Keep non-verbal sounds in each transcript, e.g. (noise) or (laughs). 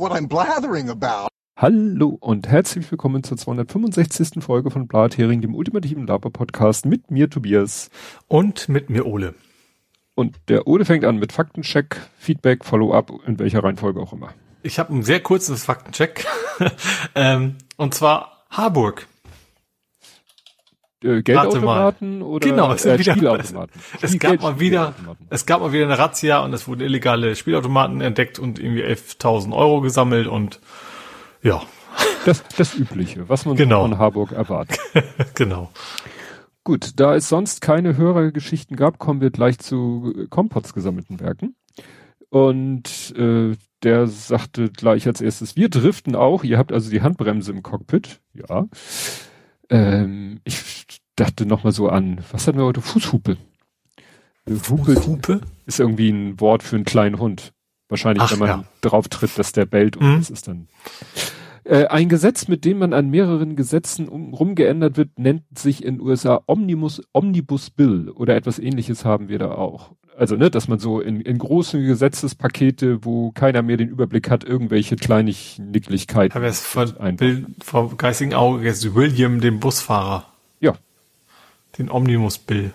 what I'm blathering about. Hallo und herzlich willkommen zur 265. Folge von Blathering, dem ultimativen Laber-Podcast mit mir Tobias. Und mit mir Ole. Und der Ole fängt an mit Faktencheck, Feedback, Follow-up, in welcher Reihenfolge auch immer. Ich habe ein sehr kurzes Faktencheck. (laughs) ähm, und zwar Harburg. Äh, Geldautomaten oder genau, es sind äh, wieder, Spielautomaten? Es, es gab mal wieder, es gab mal wieder eine Razzia und es wurden illegale Spielautomaten entdeckt und irgendwie 11.000 Euro gesammelt und ja. Das, das Übliche, was man Genau. von Harburg erwartet. (laughs) genau. Gut, da es sonst keine Hörergeschichten gab, kommen wir gleich zu Kompots gesammelten Werken. Und äh, der sagte gleich als erstes, wir driften auch, ihr habt also die Handbremse im Cockpit. Ja. Ähm, ich dachte nochmal so an, was hatten wir heute? Fußhupe. Hupe Hupe? ist irgendwie ein Wort für einen kleinen Hund. Wahrscheinlich, Ach, wenn man ja. drauf tritt, dass der bellt und Mhm. das ist dann. Äh, ein Gesetz, mit dem man an mehreren Gesetzen um, rumgeändert wird, nennt sich in USA Omnibus, Omnibus Bill oder etwas ähnliches haben wir da auch. Also, ne, dass man so in, in großen Gesetzespakete, wo keiner mehr den Überblick hat, irgendwelche Kleinigkeiten. Habe jetzt vor. Bild, vor geistigen Auge jetzt William, den Busfahrer. Ja. Den Omnibus Bill.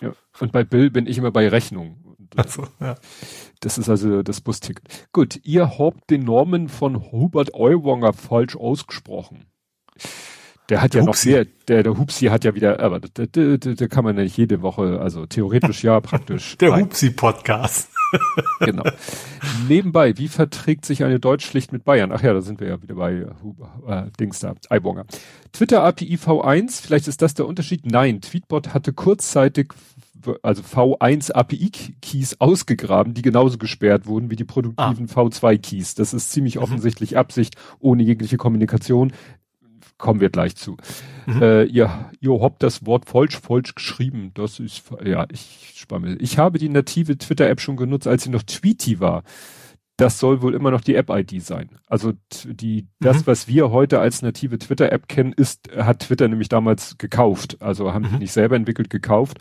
ja. Und bei Bill bin ich immer bei Rechnung. Also, ja. Das ist also das Busticket. Gut, ihr habt den Namen von Hubert Euwanger falsch ausgesprochen. Der hat ja Hupsi. noch mehr, der, der Hupsi hat ja wieder, aber da, da, da, da kann man ja nicht jede Woche, also theoretisch ja, (laughs) praktisch. Der Hupsi-Podcast. (laughs) Genau. Nebenbei, wie verträgt sich eine Deutschschlicht mit Bayern? Ach ja, da sind wir ja wieder bei äh, Huber, äh, Dings da, Eibonger. Twitter API V1, vielleicht ist das der Unterschied. Nein, Tweetbot hatte kurzzeitig also V1 API Keys ausgegraben, die genauso gesperrt wurden wie die produktiven V2 Keys. Das ist ziemlich offensichtlich Absicht, ohne jegliche Kommunikation. Kommen wir gleich zu. Mhm. Äh, ihr, ihr habt das Wort falsch, falsch geschrieben. Das ist, ja, ich spamme. Ich habe die native Twitter-App schon genutzt, als sie noch Tweety war. Das soll wohl immer noch die App-ID sein. Also die, das, Mhm. was wir heute als native Twitter-App kennen, ist, hat Twitter nämlich damals gekauft. Also haben die Mhm. nicht selber entwickelt, gekauft.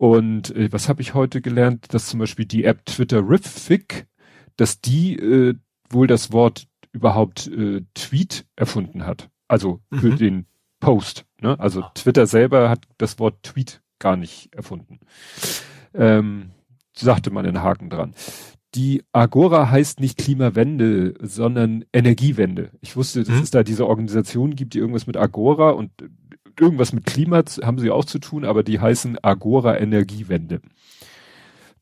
Und äh, was habe ich heute gelernt? Dass zum Beispiel die App Twitterific, dass die äh, wohl das Wort überhaupt äh, Tweet erfunden hat. Also für Mhm. den Post. Ne? Also Twitter selber hat das Wort Tweet gar nicht erfunden. Ähm, sagte man den Haken dran. Die Agora heißt nicht Klimawende, sondern Energiewende. Ich wusste, dass Mhm. es da diese Organisation gibt, die irgendwas mit Agora und irgendwas mit Klima haben sie auch zu tun, aber die heißen Agora Energiewende.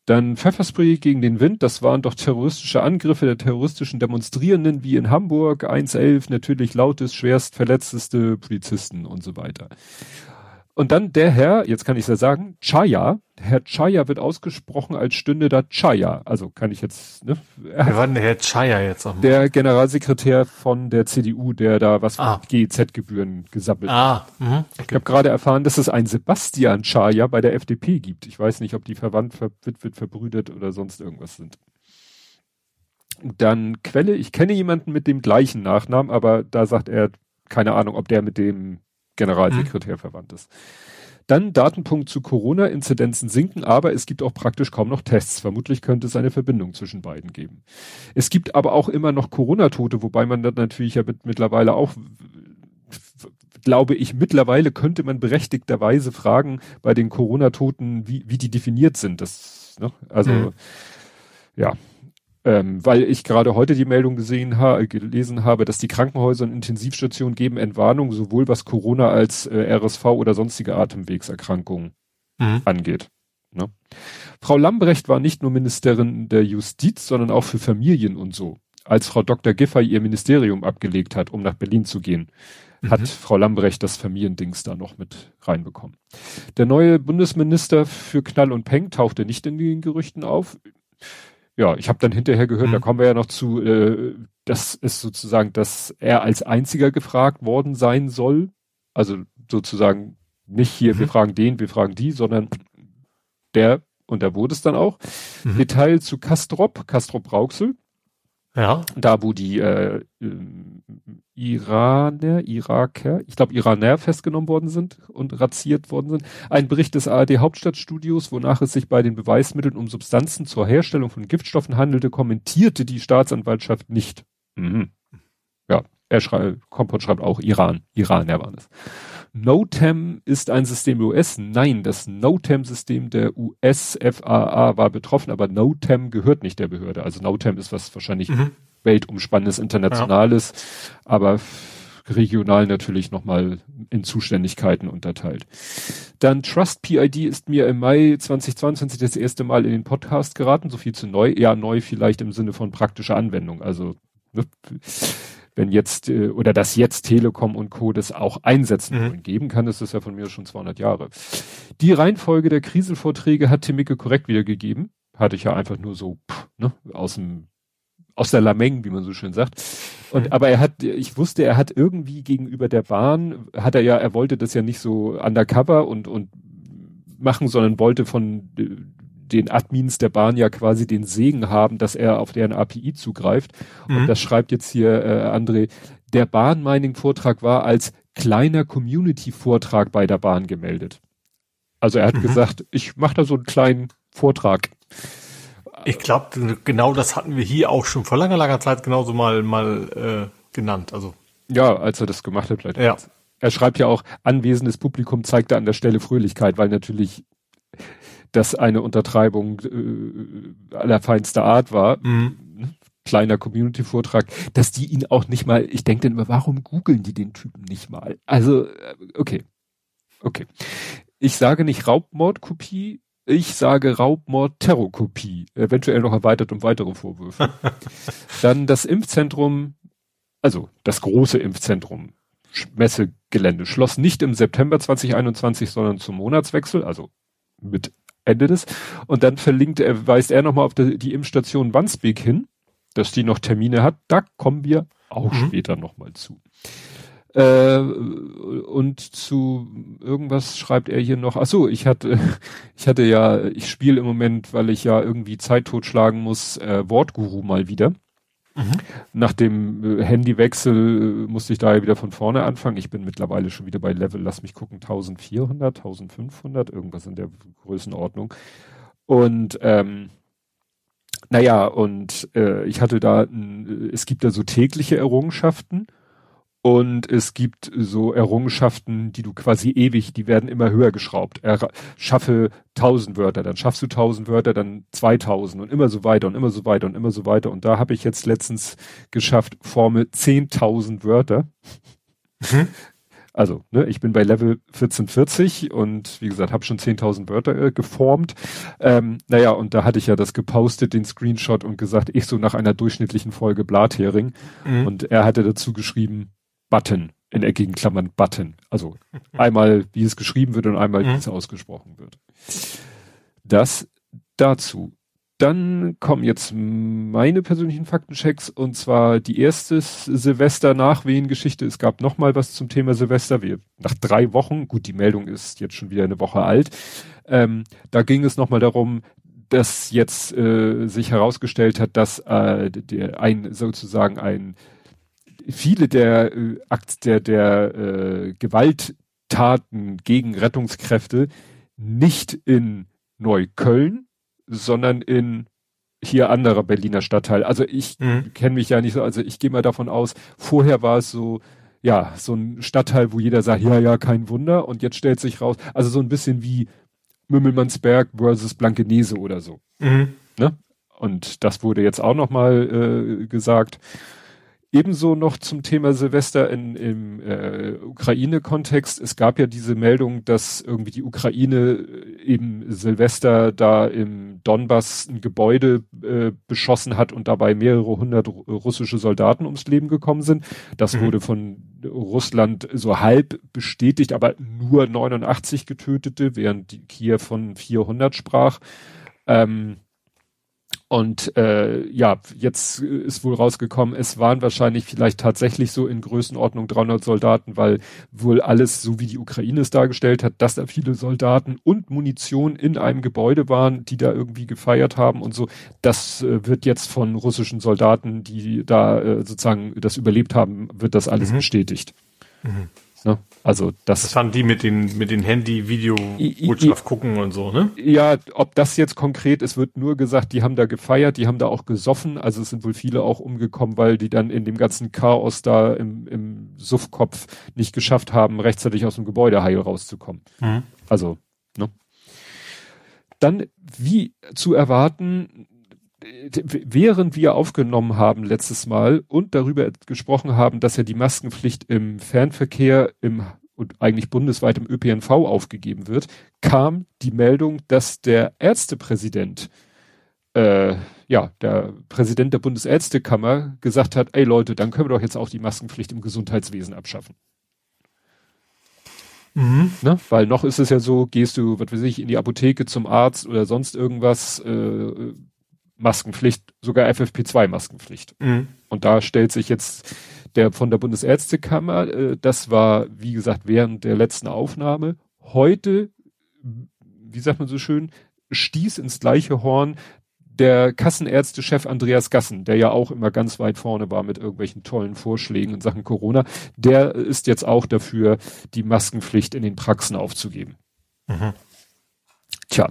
Dann Pfefferspray gegen den Wind, das waren doch terroristische Angriffe der terroristischen Demonstrierenden wie in Hamburg, 111, natürlich lautes, schwerst verletzteste Polizisten und so weiter. Und dann der Herr, jetzt kann ich es ja sagen, Chaya, Herr Chaya wird ausgesprochen als stünde da Chaya, also kann ich jetzt, ne, er Wer war denn der Herr Chaya jetzt auch? der Generalsekretär von der CDU, der da was Ah. von GEZ-Gebühren gesammelt hat. Ah, mhm. Ich habe gerade erfahren, dass es einen Sebastian Chaya bei der FDP gibt. Ich weiß nicht, ob die verwandt, verwitwet, verbrüdert oder sonst irgendwas sind. Dann Quelle, ich kenne jemanden mit dem gleichen Nachnamen, aber da sagt er, keine Ahnung, ob der mit dem Generalsekretär verwandt ist. Dann Datenpunkt zu Corona, Inzidenzen sinken, aber es gibt auch praktisch kaum noch Tests. Vermutlich könnte es eine Verbindung zwischen beiden geben. Es gibt aber auch immer noch Corona-Tote, wobei man dann natürlich ja mit, mittlerweile auch, glaube ich, mittlerweile könnte man berechtigterweise fragen bei den Corona-Toten, wie, wie die definiert sind. Das, ne? Also, Mhm. ja. Ähm, weil ich gerade heute die Meldung gesehen ha gelesen habe, dass die Krankenhäuser und Intensivstationen geben Entwarnung, sowohl was Corona als äh, RSV oder sonstige Atemwegserkrankungen Mhm. angeht. Ne? Frau Lambrecht war nicht nur Ministerin der Justiz, sondern auch für Familien und so. Als Frau Dr. Giffey ihr Ministerium abgelegt hat, um nach Berlin zu gehen, hat Mhm. Frau Lambrecht das Familiendings da noch mit reinbekommen. Der neue Bundesminister für Knall und Peng tauchte nicht in den Gerüchten auf. Ja, ich habe dann hinterher gehört, Mhm. da kommen wir ja noch zu, äh, das ist sozusagen, dass er als einziger gefragt worden sein soll. Also sozusagen nicht hier, Mhm. wir fragen den, wir fragen die, sondern der, und da wurde es dann auch. Mhm. Detail zu Kastrop, Kastrop Rauxel, Ja. da wo die äh, ähm, Iraner, Iraker, ich glaube Iraner festgenommen worden sind und razziert worden sind. Ein Bericht des ARD Hauptstadtstudios, wonach es sich bei den Beweismitteln um Substanzen zur Herstellung von Giftstoffen handelte, kommentierte die Staatsanwaltschaft nicht. Mhm. Ja, er schreibt, Kompott schreibt auch Iran. Iran, er war das. NOTAM ist ein System US. Nein, das NOTAM-System der US-FAA war betroffen, aber NOTAM gehört nicht der Behörde. Also NOTAM ist was wahrscheinlich mhm. weltumspannendes, internationales, ja. aber regional natürlich nochmal in Zuständigkeiten unterteilt. Dann Trust PID ist mir im Mai 2022 das erste Mal in den Podcast geraten, so viel zu neu, eher neu vielleicht im Sinne von praktischer Anwendung. Also ne, wenn jetzt äh, oder dass jetzt Telekom und Co. das auch einsetzen mhm. geben kann, ist das ja von mir schon 200 Jahre. Die Reihenfolge der Kriselvorträge hat Timicke korrekt wiedergegeben. Hatte ich ja einfach nur so pff, ne, aus dem aus der Lameng, wie man so schön sagt. Und mhm. aber er hat, ich wusste, er hat irgendwie gegenüber der Bahn, hat er ja, er wollte das ja nicht so undercover und und machen, sondern wollte von den Admins der Bahn ja quasi den Segen haben, dass er auf deren API zugreift. Mhm. Und das schreibt jetzt hier äh, André. Der Bahn-Mining-Vortrag war als kleiner Community-Vortrag bei der Bahn gemeldet. Also er hat mhm. gesagt, ich mache da so einen kleinen Vortrag. Ich glaube, genau das hatten wir hier auch schon vor langer, langer Zeit genauso mal, mal äh, genannt. Also ja, als er das gemacht hat, vielleicht. Ja. Er schreibt ja auch, anwesendes Publikum zeigte an der Stelle Fröhlichkeit, weil natürlich das eine Untertreibung äh, allerfeinster Art war. Mhm. Kleiner Community-Vortrag, dass die ihn auch nicht mal, ich denke dann immer, warum googeln die den Typen nicht mal? Also, äh, okay. Okay. Ich sage nicht Raubmordkopie, ich sage Raubmord-Terrorkopie, eventuell noch erweitert um weitere Vorwürfe. (laughs) Dann das Impfzentrum, also das große Impfzentrum, Messegelände, schloss nicht im September 2021, sondern zum Monatswechsel, also mit Ende des. Und dann verlinkt er, weist er nochmal auf die, die Impfstation Wandsbek hin, dass die noch Termine hat. Da kommen wir auch mhm. später nochmal zu. Äh, und zu irgendwas schreibt er hier noch. Ach so, ich hatte, (laughs) ich hatte ja, ich spiele im Moment, weil ich ja irgendwie Zeit totschlagen muss, äh, Wortguru mal wieder. Nach dem äh, Handywechsel äh, musste ich da ja wieder von vorne anfangen. Ich bin mittlerweile schon wieder bei Level, lass mich gucken, 1400, 1500, irgendwas in der Größenordnung. Und ähm, naja, und äh, ich hatte da, äh, es gibt da so tägliche Errungenschaften und es gibt so Errungenschaften, die du quasi ewig, die werden immer höher geschraubt. Er, schaffe tausend Wörter, dann schaffst du tausend Wörter, dann zweitausend und immer so weiter und immer so weiter und immer so weiter. Und da habe ich jetzt letztens geschafft, Formel zehntausend Wörter. Mhm. (laughs) Also, ne, ich bin bei Level 1440 und wie gesagt, habe schon 10.000 Wörter äh, geformt. Ähm, naja, und da hatte ich ja das gepostet, den Screenshot und gesagt, ich so nach einer durchschnittlichen Folge Blathering. Mhm. Und er hatte dazu geschrieben, Button, in eckigen Klammern Button. Also (laughs) einmal, wie es geschrieben wird und einmal, wie mhm. es ausgesprochen wird. Das dazu. Dann kommen jetzt meine persönlichen Faktenchecks und zwar die erste Silvester-Nachwehen-Geschichte. Es gab noch mal was zum Thema Silvester. Wir, nach drei Wochen, gut, die Meldung ist jetzt schon wieder eine Woche alt. Ähm, da ging es noch mal darum, dass jetzt äh, sich herausgestellt hat, dass äh, der, ein sozusagen ein viele der äh, Akt der der äh, Gewalttaten gegen Rettungskräfte nicht in Neukölln, sondern in hier anderer Berliner Stadtteil. Also ich mhm. kenne mich ja nicht so, also ich gehe mal davon aus, vorher war es so, ja, so ein Stadtteil, wo jeder sagt, ja, ja, kein Wunder. Und jetzt stellt sich raus, also so ein bisschen wie Mümmelmannsberg versus Blankenese oder so. Mhm. Ne? Und das wurde jetzt auch nochmal äh, gesagt. Ebenso noch zum Thema Silvester in, im äh, Ukraine-Kontext. Es gab ja diese Meldung, dass irgendwie die Ukraine äh, eben Silvester da im Donbass ein Gebäude äh, beschossen hat und dabei mehrere hundert russische Soldaten ums Leben gekommen sind. Das mhm. wurde von Russland so halb bestätigt, aber nur 89 Getötete, während die Kiew von 400 sprach. Ähm, und äh, ja, jetzt ist wohl rausgekommen, es waren wahrscheinlich vielleicht tatsächlich so in Größenordnung 300 Soldaten, weil wohl alles, so wie die Ukraine es dargestellt hat, dass da viele Soldaten und Munition in einem Gebäude waren, die da irgendwie gefeiert haben und so. Das äh, wird jetzt von russischen Soldaten, die da äh, sozusagen das überlebt haben, wird das alles mhm. bestätigt. Mhm. Also das, das waren die mit den mit den Handy Video Botschaft gucken und so, ne? Ja, ob das jetzt konkret ist, wird nur gesagt, die haben da gefeiert, die haben da auch gesoffen, also es sind wohl viele auch umgekommen, weil die dann in dem ganzen Chaos da im, im Suffkopf nicht geschafft haben, rechtzeitig aus dem Gebäude heil rauszukommen. Mhm. Also, ne? Dann, wie zu erwarten, während wir aufgenommen haben letztes Mal und darüber gesprochen haben, dass ja die Maskenpflicht im Fernverkehr im und eigentlich bundesweit im ÖPNV aufgegeben wird, kam die Meldung, dass der Ärztepräsident, äh, ja, der Präsident der Bundesärztekammer gesagt hat, ey Leute, dann können wir doch jetzt auch die Maskenpflicht im Gesundheitswesen abschaffen. Mhm. Ne? Weil noch ist es ja so, gehst du, was weiß ich, in die Apotheke zum Arzt oder sonst irgendwas, äh, Maskenpflicht, sogar FFP2-Maskenpflicht. Mhm. Und da stellt sich jetzt der von der Bundesärztekammer, äh, das war, wie gesagt, während der letzten Aufnahme, heute, wie sagt man so schön, stieß ins gleiche Horn der Kassenärztechef Andreas Gassen, der ja auch immer ganz weit vorne war mit irgendwelchen tollen Vorschlägen in Sachen Corona, der ist jetzt auch dafür, die Maskenpflicht in den Praxen aufzugeben. Mhm. Tja,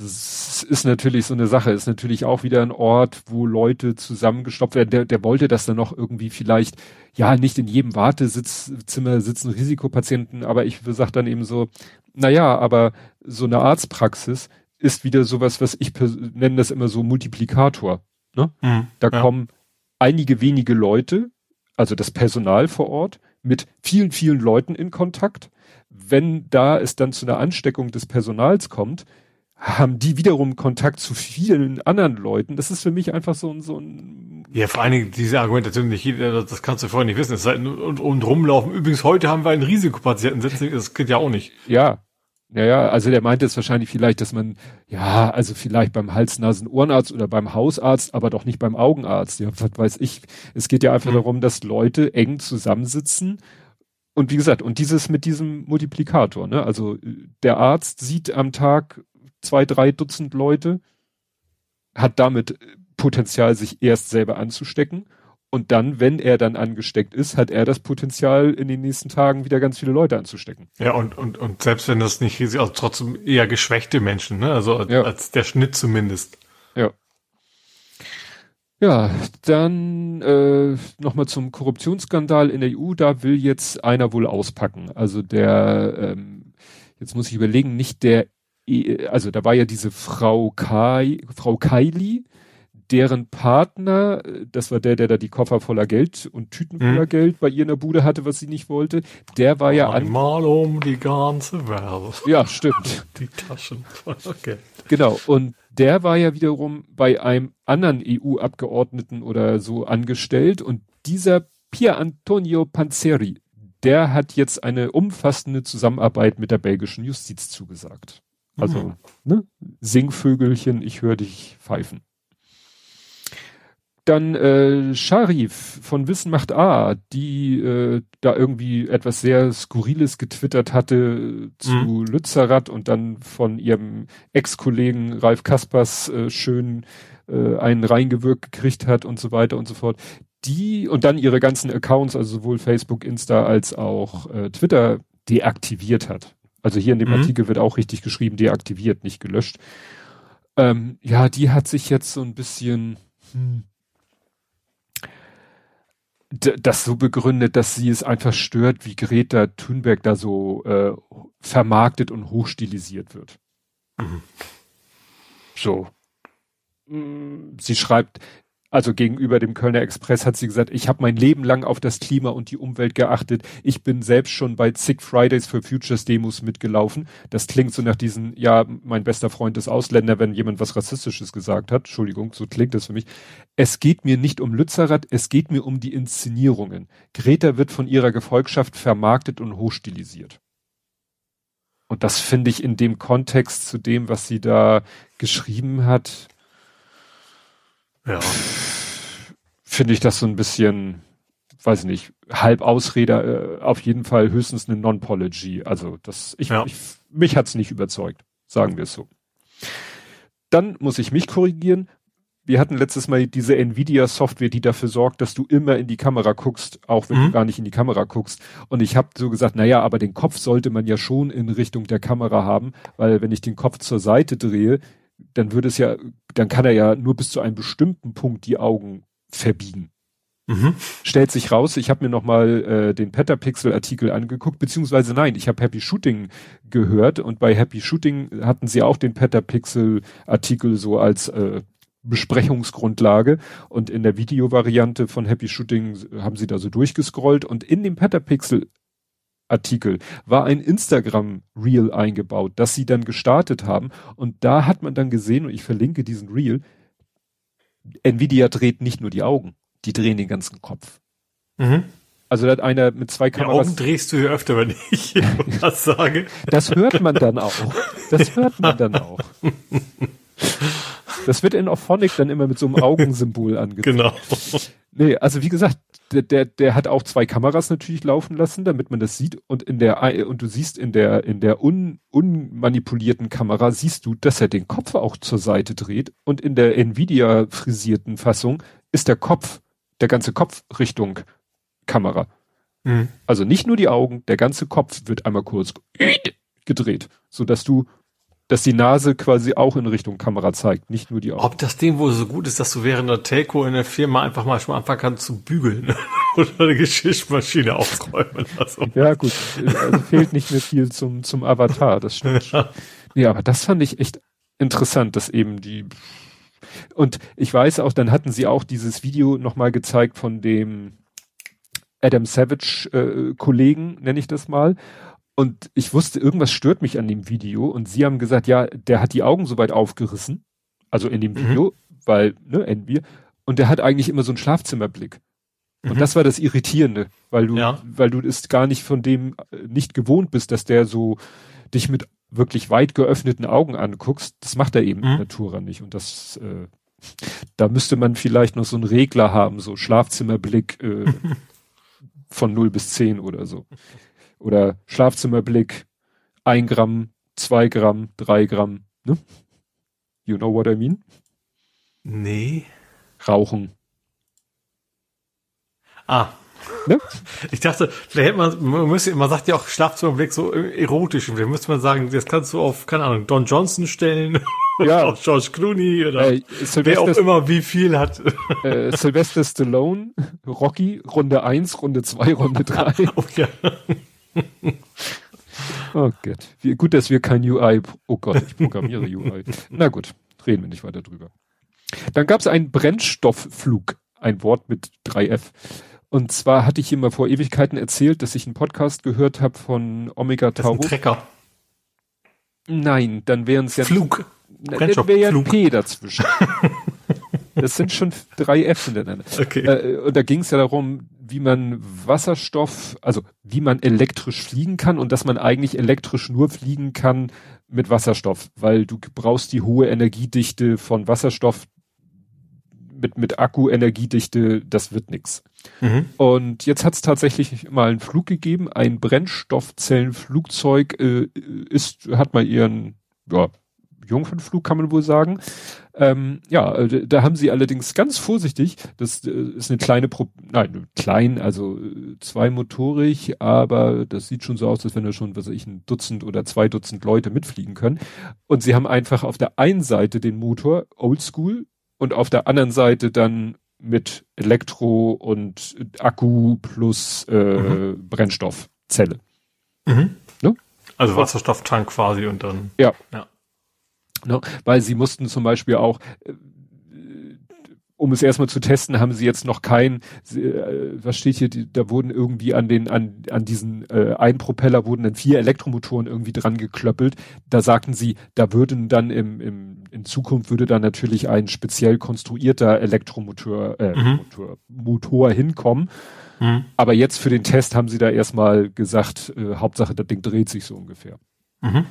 das ist natürlich so eine Sache, ist natürlich auch wieder ein Ort, wo Leute zusammengestoppt werden. Der, der wollte das dann noch irgendwie vielleicht, ja, nicht in jedem Wartezimmer sitzen Risikopatienten, aber ich sag dann eben so, na ja, aber so eine Arztpraxis ist wieder sowas, was ich nenne das immer so Multiplikator. Ne? Mhm, da ja. kommen einige wenige Leute, also das Personal vor Ort, mit vielen, vielen Leuten in Kontakt. Wenn da es dann zu einer Ansteckung des Personals kommt, haben die wiederum Kontakt zu vielen anderen Leuten. Das ist für mich einfach so ein, so ein ja, vor allen Dingen diese Argumentation nicht jeder, das kannst du vorher nicht wissen. Es sei und, und rumlaufen. Übrigens, heute haben wir einen Risikopatienten sitzen, das geht ja auch nicht. Ja. Ja, ja, also der meinte es wahrscheinlich vielleicht, dass man, ja, also vielleicht beim Hals-Nasen-Ohrenarzt oder beim Hausarzt, aber doch nicht beim Augenarzt. Ja, was weiß ich. Es geht ja einfach mhm. darum, dass Leute eng zusammensitzen. Und wie gesagt, und dieses mit diesem Multiplikator, ne? Also der Arzt sieht am Tag zwei, drei Dutzend Leute, hat damit Potenzial, sich erst selber anzustecken. Und dann, wenn er dann angesteckt ist, hat er das Potenzial, in den nächsten Tagen wieder ganz viele Leute anzustecken. Ja, und, und, und selbst wenn das nicht riesig, also trotzdem eher geschwächte Menschen, ne? Also als, ja. als der Schnitt zumindest. Ja. Ja, dann äh, nochmal zum Korruptionsskandal in der EU. Da will jetzt einer wohl auspacken. Also der, ähm, jetzt muss ich überlegen, nicht der also da war ja diese Frau Kai, Frau Kylie, deren Partner, das war der, der da die Koffer voller Geld und Tüten mhm. voller hm. Geld bei ihr in der Bude hatte, was sie nicht wollte, der war ja Einmal um die ganze Welt. Ja, stimmt. Die Taschen voller Geld. Genau, und der war ja wiederum bei einem anderen EU-Abgeordneten oder so angestellt und dieser Pier Antonio Panzeri, der hat jetzt eine umfassende Zusammenarbeit mit der belgischen Justiz zugesagt. Also, mhm. ne? Singvögelchen, ich höre dich pfeifen. Dann äh, Sharif von Wissen macht A, die äh, da irgendwie etwas sehr Skurriles getwittert hatte zu mhm. Lützerath und dann von ihrem Ex-Kollegen Ralf Kaspers äh, schön äh, einen reingewirkt gekriegt hat und so weiter und so fort. Die und dann ihre ganzen Accounts, also sowohl Facebook, Insta als auch äh, Twitter deaktiviert hat. Also hier in dem mhm. Artikel wird auch richtig geschrieben, deaktiviert, nicht gelöscht. Ähm, ja, die hat sich jetzt so ein bisschen hm, das so begründet, dass sie es einfach stört, wie Greta Thunberg da so äh, vermarktet und hochstilisiert wird. Mhm. So. Hm, sie schreibt, also gegenüber dem Kölner Express hat sie gesagt, ich habe mein Leben lang auf das Klima und die Umwelt geachtet. Ich bin selbst schon bei zig Fridays for Futures Demos mitgelaufen. Das klingt so nach diesen, ja, mein bester Freund ist Ausländer, wenn jemand was Rassistisches gesagt hat. Entschuldigung, so klingt das für mich. Es geht mir nicht um Lützerath, es geht mir um die Inszenierungen. Greta wird von ihrer Gefolgschaft vermarktet und hochstilisiert. Und das finde ich in dem Kontext zu dem, was sie da geschrieben hat, ja. Finde ich das so ein bisschen, weiß ich nicht, halb Ausrede, äh, auf jeden Fall höchstens eine Non-Pology. Also das, ich, ja. ich mich hat's nicht überzeugt, sagen wir es so. Dann muss ich mich korrigieren. wir hatten letztes Mal diese Nvidia-Software, die dafür sorgt, dass du immer in die Kamera guckst, auch wenn mhm. du gar nicht in die Kamera guckst. Und ich habe so gesagt, naja, aber den Kopf sollte man ja schon in Richtung der Kamera haben, weil wenn ich den Kopf zur Seite drehe, dann würde es ja, dann kann er ja nur bis zu einem bestimmten Punkt die Augen verbiegen. Mhm. Stellt sich raus, ich habe mir nochmal äh, den Petapixel-Artikel angeguckt, beziehungsweise nein, ich habe Happy Shooting gehört und bei Happy Shooting hatten sie auch den Petapixel-Artikel so als äh, Besprechungsgrundlage und in der Videovariante von Happy Shooting haben sie da so durchgescrollt und in dem Petapixel Artikel war ein Instagram Reel eingebaut, das sie dann gestartet haben und da hat man dann gesehen und ich verlinke diesen Reel, Nvidia dreht nicht nur die Augen die drehen den ganzen Kopf. Mhm. Also da hat einer mit zwei Kameras. Die Augen drehst du hier öfter, wenn ich (laughs) was sage. Das hört man dann auch. Das hört man dann auch. (laughs) Das wird in Auphonic dann immer mit so einem Augensymbol angezeigt. Genau. Nee, also wie gesagt, der, der, der hat auch zwei Kameras natürlich laufen lassen, damit man das sieht. Und in der, und du siehst in der, in der un, unmanipulierten Kamera siehst du, dass er den Kopf auch zur Seite dreht. Und in der Nvidia frisierten Fassung ist der Kopf der ganze Kopf Richtung Kamera. Mhm. Also nicht nur die Augen, der ganze Kopf wird einmal kurz gedreht, so dass du, dass die Nase quasi auch in Richtung Kamera zeigt, nicht nur die Augen. Ob das Ding wohl so gut ist, dass du während der Telco in der Firma einfach mal schon anfangen kannst zu bügeln (laughs) oder eine Geschirrmaschine aufräumen. Also. Ja gut, also fehlt nicht mehr viel zum, zum Avatar, das stimmt. Ja. (laughs) Nee, aber das fand ich echt interessant, dass eben die und ich weiß auch, dann hatten sie auch dieses Video nochmal gezeigt von dem Adam Savage äh, Kollegen, nenne ich das mal. Und ich wusste, irgendwas stört mich an dem Video. Und sie haben gesagt, ja, der hat die Augen so weit aufgerissen. Also in dem mhm. Video, mhm. weil, ne, Envy. Und der hat eigentlich immer so einen Schlafzimmerblick. Und mhm. das war das Irritierende, weil du, ja. weil du es gar nicht von dem äh, nicht gewohnt bist, dass der so dich mit wirklich weit geöffneten Augen anguckst, das macht er eben mhm. Natura nicht. Und das, äh, da müsste man vielleicht noch so einen Regler haben, so Schlafzimmerblick äh, (laughs) von 0 bis 10 oder so. Oder Schlafzimmerblick, ein Gramm, zwei Gramm, drei Gramm, ne? You know what I mean? Nee. Rauchen. Ah, Ne? (laughs) Ich dachte, vielleicht hätte man, man müsste, man sagt ja auch Schlafzimmerblick so erotisch. Vielleicht müsste man sagen, das kannst du auf, keine Ahnung, Don Johnson stellen. (laughs) Ja. auf George Clooney oder äh, wer auch immer wie viel hat. (laughs) Äh, Sylvester Stallone, Rocky, Runde 1, Runde 2, Runde 3. oh, ja. (laughs) oh Gott. Wie, gut, dass wir kein UI, oh Gott, ich programmiere (laughs) UI. Na gut, reden wir nicht weiter drüber. Dann gab es einen Brennstoffflug, ein Wort mit 3F. Und zwar hatte ich immer vor Ewigkeiten erzählt, dass ich einen Podcast gehört habe von Omega Tau. Das ist ein Trecker. Nein, dann wären es ja. Flug. Dann wäre ja ein P dazwischen. (laughs) das sind schon drei F hintereinander. Okay. Äh, und da ging es ja darum, wie man Wasserstoff, also wie man elektrisch fliegen kann und dass man eigentlich elektrisch nur fliegen kann mit Wasserstoff, weil du brauchst die hohe Energiedichte von Wasserstoff, mit, mit Akku-Energiedichte, das wird nix. Mhm. Und jetzt hat es tatsächlich mal einen Flug gegeben. Ein Brennstoffzellenflugzeug äh, ist, hat mal ihren ja, Jungfernflug, kann man wohl sagen. Ähm, ja, äh, da haben sie allerdings ganz vorsichtig, das äh, ist eine kleine, Pro nein, klein, also äh, zweimotorig, aber das sieht schon so aus, als wenn da schon, was weiß ich, ein Dutzend oder zwei Dutzend Leute mitfliegen können. Und sie haben einfach auf der einen Seite den Motor Oldschool und auf der anderen Seite dann mit Elektro und Akku plus äh, mhm. Brennstoffzelle. Mhm. Ne? Also Wasserstofftank quasi und dann. Ja. ja. Ne? Weil sie mussten zum Beispiel auch, äh, um es erstmal zu testen, haben sie jetzt noch kein, äh, was steht hier, die, da wurden irgendwie an den, an, an diesen äh, einen Propeller wurden dann vier Elektromotoren irgendwie dran geklöppelt. Da sagten sie, da würden dann im, im in Zukunft würde da natürlich ein speziell konstruierter Elektromotor, äh, mhm. Motor, Motor hinkommen. Mhm. Aber jetzt für den Test haben sie da erstmal gesagt, äh, Hauptsache das Ding dreht sich so ungefähr. Mhm.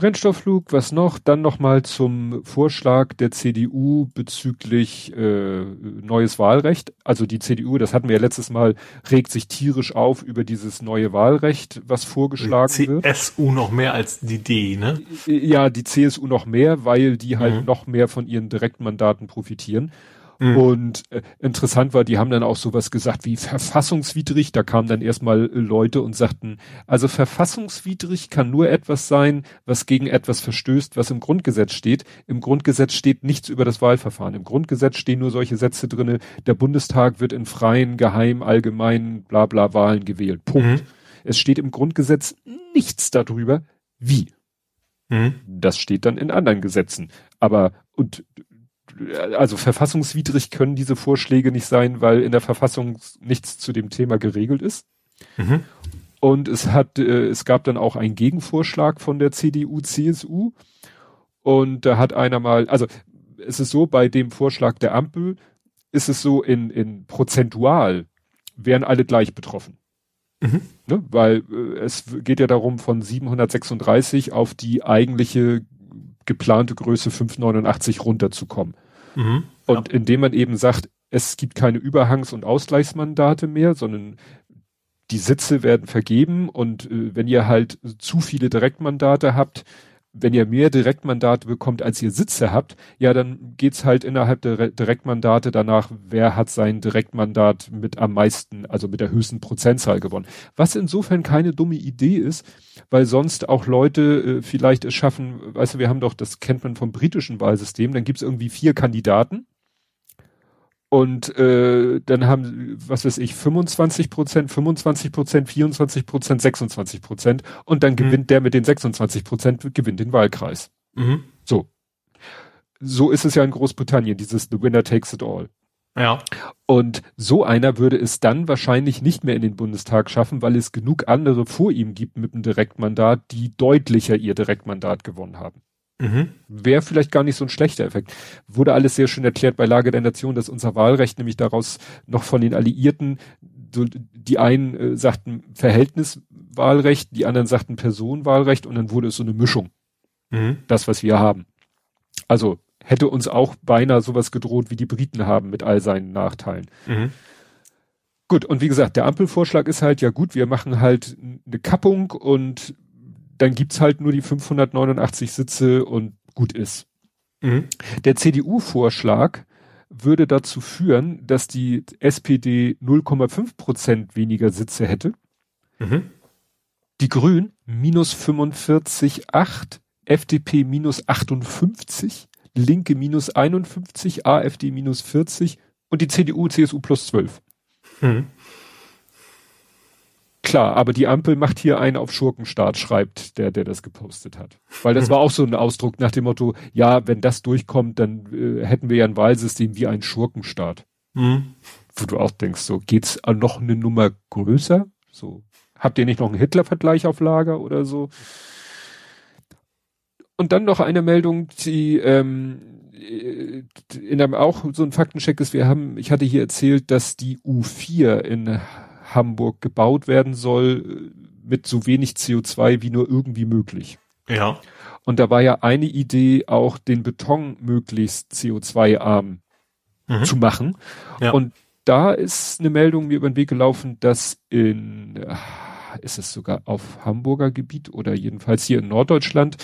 Brennstoffflug, was noch? Dann nochmal zum Vorschlag der CDU bezüglich äh, neues Wahlrecht. Also die CDU, das hatten wir ja letztes Mal, regt sich tierisch auf über dieses neue Wahlrecht, was vorgeschlagen die wird. CSU noch mehr als die D, ne? Ja, die CSU noch mehr, weil die halt mhm. noch mehr von ihren Direktmandaten profitieren. Mhm. Und äh, interessant war, die haben dann auch sowas gesagt wie verfassungswidrig. Da kamen dann erstmal äh, Leute und sagten, also verfassungswidrig kann nur etwas sein, was gegen etwas verstößt, was im Grundgesetz steht. Im Grundgesetz steht nichts über das Wahlverfahren. Im Grundgesetz stehen nur solche Sätze drinne, der Bundestag wird in freien, geheim, allgemeinen, bla bla Wahlen gewählt. Punkt. Mhm. Es steht im Grundgesetz nichts darüber, wie. Mhm. Das steht dann in anderen Gesetzen. Aber, und also verfassungswidrig können diese Vorschläge nicht sein, weil in der Verfassung nichts zu dem Thema geregelt ist. Mhm. Und es hat, äh, es gab dann auch einen Gegenvorschlag von der CDU, CSU. Und da hat einer mal, also es ist so, bei dem Vorschlag der Ampel ist es so in, in prozentual wären alle gleich betroffen. Mhm. Ne? Weil äh, es geht ja darum, von 736 auf die eigentliche geplante Größe 589 runterzukommen. Mhm, und ja. indem man eben sagt, es gibt keine Überhangs- und Ausgleichsmandate mehr, sondern die Sitze werden vergeben und äh, wenn ihr halt zu viele Direktmandate habt, wenn ihr mehr Direktmandate bekommt, als ihr Sitze habt, ja, dann geht's halt innerhalb der Direktmandate danach, wer hat sein Direktmandat mit am meisten, also mit der höchsten Prozentzahl gewonnen. Was insofern keine dumme Idee ist, weil sonst auch Leute äh, vielleicht es schaffen, weißt du, wir haben doch, das kennt man vom britischen Wahlsystem, dann gibt's irgendwie vier Kandidaten und äh, dann haben, was weiß ich, 25 Prozent, 25 Prozent, 24 Prozent, 26 Prozent. Und dann mhm. gewinnt der mit den 26 Prozent, gewinnt den Wahlkreis. Mhm. So. So ist es ja in Großbritannien, dieses The Winner Takes It All. Ja. Und so einer würde es dann wahrscheinlich nicht mehr in den Bundestag schaffen, weil es genug andere vor ihm gibt mit einem Direktmandat, die deutlicher ihr Direktmandat gewonnen haben. Mhm. Wäre vielleicht gar nicht so ein schlechter Effekt. Wurde alles sehr schön erklärt bei Lage der Nation, dass unser Wahlrecht nämlich daraus noch von den Alliierten, so, die einen äh, sagten Verhältniswahlrecht, die anderen sagten Personenwahlrecht und dann wurde es so eine Mischung. Mhm. Das, was wir haben. Also hätte uns auch beinahe sowas gedroht, wie die Briten haben mit all seinen Nachteilen. Mhm. Gut, und wie gesagt, der Ampelvorschlag ist halt, ja gut, wir machen halt eine Kappung und dann gibt's halt nur die 589 Sitze und gut ist. Mhm. Der CDU-Vorschlag würde dazu führen, dass die SPD 0,5 Prozent weniger Sitze hätte. Mhm. Die Grünen minus 45,8, FDP minus 58, Linke minus 51, AfD minus 40 und die CDU, CSU plus 12. Mhm. Klar, aber die Ampel macht hier einen auf Schurkenstart, schreibt der, der das gepostet hat. Weil das war auch so ein Ausdruck nach dem Motto, ja, wenn das durchkommt, dann äh, hätten wir ja ein Wahlsystem wie ein Schurkenstaat. Mhm. Wo du auch denkst, so, geht's noch eine Nummer größer? So, habt ihr nicht noch einen Hitler-Vergleich auf Lager oder so? Und dann noch eine Meldung, die ähm, äh, in einem auch so ein Faktencheck ist, wir haben, ich hatte hier erzählt, dass die U4 in Hamburg gebaut werden soll mit so wenig CO2 wie nur irgendwie möglich. Ja. Und da war ja eine Idee, auch den Beton möglichst CO2-arm mhm. zu machen. Ja. Und da ist eine Meldung mir über den Weg gelaufen, dass in ist es sogar auf Hamburger Gebiet oder jedenfalls hier in Norddeutschland,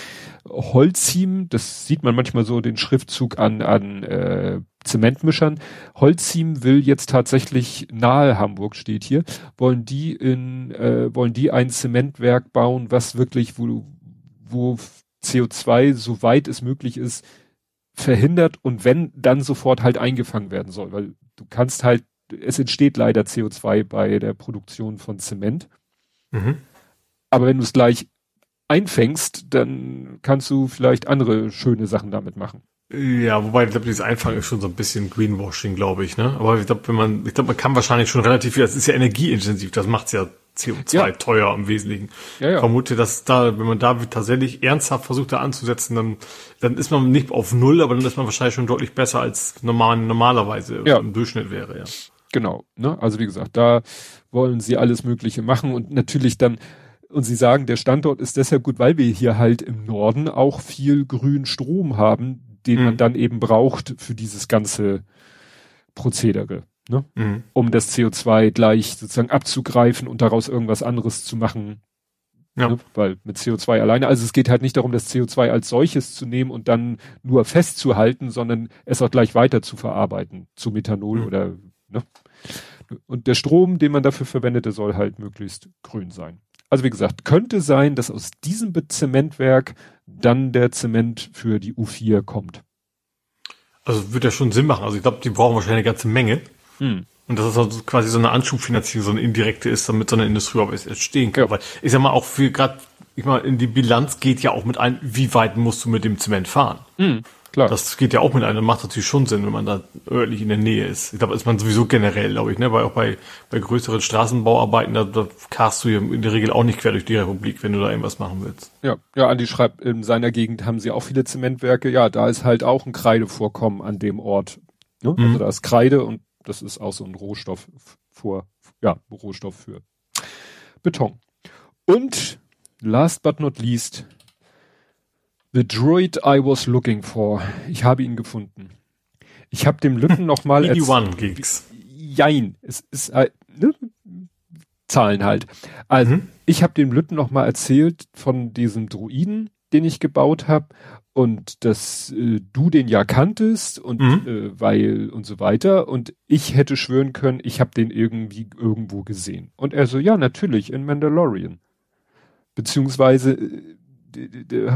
Holzim, das sieht man manchmal so den Schriftzug an, an äh, Zementmischern. Holzim will jetzt tatsächlich nahe Hamburg steht hier, wollen die in, äh, wollen die ein Zementwerk bauen, was wirklich, wo, wo CO2, soweit es möglich ist, verhindert und wenn, dann sofort halt eingefangen werden soll, weil du kannst halt, es entsteht leider CO2 bei der Produktion von Zement. Mhm. Aber wenn du es gleich einfängst, dann kannst du vielleicht andere schöne Sachen damit machen. Ja, wobei ich glaube, dieses Einfangen ist schon so ein bisschen Greenwashing, glaube ich, ne? Aber ich glaube, wenn man, ich glaube, man kann wahrscheinlich schon relativ viel, das ist ja energieintensiv, das macht's ja CO2 ja. teuer im Wesentlichen. Ja, ja. Vermute, dass da, wenn man da tatsächlich ernsthaft versucht, da anzusetzen, dann, dann ist man nicht auf Null, aber dann ist man wahrscheinlich schon deutlich besser als normal, normalerweise ja. im Durchschnitt wäre, ja. Genau, ne? Also wie gesagt, da wollen sie alles Mögliche machen und natürlich dann Und sie sagen, der Standort ist deshalb gut, weil wir hier halt im Norden auch viel grünen Strom haben, den mhm. man dann eben braucht für dieses ganze Prozedere. Ne? Mhm. Um das CO2 gleich sozusagen abzugreifen und daraus irgendwas anderes zu machen. Ja. Ne? Weil mit CO2 alleine, also es geht halt nicht darum, das CO2 als solches zu nehmen und dann nur festzuhalten, sondern es auch gleich weiter zu verarbeiten zu Methanol mhm. oder ne? Und der Strom, den man dafür verwendet, der soll halt möglichst grün sein. Also wie gesagt, könnte sein, dass aus diesem Zementwerk dann der Zement für die U4 kommt. Also wird ja schon Sinn machen. Also ich glaube, die brauchen wahrscheinlich eine ganze Menge. Hm. Und das ist also quasi so eine Anschubfinanzierung, so eine indirekte ist, damit so eine Industrie überhaupt entstehen kann. Ja. Weil ich sag mal, auch für gerade, ich mal, in die Bilanz geht ja auch mit ein, wie weit musst du mit dem Zement fahren? Hm. Klar. Das geht ja auch mit einem, macht natürlich schon Sinn, wenn man da örtlich in der Nähe ist. Ich glaube, ist man sowieso generell, glaube ich, ne? Weil auch bei, bei größeren Straßenbauarbeiten, da, da karst du ja in der Regel auch nicht quer durch die Republik, wenn du da irgendwas machen willst. Ja, ja, Andi schreibt, in seiner Gegend haben sie auch viele Zementwerke. Ja, da ist halt auch ein Kreidevorkommen an dem Ort. Ne? Mhm. Also da ist Kreide und das ist auch so ein Rohstoff vor, ja, Rohstoff für Beton. Und last but not least, The Droid I was looking for. Ich habe ihn gefunden. Ich habe dem Lütten nochmal erzählt. Jein. Es ist halt, ne? Zahlen halt. Also, mhm. ich habe dem Lütten nochmal erzählt von diesem Druiden, den ich gebaut habe und dass äh, du den ja kanntest und mhm. äh, weil und so weiter und ich hätte schwören können, ich habe den irgendwie irgendwo gesehen. Und er so, ja, natürlich in Mandalorian. Beziehungsweise äh,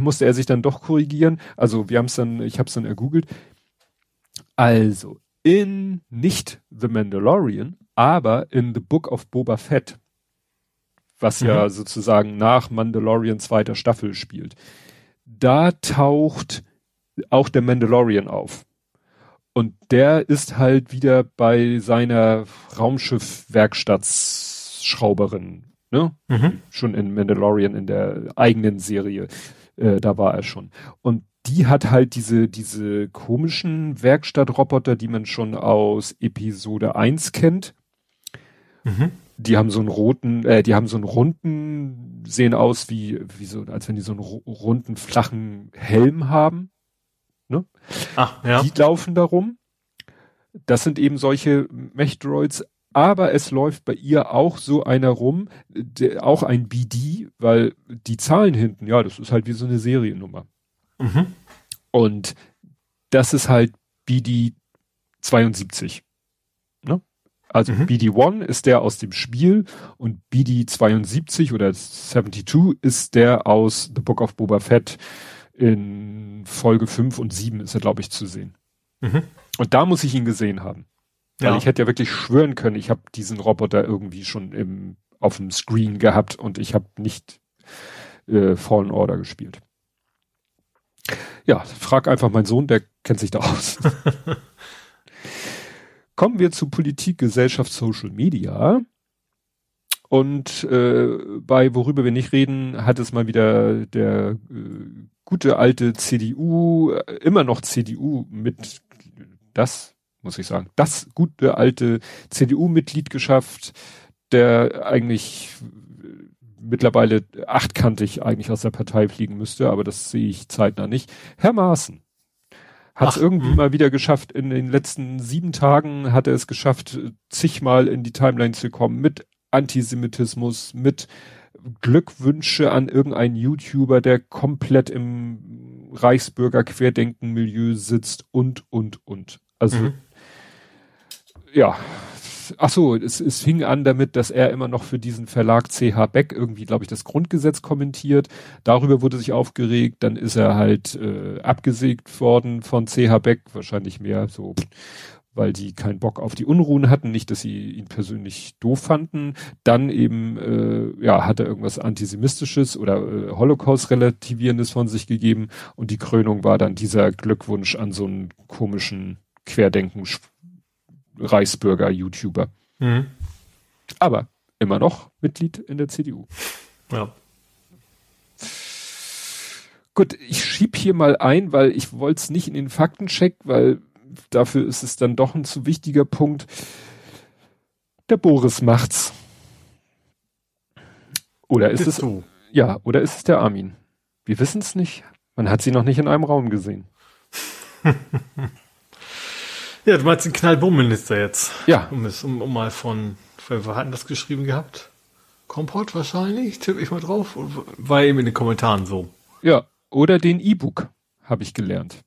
musste er sich dann doch korrigieren. Also wir haben es dann, ich habe es dann ergoogelt. Also in nicht The Mandalorian, aber in The Book of Boba Fett, was mhm. ja sozusagen nach Mandalorian zweiter Staffel spielt, da taucht auch der Mandalorian auf. Und der ist halt wieder bei seiner Raumschiff-Werkstattschrauberin Ne? Mhm. Schon in Mandalorian in der eigenen Serie, äh, da war er schon. Und die hat halt diese, diese komischen Werkstattroboter, die man schon aus Episode 1 kennt. Mhm. Die haben so einen roten, äh, die haben so einen runden, sehen aus wie, wie so, als wenn die so einen runden, flachen Helm haben. Ne? Ach, ja. Die laufen da rum. Das sind eben solche Mech-Droids, aber es läuft bei ihr auch so einer rum, der, auch ein BD, weil die Zahlen hinten, ja, das ist halt wie so eine Seriennummer. Mhm. Und das ist halt BD 72. Ne? Also mhm. BD1 ist der aus dem Spiel und BD 72 oder 72 ist der aus The Book of Boba Fett in Folge 5 und 7 ist er, glaube ich, zu sehen. Mhm. Und da muss ich ihn gesehen haben. Weil ja. ich hätte ja wirklich schwören können, ich habe diesen Roboter irgendwie schon im, auf dem Screen gehabt und ich habe nicht äh, Fallen Order gespielt. Ja, frag einfach meinen Sohn, der kennt sich da aus. (laughs) Kommen wir zu Politik, Gesellschaft, Social Media. Und äh, bei worüber wir nicht reden, hat es mal wieder der äh, gute alte CDU, äh, immer noch CDU mit das muss ich sagen. Das gute alte CDU-Mitglied geschafft, der eigentlich mittlerweile achtkantig eigentlich aus der Partei fliegen müsste, aber das sehe ich zeitnah nicht. Herr Maaßen hat es irgendwie mh. mal wieder geschafft. In den letzten sieben Tagen hat er es geschafft, zigmal in die Timeline zu kommen mit Antisemitismus, mit Glückwünsche an irgendeinen YouTuber, der komplett im Reichsbürger-Querdenken-Milieu sitzt und, und, und. Also mhm ja, ach so, es, es fing an damit, dass er immer noch für diesen Verlag CH Beck irgendwie, glaube ich, das Grundgesetz kommentiert. Darüber wurde sich aufgeregt. Dann ist er halt äh, abgesägt worden von CH Beck, wahrscheinlich mehr so, weil die keinen Bock auf die Unruhen hatten, nicht, dass sie ihn persönlich doof fanden. Dann eben, äh, ja, hat er irgendwas Antisemitisches oder äh, Holocaust-Relativierendes von sich gegeben. Und die Krönung war dann dieser Glückwunsch an so einen komischen Querdenken Reichsbürger, YouTuber. Mhm. Aber immer noch Mitglied in der CDU. Ja. Gut, ich schieb hier mal ein, weil ich wollte es nicht in den Faktencheck, weil dafür ist es dann doch ein zu wichtiger Punkt. Der Boris macht's. Oder ist es, du? ja, oder ist es der Armin? Wir wissen es nicht. Man hat sie noch nicht in einem Raum gesehen. (laughs) ja, du meinst den Knallbummminister jetzt. Ja. Um, es, um, um mal von, wir hatten das geschrieben gehabt. Kompott wahrscheinlich, tippe ich mal drauf. War eben in den Kommentaren so. Ja, oder den E-Book, habe ich gelernt.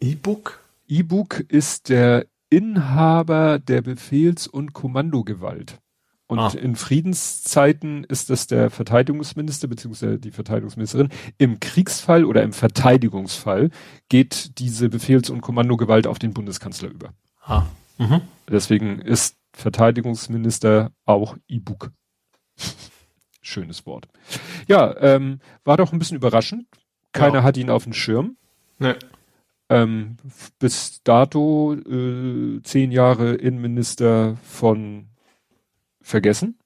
E-Book? E-Book ist der Inhaber der Befehls- und Kommandogewalt. Und ah. in Friedenszeiten ist das der Verteidigungsminister bzw. die Verteidigungsministerin. Im Kriegsfall oder im Verteidigungsfall geht diese Befehls- und Kommandogewalt auf den Bundeskanzler über. Ah. Mhm. Deswegen ist Verteidigungsminister auch E-Book. (laughs) Schönes Wort. Ja, ähm, war doch ein bisschen überraschend. Keiner ja. hat ihn auf dem Schirm. Nee. Ähm, bis dato äh, zehn Jahre Innenminister von vergessen?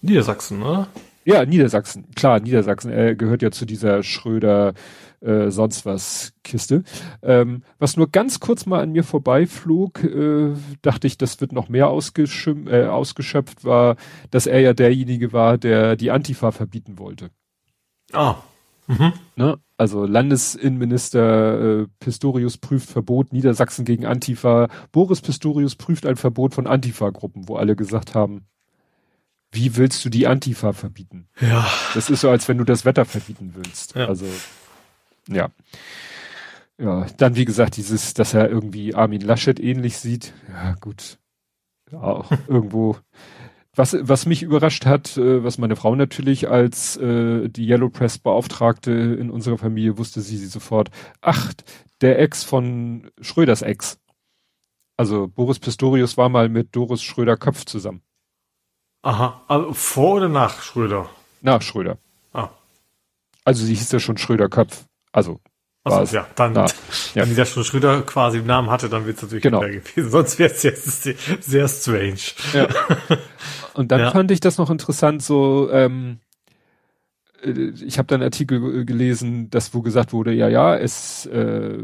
Niedersachsen, oder? Ja, Niedersachsen. Klar, Niedersachsen. Er gehört ja zu dieser Schröder äh, sonst was Kiste. Ähm, was nur ganz kurz mal an mir vorbeiflog, äh, dachte ich, das wird noch mehr äh, ausgeschöpft, war, dass er ja derjenige war, der die Antifa verbieten wollte. Ah. Mhm. Ne? Also Landesinnenminister äh, Pistorius prüft Verbot Niedersachsen gegen Antifa. Boris Pistorius prüft ein Verbot von Antifa-Gruppen, wo alle gesagt haben, wie willst du die Antifa verbieten? Ja. Das ist so, als wenn du das Wetter verbieten willst. Ja. Also, ja. Ja, dann wie gesagt, dieses, dass er irgendwie Armin Laschet ähnlich sieht. Ja, gut. Auch irgendwo was, was mich überrascht hat, äh, was meine Frau natürlich als äh, die Yellow Press Beauftragte in unserer Familie wusste sie, sie sofort, ach, der Ex von Schröders Ex. Also Boris Pistorius war mal mit Doris Schröder-Köpf zusammen. Aha, also vor oder nach Schröder? Nach Schröder. Ah. Also sie hieß ja schon Schröder-Köpf. Also Achso, ja, dann, na, (laughs) ja. wenn die das schon Schröder quasi im Namen hatte, dann wird es natürlich genau. gewesen. (laughs) Sonst wäre es jetzt sehr strange. Ja. (laughs) Und dann ja. fand ich das noch interessant, so, ähm, äh, ich habe da einen Artikel gelesen, das wo gesagt wurde, ja, ja, es, äh,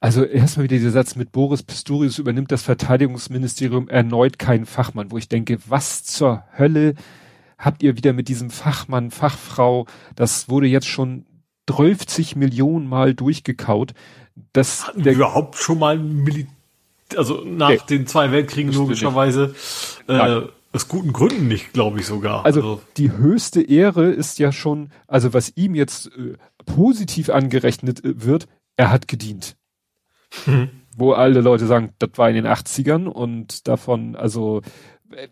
also erstmal wieder dieser Satz mit Boris Pistorius übernimmt das Verteidigungsministerium erneut keinen Fachmann, wo ich denke, was zur Hölle habt ihr wieder mit diesem Fachmann, Fachfrau, das wurde jetzt schon 30 Millionen Mal durchgekaut. Das Hatten der, überhaupt schon mal Mil also nach nee, den zwei Weltkriegen logischerweise äh, aus guten Gründen nicht, glaube ich sogar. Also, also, die höchste Ehre ist ja schon, also was ihm jetzt äh, positiv angerechnet äh, wird, er hat gedient. Hm. Wo alle Leute sagen, das war in den 80ern und davon, also äh,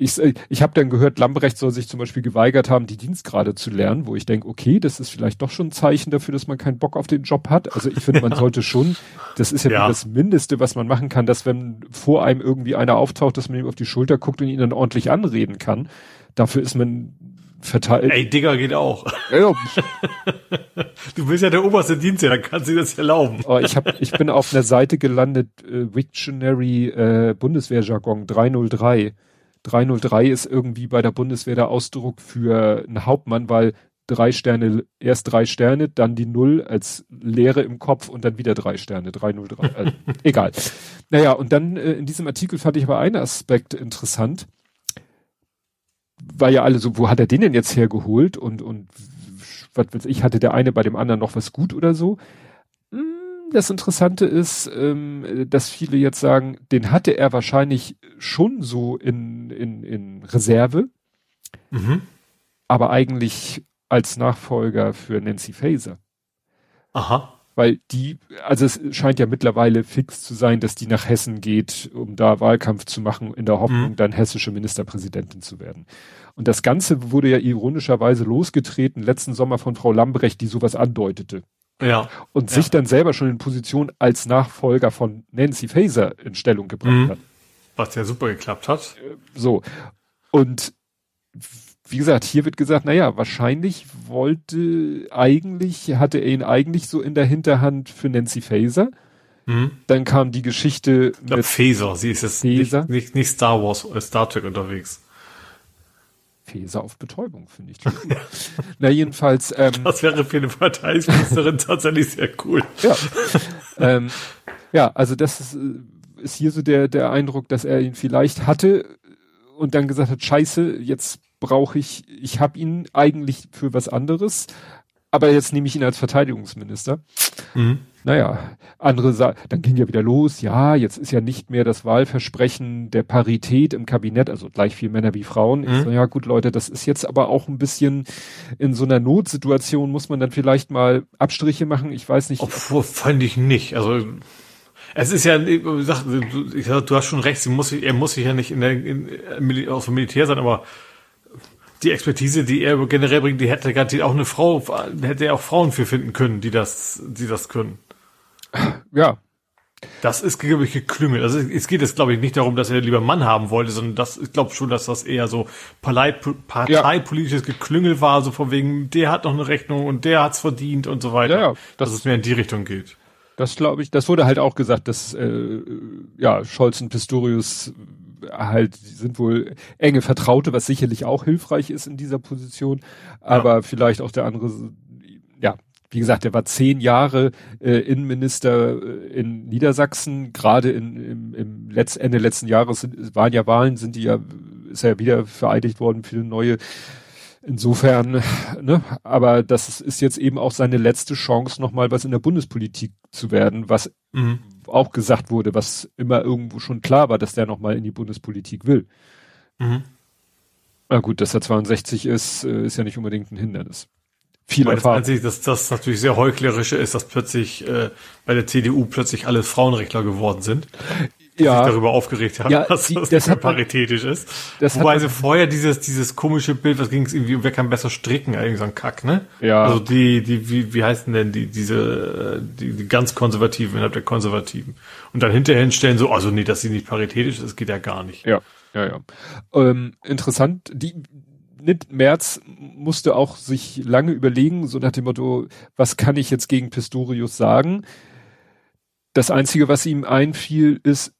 ich, äh, ich habe dann gehört, Lambrecht soll sich zum Beispiel geweigert haben, die Dienstgrade zu lernen, wo ich denke, okay, das ist vielleicht doch schon ein Zeichen dafür, dass man keinen Bock auf den Job hat. Also ich finde, man (laughs) sollte schon, das ist ja, ja. das Mindeste, was man machen kann, dass wenn vor einem irgendwie einer auftaucht, dass man ihm auf die Schulter guckt und ihn dann ordentlich anreden kann. Dafür ist man verteilt. Ey, Digger geht auch. Ja. (laughs) du bist ja der oberste Dienst, dann kannst du das erlauben. Oh, ich, hab, ich bin auf einer Seite gelandet, äh, Wiktionary äh, Bundeswehrjargon 303 303 ist irgendwie bei der Bundeswehr der Ausdruck für einen Hauptmann, weil drei Sterne, erst drei Sterne, dann die Null als Leere im Kopf und dann wieder drei Sterne, 303. Also, (laughs) egal. Naja, und dann äh, in diesem Artikel fand ich aber einen Aspekt interessant. War ja alle so, wo hat er den denn jetzt hergeholt und, und was weiß ich, hatte der eine bei dem anderen noch was gut oder so? Das Interessante ist, ähm, dass viele jetzt sagen, den hatte er wahrscheinlich schon so in, in, in Reserve, mhm. aber eigentlich als Nachfolger für Nancy Faeser. Aha. Weil die, also es scheint ja mittlerweile fix zu sein, dass die nach Hessen geht, um da Wahlkampf zu machen, in der Hoffnung, mhm. dann hessische Ministerpräsidentin zu werden. Und das Ganze wurde ja ironischerweise losgetreten letzten Sommer von Frau Lambrecht, die sowas andeutete. Ja. Und sich dann selber schon in Position als Nachfolger von Nancy Faeser in Stellung gebracht mhm. hat. Was ja super geklappt hat. So. Und wie gesagt, hier wird gesagt, naja, wahrscheinlich wollte eigentlich, hatte er ihn eigentlich so in der Hinterhand für Nancy Faeser. Mhm. Dann kam die Geschichte ich glaub, mit Faeser, sie ist jetzt nicht, nicht, nicht Star Wars, äh, Star Trek unterwegs. Feser auf Betäubung, finde ich. Na, jedenfalls. Ähm, das wäre für eine Verteidigungsministerin (laughs) tatsächlich sehr cool. Ja. ähm, ja, also das ist, äh, ist hier so der, der Eindruck, dass er ihn vielleicht hatte und dann gesagt hat, scheiße, jetzt brauche ich, ich habe ihn eigentlich für was anderes, aber jetzt nehme ich ihn als Verteidigungsminister. Mhm. Naja, andere sagen, dann ging ja wieder los, ja, jetzt ist ja nicht mehr das Wahlversprechen der Parität im Kabinett, also gleich viel Männer wie Frauen. Mhm. So, ja gut, Leute, das ist jetzt aber auch ein bisschen in so einer Notsituation muss man dann vielleicht mal Abstriche machen, ich weiß nicht. Oh, fand ich nicht, also es ist ja, ich sag, du hast schon recht, muss, er muss sich ja nicht in der, in, aus dem Militär sein, aber die Expertise, die er generell bringt, die hätte garantiert auch eine Frau, hätte er auch Frauen für finden können, die das, die das können. Ja. Das ist, glaube ich, geklüngelt. Also es geht jetzt, glaube ich, nicht darum, dass er lieber Mann haben wollte, sondern das, ich glaube schon, dass das eher so parteipolitisches ja. Geklüngel war, so von wegen, der hat noch eine Rechnung und der hat's verdient und so weiter. Ja, ja. Das, dass es mehr in die Richtung geht. Das glaube ich, das wurde halt auch gesagt, dass äh, ja, Scholz und Pistorius halt sind wohl enge Vertraute, was sicherlich auch hilfreich ist in dieser Position, aber ja. vielleicht auch der andere, ja, wie gesagt, er war zehn Jahre äh, Innenminister äh, in Niedersachsen, gerade in, im, im Letz-, Ende letzten Jahres sind, waren ja Wahlen, sind die ja, ist er ja wieder vereidigt worden für eine neue Insofern, ne, aber das ist jetzt eben auch seine letzte Chance, nochmal was in der Bundespolitik zu werden, was mhm. auch gesagt wurde, was immer irgendwo schon klar war, dass der nochmal in die Bundespolitik will. Mhm. Na gut, dass er 62 ist, äh, ist ja nicht unbedingt ein Hindernis. Viel Erfahrung. Das Einzige, dass das natürlich sehr heuchlerische ist, dass plötzlich äh, bei der CDU plötzlich alle Frauenrechtler geworden sind ja. sich darüber aufgeregt haben, ja, (laughs) dass die, das, das nicht paritätisch ist. Das Wobei sie vorher dieses, dieses komische Bild, was ging es irgendwie, wer kann besser stricken, irgendwie so ein Kack, ne? Ja. Also die, die, wie, wie heißen denn die, diese, die, die ganz Konservativen innerhalb der Konservativen. Und dann hinterher hinstellen so, also nee, dass sie nicht paritätisch ist, das geht ja gar nicht. Ja, ja, ja. Ähm, interessant, die, Nitt Merz musste auch sich lange überlegen, so nach dem Motto, was kann ich jetzt gegen Pistorius sagen? Das Einzige, was ihm einfiel, ist,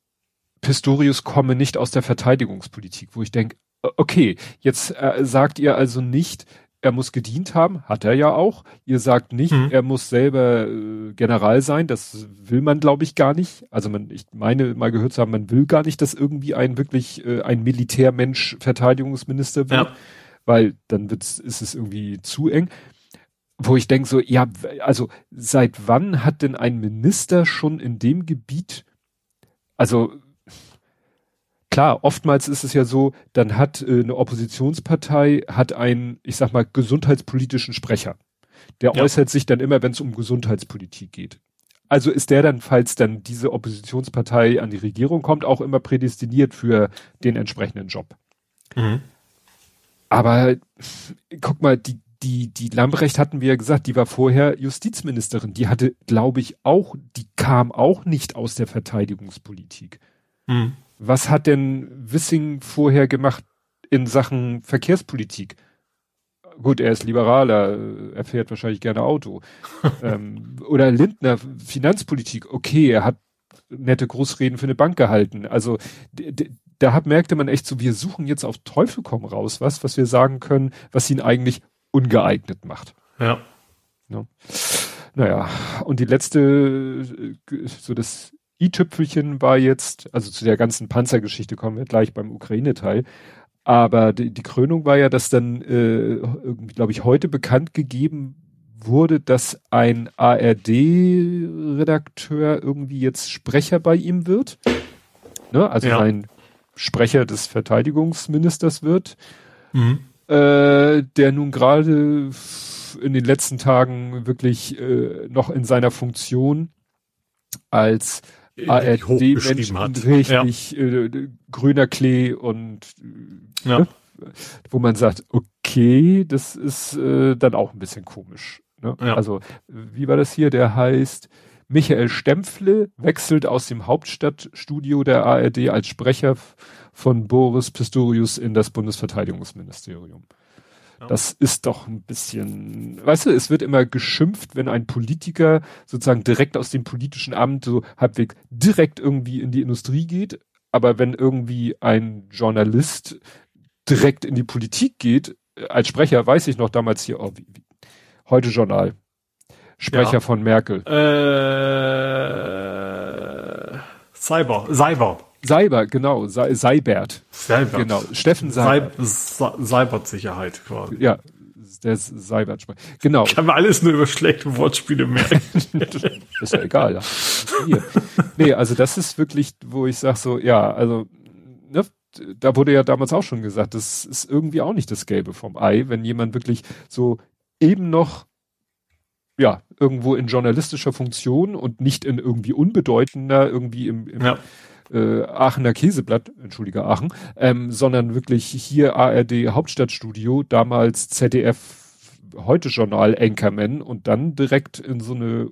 Pistorius komme nicht aus der Verteidigungspolitik, wo ich denke, okay, jetzt äh, sagt ihr also nicht, er muss gedient haben, hat er ja auch. Ihr sagt nicht, mhm. er muss selber äh, General sein, das will man glaube ich gar nicht. Also man, ich meine mal gehört zu haben, man will gar nicht, dass irgendwie ein wirklich äh, ein Militärmensch Verteidigungsminister wird, ja. Weil dann wird's, ist es irgendwie zu eng. Wo ich denke so, ja, also seit wann hat denn ein Minister schon in dem Gebiet, also klar, oftmals ist es ja so, dann hat äh, eine Oppositionspartei hat einen, ich sag mal, gesundheitspolitischen Sprecher. Der ja. äußert sich dann immer, wenn es um Gesundheitspolitik geht. Also ist der dann, falls dann diese Oppositionspartei an die Regierung kommt, auch immer prädestiniert für den entsprechenden Job. Mhm. Aber guck mal, die, die, die Lambrecht hatten wir ja gesagt, die war vorher Justizministerin. Die hatte, glaube ich, auch, die kam auch nicht aus der Verteidigungspolitik. Mhm. Was hat denn Wissing vorher gemacht in Sachen Verkehrspolitik? Gut, er ist Liberaler, er fährt wahrscheinlich gerne Auto. (laughs) ähm, oder Lindner, Finanzpolitik, okay, er hat nette Großreden für eine Bank gehalten. Also da hat, merkte man echt so, wir suchen jetzt auf Teufel komm raus was, was wir sagen können, was ihn eigentlich ungeeignet macht. Ja. ja. Naja, und die letzte, so das i-Tüpfelchen war jetzt, also zu der ganzen Panzergeschichte kommen wir gleich beim Ukraine-Teil. Aber die, die, Krönung war ja, dass dann äh, glaube ich, heute bekannt gegeben wurde, dass ein ARD-Redakteur irgendwie jetzt Sprecher bei ihm wird. Ne? Also ja. sein Sprecher des Verteidigungsministers wird, mhm. äh, der nun gerade in den letzten Tagen wirklich äh, noch in seiner Funktion als ARD-Menschen richtig ja. äh, grüner Klee und ja. ne? wo man sagt, okay, das ist äh, dann auch ein bisschen komisch. Ne? Ja. Also wie war das hier? Der heißt Michael Stempfle wechselt aus dem Hauptstadtstudio der ARD als Sprecher von Boris Pistorius in das Bundesverteidigungsministerium. Das ist doch ein bisschen, weißt du, es wird immer geschimpft, wenn ein Politiker sozusagen direkt aus dem politischen Amt so halbwegs direkt irgendwie in die Industrie geht. Aber wenn irgendwie ein Journalist direkt in die Politik geht, äh, als Sprecher weiß ich noch damals hier, oh, wie, wie, heute Journal, Sprecher ja. von Merkel. Äh, Cyber, Cyber. Seiber, genau, Se Seibert. Seibert. Genau, Steffen Seibert. Seibert-Sicherheit quasi. Ja, der Seibert. Genau. Ich kann mir alles nur über schlechte Wortspiele merken. (laughs) ist ja egal. Ja. Hier. Nee, also das ist wirklich, wo ich sag so, ja, also, ne, da wurde ja damals auch schon gesagt, das ist irgendwie auch nicht das Gelbe vom Ei, wenn jemand wirklich so eben noch ja, irgendwo in journalistischer Funktion und nicht in irgendwie unbedeutender, irgendwie im, im ja. äh, Aachener Käseblatt, entschuldige Aachen, ähm, sondern wirklich hier ARD Hauptstadtstudio, damals ZDF heute Journal Anchorman und dann direkt in so eine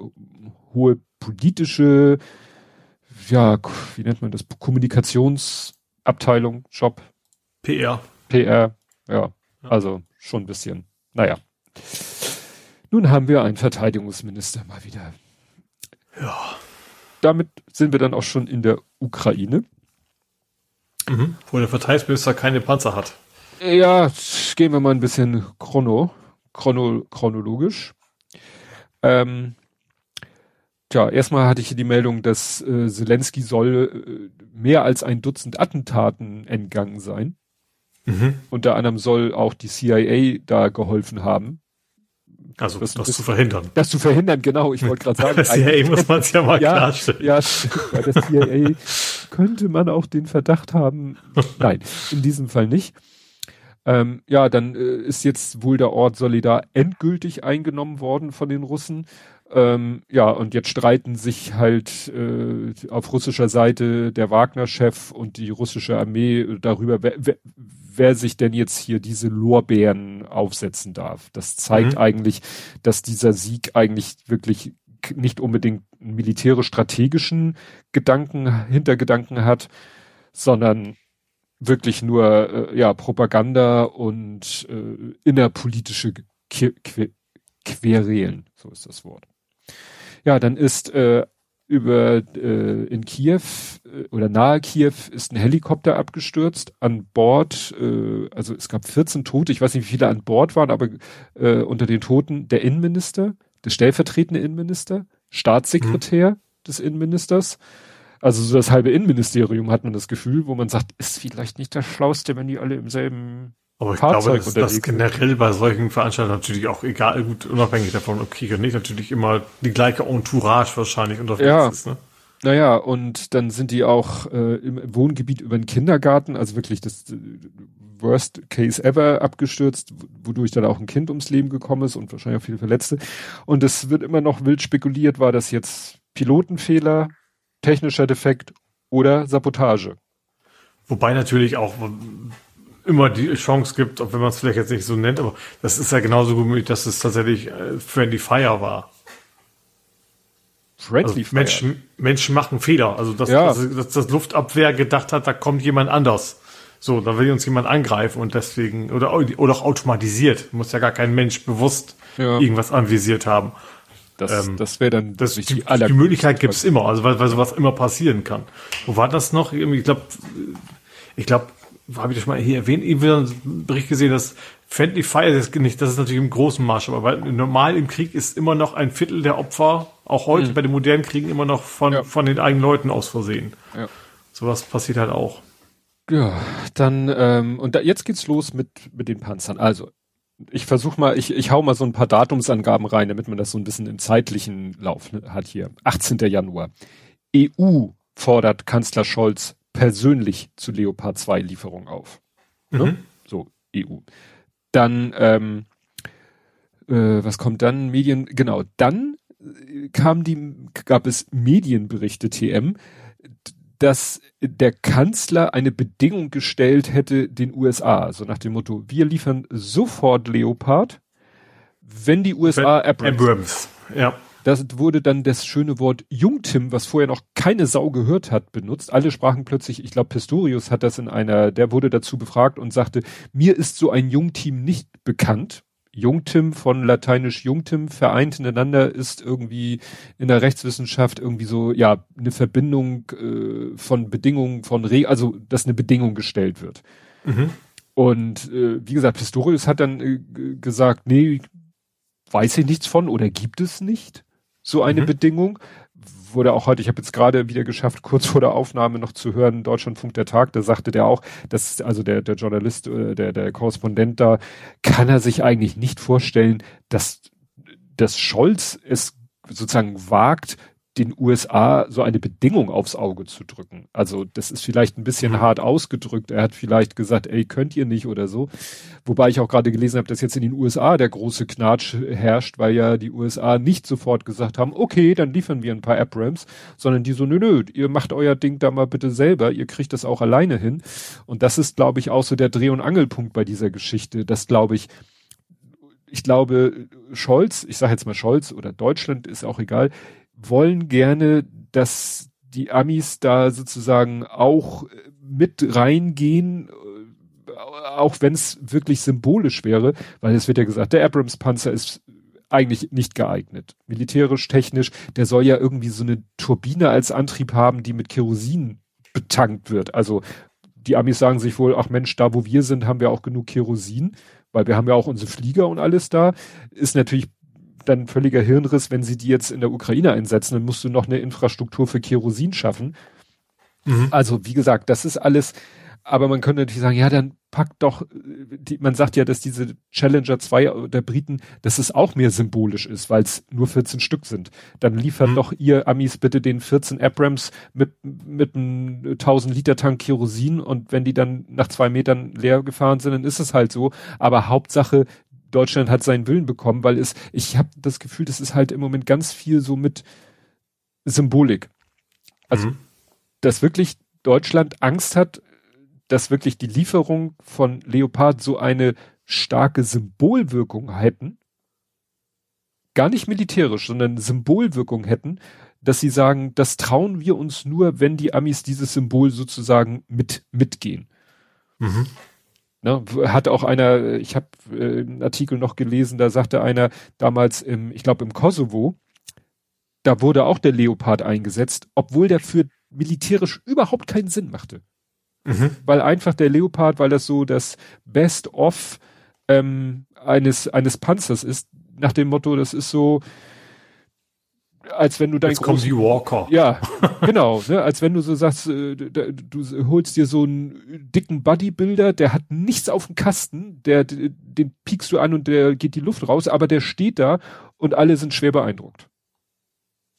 hohe politische, ja, wie nennt man das, Kommunikationsabteilung, Job. PR. PR, ja, ja. also schon ein bisschen, naja. Nun haben wir einen Verteidigungsminister mal wieder. Ja. Damit sind wir dann auch schon in der Ukraine. Mhm. Wo der Verteidigungsminister keine Panzer hat. Ja, gehen wir mal ein bisschen chrono, chrono chronologisch. Ähm, tja, erstmal hatte ich hier die Meldung, dass äh, Zelensky soll äh, mehr als ein Dutzend Attentaten entgangen sein. Mhm. Unter anderem soll auch die CIA da geholfen haben. Also das, das zu verhindern. Das zu verhindern, genau. Ich wollte gerade sagen. (laughs) Das CIA muss man es ja mal (laughs) ja, klarstellen. Ja, bei der CIA könnte man auch den Verdacht haben. (laughs) Nein, in diesem Fall nicht. Ähm, ja, dann äh, ist jetzt wohl der Ort Solidar endgültig eingenommen worden von den Russen. Ähm, ja, und jetzt streiten sich halt äh, auf russischer Seite der Wagner-Chef und die russische Armee darüber, wer, wer, wer sich denn jetzt hier diese Lorbeeren aufsetzen darf. Das zeigt mhm. eigentlich, dass dieser Sieg eigentlich wirklich nicht unbedingt einen militärisch-strategischen Gedanken, Hintergedanken hat, sondern wirklich nur äh, ja Propaganda und äh, innerpolitische que que Querelen, so ist das Wort. Ja, dann ist äh, über äh, in Kiew äh, oder nahe Kiew ist ein Helikopter abgestürzt. An Bord, äh, also es gab 14 Tote, ich weiß nicht, wie viele an Bord waren, aber äh, unter den Toten der Innenminister, der stellvertretende Innenminister, Staatssekretär mhm. des Innenministers. Also so das halbe Innenministerium hat man das Gefühl, wo man sagt, ist vielleicht nicht das Schlauste, wenn die alle im selben aber ich Fahrzeug glaube, dass das generell bei solchen Veranstaltungen natürlich auch egal, gut, unabhängig davon, ob Krieg oder nicht, natürlich immer die gleiche Entourage wahrscheinlich unterwegs ja. ist. Ne? Naja, und dann sind die auch äh, im Wohngebiet über den Kindergarten, also wirklich das äh, Worst Case ever abgestürzt, wodurch dann auch ein Kind ums Leben gekommen ist und wahrscheinlich auch viele Verletzte. Und es wird immer noch wild spekuliert, war das jetzt Pilotenfehler, technischer Defekt oder Sabotage. Wobei natürlich auch immer die Chance gibt, auch wenn man es vielleicht jetzt nicht so nennt, aber das ist ja genauso gut möglich, dass es tatsächlich äh, Friendly Fire war. Friendly also Fire? Menschen, Menschen machen Fehler. Also dass, ja. dass, dass das Luftabwehr gedacht hat, da kommt jemand anders. So, da will uns jemand angreifen und deswegen, oder, oder auch automatisiert. Muss ja gar kein Mensch bewusst ja. irgendwas anvisiert haben. Das, ähm, das wäre dann das, die, die, die Möglichkeit gibt's immer, also weil, weil sowas immer passieren kann. Wo war das noch? Ich glaube, ich glaube, habe ich das mal hier erwähnt, eben wieder einen Bericht gesehen, dass Friendly Fire, das, nicht, das ist natürlich im großen Maßstab, aber normal im Krieg ist immer noch ein Viertel der Opfer, auch heute mhm. bei den modernen Kriegen immer noch von, ja. von den eigenen Leuten aus versehen. Ja. Sowas passiert halt auch. Ja, dann, ähm, und da, jetzt geht's los mit, mit den Panzern. Also, ich versuche mal, ich, ich hau mal so ein paar Datumsangaben rein, damit man das so ein bisschen im zeitlichen Lauf hat hier. 18. Januar. EU fordert Kanzler Scholz persönlich zu Leopard 2 Lieferung auf. Ne? Mhm. So, EU. Dann, ähm, äh, was kommt dann? Medien, genau, dann äh, kam die, gab es Medienberichte TM, dass der Kanzler eine Bedingung gestellt hätte den USA, so nach dem Motto, wir liefern sofort Leopard, wenn die USA Abrams. Abrams. Ja. Das wurde dann das schöne Wort Jungtim, was vorher noch keine Sau gehört hat, benutzt. Alle sprachen plötzlich, ich glaube Pistorius hat das in einer, der wurde dazu befragt und sagte, mir ist so ein Jungtim nicht bekannt. Jungtim von lateinisch Jungtim vereint ineinander ist irgendwie in der Rechtswissenschaft irgendwie so, ja, eine Verbindung äh, von Bedingungen, von Re also dass eine Bedingung gestellt wird. Mhm. Und äh, wie gesagt, Pistorius hat dann äh, gesagt, nee, weiß ich nichts von oder gibt es nicht so eine mhm. Bedingung, wurde auch heute, ich habe jetzt gerade wieder geschafft, kurz vor der Aufnahme noch zu hören, Deutschlandfunk der Tag, da sagte der auch, dass also der, der Journalist, äh, der, der Korrespondent da, kann er sich eigentlich nicht vorstellen, dass, dass Scholz es sozusagen wagt, den USA so eine Bedingung aufs Auge zu drücken. Also das ist vielleicht ein bisschen mhm. hart ausgedrückt. Er hat vielleicht gesagt, ey, könnt ihr nicht oder so. Wobei ich auch gerade gelesen habe, dass jetzt in den USA der große Knatsch herrscht, weil ja die USA nicht sofort gesagt haben, okay, dann liefern wir ein paar Abrams, sondern die so, nö, nö, ihr macht euer Ding da mal bitte selber, ihr kriegt das auch alleine hin. Und das ist, glaube ich, auch so der Dreh- und Angelpunkt bei dieser Geschichte. Das glaube ich, ich glaube, Scholz, ich sage jetzt mal Scholz oder Deutschland, ist auch egal, wollen gerne, dass die Amis da sozusagen auch äh, mit reingehen, äh, auch wenn es wirklich symbolisch wäre, weil es wird ja gesagt, der Abrams-Panzer ist eigentlich nicht geeignet. Militärisch, technisch, der soll ja irgendwie so eine Turbine als Antrieb haben, die mit Kerosin betankt wird. Also die Amis sagen sich wohl, ach Mensch, da wo wir sind, haben wir auch genug Kerosin, weil wir haben ja auch unsere Flieger und alles da. Ist natürlich dann völliger Hirnriss, wenn sie die jetzt in der Ukraine einsetzen, dann musst du noch eine Infrastruktur für Kerosin schaffen. Mhm. Also wie gesagt, das ist alles, aber man könnte natürlich sagen, ja, dann packt doch, die, man sagt ja, dass diese Challenger 2 der Briten, dass es auch mehr symbolisch ist, weil es nur 14 Stück sind. Dann liefert mhm. doch ihr Amis bitte den 14 Abrams mit, mit einem 1000 Liter Tank Kerosin und wenn die dann nach zwei Metern leer gefahren sind, dann ist es halt so. Aber Hauptsache, Deutschland hat seinen Willen bekommen, weil es, ich habe das Gefühl, das ist halt im Moment ganz viel so mit Symbolik. Also, mhm. dass wirklich Deutschland Angst hat, dass wirklich die Lieferung von Leopard so eine starke Symbolwirkung hätten, gar nicht militärisch, sondern Symbolwirkung hätten, dass sie sagen, das trauen wir uns nur, wenn die Amis dieses Symbol sozusagen mit mitgehen. Mhm. Ne, hat auch einer, ich habe äh, einen Artikel noch gelesen, da sagte einer damals im, ich glaube im Kosovo, da wurde auch der Leopard eingesetzt, obwohl der für militärisch überhaupt keinen Sinn machte. Mhm. Weil einfach der Leopard, weil das so das Best of ähm, eines eines Panzers ist, nach dem Motto, das ist so, als wenn du dein Jetzt kommen die Walker. Ja, (laughs) genau, ne, als wenn du so sagst, äh, du holst dir so einen dicken Bodybuilder, der hat nichts auf dem Kasten, der den piekst du an und der geht die Luft raus, aber der steht da und alle sind schwer beeindruckt.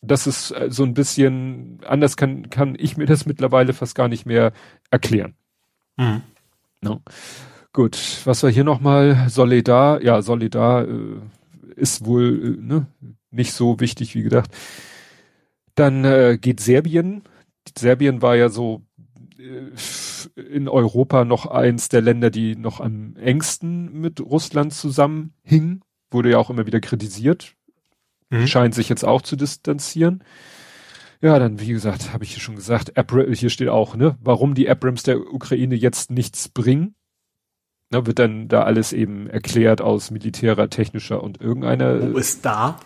Das ist äh, so ein bisschen anders kann kann ich mir das mittlerweile fast gar nicht mehr erklären. Mhm. No. Gut, was war hier nochmal? Solidar, ja, Solidar äh, ist wohl, äh, ne, nicht so wichtig wie gedacht. Dann äh, geht Serbien. Serbien war ja so äh, in Europa noch eins der Länder, die noch am engsten mit Russland zusammenhingen. Wurde ja auch immer wieder kritisiert. Mhm. Scheint sich jetzt auch zu distanzieren. Ja, dann, wie gesagt, habe ich hier schon gesagt, Abra hier steht auch, ne, warum die Abrams der Ukraine jetzt nichts bringen. Ne, wird dann da alles eben erklärt aus militärer, technischer und irgendeiner. Wo ist da?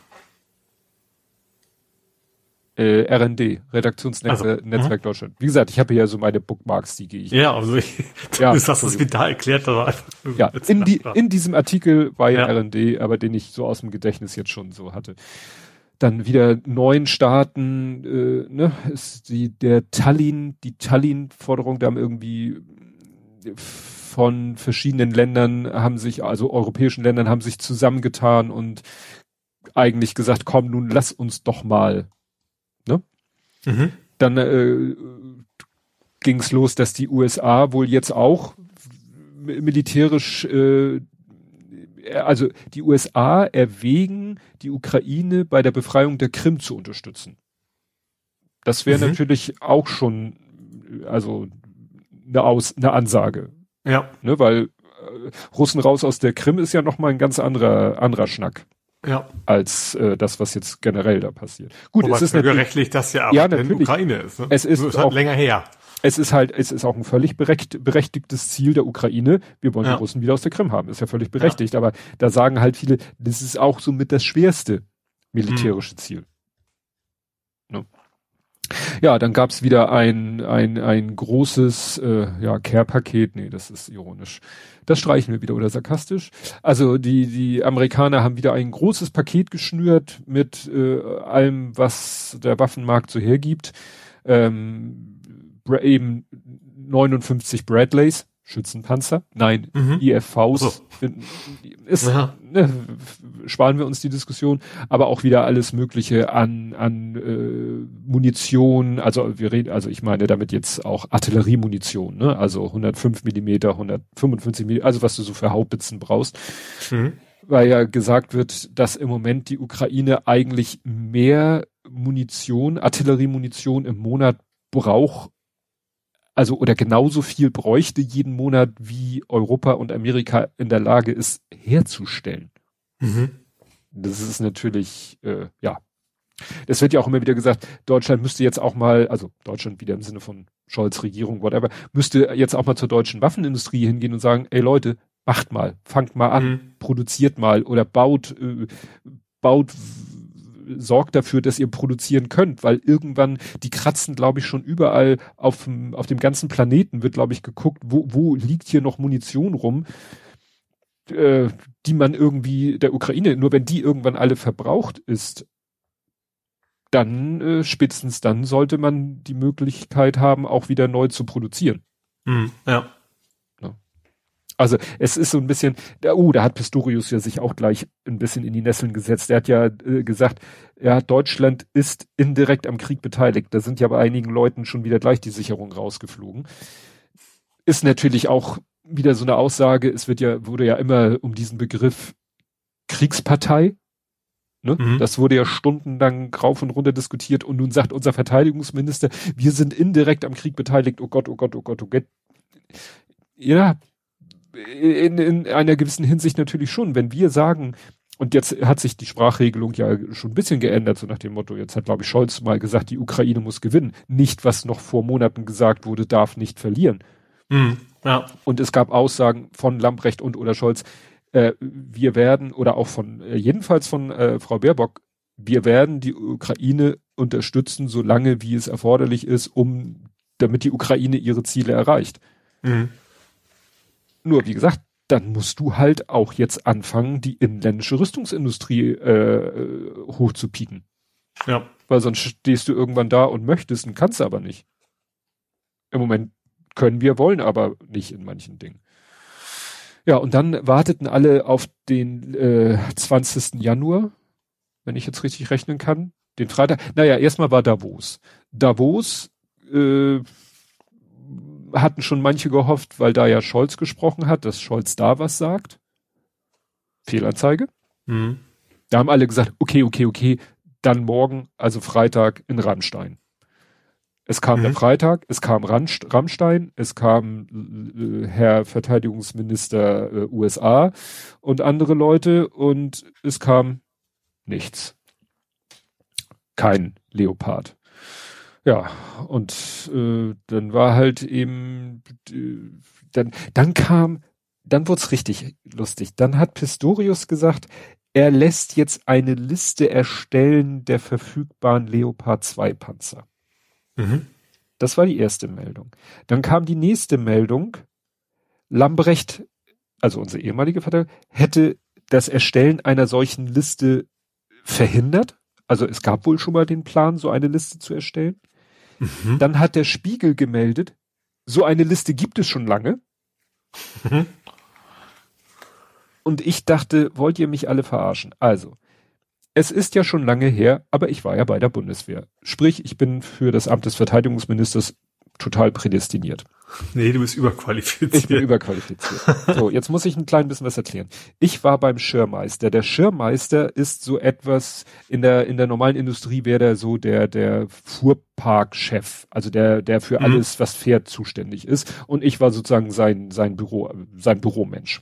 Äh, RND, Redaktionsnetzwerk also, mhm. Deutschland. Wie gesagt, ich habe hier so meine Bookmarks, die gehe ich. Ja, also ich, (laughs) ja, das hast du es mir da erklärt, aber einfach (laughs) Ja, in, die, in diesem Artikel war ja, ja RND, aber den ich so aus dem Gedächtnis jetzt schon so hatte. Dann wieder neun Staaten, äh, ne, ist die, der Tallinn, die Tallinn-Forderung, da haben irgendwie von verschiedenen Ländern haben sich, also europäischen Ländern haben sich zusammengetan und eigentlich gesagt, komm, nun lass uns doch mal? Mhm. Dann äh, ging es los, dass die USA wohl jetzt auch militärisch, äh, also die USA erwägen, die Ukraine bei der Befreiung der Krim zu unterstützen. Das wäre mhm. natürlich auch schon, also eine, Aus, eine Ansage. Ja. Ne, weil äh, Russen raus aus der Krim ist ja nochmal ein ganz anderer, anderer Schnack ja. als äh, das, was jetzt generell da passiert. Gut, Wobei es ist natürlich das ja, ja natürlich, in Ukraine ist. Ne? Es ist, es auch, länger her. Es ist halt, es ist auch ein völlig berechtigtes Ziel der Ukraine. Wir wollen ja. die Russen wieder aus der Krim haben. Ist ja völlig berechtigt. Ja. Aber da sagen halt viele, das ist auch so mit das schwerste militärische hm. Ziel. Ja, dann gab's wieder ein, ein, ein großes äh, ja, Care-Paket. Nee, das ist ironisch. Das streichen wir wieder oder sarkastisch. Also die, die Amerikaner haben wieder ein großes Paket geschnürt mit äh, allem, was der Waffenmarkt so hergibt. Ähm, eben 59 Bradleys, Schützenpanzer. Nein, mhm. IFVs. So. Ist, ja. ne, sparen wir uns die Diskussion, aber auch wieder alles Mögliche an, an äh, Munition, also wir reden, also ich meine damit jetzt auch Artilleriemunition, ne? Also 105 Millimeter, 155 Millimeter, also was du so für Haubitzen brauchst. Mhm. Weil ja gesagt wird, dass im Moment die Ukraine eigentlich mehr Munition, Artilleriemunition im Monat braucht also oder genauso viel bräuchte jeden Monat, wie Europa und Amerika in der Lage ist, herzustellen. Mhm. Das ist natürlich, äh, ja. Es wird ja auch immer wieder gesagt, Deutschland müsste jetzt auch mal, also Deutschland wieder im Sinne von Scholz Regierung, whatever, müsste jetzt auch mal zur deutschen Waffenindustrie hingehen und sagen, ey Leute, macht mal, fangt mal an, mhm. produziert mal oder baut, äh, baut sorgt dafür, dass ihr produzieren könnt, weil irgendwann, die kratzen, glaube ich, schon überall auf, auf dem ganzen Planeten wird, glaube ich, geguckt, wo, wo liegt hier noch Munition rum, äh, die man irgendwie der Ukraine, nur wenn die irgendwann alle verbraucht ist, dann, äh, spätestens dann sollte man die Möglichkeit haben, auch wieder neu zu produzieren. Mhm, ja. Also es ist so ein bisschen, oh, da hat Pistorius ja sich auch gleich ein bisschen in die Nesseln gesetzt. Er hat ja äh, gesagt, ja, Deutschland ist indirekt am Krieg beteiligt. Da sind ja bei einigen Leuten schon wieder gleich die Sicherung rausgeflogen. Ist natürlich auch wieder so eine Aussage, es wird ja, wurde ja immer um diesen Begriff Kriegspartei. Ne? Mhm. Das wurde ja stundenlang rauf und runter diskutiert und nun sagt unser Verteidigungsminister, wir sind indirekt am Krieg beteiligt. Oh Gott, oh Gott, oh Gott, oh Gott. Ja, in, in einer gewissen Hinsicht natürlich schon. Wenn wir sagen, und jetzt hat sich die Sprachregelung ja schon ein bisschen geändert, so nach dem Motto, jetzt hat, glaube ich, Scholz mal gesagt, die Ukraine muss gewinnen. Nicht, was noch vor Monaten gesagt wurde, darf nicht verlieren. Mhm, ja. Und es gab Aussagen von Lamprecht und oder Scholz, äh, wir werden, oder auch von, äh, jedenfalls von äh, Frau Baerbock, wir werden die Ukraine unterstützen, solange wie es erforderlich ist, um, damit die Ukraine ihre Ziele erreicht. Mhm. Nur, wie gesagt, dann musst du halt auch jetzt anfangen, die inländische Rüstungsindustrie äh, hochzupieken. Ja. Weil sonst stehst du irgendwann da und möchtest und kannst aber nicht. Im Moment können wir, wollen aber nicht in manchen Dingen. Ja, und dann warteten alle auf den äh, 20. Januar, wenn ich jetzt richtig rechnen kann. Den Freitag. Naja, erstmal war Davos. Davos äh, hatten schon manche gehofft, weil da ja Scholz gesprochen hat, dass Scholz da was sagt. Fehlanzeige. Mhm. Da haben alle gesagt, okay, okay, okay, dann morgen, also Freitag in Rammstein. Es kam mhm. der Freitag, es kam Rammstein, es kam äh, Herr Verteidigungsminister äh, USA und andere Leute und es kam nichts. Kein Leopard. Ja, und äh, dann war halt eben, äh, dann, dann kam, dann wurde es richtig lustig. Dann hat Pistorius gesagt, er lässt jetzt eine Liste erstellen der verfügbaren Leopard 2 Panzer. Mhm. Das war die erste Meldung. Dann kam die nächste Meldung. Lambrecht, also unser ehemaliger Vater, hätte das Erstellen einer solchen Liste verhindert. Also es gab wohl schon mal den Plan, so eine Liste zu erstellen. Mhm. Dann hat der Spiegel gemeldet, so eine Liste gibt es schon lange. Mhm. Und ich dachte, wollt ihr mich alle verarschen? Also, es ist ja schon lange her, aber ich war ja bei der Bundeswehr. Sprich, ich bin für das Amt des Verteidigungsministers total prädestiniert. Nee, du bist überqualifiziert. Ich bin überqualifiziert. so, jetzt muss ich ein klein bisschen was erklären. Ich war beim Schirmeister. Der Schirmeister ist so etwas, in der, in der normalen Industrie wäre der so der, der Fuhrparkchef. Also der, der für mhm. alles, was fährt, zuständig ist. Und ich war sozusagen sein, sein Büro, sein Büromensch.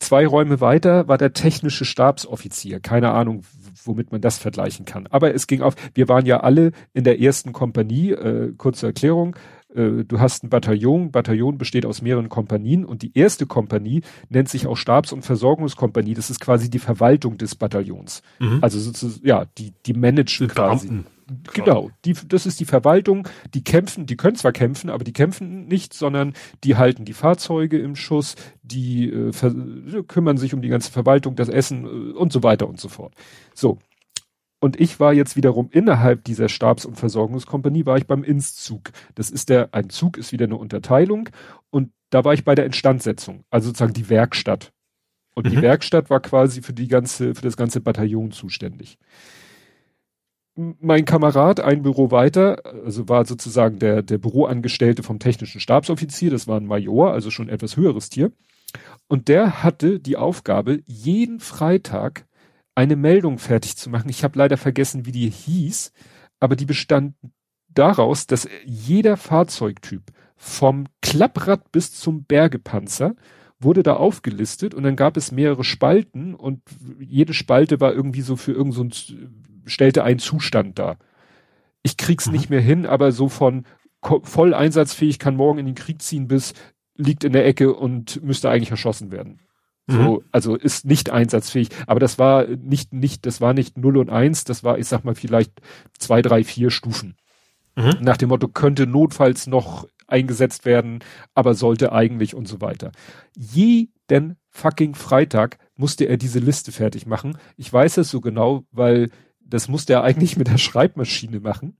Zwei Räume weiter war der technische Stabsoffizier. Keine Ahnung, womit man das vergleichen kann. Aber es ging auf, wir waren ja alle in der ersten Kompanie, äh, kurze Erklärung, äh, du hast ein Bataillon, Bataillon besteht aus mehreren Kompanien und die erste Kompanie nennt sich auch Stabs- und Versorgungskompanie. Das ist quasi die Verwaltung des Bataillons. Mhm. Also sozusagen, ja, die, die managen quasi. Beamten. Genau, die, das ist die Verwaltung, die kämpfen, die können zwar kämpfen, aber die kämpfen nicht, sondern die halten die Fahrzeuge im Schuss, die äh, kümmern sich um die ganze Verwaltung, das Essen äh, und so weiter und so fort. So. Und ich war jetzt wiederum innerhalb dieser Stabs- und Versorgungskompanie, war ich beim Inszug. Das ist der, ein Zug ist wieder eine Unterteilung und da war ich bei der Instandsetzung, also sozusagen die Werkstatt. Und mhm. die Werkstatt war quasi für die ganze, für das ganze Bataillon zuständig. Mein Kamerad, ein Büro weiter, also war sozusagen der, der Büroangestellte vom technischen Stabsoffizier, das war ein Major, also schon etwas höheres Tier. Und der hatte die Aufgabe, jeden Freitag eine Meldung fertig zu machen. Ich habe leider vergessen, wie die hieß, aber die bestand daraus, dass jeder Fahrzeugtyp vom Klapprad bis zum Bergepanzer wurde da aufgelistet und dann gab es mehrere Spalten und jede Spalte war irgendwie so für irgendeinen so stellte einen Zustand dar. Ich krieg's mhm. nicht mehr hin, aber so von voll einsatzfähig kann morgen in den Krieg ziehen bis liegt in der Ecke und müsste eigentlich erschossen werden. So, mhm. also ist nicht einsatzfähig. Aber das war nicht, nicht, das war nicht 0 und 1, das war, ich sag mal, vielleicht zwei, drei, vier Stufen. Mhm. Nach dem Motto, könnte notfalls noch eingesetzt werden, aber sollte eigentlich und so weiter. Jeden fucking Freitag musste er diese Liste fertig machen. Ich weiß es so genau, weil das musste er eigentlich mit der Schreibmaschine machen.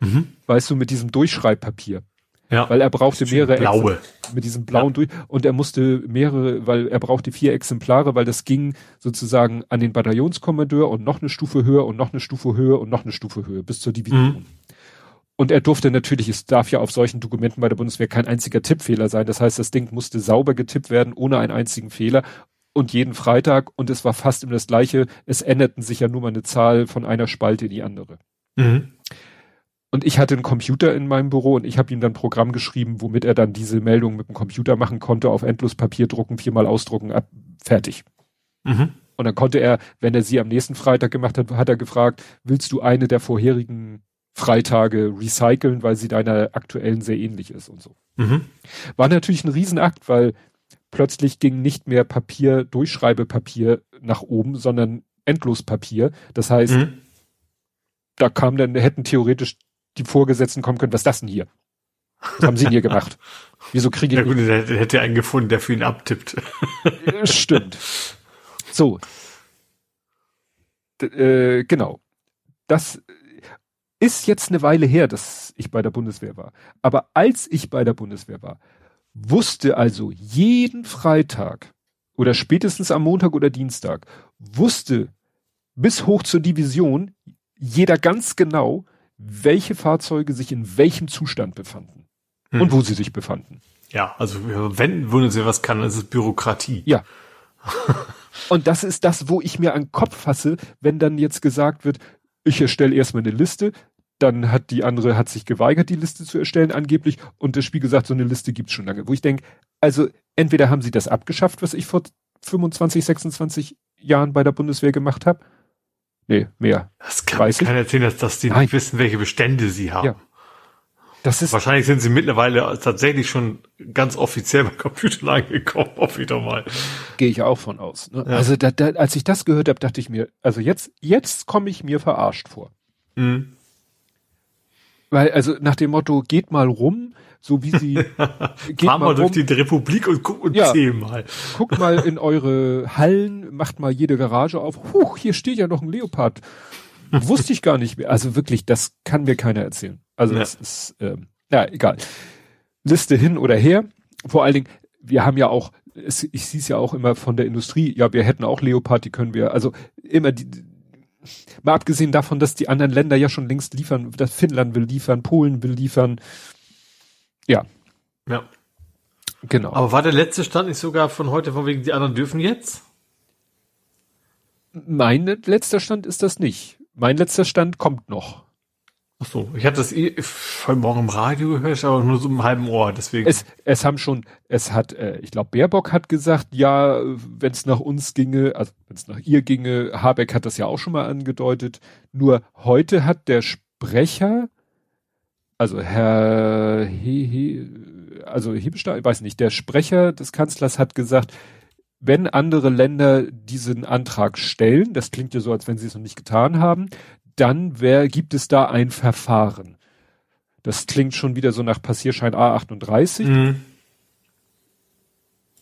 Mhm. Weißt du, mit diesem Durchschreibpapier. Ja. Weil er brauchte mehrere blaue Ex mit diesem blauen ja. durch und er musste mehrere, weil er brauchte vier Exemplare, weil das ging sozusagen an den Bataillonskommandeur und noch eine Stufe höher und noch eine Stufe höher und noch eine Stufe höher bis zur Division. Mhm. Und er durfte natürlich, es darf ja auf solchen Dokumenten bei der Bundeswehr kein einziger Tippfehler sein. Das heißt, das Ding musste sauber getippt werden, ohne einen einzigen Fehler. Und jeden Freitag, und es war fast immer das Gleiche, es änderten sich ja nur mal eine Zahl von einer Spalte in die andere. Mhm. Und ich hatte einen Computer in meinem Büro und ich habe ihm dann ein Programm geschrieben, womit er dann diese Meldung mit dem Computer machen konnte, auf Endlospapier drucken, viermal ausdrucken, ab, fertig. Mhm. Und dann konnte er, wenn er sie am nächsten Freitag gemacht hat, hat er gefragt, willst du eine der vorherigen Freitage recyceln, weil sie deiner aktuellen sehr ähnlich ist und so. Mhm. War natürlich ein Riesenakt, weil plötzlich ging nicht mehr Papier, Durchschreibepapier nach oben, sondern Endlospapier. Das heißt, mhm. da kam dann, hätten theoretisch die Vorgesetzten kommen können, was ist das denn hier? Was haben sie denn hier gemacht? (laughs) Wieso kriege ich. Ja gut, der hätte einen gefunden, der für ihn abtippt. Stimmt. So. D äh, genau. Das ist jetzt eine Weile her, dass ich bei der Bundeswehr war. Aber als ich bei der Bundeswehr war, wusste also jeden Freitag oder spätestens am Montag oder Dienstag, wusste bis hoch zur Division jeder ganz genau, welche Fahrzeuge sich in welchem Zustand befanden hm. und wo sie sich befanden. Ja, also wenn Bundeswehr was kann, ist es Bürokratie. Ja. (laughs) und das ist das, wo ich mir an den Kopf fasse, wenn dann jetzt gesagt wird, ich erstelle erstmal eine Liste, dann hat die andere, hat sich geweigert, die Liste zu erstellen angeblich und das Spiel gesagt, so eine Liste gibt's schon lange. Wo ich denke, also entweder haben sie das abgeschafft, was ich vor 25, 26 Jahren bei der Bundeswehr gemacht habe. Nee, mehr. Das kann Weiß keiner erzählen, dass, dass die Nein. nicht wissen, welche Bestände sie haben. Ja. Das ist Wahrscheinlich sind sie mittlerweile tatsächlich schon ganz offiziell bei Computern angekommen, (laughs) hoffe ich doch mal. Gehe ich auch von aus. Ne? Ja. Also da, da, als ich das gehört habe, dachte ich mir, also jetzt, jetzt komme ich mir verarscht vor. Mhm. Weil, also nach dem Motto, geht mal rum, so wie sie (laughs) geht Fahr mal, mal durch die Republik und guck und ja, zähl mal. Guckt mal in eure Hallen, macht mal jede Garage auf. Huch, hier steht ja noch ein Leopard. Wusste ich gar nicht mehr. Also wirklich, das kann mir keiner erzählen. Also ja. das ist, ähm, ja, egal. Liste hin oder her. Vor allen Dingen, wir haben ja auch, es, ich sehe es ja auch immer von der Industrie, ja, wir hätten auch Leopard, die können wir, also immer die, mal abgesehen davon, dass die anderen Länder ja schon längst liefern, dass Finnland will liefern, Polen will liefern. Ja. Ja. Genau. Aber war der letzte Stand nicht sogar von heute von wegen, die anderen dürfen jetzt? Mein letzter Stand ist das nicht. Mein letzter Stand kommt noch. Ach so, ich hatte das eh heute Morgen im Radio gehört, aber nur so im halben Ohr, deswegen. Es, es haben schon, es hat, äh, ich glaube, Baerbock hat gesagt, ja, wenn es nach uns ginge, also wenn es nach ihr ginge, Habeck hat das ja auch schon mal angedeutet. Nur heute hat der Sprecher, also Herr He, He also Hebestein, ich weiß nicht, der Sprecher des Kanzlers hat gesagt, wenn andere Länder diesen Antrag stellen, das klingt ja so, als wenn sie es noch nicht getan haben, dann wär, gibt es da ein Verfahren. Das klingt schon wieder so nach Passierschein A38. Mhm.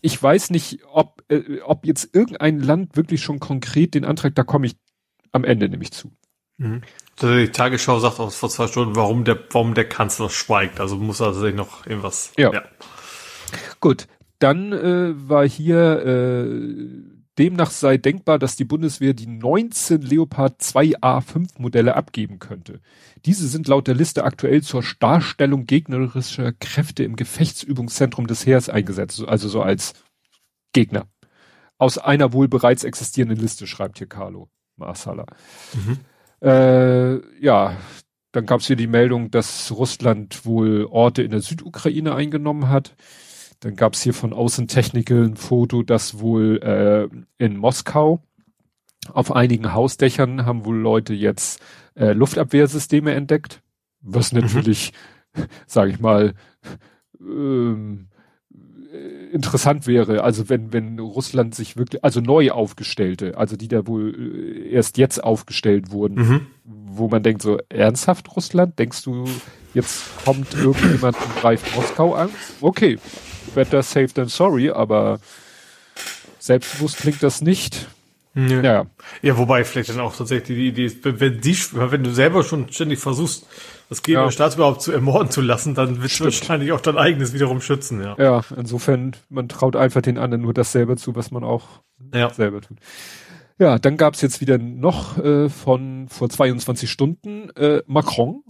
Ich weiß nicht, ob, äh, ob jetzt irgendein Land wirklich schon konkret den Antrag, da komme ich am Ende nämlich zu. Mhm. Also die Tagesschau sagt auch vor zwei Stunden, warum der, warum der Kanzler schweigt. Also muss er sich noch irgendwas. Ja. ja. Gut, dann äh, war hier äh, Demnach sei denkbar, dass die Bundeswehr die 19 Leopard 2A5 Modelle abgeben könnte. Diese sind laut der Liste aktuell zur Darstellung gegnerischer Kräfte im Gefechtsübungszentrum des Heers eingesetzt, also so als Gegner. Aus einer wohl bereits existierenden Liste, schreibt hier Carlo Marsala. Mhm. Äh, ja, dann gab es hier die Meldung, dass Russland wohl Orte in der Südukraine eingenommen hat. Dann gab es hier von Außentechnical ein Foto, das wohl äh, in Moskau auf einigen Hausdächern haben wohl Leute jetzt äh, Luftabwehrsysteme entdeckt, was mhm. natürlich, mhm. sage ich mal, ähm, interessant wäre, also wenn, wenn Russland sich wirklich, also neu aufgestellte, also die da wohl äh, erst jetzt aufgestellt wurden, mhm. wo man denkt so, ernsthaft Russland? Denkst du, jetzt kommt irgendjemand und greift Moskau an? Okay, better safe than sorry, aber selbstbewusst klingt das nicht. Ja. ja. ja, wobei vielleicht dann auch tatsächlich die Idee ist, wenn, die, wenn du selber schon ständig versuchst, das Gegner ja. Staatsüberhaupt zu ermorden zu lassen, dann wird wahrscheinlich auch dein eigenes wiederum schützen, ja. Ja, insofern, man traut einfach den anderen nur das selber zu, was man auch ja. selber tut. Ja, dann gab's jetzt wieder noch äh, von vor 22 Stunden äh, Macron.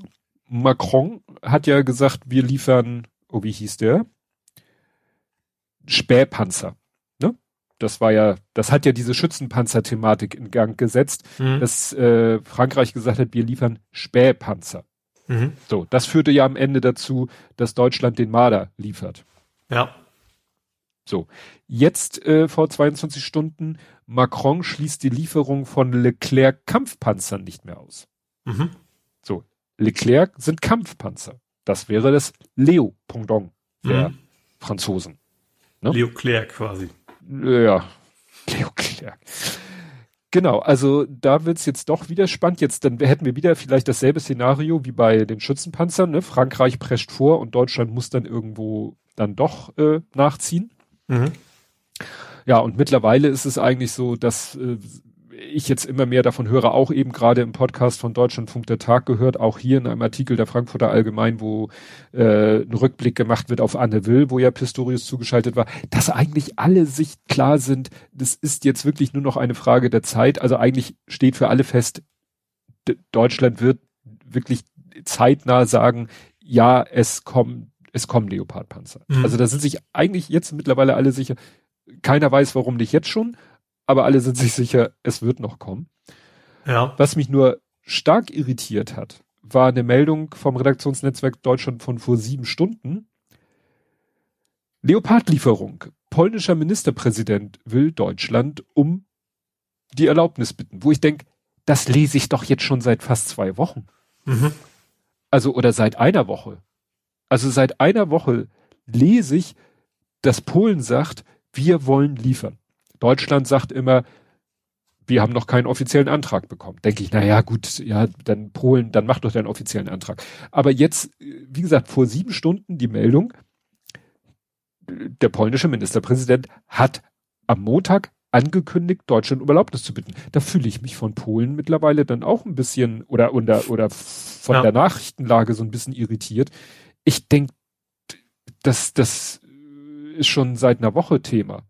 Macron hat ja gesagt, wir liefern, oh, wie hieß der? Spähpanzer. Ne? Das war ja, das hat ja diese Schützenpanzer-Thematik in Gang gesetzt, mhm. dass äh, Frankreich gesagt hat, wir liefern Spähpanzer. Mhm. So, das führte ja am Ende dazu, dass Deutschland den Marder liefert. Ja. So, jetzt äh, vor 22 Stunden, Macron schließt die Lieferung von Leclerc Kampfpanzern nicht mehr aus. Mhm. So, Leclerc sind Kampfpanzer. Das wäre das Leo-Pendant der mhm. Franzosen. Ne? Leo Clerc quasi. Ja, Leo Clerc. Genau, also da wird's jetzt doch wieder spannend. Jetzt dann hätten wir wieder vielleicht dasselbe Szenario wie bei den Schützenpanzern. Ne? Frankreich prescht vor und Deutschland muss dann irgendwo dann doch äh, nachziehen. Mhm. Ja, und mittlerweile ist es eigentlich so, dass äh, ich jetzt immer mehr davon höre, auch eben gerade im Podcast von Deutschlandfunk der Tag gehört, auch hier in einem Artikel der Frankfurter Allgemein, wo äh, ein Rückblick gemacht wird auf Anne Will, wo ja Pistorius zugeschaltet war, dass eigentlich alle sich klar sind, das ist jetzt wirklich nur noch eine Frage der Zeit. Also eigentlich steht für alle fest, Deutschland wird wirklich zeitnah sagen, ja, es kommen, es kommen Leopardpanzer. Mhm. Also da sind sich eigentlich jetzt mittlerweile alle sicher. Keiner weiß, warum nicht jetzt schon, aber alle sind sich sicher, es wird noch kommen. Ja. Was mich nur stark irritiert hat, war eine Meldung vom Redaktionsnetzwerk Deutschland von vor sieben Stunden. Leopardlieferung. Polnischer Ministerpräsident will Deutschland um die Erlaubnis bitten, wo ich denke, das lese ich doch jetzt schon seit fast zwei Wochen. Mhm. Also, oder seit einer Woche. Also seit einer Woche lese ich, dass Polen sagt, wir wollen liefern. Deutschland sagt immer, wir haben noch keinen offiziellen Antrag bekommen. Denke ich, na ja, gut, ja, dann Polen, dann mach doch deinen offiziellen Antrag. Aber jetzt, wie gesagt, vor sieben Stunden die Meldung, der polnische Ministerpräsident hat am Montag angekündigt, Deutschland um Erlaubnis zu bitten. Da fühle ich mich von Polen mittlerweile dann auch ein bisschen oder oder, oder von ja. der Nachrichtenlage so ein bisschen irritiert. Ich denke, das, das ist schon seit einer Woche Thema.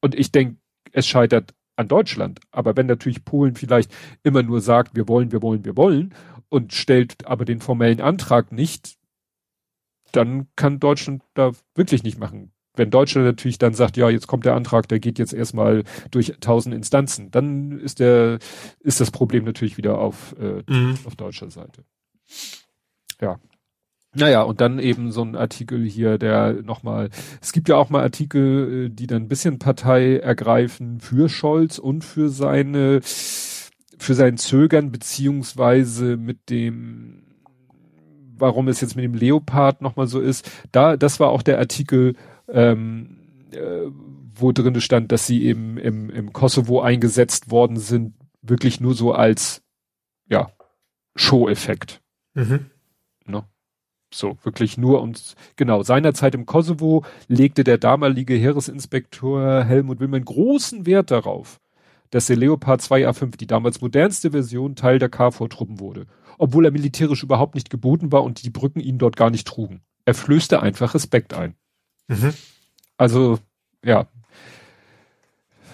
Und ich denke, es scheitert an Deutschland. Aber wenn natürlich Polen vielleicht immer nur sagt, wir wollen, wir wollen, wir wollen und stellt aber den formellen Antrag nicht, dann kann Deutschland da wirklich nicht machen. Wenn Deutschland natürlich dann sagt, ja, jetzt kommt der Antrag, der geht jetzt erstmal durch tausend Instanzen, dann ist der, ist das Problem natürlich wieder auf, äh, mhm. auf deutscher Seite. Ja, naja, und dann eben so ein Artikel hier, der nochmal, es gibt ja auch mal Artikel, äh, die dann ein bisschen Partei ergreifen für Scholz und für seine, für sein Zögern, beziehungsweise mit dem, warum es jetzt mit dem Leopard nochmal so ist. Da, das war auch der Artikel, ähm, äh, wo drin stand, dass sie eben im, im Kosovo eingesetzt worden sind, wirklich nur so als ja, Show-Effekt. Mhm. So, wirklich nur und genau, seinerzeit im Kosovo legte der damalige Heeresinspektor Helmut Willmann großen Wert darauf, dass der Leopard 2A5, die damals modernste Version, Teil der KFOR-Truppen wurde, obwohl er militärisch überhaupt nicht geboten war und die Brücken ihn dort gar nicht trugen. Er flößte einfach Respekt ein. Mhm. Also, ja.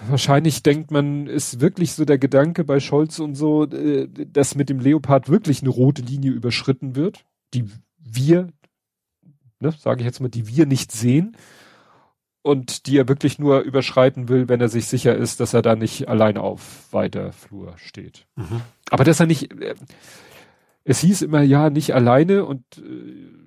Wahrscheinlich denkt man, ist wirklich so der Gedanke bei Scholz und so, äh, dass mit dem Leopard wirklich eine rote Linie überschritten wird, die wir, ne, sage ich jetzt mal, die wir nicht sehen und die er wirklich nur überschreiten will, wenn er sich sicher ist, dass er da nicht allein auf weiter Flur steht. Mhm. Aber dass er nicht, äh, es hieß immer ja nicht alleine und äh,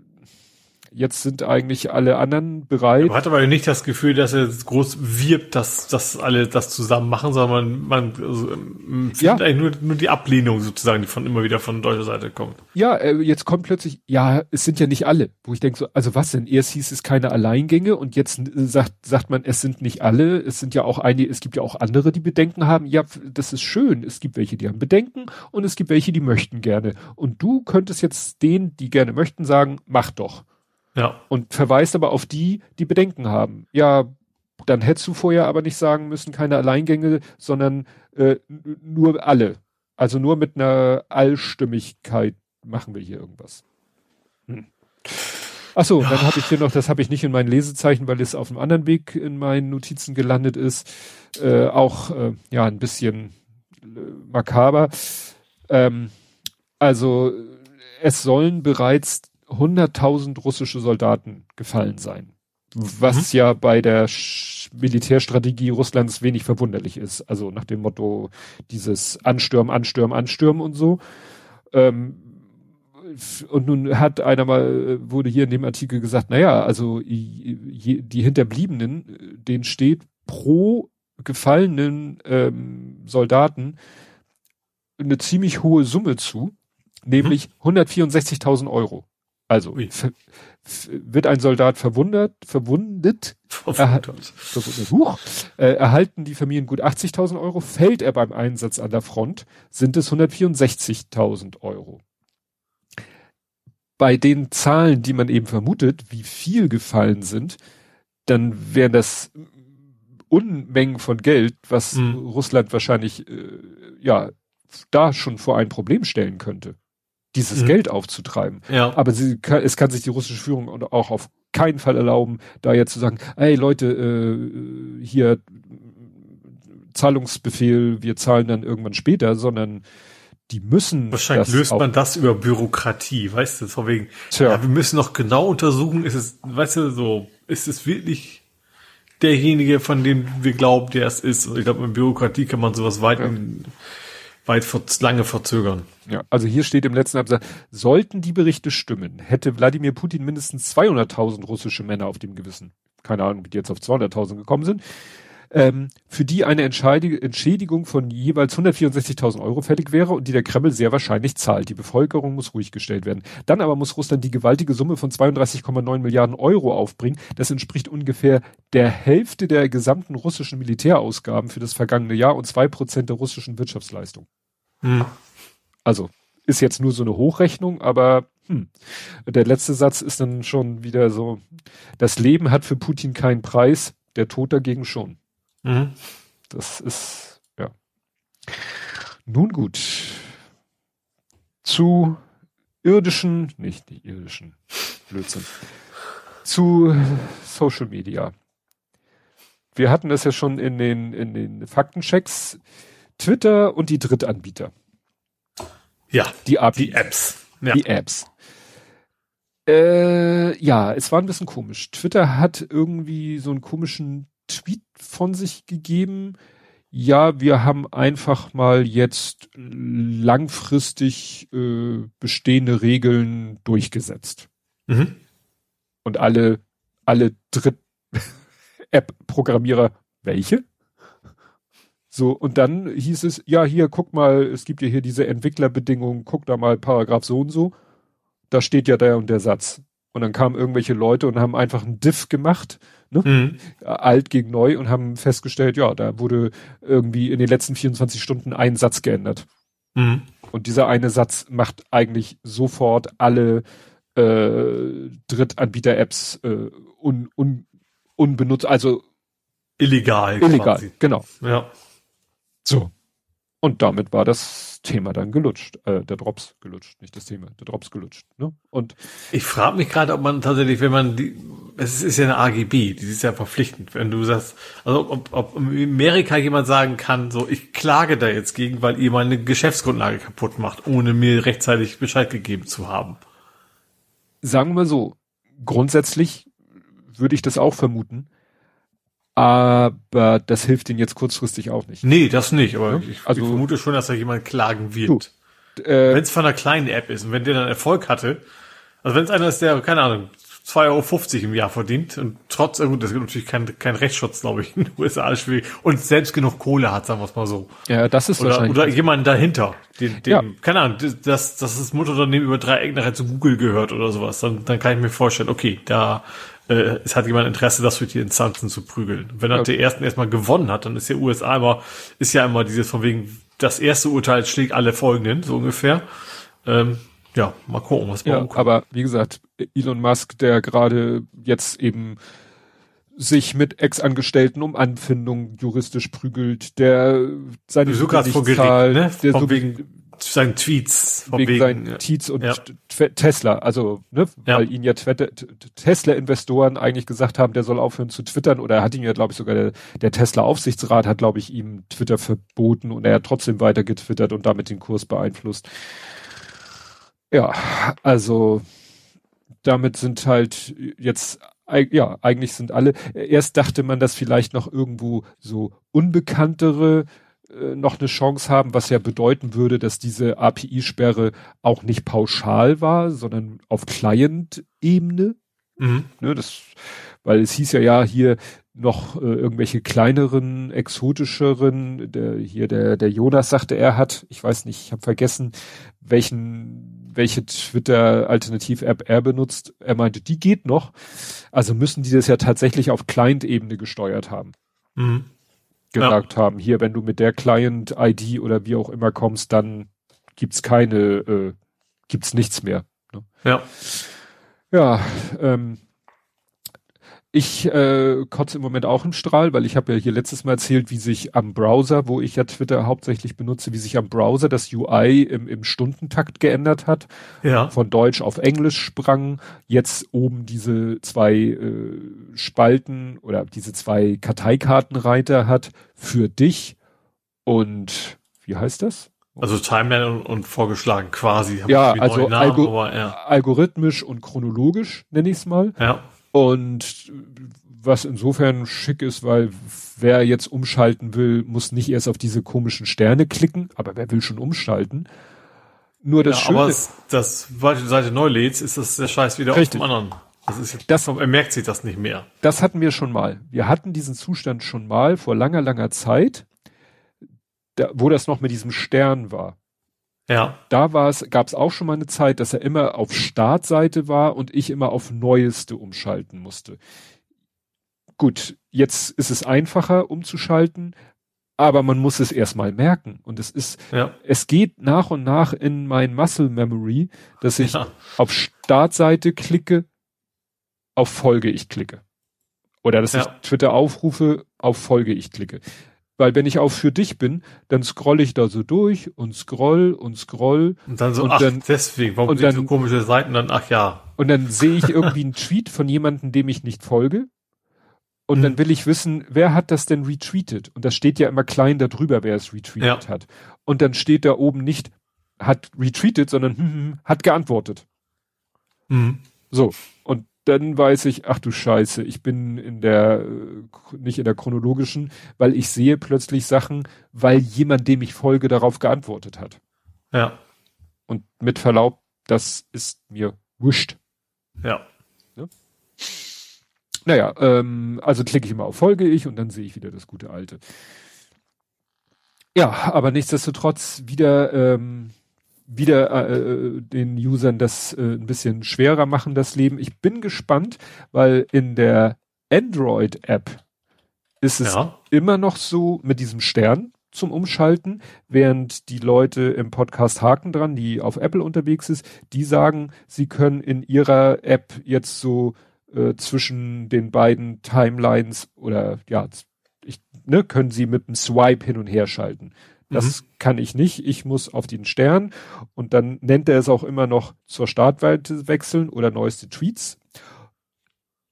Jetzt sind eigentlich alle anderen bereit. Man hat aber nicht das Gefühl, dass er groß wirbt, dass, dass alle das zusammen machen, sondern man, man also, ähm, findet ja. eigentlich nur, nur die Ablehnung sozusagen, die von immer wieder von deutscher Seite kommt. Ja, äh, jetzt kommt plötzlich, ja, es sind ja nicht alle, wo ich denke so, also was denn? Erst hieß es keine Alleingänge und jetzt äh, sagt, sagt man, es sind nicht alle, es sind ja auch einige, es gibt ja auch andere, die Bedenken haben. Ja, das ist schön. Es gibt welche, die haben Bedenken und es gibt welche, die möchten gerne. Und du könntest jetzt denen, die gerne möchten, sagen, mach doch. Ja. Und verweist aber auf die, die Bedenken haben. Ja, dann hättest du vorher aber nicht sagen müssen, keine Alleingänge, sondern äh, nur alle. Also nur mit einer Allstimmigkeit machen wir hier irgendwas. Hm. Achso, ja. dann habe ich hier noch, das habe ich nicht in meinen Lesezeichen, weil es auf einem anderen Weg in meinen Notizen gelandet ist. Äh, auch äh, ja ein bisschen äh, makaber. Ähm, also es sollen bereits 100.000 russische Soldaten gefallen sein. Was mhm. ja bei der Sch Militärstrategie Russlands wenig verwunderlich ist. Also nach dem Motto dieses Anstürmen, Anstürmen, Anstürmen und so. Ähm, und nun hat einer mal, wurde hier in dem Artikel gesagt, naja, also die Hinterbliebenen, denen steht pro gefallenen ähm, Soldaten eine ziemlich hohe Summe zu, nämlich mhm. 164.000 Euro. Also wird ein Soldat verwundert, verwundet, verwundet. Erha Huch, äh, erhalten die Familien gut 80.000 Euro, fällt er beim Einsatz an der Front, sind es 164.000 Euro. Bei den Zahlen, die man eben vermutet, wie viel gefallen sind, dann wären das Unmengen von Geld, was mhm. Russland wahrscheinlich äh, ja da schon vor ein Problem stellen könnte dieses mhm. Geld aufzutreiben. Ja. Aber sie es kann sich die russische Führung auch auf keinen Fall erlauben, da jetzt zu sagen, ey Leute, äh, hier Zahlungsbefehl, wir zahlen dann irgendwann später, sondern die müssen. Wahrscheinlich löst man das über Bürokratie, weißt du, von wegen, Tja. ja, wir müssen noch genau untersuchen, ist es, weißt du, so, ist es wirklich derjenige, von dem wir glauben, der es ist. Ich glaube, in Bürokratie kann man sowas weit ja weit ver lange verzögern. Ja, also hier steht im letzten Absatz, sollten die Berichte stimmen, hätte Wladimir Putin mindestens 200.000 russische Männer auf dem Gewissen. Keine Ahnung, wie die jetzt auf 200.000 gekommen sind ähm, für die eine Entschädigung von jeweils 164.000 Euro fällig wäre und die der Kreml sehr wahrscheinlich zahlt. Die Bevölkerung muss ruhig gestellt werden. Dann aber muss Russland die gewaltige Summe von 32,9 Milliarden Euro aufbringen. Das entspricht ungefähr der Hälfte der gesamten russischen Militärausgaben für das vergangene Jahr und zwei Prozent der russischen Wirtschaftsleistung. Hm. Also ist jetzt nur so eine Hochrechnung, aber hm. der letzte Satz ist dann schon wieder so, das Leben hat für Putin keinen Preis, der Tod dagegen schon. Mhm. Das ist, ja. Nun gut. Zu irdischen, nicht die irdischen, Blödsinn. Zu Social Media. Wir hatten das ja schon in den, in den Faktenchecks. Twitter und die Drittanbieter. Ja, die, die Apps. Ja. Die Apps. Äh, ja, es war ein bisschen komisch. Twitter hat irgendwie so einen komischen Tweet von sich gegeben. Ja, wir haben einfach mal jetzt langfristig äh, bestehende Regeln durchgesetzt. Mhm. Und alle, alle Dritt-App-Programmierer, (laughs) welche? So, und dann hieß es, ja, hier, guck mal, es gibt ja hier diese Entwicklerbedingungen, guck da mal Paragraph so und so. Da steht ja der und der Satz. Und dann kamen irgendwelche Leute und haben einfach einen Diff gemacht, ne? Mhm. alt gegen neu und haben festgestellt, ja, da wurde irgendwie in den letzten 24 Stunden ein Satz geändert. Mhm. Und dieser eine Satz macht eigentlich sofort alle äh, Drittanbieter-Apps äh, un, un, unbenutzt, also illegal. Illegal, quasi. genau. Ja. So. Und damit war das Thema dann gelutscht. Äh, der Drops gelutscht, nicht das Thema, der Drops gelutscht. Ne? Und ich frage mich gerade, ob man tatsächlich, wenn man die, es ist ja eine AGB, die ist ja verpflichtend, wenn du sagst, also ob, ob in Amerika jemand sagen kann, so ich klage da jetzt gegen, weil ihr meine Geschäftsgrundlage kaputt macht, ohne mir rechtzeitig Bescheid gegeben zu haben. Sagen wir so, grundsätzlich würde ich das auch vermuten aber das hilft ihnen jetzt kurzfristig auch nicht. Nee, das nicht, aber ja? ich, also, ich vermute schon, dass da jemand klagen wird. äh, wenn es von einer kleinen App ist und wenn der dann Erfolg hatte, also wenn es einer ist, der, keine Ahnung, 2,50 Euro im Jahr verdient und trotz, gut, das gibt natürlich kein, kein Rechtsschutz, glaube ich, in den USA schwierig und selbst genug Kohle hat, sagen wir es mal so. Ja, das ist oder, wahrscheinlich. Oder jemand dahinter, den, den ja. keine Ahnung, dass, dass das Mutterunternehmen über drei Ecken nachher zu Google gehört oder sowas, dann, dann kann ich mir vorstellen, okay, da äh, es hat jemand Interesse, das für die Instanzen zu prügeln. Wenn er ja. der ersten erstmal gewonnen hat, dann ist der USA immer, ist ja immer dieses von wegen, das erste Urteil schlägt alle folgenden, so ungefähr. Ähm, ja, mal gucken, was ja, Aber wie gesagt, Elon Musk, der gerade jetzt eben sich mit Ex-Angestellten um Anfindung juristisch prügelt, der seine sogar vor Gericht, ne? der so wegen seinen Tweets. Wegen, wegen seinen ja. Tweets und ja. Tesla, also, ne, ja. weil ihn ja Tesla-Investoren eigentlich gesagt haben, der soll aufhören zu twittern oder hat ihn ja, glaube ich, sogar der, der Tesla-Aufsichtsrat hat, glaube ich, ihm Twitter verboten und er hat trotzdem weiter getwittert und damit den Kurs beeinflusst. Ja, also damit sind halt jetzt ja, eigentlich sind alle, erst dachte man, dass vielleicht noch irgendwo so unbekanntere noch eine Chance haben, was ja bedeuten würde, dass diese API-Sperre auch nicht pauschal war, sondern auf Client-Ebene. Mhm. Ne, das, weil es hieß ja ja hier noch äh, irgendwelche kleineren, exotischeren, der, hier der, der Jonas sagte, er hat, ich weiß nicht, ich habe vergessen, welchen, welche Twitter-Alternativ-App er benutzt. Er meinte, die geht noch. Also müssen die das ja tatsächlich auf Client-Ebene gesteuert haben. Mhm gesagt ja. haben, hier, wenn du mit der Client-ID oder wie auch immer kommst, dann gibt's keine, äh, gibt's nichts mehr. Ne? Ja. Ja, ähm, ich äh, kotze im Moment auch im Strahl, weil ich habe ja hier letztes Mal erzählt, wie sich am Browser, wo ich ja Twitter hauptsächlich benutze, wie sich am Browser das UI im, im Stundentakt geändert hat. Ja. Von Deutsch auf Englisch sprang. Jetzt oben diese zwei äh, Spalten oder diese zwei Karteikartenreiter hat für dich und wie heißt das? Also Timeline und, und vorgeschlagen quasi. Ja, also Namen, Algo aber, ja. algorithmisch und chronologisch nenne ich es mal. Ja. Und was insofern schick ist, weil wer jetzt umschalten will, muss nicht erst auf diese komischen Sterne klicken, aber wer will schon umschalten? Nur das ja, Schöne, aber das, weil du die Seite neu lädst, ist das der Scheiß wieder richtig. auf dem anderen. Das ist, das, er merkt sich das nicht mehr. Das hatten wir schon mal. Wir hatten diesen Zustand schon mal vor langer, langer Zeit, da, wo das noch mit diesem Stern war. Ja. Da war es, gab es auch schon mal eine Zeit, dass er immer auf Startseite war und ich immer auf Neueste umschalten musste. Gut, jetzt ist es einfacher umzuschalten, aber man muss es erstmal merken. Und es ist, ja. es geht nach und nach in mein Muscle Memory, dass ich ja. auf Startseite klicke, auf Folge ich klicke. Oder dass ja. ich Twitter aufrufe, auf Folge ich klicke. Weil wenn ich auf für dich bin, dann scroll ich da so durch und scroll und scroll. Und dann so, und ach, dann, deswegen, warum und dann, so komische Seiten dann, ach ja. Und dann sehe ich irgendwie einen Tweet von jemandem, dem ich nicht folge. Und mhm. dann will ich wissen, wer hat das denn retweetet? Und das steht ja immer klein darüber, wer es retweetet ja. hat. Und dann steht da oben nicht, hat retweetet, sondern hm, hm, hm hat geantwortet. Mhm. So. Und dann weiß ich, ach du Scheiße, ich bin in der, äh, nicht in der chronologischen, weil ich sehe plötzlich Sachen, weil jemand, dem ich folge, darauf geantwortet hat. Ja. Und mit Verlaub, das ist mir wurscht. Ja. Ne? Naja, ähm, also klicke ich immer auf Folge ich und dann sehe ich wieder das gute alte. Ja, aber nichtsdestotrotz wieder ähm, wieder äh, äh, den Usern das äh, ein bisschen schwerer machen, das Leben. Ich bin gespannt, weil in der Android-App ist es ja. immer noch so mit diesem Stern zum Umschalten, während die Leute im Podcast Haken dran, die auf Apple unterwegs ist, die sagen, sie können in ihrer App jetzt so äh, zwischen den beiden Timelines oder ja, ich, ne, können sie mit dem Swipe hin und her schalten. Das mhm. kann ich nicht. Ich muss auf den Stern und dann nennt er es auch immer noch zur Startweite wechseln oder neueste Tweets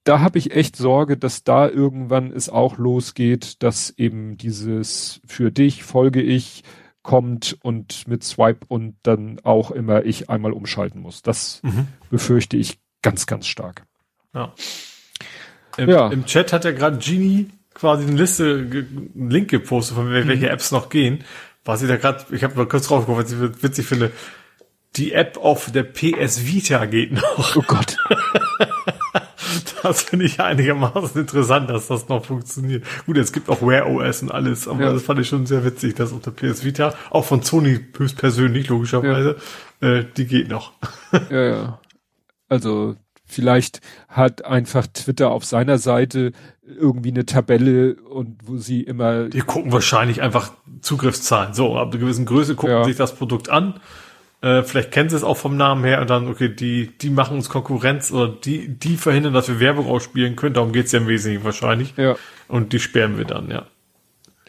da habe ich echt Sorge, dass da irgendwann es auch losgeht, dass eben dieses für dich folge ich kommt und mit Swipe und dann auch immer ich einmal umschalten muss. Das mhm. befürchte ich ganz, ganz stark. Ja. Im, ja. Im Chat hat ja gerade Genie quasi eine Liste, einen Link gepostet, von welche mhm. Apps noch gehen. Was ich da gerade, ich habe mal kurz drauf geguckt, was ich witzig finde. Die App auf der PS Vita geht noch. Oh Gott. (laughs) Das finde ich einigermaßen interessant, dass das noch funktioniert. Gut, es gibt auch Wear OS und alles, aber ja. das fand ich schon sehr witzig, dass unter PS Vita, auch von Sony höchstpersönlich, logischerweise, ja. äh, die geht noch. Ja, ja. Also vielleicht hat einfach Twitter auf seiner Seite irgendwie eine Tabelle und wo sie immer. Die gucken wahrscheinlich einfach Zugriffszahlen. So, ab einer gewissen Größe gucken ja. sich das Produkt an äh, vielleicht kennen sie es auch vom Namen her und dann, okay, die, die machen uns Konkurrenz oder die, die verhindern, dass wir Werbung ausspielen können. Darum geht's ja im Wesentlichen wahrscheinlich. Ja. Und die sperren wir dann, ja.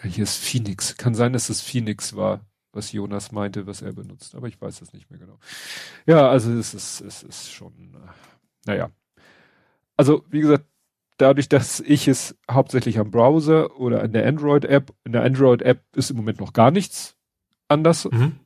ja. Hier ist Phoenix. Kann sein, dass es Phoenix war, was Jonas meinte, was er benutzt. Aber ich weiß das nicht mehr genau. Ja, also es ist, es ist schon, äh, naja. Also, wie gesagt, dadurch, dass ich es hauptsächlich am Browser oder in der Android-App, in der Android-App ist im Moment noch gar nichts anders. Mhm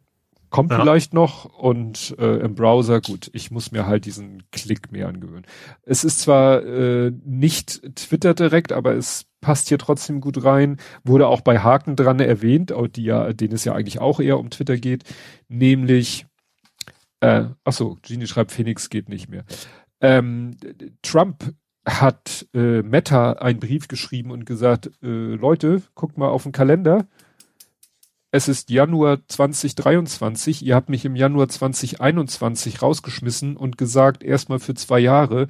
kommt ja. vielleicht noch und äh, im Browser, gut, ich muss mir halt diesen Klick mehr angewöhnen. Es ist zwar äh, nicht Twitter direkt, aber es passt hier trotzdem gut rein, wurde auch bei Haken dran erwähnt, die ja, denen es ja eigentlich auch eher um Twitter geht, nämlich, äh, ach so, Genie schreibt, Phoenix geht nicht mehr. Ähm, Trump hat äh, Meta einen Brief geschrieben und gesagt, äh, Leute, guckt mal auf den Kalender, es ist Januar 2023, ihr habt mich im Januar 2021 rausgeschmissen und gesagt, erstmal für zwei Jahre.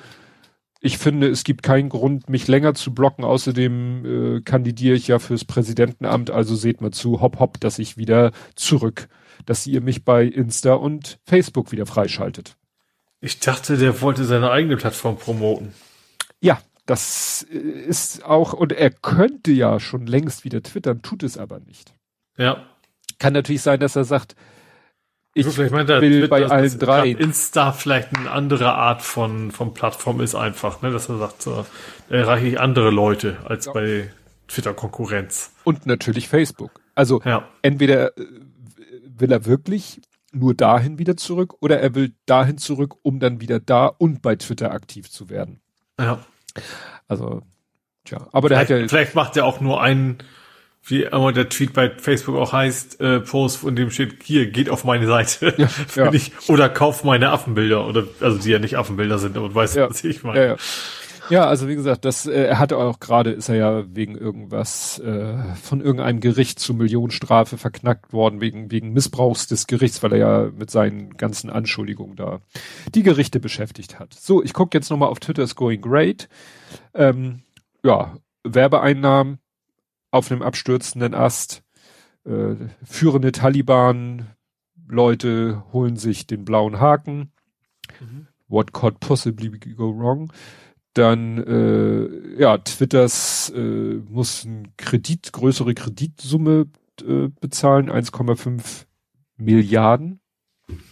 Ich finde, es gibt keinen Grund, mich länger zu blocken. Außerdem äh, kandidiere ich ja fürs Präsidentenamt, also seht mal zu, hopp, hopp, dass ich wieder zurück, dass ihr mich bei Insta und Facebook wieder freischaltet. Ich dachte, der wollte seine eigene Plattform promoten. Ja, das äh, ist auch, und er könnte ja schon längst wieder twittern, tut es aber nicht. Ja. Kann natürlich sein, dass er sagt, ich will Twitter, bei allen drei. Insta vielleicht eine andere Art von, von Plattform ist einfach, ne, dass er sagt, so, erreiche ich andere Leute als ja. bei Twitter Konkurrenz. Und natürlich Facebook. Also ja. entweder äh, will er wirklich nur dahin wieder zurück oder er will dahin zurück, um dann wieder da und bei Twitter aktiv zu werden. Ja. Also, tja, aber der hat ja. Vielleicht macht er auch nur einen wie immer der Tweet bei Facebook auch heißt, äh, Post, von dem steht, hier, geht auf meine Seite. Ja, (laughs) ja. Ich, oder kauf meine Affenbilder. Oder also die ja nicht Affenbilder sind, aber weißt du, ja. was ich meine. Ja, ja. Ja, also wie gesagt, das äh, er hatte auch gerade, ist er ja wegen irgendwas äh, von irgendeinem Gericht zu Millionenstrafe verknackt worden, wegen, wegen Missbrauchs des Gerichts, weil er ja mit seinen ganzen Anschuldigungen da die Gerichte beschäftigt hat. So, ich gucke jetzt nochmal auf Twitter, is going great. Ähm, ja, Werbeeinnahmen auf einem abstürzenden Ast. Äh, führende Taliban-Leute holen sich den blauen Haken. Mhm. What could possibly go wrong? Dann äh, ja, Twitters äh, muss ein Kredit, größere Kreditsumme äh, bezahlen, 1,5 Milliarden.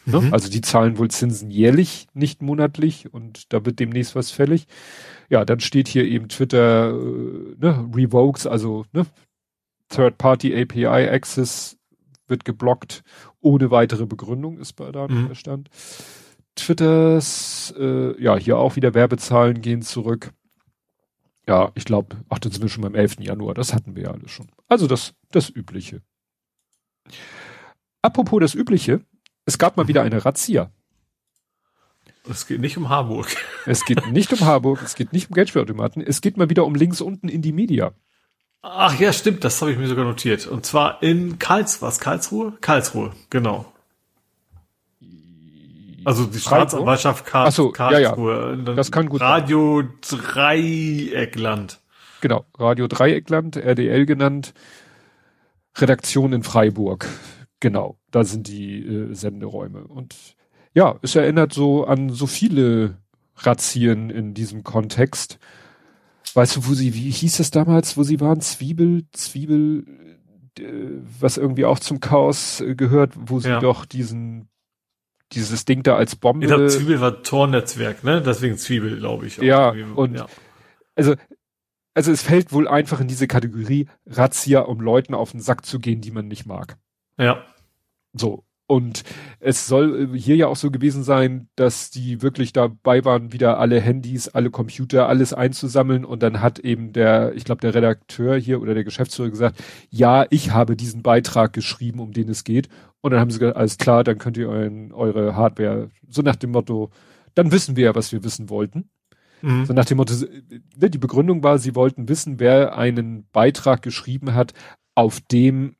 Ne? Mhm. Also die zahlen wohl Zinsen jährlich, nicht monatlich und da wird demnächst was fällig. Ja, dann steht hier eben Twitter äh, ne, revokes, also ne, Third-Party API Access wird geblockt ohne weitere Begründung, ist bei da mhm. Stand. Twitters, äh, ja, hier auch wieder Werbezahlen gehen zurück. Ja, ich glaube, ach, dann sind wir schon beim 11. Januar, das hatten wir ja alle schon. Also das, das Übliche. Apropos das Übliche, es gab mal wieder eine Razzia. Es geht nicht um Harburg. Es geht nicht um Harburg, es geht nicht um Geldspielautomaten, es geht mal wieder um links unten in die Media. Ach ja, stimmt, das habe ich mir sogar notiert. Und zwar in Karls, was, Karlsruhe? Karlsruhe, genau. Also die Staatsanwaltschaft Karl so, Karlsruhe. Ja, ja. Das kann gut Radio sein. Dreieckland. Genau, Radio Dreieckland, RDL genannt. Redaktion in Freiburg. Genau, da sind die äh, Senderäume. Und ja, es erinnert so an so viele Razzien in diesem Kontext. Weißt du, wo sie, wie hieß es damals, wo sie waren? Zwiebel, Zwiebel, äh, was irgendwie auch zum Chaos äh, gehört, wo sie ja. doch diesen, dieses Ding da als Bombe. Ich glaube, Zwiebel war Tornetzwerk, ne? Deswegen Zwiebel, glaube ich. Ja, und ja. also also es fällt wohl einfach in diese Kategorie Razzia, um Leuten auf den Sack zu gehen, die man nicht mag. Ja. So. Und es soll hier ja auch so gewesen sein, dass die wirklich dabei waren, wieder alle Handys, alle Computer, alles einzusammeln. Und dann hat eben der, ich glaube, der Redakteur hier oder der Geschäftsführer gesagt, ja, ich habe diesen Beitrag geschrieben, um den es geht. Und dann haben sie gesagt, alles klar, dann könnt ihr euren, eure Hardware, so nach dem Motto, dann wissen wir ja, was wir wissen wollten. Mhm. So nach dem Motto, ne, die Begründung war, sie wollten wissen, wer einen Beitrag geschrieben hat, auf dem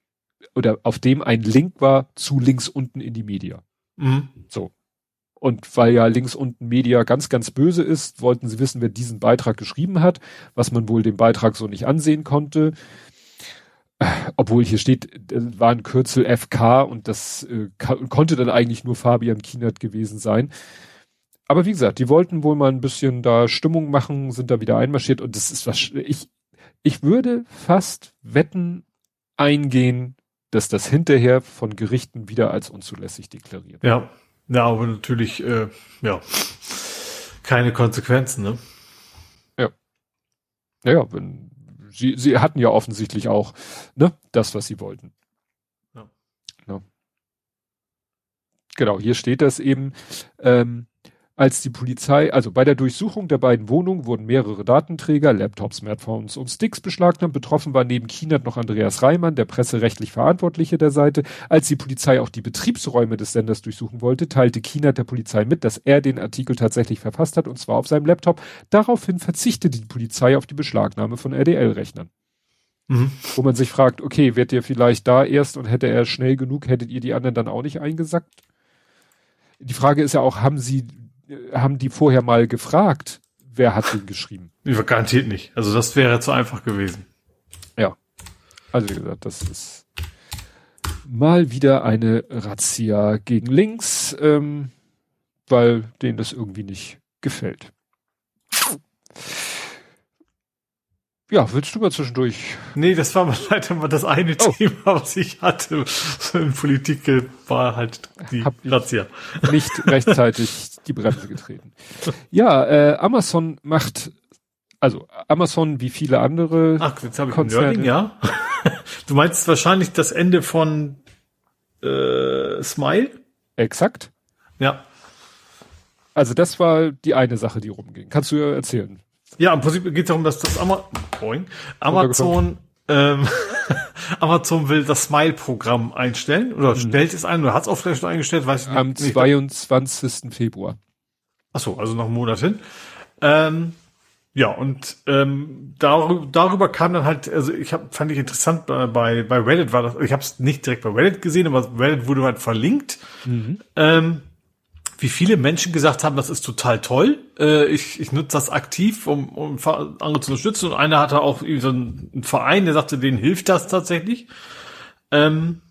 oder auf dem ein Link war zu links unten in die Media. Mhm. So. Und weil ja links unten Media ganz, ganz böse ist, wollten sie wissen, wer diesen Beitrag geschrieben hat, was man wohl dem Beitrag so nicht ansehen konnte. Obwohl hier steht, war ein Kürzel FK und das äh, konnte dann eigentlich nur Fabian Kienert gewesen sein aber wie gesagt, die wollten wohl mal ein bisschen da Stimmung machen, sind da wieder einmarschiert und das ist was, ich, ich würde fast wetten eingehen, dass das hinterher von Gerichten wieder als unzulässig deklariert. Ja, ja, aber natürlich, äh, ja, keine Konsequenzen, ne? Ja. Naja, wenn, sie, sie hatten ja offensichtlich auch, ne, das, was sie wollten. Ja. ja. Genau, hier steht das eben, ähm, als die Polizei, also bei der Durchsuchung der beiden Wohnungen wurden mehrere Datenträger, Laptops, Smartphones und Sticks beschlagnahmt. Betroffen war neben Kienert noch Andreas Reimann, der presserechtlich Verantwortliche der Seite. Als die Polizei auch die Betriebsräume des Senders durchsuchen wollte, teilte Kienert der Polizei mit, dass er den Artikel tatsächlich verfasst hat, und zwar auf seinem Laptop. Daraufhin verzichtete die Polizei auf die Beschlagnahme von RDL-Rechnern. Mhm. Wo man sich fragt, okay, wird ihr vielleicht da erst und hätte er schnell genug, hättet ihr die anderen dann auch nicht eingesackt? Die Frage ist ja auch, haben sie haben die vorher mal gefragt, wer hat den geschrieben? (laughs) Garantiert nicht. Also das wäre zu einfach gewesen. Ja. Also wie gesagt, das ist mal wieder eine Razzia gegen links, ähm, weil denen das irgendwie nicht gefällt. Ja, willst du mal zwischendurch? Nee, das war mal (laughs) leider mal das eine oh. Thema, was ich hatte. (laughs) In Politik war halt die Hab Razzia. Nicht rechtzeitig die Bremse getreten. Ja, äh, Amazon macht, also Amazon wie viele andere Ach, jetzt habe ich Konzerne. Nerding, ja. (laughs) du meinst wahrscheinlich das Ende von äh, Smile? Exakt. Ja. Also das war die eine Sache, die rumging. Kannst du erzählen? Ja, im Prinzip geht es darum, dass das Ama Boing, Amazon ähm, (laughs) Amazon will das Smile-Programm einstellen oder mhm. stellt es ein oder hat es auch vielleicht schon eingestellt, weiß ich nicht. Am 22. Februar. Ach so, also noch einen Monat hin. Ähm, ja, und ähm, darüber, darüber kam dann halt, also ich hab, fand ich interessant, bei, bei Reddit war das, ich habe es nicht direkt bei Reddit gesehen, aber Reddit wurde halt verlinkt. Mhm. Ähm, wie viele Menschen gesagt haben, das ist total toll. Äh, ich, ich nutze das aktiv, um, um andere zu unterstützen. Und einer hatte auch so einen Verein, der sagte, denen hilft das tatsächlich. Ähm,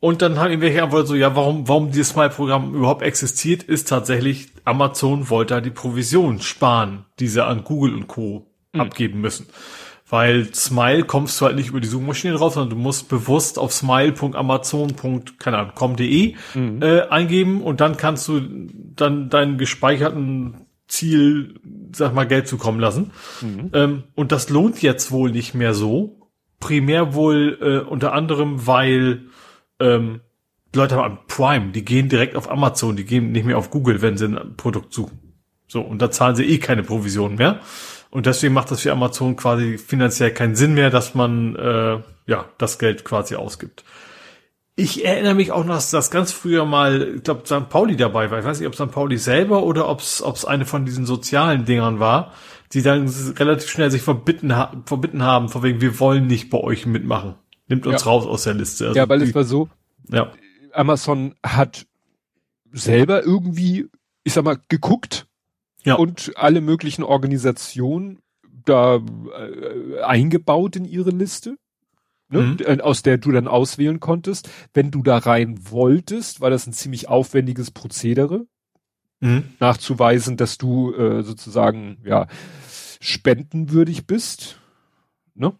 und dann haben irgendwelche einfach so, ja, warum, warum dieses Smile-Programm überhaupt existiert, ist tatsächlich, Amazon wollte da die Provision sparen, die sie an Google und Co. Mhm. abgeben müssen. Weil Smile kommst du halt nicht über die Suchmaschine drauf, sondern du musst bewusst auf smile.amazon.com.de mhm. äh, eingeben und dann kannst du dann deinen gespeicherten Ziel, sag mal, Geld zukommen lassen. Mhm. Ähm, und das lohnt jetzt wohl nicht mehr so. Primär wohl äh, unter anderem, weil ähm, Leute haben Prime, die gehen direkt auf Amazon, die gehen nicht mehr auf Google, wenn sie ein Produkt suchen. So, und da zahlen sie eh keine Provision mehr. Und deswegen macht das für Amazon quasi finanziell keinen Sinn mehr, dass man äh, ja das Geld quasi ausgibt. Ich erinnere mich auch noch, dass das ganz früher mal, ich glaube, St. Pauli dabei war. Ich weiß nicht, ob St. Pauli selber oder ob es eine von diesen sozialen Dingern war, die dann relativ schnell sich verbitten, ha verbitten haben, von wegen, wir wollen nicht bei euch mitmachen. Nimmt uns ja. raus aus der Liste. Also ja, weil die, es war so, ja. Amazon hat selber irgendwie, ich sag mal, geguckt, ja. und alle möglichen Organisationen da äh, eingebaut in ihre Liste. ne, mhm. Äh, aus der du dann auswählen konntest. Wenn du da rein wolltest, war das ein ziemlich aufwendiges Prozedere, mhm. nachzuweisen, dass du äh, sozusagen ja spendenwürdig bist, ne?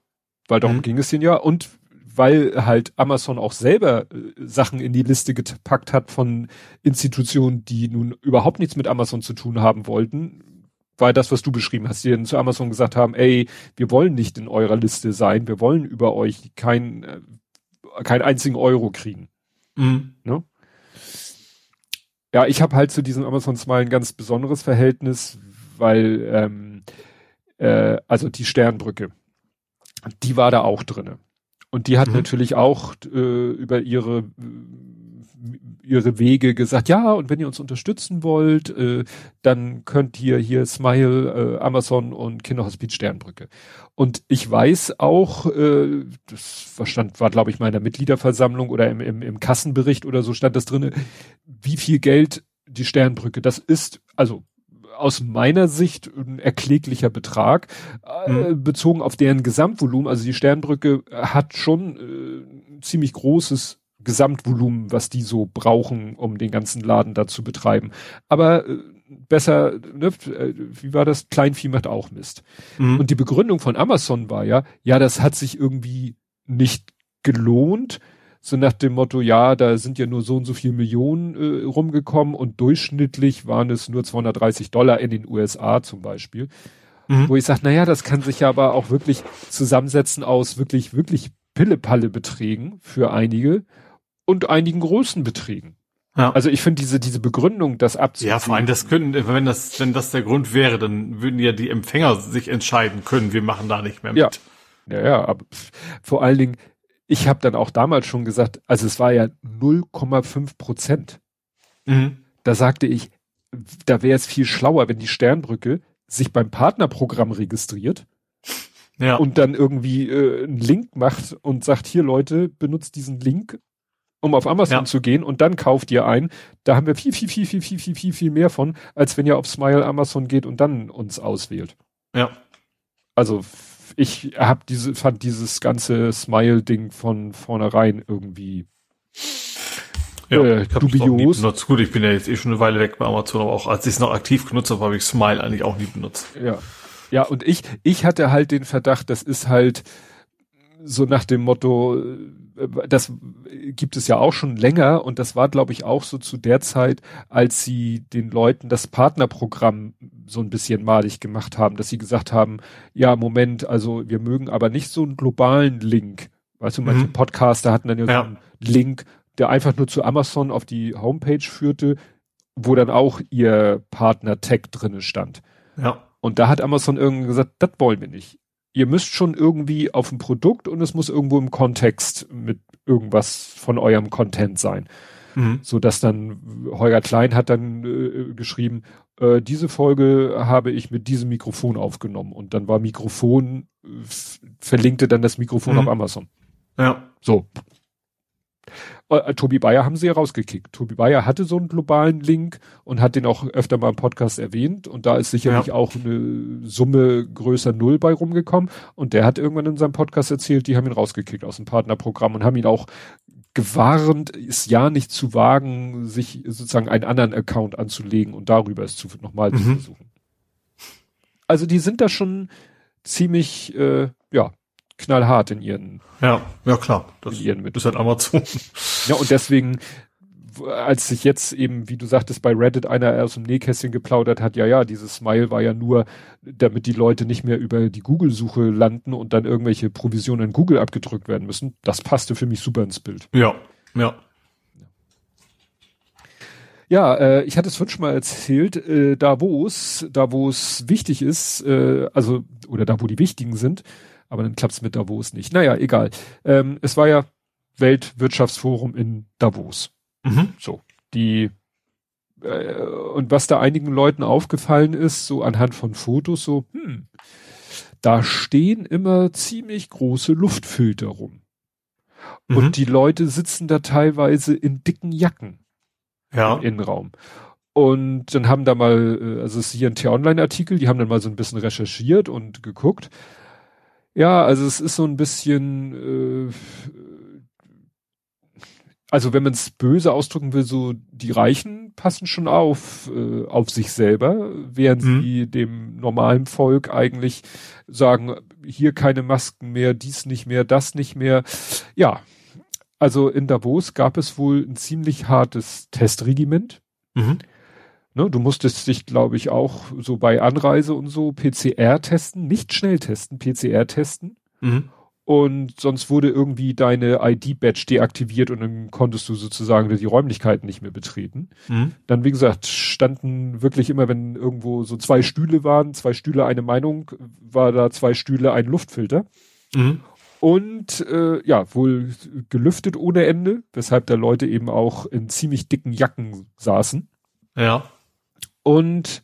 Weil darum mhm. ging es denn ja und weil halt Amazon auch selber äh, Sachen in die Liste gepackt hat von Institutionen, die nun überhaupt nichts mit Amazon zu tun haben wollten, war das, was du beschrieben hast, die dann zu Amazon gesagt haben, ey, wir wollen nicht in eurer Liste sein, wir wollen über euch kein, äh, keinen einzigen Euro kriegen. Mhm. Ne? Ja, ich habe halt zu diesem Amazon Smile ein ganz besonderes Verhältnis, weil ähm, äh, also die Sternbrücke, die war da auch drinne. Und die hat mhm. natürlich auch äh, über ihre ihre Wege gesagt, ja, und wenn ihr uns unterstützen wollt, äh, dann könnt ihr hier Smile, äh, Amazon und Kinderhospiz Sternbrücke. Und ich weiß auch, äh, das verstand, war glaube ich mal in der Mitgliederversammlung oder im, im, im Kassenbericht oder so stand das drinne, wie viel Geld die Sternbrücke, das ist, also aus meiner Sicht ein erkläglicher Betrag, äh, mhm. bezogen auf deren Gesamtvolumen. Also die Sternbrücke hat schon äh, ziemlich großes Gesamtvolumen, was die so brauchen, um den ganzen Laden da zu betreiben. Aber äh, besser, ne, äh, wie war das? Kleinvieh macht auch Mist. Mhm. Und die Begründung von Amazon war ja, ja, das hat sich irgendwie nicht gelohnt. So nach dem Motto, ja, da sind ja nur so und so viel Millionen äh, rumgekommen und durchschnittlich waren es nur 230 Dollar in den USA zum Beispiel. Mhm. Wo ich sage, naja, das kann sich ja aber auch wirklich zusammensetzen aus wirklich, wirklich Pille-Palle-Beträgen für einige und einigen großen Beträgen. Ja. Also ich finde diese, diese Begründung, das abzuziehen. Ja, vor allem das können, wenn das, wenn das der Grund wäre, dann würden ja die Empfänger sich entscheiden können, wir machen da nicht mehr mit. Ja, ja, ja aber vor allen Dingen, ich habe dann auch damals schon gesagt, also es war ja 0,5 Prozent. Mhm. Da sagte ich, da wäre es viel schlauer, wenn die Sternbrücke sich beim Partnerprogramm registriert ja. und dann irgendwie äh, einen Link macht und sagt, hier Leute, benutzt diesen Link um auf Amazon ja. zu gehen und dann kauft ihr ein. Da haben wir viel, viel, viel, viel, viel, viel, viel, viel mehr von, als wenn ihr auf Smile Amazon geht und dann uns auswählt. Ja. Also ich hab diese, fand dieses ganze Smile-Ding von vornherein irgendwie ja, äh, ich dubios. benutzt. Gut, ich bin ja jetzt eh schon eine Weile weg bei Amazon, aber auch als ich es noch aktiv genutzt habe, habe ich Smile eigentlich auch nie benutzt. Ja. Ja, und ich, ich hatte halt den Verdacht, das ist halt so nach dem Motto, äh, das gibt es ja auch schon länger und das war, glaube ich, auch so zu der Zeit, als sie den Leuten das Partnerprogramm so ein bisschen malig gemacht haben, dass sie gesagt haben, ja, Moment, also wir mögen aber nicht so einen globalen Link. Weißt du, manche mhm. Podcaster hatten dann ja, ja, so einen Link, der einfach nur zu Amazon auf die Homepage führte, wo dann auch ihr Partner-Tag drinne stand. Ja. Und da hat Amazon irgendwie gesagt, das wollen wir nicht ihr müsst schon irgendwie auf ein Produkt und es muss irgendwo im Kontext mit irgendwas von eurem Content sein. Mhm. So dass dann Holger Klein hat dann äh, geschrieben, äh, diese Folge habe ich mit diesem Mikrofon aufgenommen und dann war Mikrofon verlinkte dann das Mikrofon mhm. auf Amazon. Ja. So. Äh, äh, Tobi Bayer haben sie ja rausgekickt. Tobi Bayer hatte so einen globalen Link und hat den auch öfter mal im Podcast erwähnt und da ist sicherlich ja. auch eine Summe größer Null bei rumgekommen und der hat irgendwann in seinem Podcast erzählt, die haben ihn rausgekickt aus dem Partnerprogramm und haben ihn auch gewarnt, es ja nicht zu wagen, sich sozusagen einen anderen Account anzulegen und darüber es zu, nochmal mhm. zu versuchen. Also die sind da schon ziemlich, äh, ja, knallhart in ihren. Ja, ja klar. Das in ihren ist halt Amazon. Ja, und deswegen, als sich jetzt eben, wie du sagtest, bei Reddit einer aus dem Nähkästchen geplaudert hat, ja, ja, dieses Smile war ja nur, damit die Leute nicht mehr über die Google-Suche landen und dann irgendwelche Provisionen in Google abgedrückt werden müssen. Das passte für mich super ins Bild. Ja, ja. Ja, äh, ich hatte es schon mal erzählt, äh, da wo es, da wo es wichtig ist, äh, also, oder da wo die wichtigen sind, aber dann klappt's mit Davos nicht. Naja, egal. Ähm, es war ja Weltwirtschaftsforum in Davos. Mhm. So, die äh, und was da einigen Leuten aufgefallen ist, so anhand von Fotos, so, hm, da stehen immer ziemlich große Luftfilter rum. Mhm. Und die Leute sitzen da teilweise in dicken Jacken ja. im Innenraum. Und dann haben da mal, äh, also es ist hier ein T-Online-Artikel, die haben dann mal so ein bisschen recherchiert und geguckt Ja, also es ist so ein bisschen, äh, also wenn man es böse ausdrücken will, so die Reichen passen schon auf äh, auf sich selber, während mhm. sie dem normalen Volk eigentlich sagen, hier keine Masken mehr, dies nicht mehr, das nicht mehr. Ja, also in Davos gab es wohl ein ziemlich hartes Testregiment. Mhm. Ne, du musstest dich, glaube ich, auch so bei Anreise und so PCR testen, nicht schnell testen, PCR testen. Mhm. Und sonst wurde irgendwie deine ID-Badge deaktiviert und dann konntest du sozusagen die Räumlichkeiten nicht mehr betreten. Mhm. Dann, wie gesagt, standen wirklich immer, wenn irgendwo so zwei Stühle waren, zwei Stühle eine Meinung, war da zwei Stühle ein Luftfilter. Mhm. Und äh, ja, wohl gelüftet ohne Ende, weshalb da Leute eben auch in ziemlich dicken Jacken saßen. Ja. Und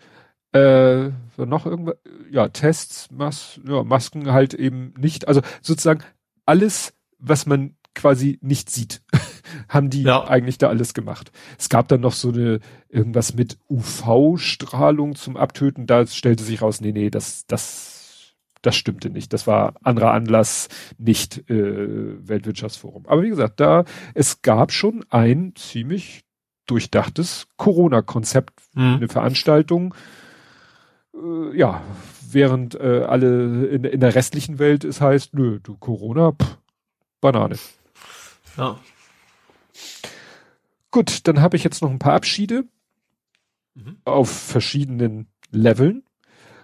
äh, noch irgendwas, ja, Tests, Mas ja, Masken halt eben nicht, also sozusagen alles, was man quasi nicht sieht, (laughs) haben die ja. eigentlich da alles gemacht. Es gab dann noch so eine, irgendwas mit UV-Strahlung zum Abtöten, da stellte sich raus, nee, nee, das, das, das stimmte nicht. Das war anderer Anlass, nicht äh, Weltwirtschaftsforum. Aber wie gesagt, da, es gab schon ein ziemlich durchdachtes Corona-Konzept, mhm. eine Veranstaltung, äh, ja, während äh, alle in, in der restlichen Welt es heißt, nö, du Corona, pff, Banane. Ja. Gut, dann habe ich jetzt noch ein paar Abschiede mhm. auf verschiedenen Leveln.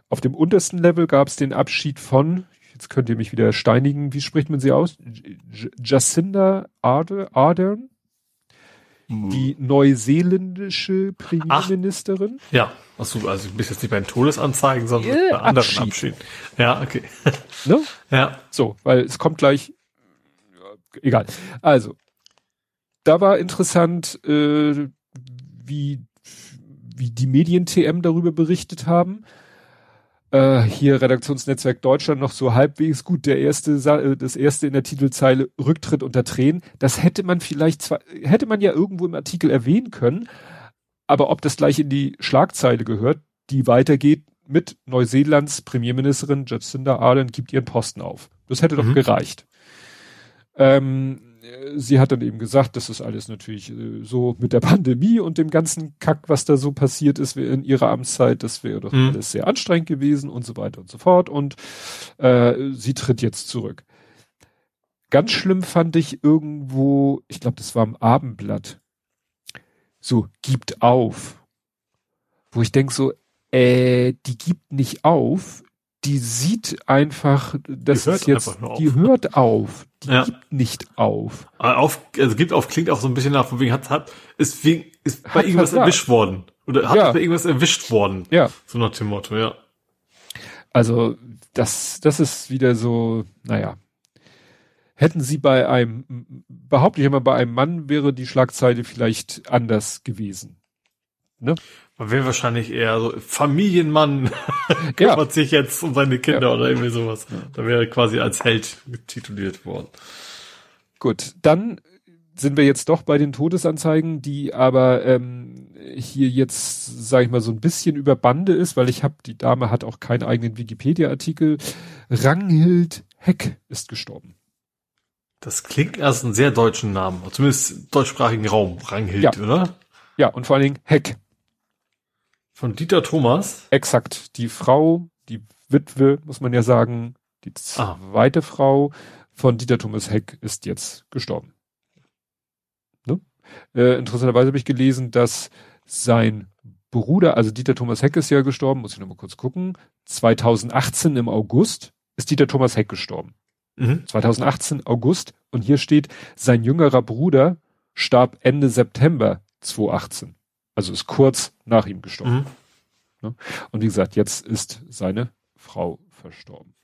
Auf dem untersten Level gab es den Abschied von, jetzt könnt ihr mich wieder steinigen, wie spricht man sie aus? J Jacinda Ardern? Die neuseeländische Premierministerin. Ach, ja, achso, also du bist jetzt nicht bei den Todesanzeigen, sondern äh, bei anderen Abschied. Abschied. Ja, okay. (laughs) Ne? Ja. So, weil es kommt gleich, egal. Also, da war interessant, äh, wie, wie die Medien-TM darüber berichtet haben äh, hier Redaktionsnetzwerk Deutschland noch so halbwegs gut. Der erste, äh, das erste in der Titelzeile Rücktritt unter Tränen. Das hätte man vielleicht zwar, hätte man ja irgendwo im Artikel erwähnen können. Aber ob das gleich in die Schlagzeile gehört, die weitergeht mit Neuseelands Premierministerin Jacinda Ardern gibt ihren Posten auf. Das hätte doch mhm. gereicht. Ähm, sie hat dann eben gesagt, das ist alles natürlich äh, so mit der Pandemie und dem ganzen Kack, was da so passiert ist in ihrer Amtszeit, das wäre doch mhm. alles sehr anstrengend gewesen und so weiter und so fort. Und äh, sie tritt jetzt zurück. Ganz schlimm fand ich irgendwo, ich glaube, das war im Abendblatt, so gibt auf. Wo ich denke so, äh, die gibt nicht auf, die sieht einfach, das ist jetzt, die hört auf, die ja. gibt nicht auf. auf. Also gibt auf klingt auch so ein bisschen nach, von wegen hat, hat, ist wegen, ist bei hat irgendwas versagt. erwischt worden. Oder hat ja. bei irgendwas erwischt worden. Ja. So nach dem Motto, ja. Also, das, das ist wieder so, naja. Hätten sie bei einem, behaupte ich immer, bei einem Mann wäre die Schlagzeile vielleicht anders gewesen. Ne? Man wäre wahrscheinlich eher so Familienmann (laughs) kümmert ja. sich jetzt um seine Kinder ja. oder irgendwie sowas. Da wäre quasi als Held tituliert worden. Gut, dann sind wir jetzt doch bei den Todesanzeigen, die aber ähm, hier jetzt, sage ich mal, so ein bisschen über Bande ist, weil ich habe, die Dame hat auch keinen eigenen Wikipedia-Artikel. Ranghild Heck ist gestorben. Das klingt als einen sehr deutschen Namen, zumindest deutschsprachigen Raum, Ranghild, ja. oder? Ja, und vor allen Dingen Heck. Von Dieter Thomas? Exakt. Die Frau, die Witwe, muss man ja sagen, die ah. zweite ah. Frau von Dieter Thomas Heck ist jetzt gestorben. Ne? Äh, interessanterweise habe ich gelesen, dass sein Bruder, also Dieter Thomas Heck ist ja gestorben, muss ich nochmal kurz gucken. 2018 im August ist Dieter Thomas Heck gestorben. Mhm. 2018 August und hier steht, sein jüngerer Bruder starb Ende September 2018. Also ist kurz nach ihm gestorben. Mhm. Ne? Und wie gesagt, jetzt ist seine Frau verstorben.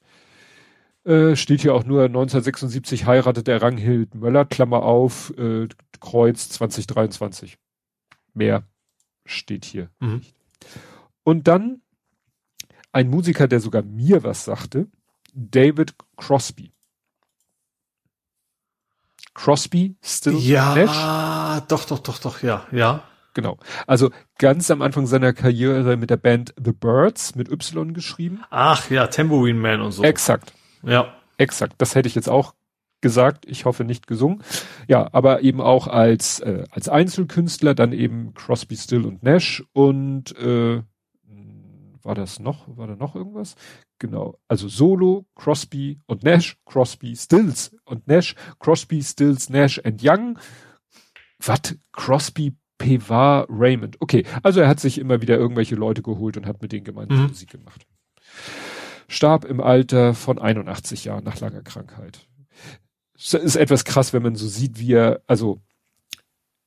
Äh, steht hier auch nur 1976 heiratet der Ranghild Möller, Klammer auf, äh, Kreuz 2023. Mehr steht hier mhm. nicht. Und dann ein Musiker, der sogar mir was sagte, David Crosby. Crosby Still Ja, Nash? doch, doch, doch, doch, ja, ja. Genau. Also ganz am Anfang seiner Karriere mit der Band The Birds mit Y geschrieben. Ach ja, Tambourine Man und so. Exakt. Ja. exakt. Das hätte ich jetzt auch gesagt. Ich hoffe nicht gesungen. Ja, aber eben auch als, äh, als Einzelkünstler, dann eben Crosby, Still und Nash und äh, war das noch, war da noch irgendwas? Genau. Also Solo, Crosby und Nash, Crosby, Stills und Nash, Crosby, Stills, Nash and Young. Was? Crosby, Pevar, Raymond. Okay, also er hat sich immer wieder irgendwelche Leute geholt und hat mit denen gemeinsam mhm. Musik gemacht. Starb im Alter von 81 Jahren nach langer Krankheit. Es ist etwas krass, wenn man so sieht, wie er, also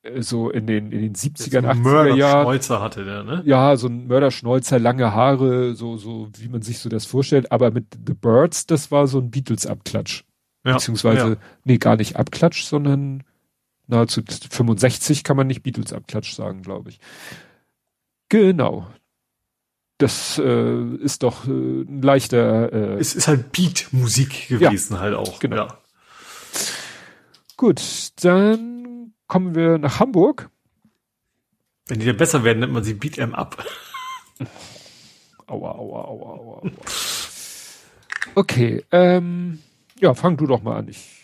äh, so in den, in den 70er, 80er Jahren. Schnäuzer hatte der, ne? Ja, so ein Mörderschnäuzer, lange Haare, so, so, wie man sich so das vorstellt. Aber mit The Birds, das war so ein Beatles-Abklatsch. Ja, Beziehungsweise, ja. nee, gar nicht Abklatsch, sondern nahezu 65 kann man nicht Beatles-Abklatsch sagen, glaube ich. Genau. Das äh, ist doch äh, ein leichter. Äh, es ist halt Beat-Musik gewesen, ja, halt auch. Genau. Ja. Gut, dann kommen wir nach Hamburg. Wenn die dann besser werden, nennt man sie Beat em up. Aua, aua, aua, aua, aua. Okay, ähm, ja, fang du doch mal an. Ich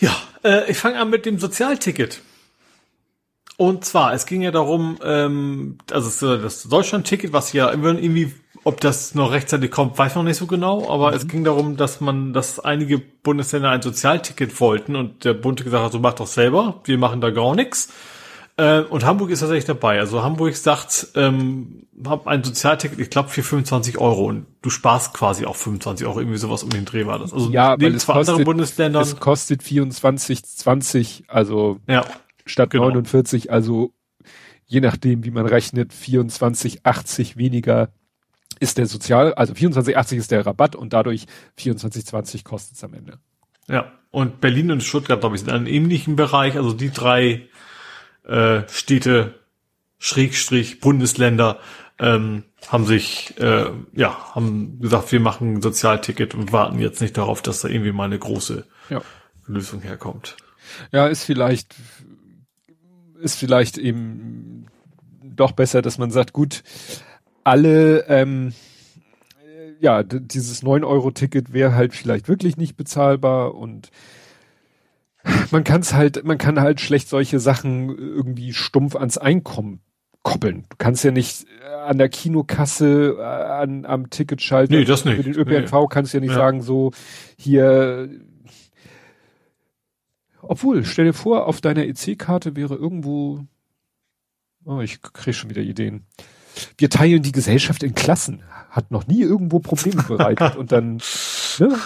ja, äh, ich fange an mit dem Sozialticket. Und zwar, es ging ja darum, ähm, also das Deutschland-Ticket, was ja irgendwie ob das noch rechtzeitig kommt, weiß man nicht so genau, aber mhm. es ging darum, dass man, dass einige Bundesländer ein Sozialticket wollten und der Bund gesagt hat, so mach doch selber, wir machen da gar nichts. Äh, und Hamburg ist tatsächlich dabei. Also Hamburg sagt, ähm, hab ein Sozialticket, ich glaube für 25 Euro und du sparst quasi auch 25 Euro, irgendwie sowas um den Dreh war das. Also ja, weil es kostet, anderen Bundesländern. Es kostet 24, 20, also ja, statt genau. 49, also je nachdem, wie man rechnet, 24, 80 weniger ist der Sozial, also 24,80 ist der Rabatt und dadurch 24,20 kostet es am Ende. Ja, und Berlin und Stuttgart, glaube ich, sind in einem ähnlichen Bereich. Also die drei äh, Städte, Schrägstrich, Bundesländer, ähm, haben sich, äh, ja, haben gesagt, wir machen ein Sozialticket und warten jetzt nicht darauf, dass da irgendwie mal eine große ja. Lösung herkommt. Ja, ist vielleicht, ist vielleicht eben doch besser, dass man sagt, gut, alle, ähm, ja, dieses 9-Euro-Ticket wäre halt vielleicht wirklich nicht bezahlbar und man kann es halt, man kann halt schlecht solche Sachen irgendwie stumpf ans Einkommen koppeln. Du kannst ja nicht äh, an der Kinokasse, äh, an, am Ticketschalter nee, das nicht. für den ÖPNV nee. kannst du ja nicht ja. sagen, so hier obwohl, stell dir vor, auf deiner EC-Karte wäre irgendwo, oh, ich krieg schon wieder Ideen wir teilen die Gesellschaft in Klassen. Hat noch nie irgendwo Probleme bereitet. und dann (laughs) ne,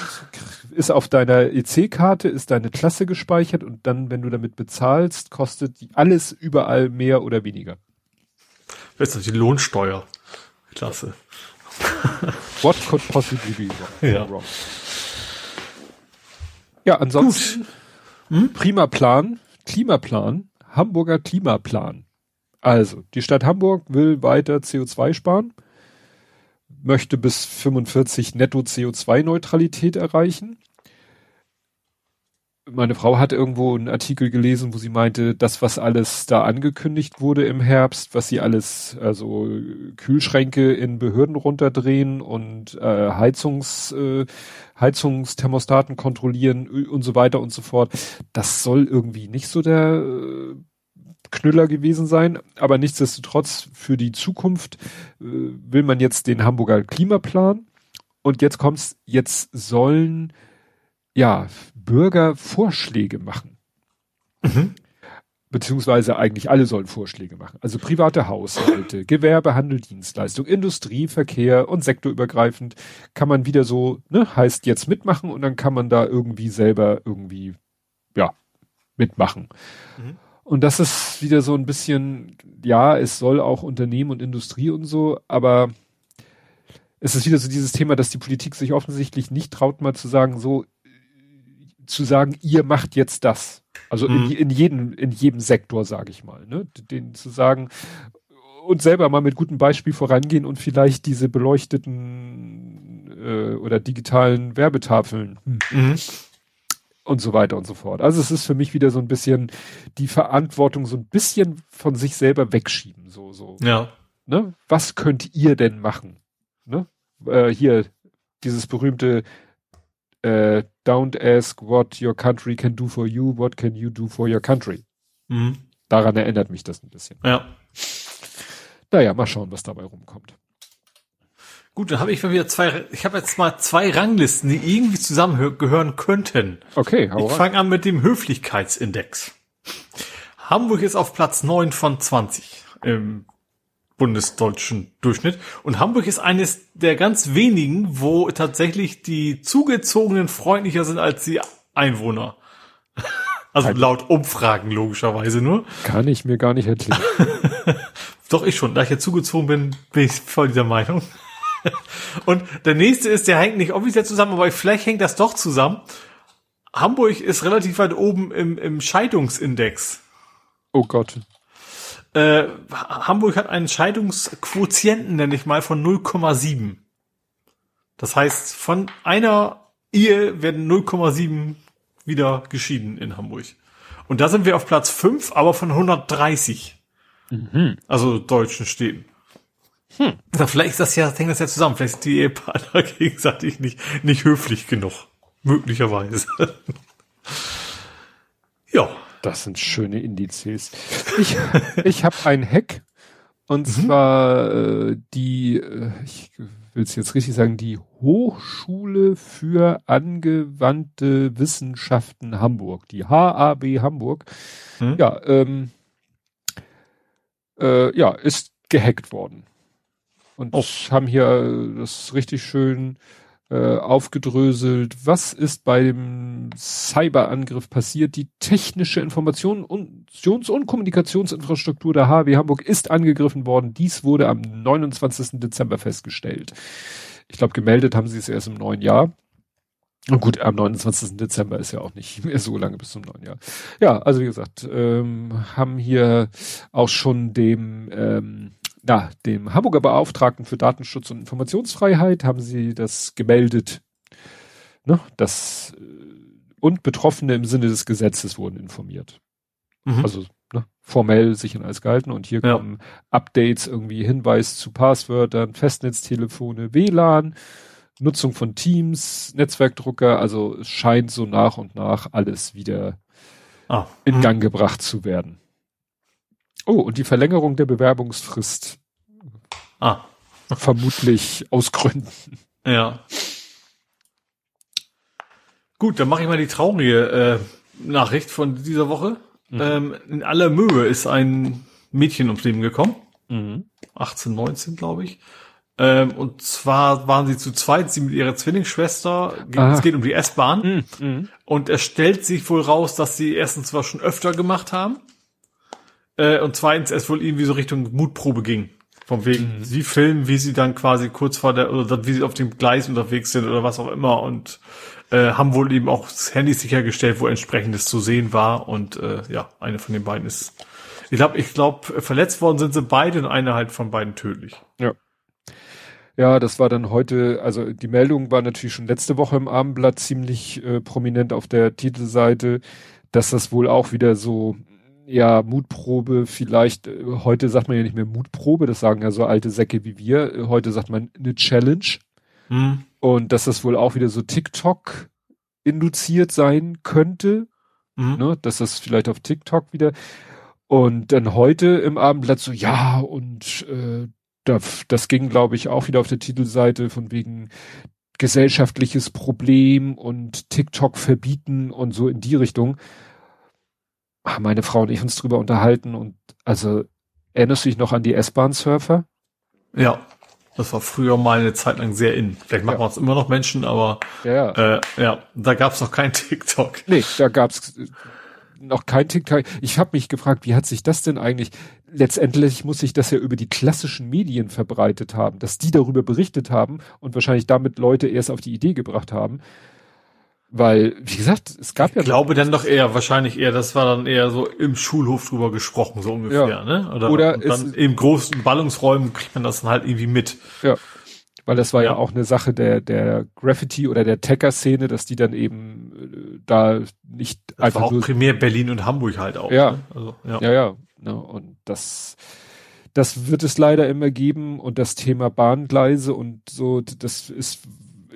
ist auf deiner EC-Karte ist deine Klasse gespeichert und dann, wenn du damit bezahlst, kostet alles überall mehr oder weniger. Das ist die Lohnsteuer. Klasse. What could possibly be wrong? Ja, ja ansonsten hm? prima Plan, Klimaplan, Hamburger Klimaplan. Also, die Stadt Hamburg will weiter CO2 sparen, möchte bis 45 netto CO2-Neutralität erreichen. Meine Frau hat irgendwo einen Artikel gelesen, wo sie meinte, das, was alles da angekündigt wurde im Herbst, was sie alles, also Kühlschränke in Behörden runterdrehen und äh, Heizungs, äh, Heizungsthermostaten kontrollieren und so weiter und so fort, das soll irgendwie nicht so der äh, Knüller gewesen sein, aber nichtsdestotrotz für die Zukunft äh, will man jetzt den Hamburger Klimaplan. Und jetzt kommt's, jetzt sollen ja Bürger Vorschläge machen. Mhm. Beziehungsweise eigentlich alle sollen Vorschläge machen. Also private Haushalte, (laughs) Gewerbe, Handel, Dienstleistung, Industrie, Verkehr und sektorübergreifend kann man wieder so, ne, heißt jetzt mitmachen und dann kann man da irgendwie selber irgendwie, ja, mitmachen. Mhm. Und das ist wieder so ein bisschen, ja, es soll auch Unternehmen und Industrie und so, aber es ist wieder so dieses Thema, dass die Politik sich offensichtlich nicht traut, mal zu sagen, so, zu sagen, ihr macht jetzt das. Also mhm. in, in, jedem, in jedem Sektor, sage ich mal, ne? Den zu sagen und selber mal mit gutem Beispiel vorangehen und vielleicht diese beleuchteten äh, oder digitalen Werbetafeln mhm und so weiter und so fort. Also es ist für mich wieder so ein bisschen die Verantwortung so ein bisschen von sich selber wegschieben, so so. Ja. Ne? Was könnt ihr denn machen? Ne? Äh, hier dieses berühmte äh, Don't ask what your country can do for you, what can you do for your country. Mhm. Daran erinnert mich das ein bisschen. Ja. Naja, mal schauen, was dabei rumkommt. Gut, dann habe ich mal wieder zwei, ich habe jetzt mal zwei Ranglisten, die irgendwie zusammengehören könnten. Okay, hau Ich fange an mit dem Höflichkeitsindex. Hamburg ist auf Platz 9 von 20 im bundesdeutschen Durchschnitt. Und Hamburg ist eines der ganz wenigen, wo tatsächlich die Zugezogenen freundlicher sind als die Einwohner. (laughs) Also laut Umfragen logischerweise nur. Kann ich mir gar nicht erklären. (laughs) Doch ich schon. Da ich ja zugezogen bin, bin ich voll dieser Meinung. (laughs) Und der nächste ist, der hängt nicht offiziell zusammen, aber vielleicht hängt das doch zusammen. Hamburg ist relativ weit oben im, im Scheidungsindex. Oh Gott. Äh, Hamburg hat einen Scheidungsquotienten, nenne ich mal, von 0,7. Das heißt, von einer Ehe werden 0,7 wieder geschieden in Hamburg. Und da sind wir auf Platz 5, aber von 130. Mhm. Also deutschen Städten. Hm. Vielleicht ist das ja, hängt das ja zusammen. Vielleicht sind die Ehepartner (laughs) gegenseitig nicht, nicht höflich genug. Möglicherweise. (laughs) ja. Das sind schöne Indizes. Ich, ich habe ein Hack. Und mhm. zwar äh, die, äh, ich will es jetzt richtig sagen, die Hochschule für angewandte Wissenschaften Hamburg, die HAB Hamburg. Mhm. Ja, ähm, äh, ja, ist gehackt worden. Und oh. haben hier äh, das richtig schön äh, aufgedröselt. Was ist bei dem Cyberangriff passiert? Die technische Informations- und Kommunikationsinfrastruktur der HW Hamburg ist angegriffen worden. Dies wurde am 29. Dezember festgestellt. Ich glaube, gemeldet haben sie es erst im neuen Jahr. Und gut, am 29. Dezember ist ja auch nicht mehr so lange bis zum neuen Jahr. Ja, also wie gesagt, ähm, haben hier auch schon dem ähm, na, dem Hamburger Beauftragten für Datenschutz und Informationsfreiheit haben sie das gemeldet, ne, das äh, und Betroffene im Sinne des Gesetzes wurden informiert. Mhm. Also ne, formell sich in alles gehalten und hier ja. kommen Updates, irgendwie Hinweis zu Passwörtern, Festnetztelefone, WLAN, Nutzung von Teams, Netzwerkdrucker, also es scheint so nach und nach alles wieder ah. in mhm. Gang gebracht zu werden. Oh, und die Verlängerung der Bewerbungsfrist. Ah. Vermutlich aus Gründen. Ja. Gut, dann mache ich mal die traurige äh, Nachricht von dieser Woche. Mhm. Ähm, in aller Mühe ist ein Mädchen ums Leben gekommen. Mhm. 18, 19, glaube ich. Ähm, und zwar waren sie zu zweit, sie mit ihrer Zwillingsschwester. Es geht um die S-Bahn. Mhm. mhm. Und es stellt sich wohl raus, dass sie erstens zwar schon öfter gemacht haben. Äh, und zweitens es wohl irgendwie so Richtung Mutprobe ging. Von wegen, mhm. sie filmen, wie sie dann quasi kurz vor der, oder wie sie auf dem Gleis unterwegs sind oder was auch immer und äh, haben wohl eben auch das Handy sichergestellt, wo entsprechendes zu sehen war und äh, ja, eine von den beiden ist, ich glaube, ich glaube, verletzt worden sind sie beide und eine halt von beiden tödlich. Ja. Ja, das war dann heute, also die Meldung war natürlich schon letzte Woche im Abendblatt ziemlich äh, prominent auf der Titelseite, dass das wohl auch wieder so ja, Mutprobe vielleicht, äh, heute sagt man ja nicht mehr Mutprobe, das sagen ja so alte Säcke wie wir, äh, heute sagt man eine Challenge. Hm. Und dass das wohl auch wieder so TikTok induziert sein könnte, hm. ne, dass das vielleicht auf TikTok wieder und dann heute im Abendblatt so, ja, und äh, das, das ging, glaube ich, auch wieder auf der Titelseite von wegen gesellschaftliches Problem und TikTok verbieten und so in die Richtung haben meine Frau und ich uns drüber unterhalten und also erinnerst du dich noch an die S-Bahn-Surfer? Ja, das war früher mal eine Zeit lang sehr in. Vielleicht machen ja. es immer noch Menschen, aber ja, äh, ja da gab es noch kein (laughs) TikTok. Nee, da gab es noch kein TikTok. Ich habe mich gefragt, wie hat sich das denn eigentlich? Letztendlich muss sich das ja über die klassischen Medien verbreitet haben, dass die darüber berichtet haben und wahrscheinlich damit Leute erst auf die Idee gebracht haben. Weil, wie gesagt, es gab ja. Ich glaube dann doch eher, wahrscheinlich eher, das war dann eher so im Schulhof drüber gesprochen, so ungefähr, ja. ne? Oder, Oder dann im großen Ballungsräumen kriegt man das dann halt irgendwie mit. Ja. Weil das war ja, ja auch eine Sache der, der Graffiti oder der Tacker-Szene, dass die dann eben äh, da nicht das einfach. War auch so primär Berlin und Hamburg halt auch. Ja. Ne? Also, ja. ja, ja. Ne? Und das, das wird es leider immer geben und das Thema Bahngleise und so, das ist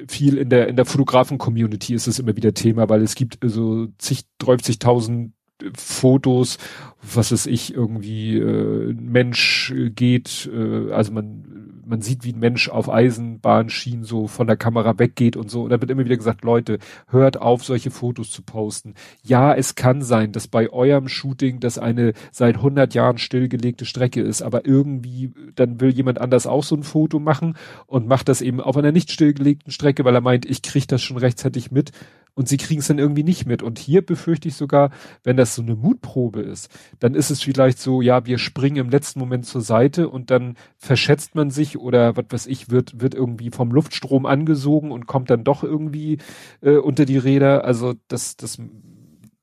viel in der, in der Fotografen-Community ist es immer wieder Thema, weil es gibt so zig, 30.000 Fotos, was es ich, irgendwie äh, Mensch geht, äh, also man, man sieht, wie ein Mensch auf Eisenbahnschienen so von der Kamera weggeht und so. Und da wird immer wieder gesagt, Leute, hört auf, solche Fotos zu posten. Ja, es kann sein, dass bei eurem Shooting das eine seit 100 Jahren stillgelegte Strecke ist, aber irgendwie, dann will jemand anders auch so ein Foto machen und macht das eben auf einer nicht stillgelegten Strecke, weil er meint, ich kriege das schon rechtzeitig mit und sie kriegen es dann irgendwie nicht mit. Und hier befürchte ich sogar, wenn das so eine Mutprobe ist, dann ist es vielleicht so, ja, wir springen im letzten Moment zur Seite und dann verschätzt man sich oder was weiß ich, wird, wird irgendwie vom Luftstrom angesogen und kommt dann doch irgendwie äh, unter die Räder. Also das, das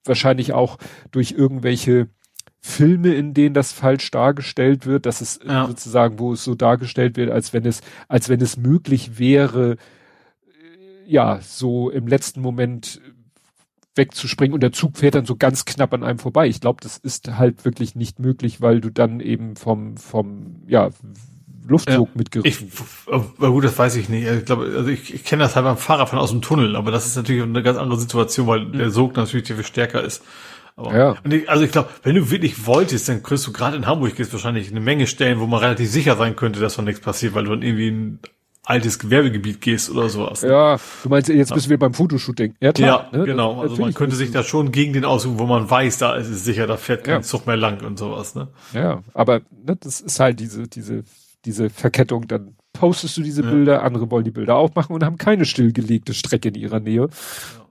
wahrscheinlich auch durch irgendwelche Filme, in denen das falsch dargestellt wird, dass es ja. sozusagen, wo es so dargestellt wird, als wenn es, als wenn es möglich wäre, ja, so im letzten Moment wegzuspringen und der Zug fährt dann so ganz knapp an einem vorbei. Ich glaube, das ist halt wirklich nicht möglich, weil du dann eben vom, vom, ja, Luftzug ja, mitgerissen. Ich, gut, das weiß ich nicht. Ich glaube, also ich, ich kenne das halt beim Fahrradfahren aus dem Tunnel, aber das ist natürlich eine ganz andere Situation, weil der Sog natürlich viel stärker ist. Aber, ja. Ich, also ich glaube, wenn du wirklich wolltest, dann kriegst du gerade in Hamburg gibt wahrscheinlich eine Menge Stellen, wo man relativ sicher sein könnte, dass von nichts passiert, weil du dann irgendwie ein altes Gewerbegebiet gehst oder sowas. Ne? Ja, du meinst, jetzt ja. müssen wir beim Fotoshooting. Ja, klar, ja ne? genau. also man könnte sich da schon gegen den aussuchen, wo man weiß, da ist es sicher, da fährt kein ja. Zug mehr lang und sowas. Ne? Ja, aber ne, das ist halt diese, diese, diese Verkettung. Dann postest du diese ja. Bilder, andere wollen die Bilder auch machen und haben keine stillgelegte Strecke in ihrer Nähe.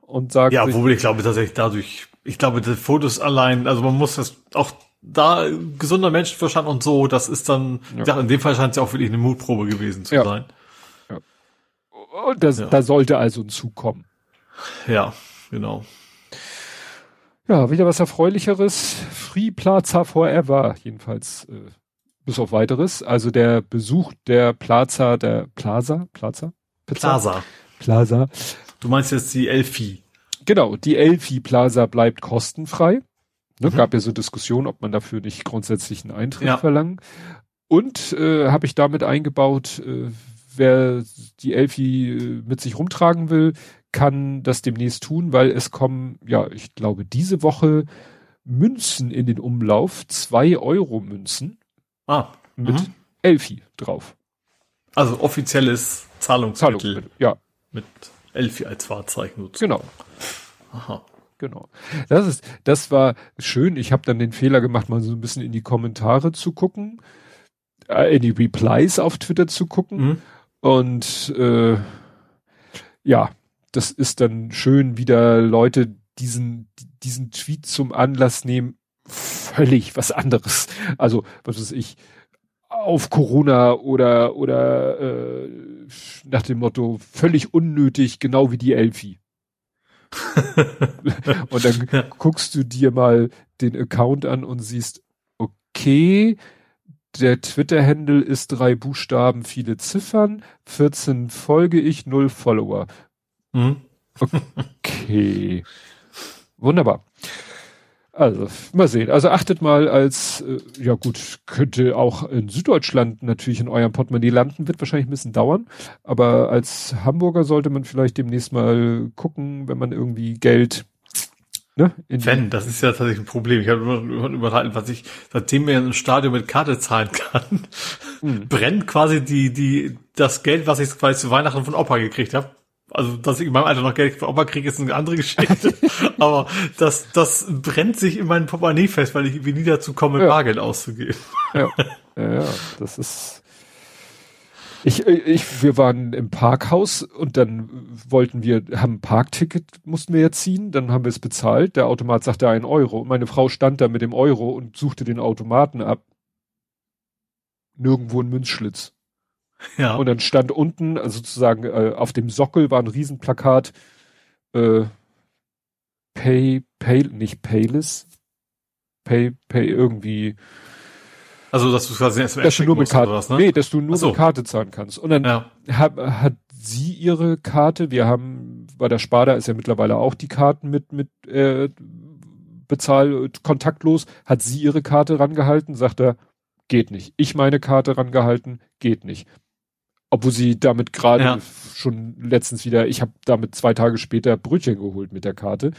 Und sagen ja, wo ich glaube tatsächlich dadurch, ich glaube, die Fotos allein, also man muss das auch da gesunder Menschenverstand und so, das ist dann, ja. in dem Fall scheint es ja auch wirklich eine Mutprobe gewesen zu sein. Und das, ja. da sollte also ein Zug kommen. Ja, genau. Ja, wieder was Erfreulicheres. Free Plaza Forever, jedenfalls äh, bis auf weiteres. Also der Besuch der Plaza, der Plaza, Plaza? Pizza? Plaza. Plaza. Du meinst jetzt die Elfi? Genau, die Elfi Plaza bleibt kostenfrei. Ne, mhm. Gab ja so Diskussionen, ob man dafür nicht grundsätzlich einen Eintritt ja. verlangen. Und äh, habe ich damit eingebaut, äh, wer die Elfi äh, mit sich rumtragen will, kann das demnächst tun, weil es kommen, ja, ich glaube, diese Woche Münzen in den Umlauf, zwei Euro Münzen. Ah. Mit mhm. Elfi drauf. Also offizielles Zahlungsmittel. Zahlungsmittel ja. Mit Elfi als Fahrzeichen sozusagen. Genau. Aha. Genau. Das ist, das war schön. Ich habe dann den Fehler gemacht, mal so ein bisschen in die Kommentare zu gucken, äh, in die Replies auf Twitter zu gucken. Mhm. Und äh, ja, das ist dann schön, wieder Leute diesen, diesen Tweet zum Anlass nehmen, völlig was anderes. Also, was weiß ich, auf Corona oder oder äh, nach dem Motto völlig unnötig, genau wie die Elfi. (laughs) und dann guckst du dir mal den Account an und siehst, okay, der Twitter-Handle ist drei Buchstaben, viele Ziffern, 14 folge ich, null Follower. Hm? Okay. Wunderbar. Also, mal sehen. Also achtet mal als, äh, ja gut, könnte auch in Süddeutschland natürlich in eurem Portemonnaie landen, wird wahrscheinlich ein bisschen dauern. Aber als Hamburger sollte man vielleicht demnächst mal gucken, wenn man irgendwie Geld Ne? Wenn, das ist ja tatsächlich ein Problem. Ich habe immer überhalten, was ich, seitdem mir ein Stadion mit Karte zahlen kann, mhm. (laughs) brennt quasi die, die, das Geld, was ich quasi zu Weihnachten von Opa gekriegt habe. Also, dass ich in meinem Alter noch Geld von Opa kriege, ist eine andere Geschichte. (laughs) Aber das, das brennt sich in meinem Portemonnaie fest, weil ich irgendwie nie dazu komme, ja. Bargeld auszugeben. Ja. (laughs) ja, ja, das ist, ich, ich, wir waren im Parkhaus und dann wollten wir, haben ein Parkticket, mussten wir ja ziehen, dann haben wir es bezahlt, der Automat sagte ein Euro und meine Frau stand da mit dem Euro und suchte den Automaten ab. Nirgendwo ein Münzschlitz. Ja. Und dann stand unten, also sozusagen äh, auf dem Sockel war ein Riesenplakat, äh, Pay, Pay, nicht Payless, Pay, Pay irgendwie, also, dass du quasi SMS dass du nur mit Karte, was, ne? Nee, dass du nur so. mit Karte zahlen kannst. Und dann ja. hat, hat sie ihre Karte, wir haben, bei der Sparda ist ja mittlerweile auch die Karten mit, mit, äh, bezahl, kontaktlos, hat sie ihre Karte rangehalten, sagt er, geht nicht. Ich meine Karte rangehalten, geht nicht. Obwohl sie damit gerade ja. schon letztens wieder, ich habe damit zwei Tage später Brötchen geholt mit der Karte.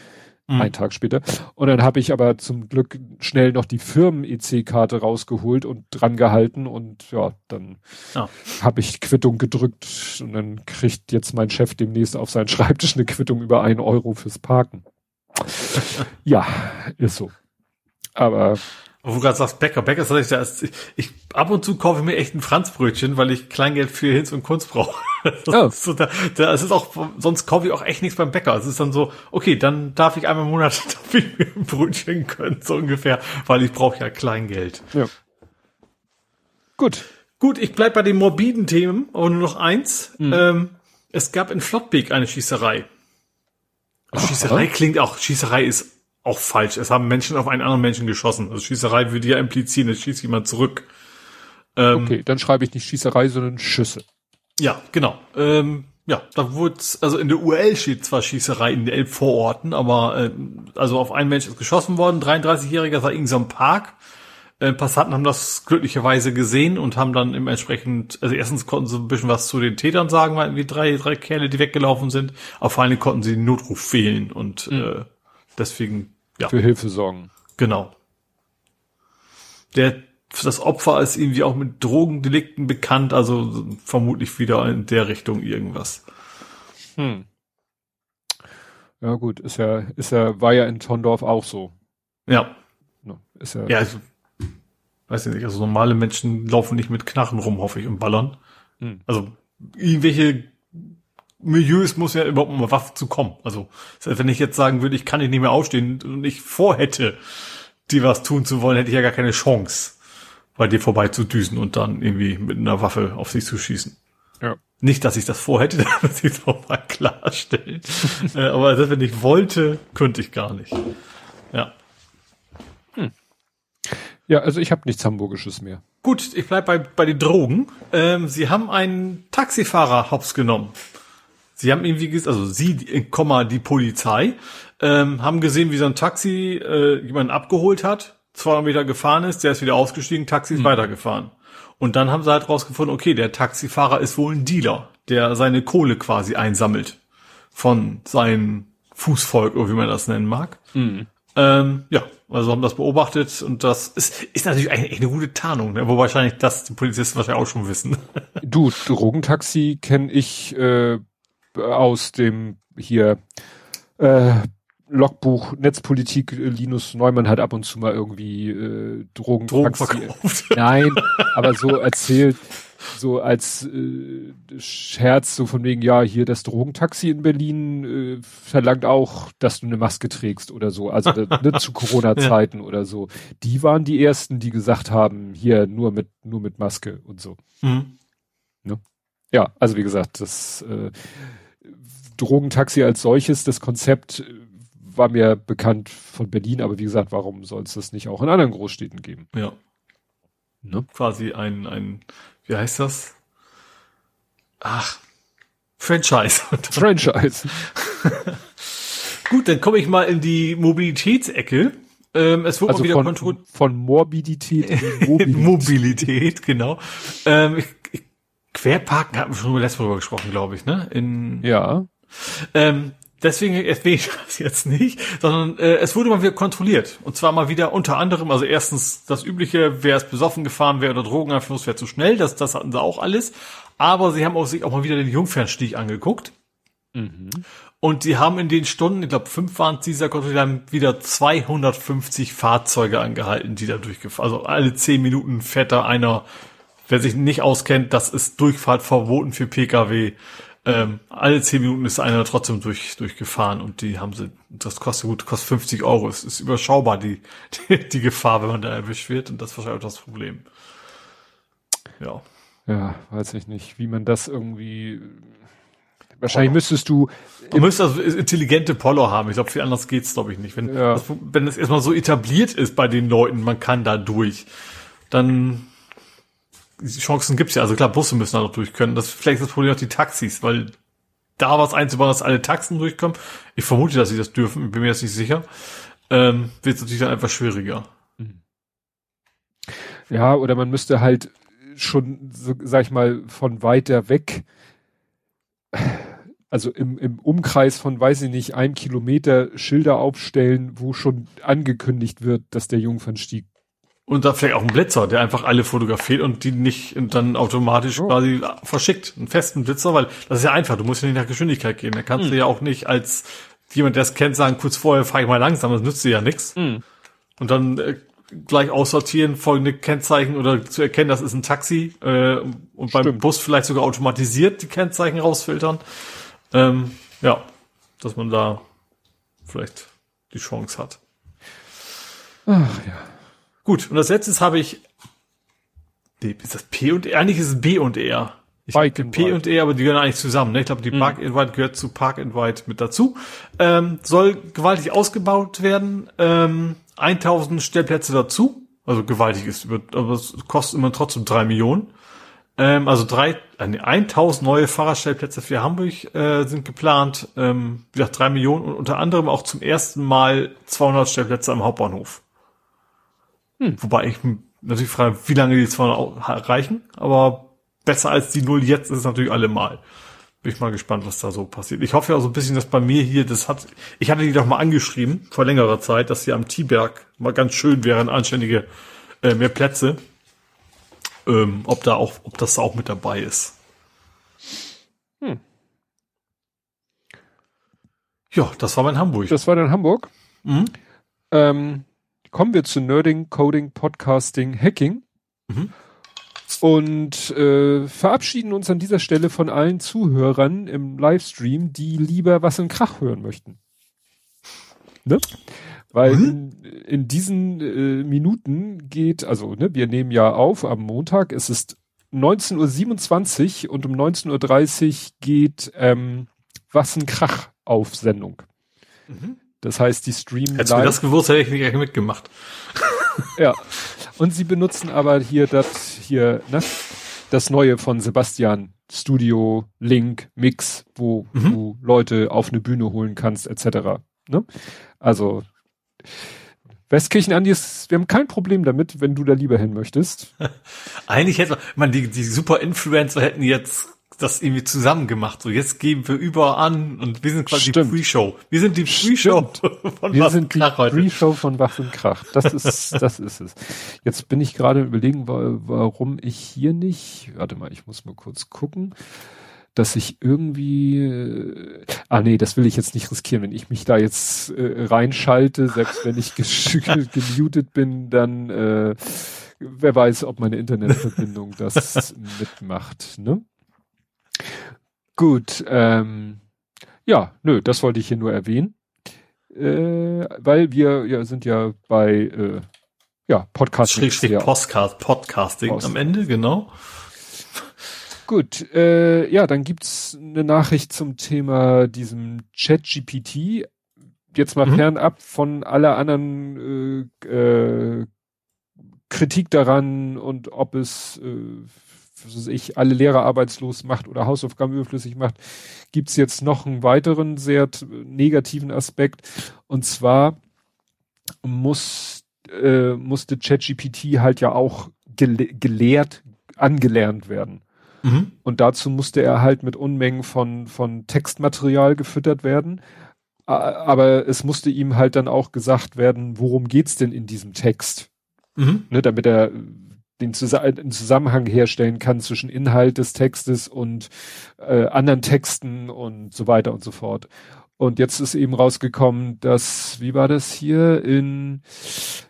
Mhm. Einen Tag später. Und dann habe ich aber zum Glück schnell noch die Firmen-EC-Karte rausgeholt und dran gehalten und ja, dann ja. habe ich Quittung gedrückt und dann kriegt jetzt mein Chef demnächst auf seinen Schreibtisch eine Quittung über einen Euro fürs Parken. (laughs) ja, ist so. Aber wo du gerade sagst, Bäcker, Bäcker ist tatsächlich, ich, ab und zu kaufe ich mir echt ein Franzbrötchen, weil ich Kleingeld für Hinz und Kunst brauche. (laughs) Das, oh. ist so, da, da, es ist auch, sonst kaufe ich auch echt nichts beim Bäcker. Es ist dann so, okay, dann darf ich einmal im Monat (laughs) darf ich mir ein Brötchen können, so ungefähr, weil ich brauche ja Kleingeld. Ja. Gut. Gut, ich bleib bei den morbiden Themen, aber nur noch eins. Mhm. Ähm, es gab in Flottbeek eine Schießerei. Schießerei klingt auch, Schießerei ist auch falsch. Es haben Menschen auf einen anderen Menschen geschossen. Also Schießerei würde ja implizieren, es schießt jemand zurück. Ähm, okay, dann schreibe ich nicht Schießerei, sondern Schüsse. Ja, genau. Ähm, ja, da wurde, also in der UL steht zwar Schießerei in den Elbvororten, aber äh, also auf einen Mensch ist geschossen worden, 33-Jähriger, war irgendwie so ein Park. Äh, Passanten haben das glücklicherweise gesehen und haben dann im entsprechend, also erstens konnten sie ein bisschen was zu den Tätern sagen, weil irgendwie drei, drei Kerle, die weggelaufen sind, aber vor allem konnten sie den Notruf wählen und mhm. äh, deswegen ja. für Hilfe sorgen. Genau. Der, das Opfer ist irgendwie auch mit Drogendelikten bekannt, also vermutlich wieder in der Richtung irgendwas. Hm. Ja gut, ist ja, ist ja, war ja in Tondorf auch so. Ja. Ist ja. Ja, also, weiß ich nicht, also normale Menschen laufen nicht mit Knarren rum, hoffe ich, und ballern. Hm. Also irgendwelche Milieus muss ja überhaupt mal Waffen zu kommen. Also, wenn ich jetzt sagen würde, ich kann nicht mehr aufstehen und ich vorhätte, die was tun zu wollen, hätte ich ja gar keine Chance, bei dir vorbei zu düsen und dann irgendwie mit einer Waffe auf sich zu schießen. Ja. Nicht, dass ich das vorhätte, (laughs) da muss ich es auch mal klarstellen. (laughs) äh, aber wenn ich wollte, könnte ich gar nicht. Ja. Hm. Ja, also ich habe nichts Hamburgisches mehr. Gut, ich bleib bei, bei den Drogen. Ähm, Sie haben einen Taxifahrer hops genommen. Sie haben irgendwie, also Sie, Komma, die Polizei, ähm, haben gesehen, wie so ein Taxi äh, jemanden abgeholt hat, 200 Meter gefahren ist, der ist wieder ausgestiegen, Taxi ist mhm. weitergefahren. Und dann haben sie halt rausgefunden, okay, der Taxifahrer ist wohl ein Dealer, der seine Kohle quasi einsammelt von seinem Fußvolk, oder wie man das nennen mag. Mhm. Ähm, ja, also haben das beobachtet und das ist, ist natürlich eigentlich eine gute Tarnung, ne? wo wahrscheinlich das die Polizisten wahrscheinlich auch schon wissen. Du, Drogentaxi kenne ich äh, aus dem hier äh, Logbuch Netzpolitik Linus Neumann hat ab und zu mal irgendwie äh, Drogen, Drogen verkauft. (laughs) Nein, aber so erzählt, so als äh, Scherz, so von wegen, ja, hier das Drogentaxi in Berlin äh, verlangt auch, dass du eine Maske trägst oder so, also (laughs) ne, zu Corona-Zeiten ja. oder so. Die waren die ersten, die gesagt haben, hier nur mit, nur mit Maske und so. Mhm. Ne? Ja, also wie gesagt, das äh, Drogentaxi als solches, das Konzept äh, war mir bekannt von Berlin, aber wie gesagt, warum soll es das nicht auch in anderen Großstädten geben? Ja. Ne? Quasi ein, ein, wie heißt das? Ach, Franchise. (laughs) Franchise. (laughs) Gut, dann komme ich mal in die Mobilitätsecke. Ähm, es wurde also wieder von, von Morbidität (laughs) in Mobilität. Mobilität, genau. Ähm, ich, ich, Querparken hatten wir schon letztes Mal gesprochen, glaube ich, ne? In, ja. Ähm, deswegen erwähne ich das jetzt nicht, sondern äh, es wurde mal wieder kontrolliert. Und zwar mal wieder unter anderem, also erstens das übliche, wer ist besoffen gefahren, wer oder Drogeneinfluss, wer zu schnell, das, das hatten sie auch alles. Aber sie haben auch sich auch mal wieder den Jungfernstich angeguckt. Mhm. Und sie haben in den Stunden, ich glaube fünf waren es dieser Kontrolle, haben wieder 250 Fahrzeuge angehalten, die da durchgefahren. Also alle zehn Minuten fährt da einer, wer sich nicht auskennt, das ist Durchfahrt verboten für Pkw. Ähm, alle zehn Minuten ist einer trotzdem durch, durchgefahren und die haben sie, das kostet gut, kostet 50 Euro. Es ist überschaubar, die, die, die Gefahr, wenn man da erwischt wird und das ist wahrscheinlich auch das Problem. Ja. Ja, weiß ich nicht, wie man das irgendwie, wahrscheinlich Polo. müsstest du. Du müsstest also intelligente Polo haben. Ich glaube, viel anders geht's, glaube ich, nicht. Wenn, ja. das, wenn es erstmal so etabliert ist bei den Leuten, man kann da durch, dann Chancen gibt's ja. Also klar, Busse müssen da noch durch können. Das vielleicht ist das Problem auch die Taxis, weil da was einzubauen, dass alle Taxen durchkommen. Ich vermute, dass sie das dürfen, bin mir jetzt nicht sicher. Ähm, wird natürlich dann einfach schwieriger. Ja, oder man müsste halt schon, so, sag ich mal, von weiter weg, also im, im Umkreis von, weiß ich nicht, einem Kilometer Schilder aufstellen, wo schon angekündigt wird, dass der Jungfernstieg und da vielleicht auch ein Blitzer, der einfach alle fotografiert und die nicht dann automatisch oh. quasi verschickt. Einen festen Blitzer, weil das ist ja einfach, du musst ja nicht nach Geschwindigkeit gehen. Da kannst hm. du ja auch nicht als jemand, der es kennt, sagen, kurz vorher fahre ich mal langsam, das nützt dir ja nichts. Hm. Und dann äh, gleich aussortieren, folgende Kennzeichen oder zu erkennen, das ist ein Taxi äh, und beim Stimmt. Bus vielleicht sogar automatisiert die Kennzeichen rausfiltern. Ähm, ja, dass man da vielleicht die Chance hat. Ach ja. Gut, und als letztes habe ich. Nee, ist das P und E? Eigentlich ist es B und R. Ich Bike P White. und E, aber die gehören eigentlich zusammen. Ne? Ich glaube, die mhm. Park Invite gehört zu Park Invite mit dazu. Ähm, soll gewaltig ausgebaut werden. Ähm, 1000 Stellplätze dazu. Also gewaltig ist, aber es kostet immer trotzdem drei Millionen. Ähm, also drei, äh, 1000 neue Fahrradstellplätze für Hamburg äh, sind geplant. Ähm, wie gesagt, drei Millionen und unter anderem auch zum ersten Mal 200 Stellplätze am Hauptbahnhof. Hm. Wobei ich natürlich frage, wie lange die 200 reichen, aber besser als die Null jetzt ist es natürlich allemal. Bin ich mal gespannt, was da so passiert. Ich hoffe ja auch so ein bisschen, dass bei mir hier, das hat, ich hatte die doch mal angeschrieben, vor längerer Zeit, dass hier am T-Berg mal ganz schön wären, anständige, äh, mehr Plätze. Ähm, ob da auch, ob das da auch mit dabei ist. Hm. Ja, das war mein Hamburg. Das war dann Hamburg. Mhm. Ähm, kommen wir zu Nerding, Coding, Podcasting, Hacking. Mhm. Und äh, verabschieden uns an dieser Stelle von allen Zuhörern im Livestream, die lieber was in Krach hören möchten. Ne? Weil mhm. in, in, diesen äh, Minuten geht, also ne, wir nehmen ja auf am Montag, es ist 19.27 Uhr und um 19.30 Uhr geht ähm, Was ein Krach auf Sendung. Mhm. Das heißt, die streamen Hättest live. du das gewusst, hätte ich nicht mitgemacht. (laughs) ja. Und sie benutzen aber hier das, hier, ne, das neue von Sebastian Studio, Link, Mix, wo mhm. du Leute auf eine Bühne holen kannst, etc. Ne? Also, Westkirchen, Andi, ist, wir haben kein Problem damit, wenn du da lieber hin möchtest. (laughs) Eigentlich hätte man, die, die super Influencer hätten jetzt das irgendwie zusammen gemacht. So, jetzt geben wir über an und wir sind quasi Stimmt. die Pre-Show. Wir sind die Pre-Show von wir sind die Pre-Show von Wach und Krach. Das ist, (laughs) das ist es. Jetzt bin ich gerade überlegen, warum ich hier nicht, warte mal, ich muss mal kurz gucken, dass ich irgendwie, äh, ah nee, das will ich jetzt nicht riskieren. Wenn ich mich da jetzt äh, reinschalte, selbst wenn ich (laughs) gemutet bin, dann, äh, wer weiß, ob meine Internetverbindung das (laughs) mitmacht, ne? Gut, ähm, ja, nö, das wollte ich hier nur erwähnen. Äh, weil wir ja, sind ja bei äh, ja, Podcasting. Schrägstrich Podcast, Podcasting Post. am Ende, genau. Gut, äh, ja, dann gibt's eine Nachricht zum Thema diesem Chat-GPT. Jetzt mal mhm. fernab von aller anderen äh, äh, Kritik daran und ob es äh, was ich, alle Lehrer arbeitslos macht oder Hausaufgaben überflüssig macht, gibt's jetzt noch einen weiteren sehr negativen Aspekt. Und zwar muss, äh, musste ChatGPT halt ja auch gele gelehrt, angelernt werden. Mhm. Und dazu musste er halt mit Unmengen von, von Textmaterial gefüttert werden. Aber es musste ihm halt dann auch gesagt werden, worum geht's denn in diesem Text? Mhm. Ne, damit er den, den Zusammenhang herstellen kann zwischen Inhalt des Textes und äh, anderen Texten und so weiter und so fort. Und jetzt ist eben rausgekommen, dass, wie war das hier in,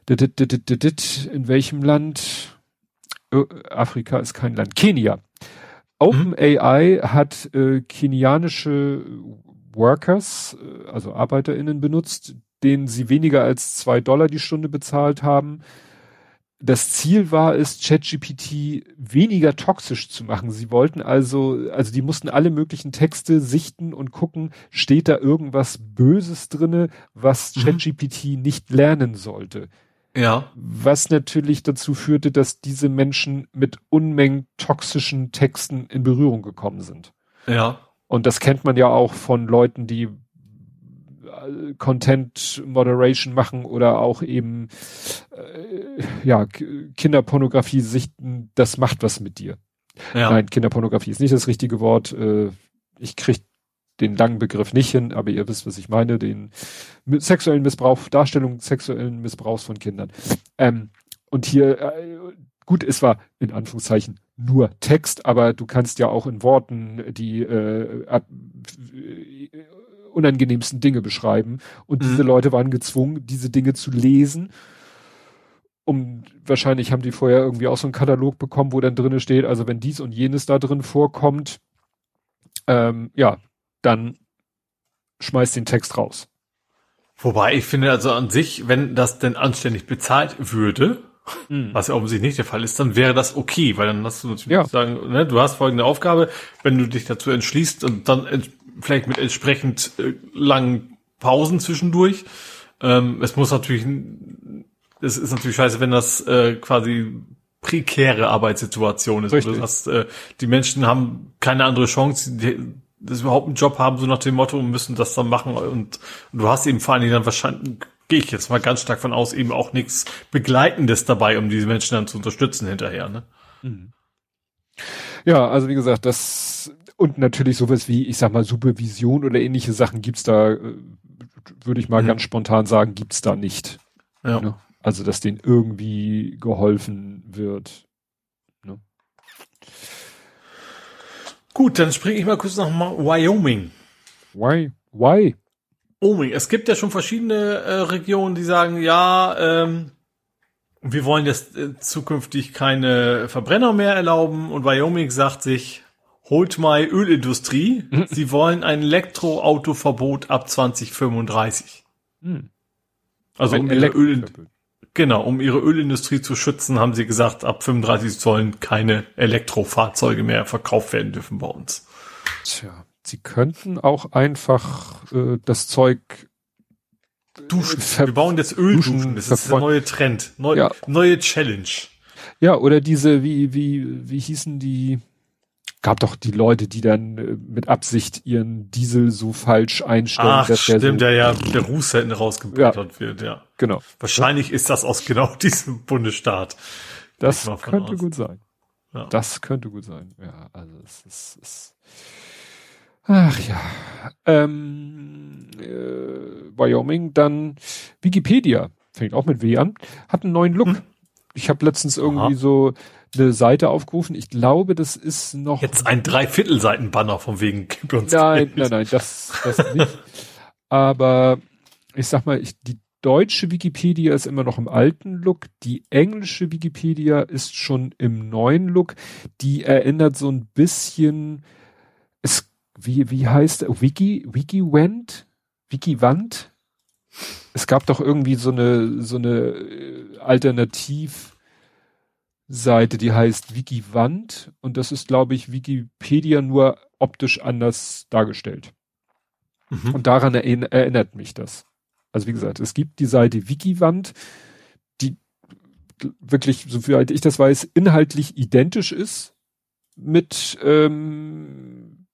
in welchem Land? Afrika ist kein Land. Kenia. OpenAI mhm. hat äh, kenianische Workers, äh, also ArbeiterInnen benutzt, denen sie weniger als zwei Dollar die Stunde bezahlt haben, das Ziel war es, ChatGPT weniger toxisch zu machen. Sie wollten also, also die mussten alle möglichen Texte sichten und gucken, steht da irgendwas Böses drinne, was mhm. ChatGPT nicht lernen sollte. Ja. Was natürlich dazu führte, dass diese Menschen mit Unmengen toxischen Texten in Berührung gekommen sind. Ja. Und das kennt man ja auch von Leuten, die Content Moderation machen oder auch eben äh, ja, Kinderpornografie sichten, das macht was mit dir. Ja. Nein, Kinderpornografie ist nicht das richtige Wort. Äh, ich krieg den langen Begriff nicht hin, aber ihr wisst, was ich meine, den sexuellen Missbrauch, Darstellung sexuellen Missbrauchs von Kindern. Ähm, und hier, äh, gut, es war in Anführungszeichen nur Text, aber du kannst ja auch in Worten die äh, äh, unangenehmsten Dinge beschreiben. Und mhm. diese Leute waren gezwungen, diese Dinge zu lesen. Um wahrscheinlich haben die vorher irgendwie auch so einen Katalog bekommen, wo dann drinne steht, also wenn dies und jenes da drin vorkommt, ähm, ja, dann schmeißt den Text raus. Wobei ich finde also an sich, wenn das denn anständig bezahlt würde, mhm. was ja offensichtlich nicht der Fall ist, dann wäre das okay, weil dann hast du natürlich ja. sagen, ne, du hast folgende Aufgabe, wenn du dich dazu entschließt und dann vielleicht mit entsprechend äh, langen Pausen zwischendurch. Ähm, es muss natürlich, es ist natürlich scheiße, wenn das äh, quasi prekäre Arbeitssituation ist. Richtig. Du hast, äh, die Menschen haben keine andere Chance, die, das überhaupt einen Job haben, so nach dem Motto, und müssen das dann machen und, und du hast eben vor allen Dingen dann wahrscheinlich, gehe ich jetzt mal ganz stark von aus, eben auch nichts Begleitendes dabei, um diese Menschen dann zu unterstützen hinterher. Ne? Mhm. Ja, also wie gesagt, das und natürlich sowas wie, ich sag mal, Supervision oder ähnliche Sachen gibt's da, äh, würde ich mal mhm. ganz spontan sagen, gibt's da nicht. Ja. Ne? Also, dass denen irgendwie geholfen wird. Ne? Gut, dann springe ich mal kurz nach Wyoming. Why? Why? Wyoming. Es gibt ja schon verschiedene äh, Regionen, die sagen, ja, ähm, wir wollen jetzt äh, zukünftig keine Verbrenner mehr erlauben und Wyoming sagt sich, holt mal Ölindustrie. Mhm. Sie wollen ein Elektroautoverbot ab 2035. Mhm. Also um ihre Öl genau, um ihre Ölindustrie zu schützen, haben sie gesagt, ab 35 sollen keine Elektrofahrzeuge mehr verkauft werden dürfen bei uns. Tja, sie könnten auch einfach äh, das Zeug duschen. Wir bauen jetzt Ölduschen. Das ist der neue Trend, Neu, ja. neue Challenge. Ja, oder diese, wie, wie, wie hießen die? Gab doch die Leute, die dann äh, mit Absicht ihren Diesel so falsch einstellen. Ach, dass stimmt, der, so, der ja der Ruß hinten rausgebrettert ja, wird, ja. Genau. Wahrscheinlich ist das aus genau (laughs) diesem Bundesstaat. Das könnte aus. gut sein. Ja. Das könnte gut sein. Ja, also es ist, es ach ja. Ähm, äh, Wyoming, dann Wikipedia, fängt auch mit W an, hat einen neuen Look. Hm. Ich habe letztens irgendwie Aha. so eine Seite aufgerufen. Ich glaube, das ist noch. Jetzt ein Dreiviertelseiten-Banner von wegen gib uns Nein, Geld. nein, nein, das, das nicht. Aber ich sag mal, ich, die deutsche Wikipedia ist immer noch im alten Look. Die englische Wikipedia ist schon im neuen Look. Die erinnert so ein bisschen, es, wie, wie heißt, Wiki, WikiWand? WikiWand? Es gab doch irgendwie so eine, so eine äh, Alternativ, Seite, die heißt Wikivand und das ist, glaube ich, Wikipedia nur optisch anders dargestellt. Mhm. Und daran erinnert mich das. Also wie gesagt, es gibt die Seite Wikivand, die wirklich, soweit ich das weiß, inhaltlich identisch ist mit ähm,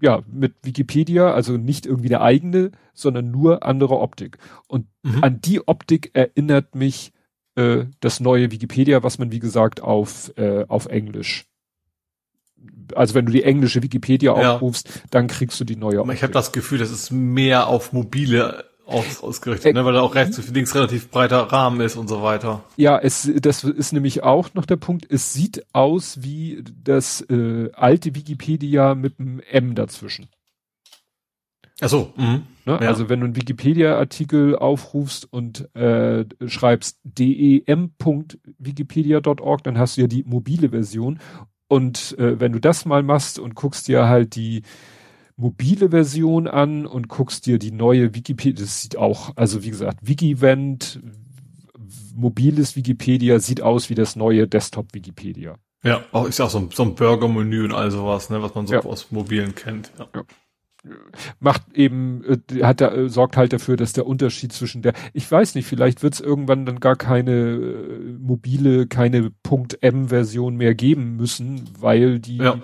ja mit Wikipedia, also nicht irgendwie der eigene, sondern nur andere Optik. Und mhm. an die Optik erinnert mich äh, das neue Wikipedia, was man wie gesagt auf, äh, auf Englisch also wenn du die englische Wikipedia ja. aufrufst, dann kriegst du die neue. Ich habe das Gefühl, das ist mehr auf mobile aus, ausgerichtet, äh, ne? weil da auch rechts und links relativ breiter Rahmen ist und so weiter. Ja, es das ist nämlich auch noch der Punkt. Es sieht aus wie das äh, alte Wikipedia mit einem M dazwischen. Ach so. Mhm. Ne? Ja. Also wenn du einen Wikipedia-Artikel aufrufst und äh, schreibst dem.wikipedia.org, dann hast du ja die mobile Version. Und äh, wenn du das mal machst und guckst dir halt die mobile Version an und guckst dir die neue Wikipedia, das sieht auch, also wie gesagt, Wikivent, mobiles Wikipedia sieht aus wie das neue Desktop-Wikipedia. Ja, auch ist auch so ein, so ein Burger-Menü und all sowas, ne, was man so ja. aus mobilen kennt. Ja. ja macht eben, äh, hat da, äh, sorgt halt dafür, dass der Unterschied zwischen der, ich weiß nicht, vielleicht wird es irgendwann dann gar keine äh, mobile, keine .m-Version mehr geben müssen, weil die ja.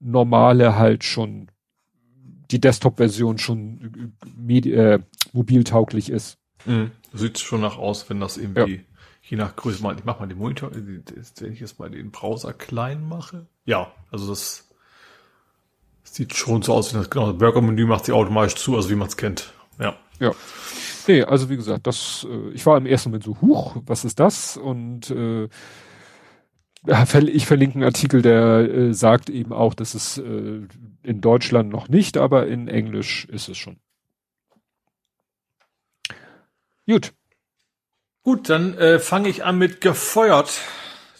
normale halt schon, die Desktop-Version schon äh, äh mobiltauglich ist. Mhm. Sieht schon nach aus, wenn das irgendwie, ja. je nach Größe, mal, ich mach mal den Monitor, wenn ich jetzt mal den Browser klein mache. Ja, also das sieht schon so aus, wie das, genau, das Burger-Menü macht sich automatisch zu, also wie man es kennt. Ja. Ja. Nee, also wie gesagt, das, äh, ich war im ersten Moment so, huch, was ist das? Und äh, ich verlinke einen Artikel, der äh, sagt eben auch, dass es äh, in Deutschland noch nicht, aber in Englisch ist es schon. Gut. Gut, dann äh, fange ich an mit gefeuert.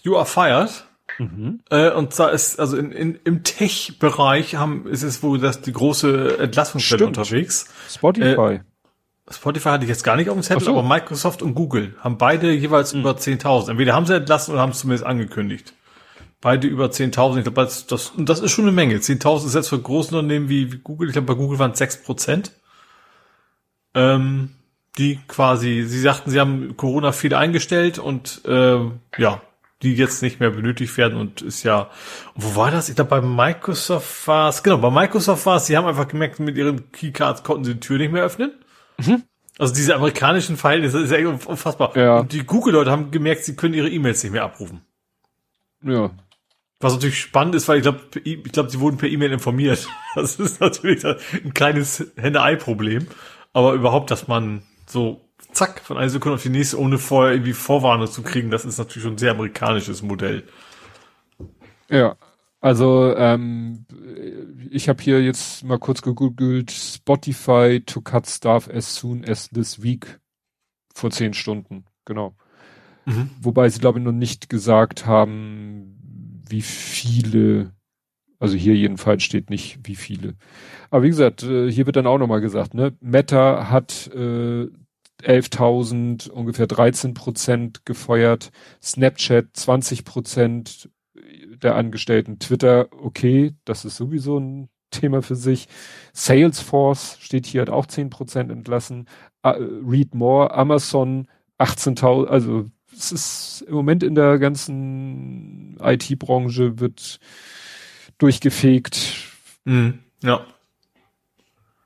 You are fired. Mhm. Äh, und zwar ist, also in, in, im Tech-Bereich haben, ist es wohl das die große Entlassungsstelle unterwegs. Spotify. Äh, Spotify hatte ich jetzt gar nicht auf dem Zettel, so. aber Microsoft und Google haben beide jeweils mhm. über 10.000. Entweder haben sie entlassen oder haben es zumindest angekündigt. Beide über 10.000. Ich glaube, das, das, und das ist schon eine Menge. 10.000 ist jetzt für große Unternehmen wie, wie Google. Ich glaube, bei Google waren es 6 Prozent. Ähm, die quasi, sie sagten, sie haben Corona viel eingestellt und äh, ja, die jetzt nicht mehr benötigt werden und ist ja, wo war das? Ich glaube, bei Microsoft war es, genau, bei Microsoft war es, sie haben einfach gemerkt, mit ihren Keycards konnten sie die Tür nicht mehr öffnen. Mhm. Also diese amerikanischen Verhältnisse ist ja unfassbar. Ja. Und die Google-Leute haben gemerkt, sie können ihre E-Mails nicht mehr abrufen. Ja. Was natürlich spannend ist, weil ich glaube, ich glaube, sie wurden per E-Mail informiert. (laughs) Das ist natürlich ein kleines Hände-Ei-Problem. Aber überhaupt, dass man so zack von einer Sekunde auf die nächste, ohne vorher irgendwie Vorwarnung zu kriegen, das ist natürlich schon ein sehr amerikanisches Modell. Ja, also ähm, ich habe hier jetzt mal kurz gegoogelt, Spotify to cut staff as soon as this week vor zehn Stunden, genau. Mhm. Wobei sie, glaube ich, noch nicht gesagt haben, wie viele, also hier jedenfalls steht nicht, wie viele. Aber wie gesagt, äh, hier wird dann auch nochmal gesagt, ne, Meta hat äh, 11.000, ungefähr 13 Prozent gefeuert, Snapchat 20 Prozent, der Angestellten. Twitter, okay, das ist sowieso ein Thema für sich. Salesforce steht hier, hat auch 10% entlassen. Uh, Read More, Amazon 18.000, also es ist im Moment in der ganzen IT-Branche wird durchgefegt. Mhm, ja.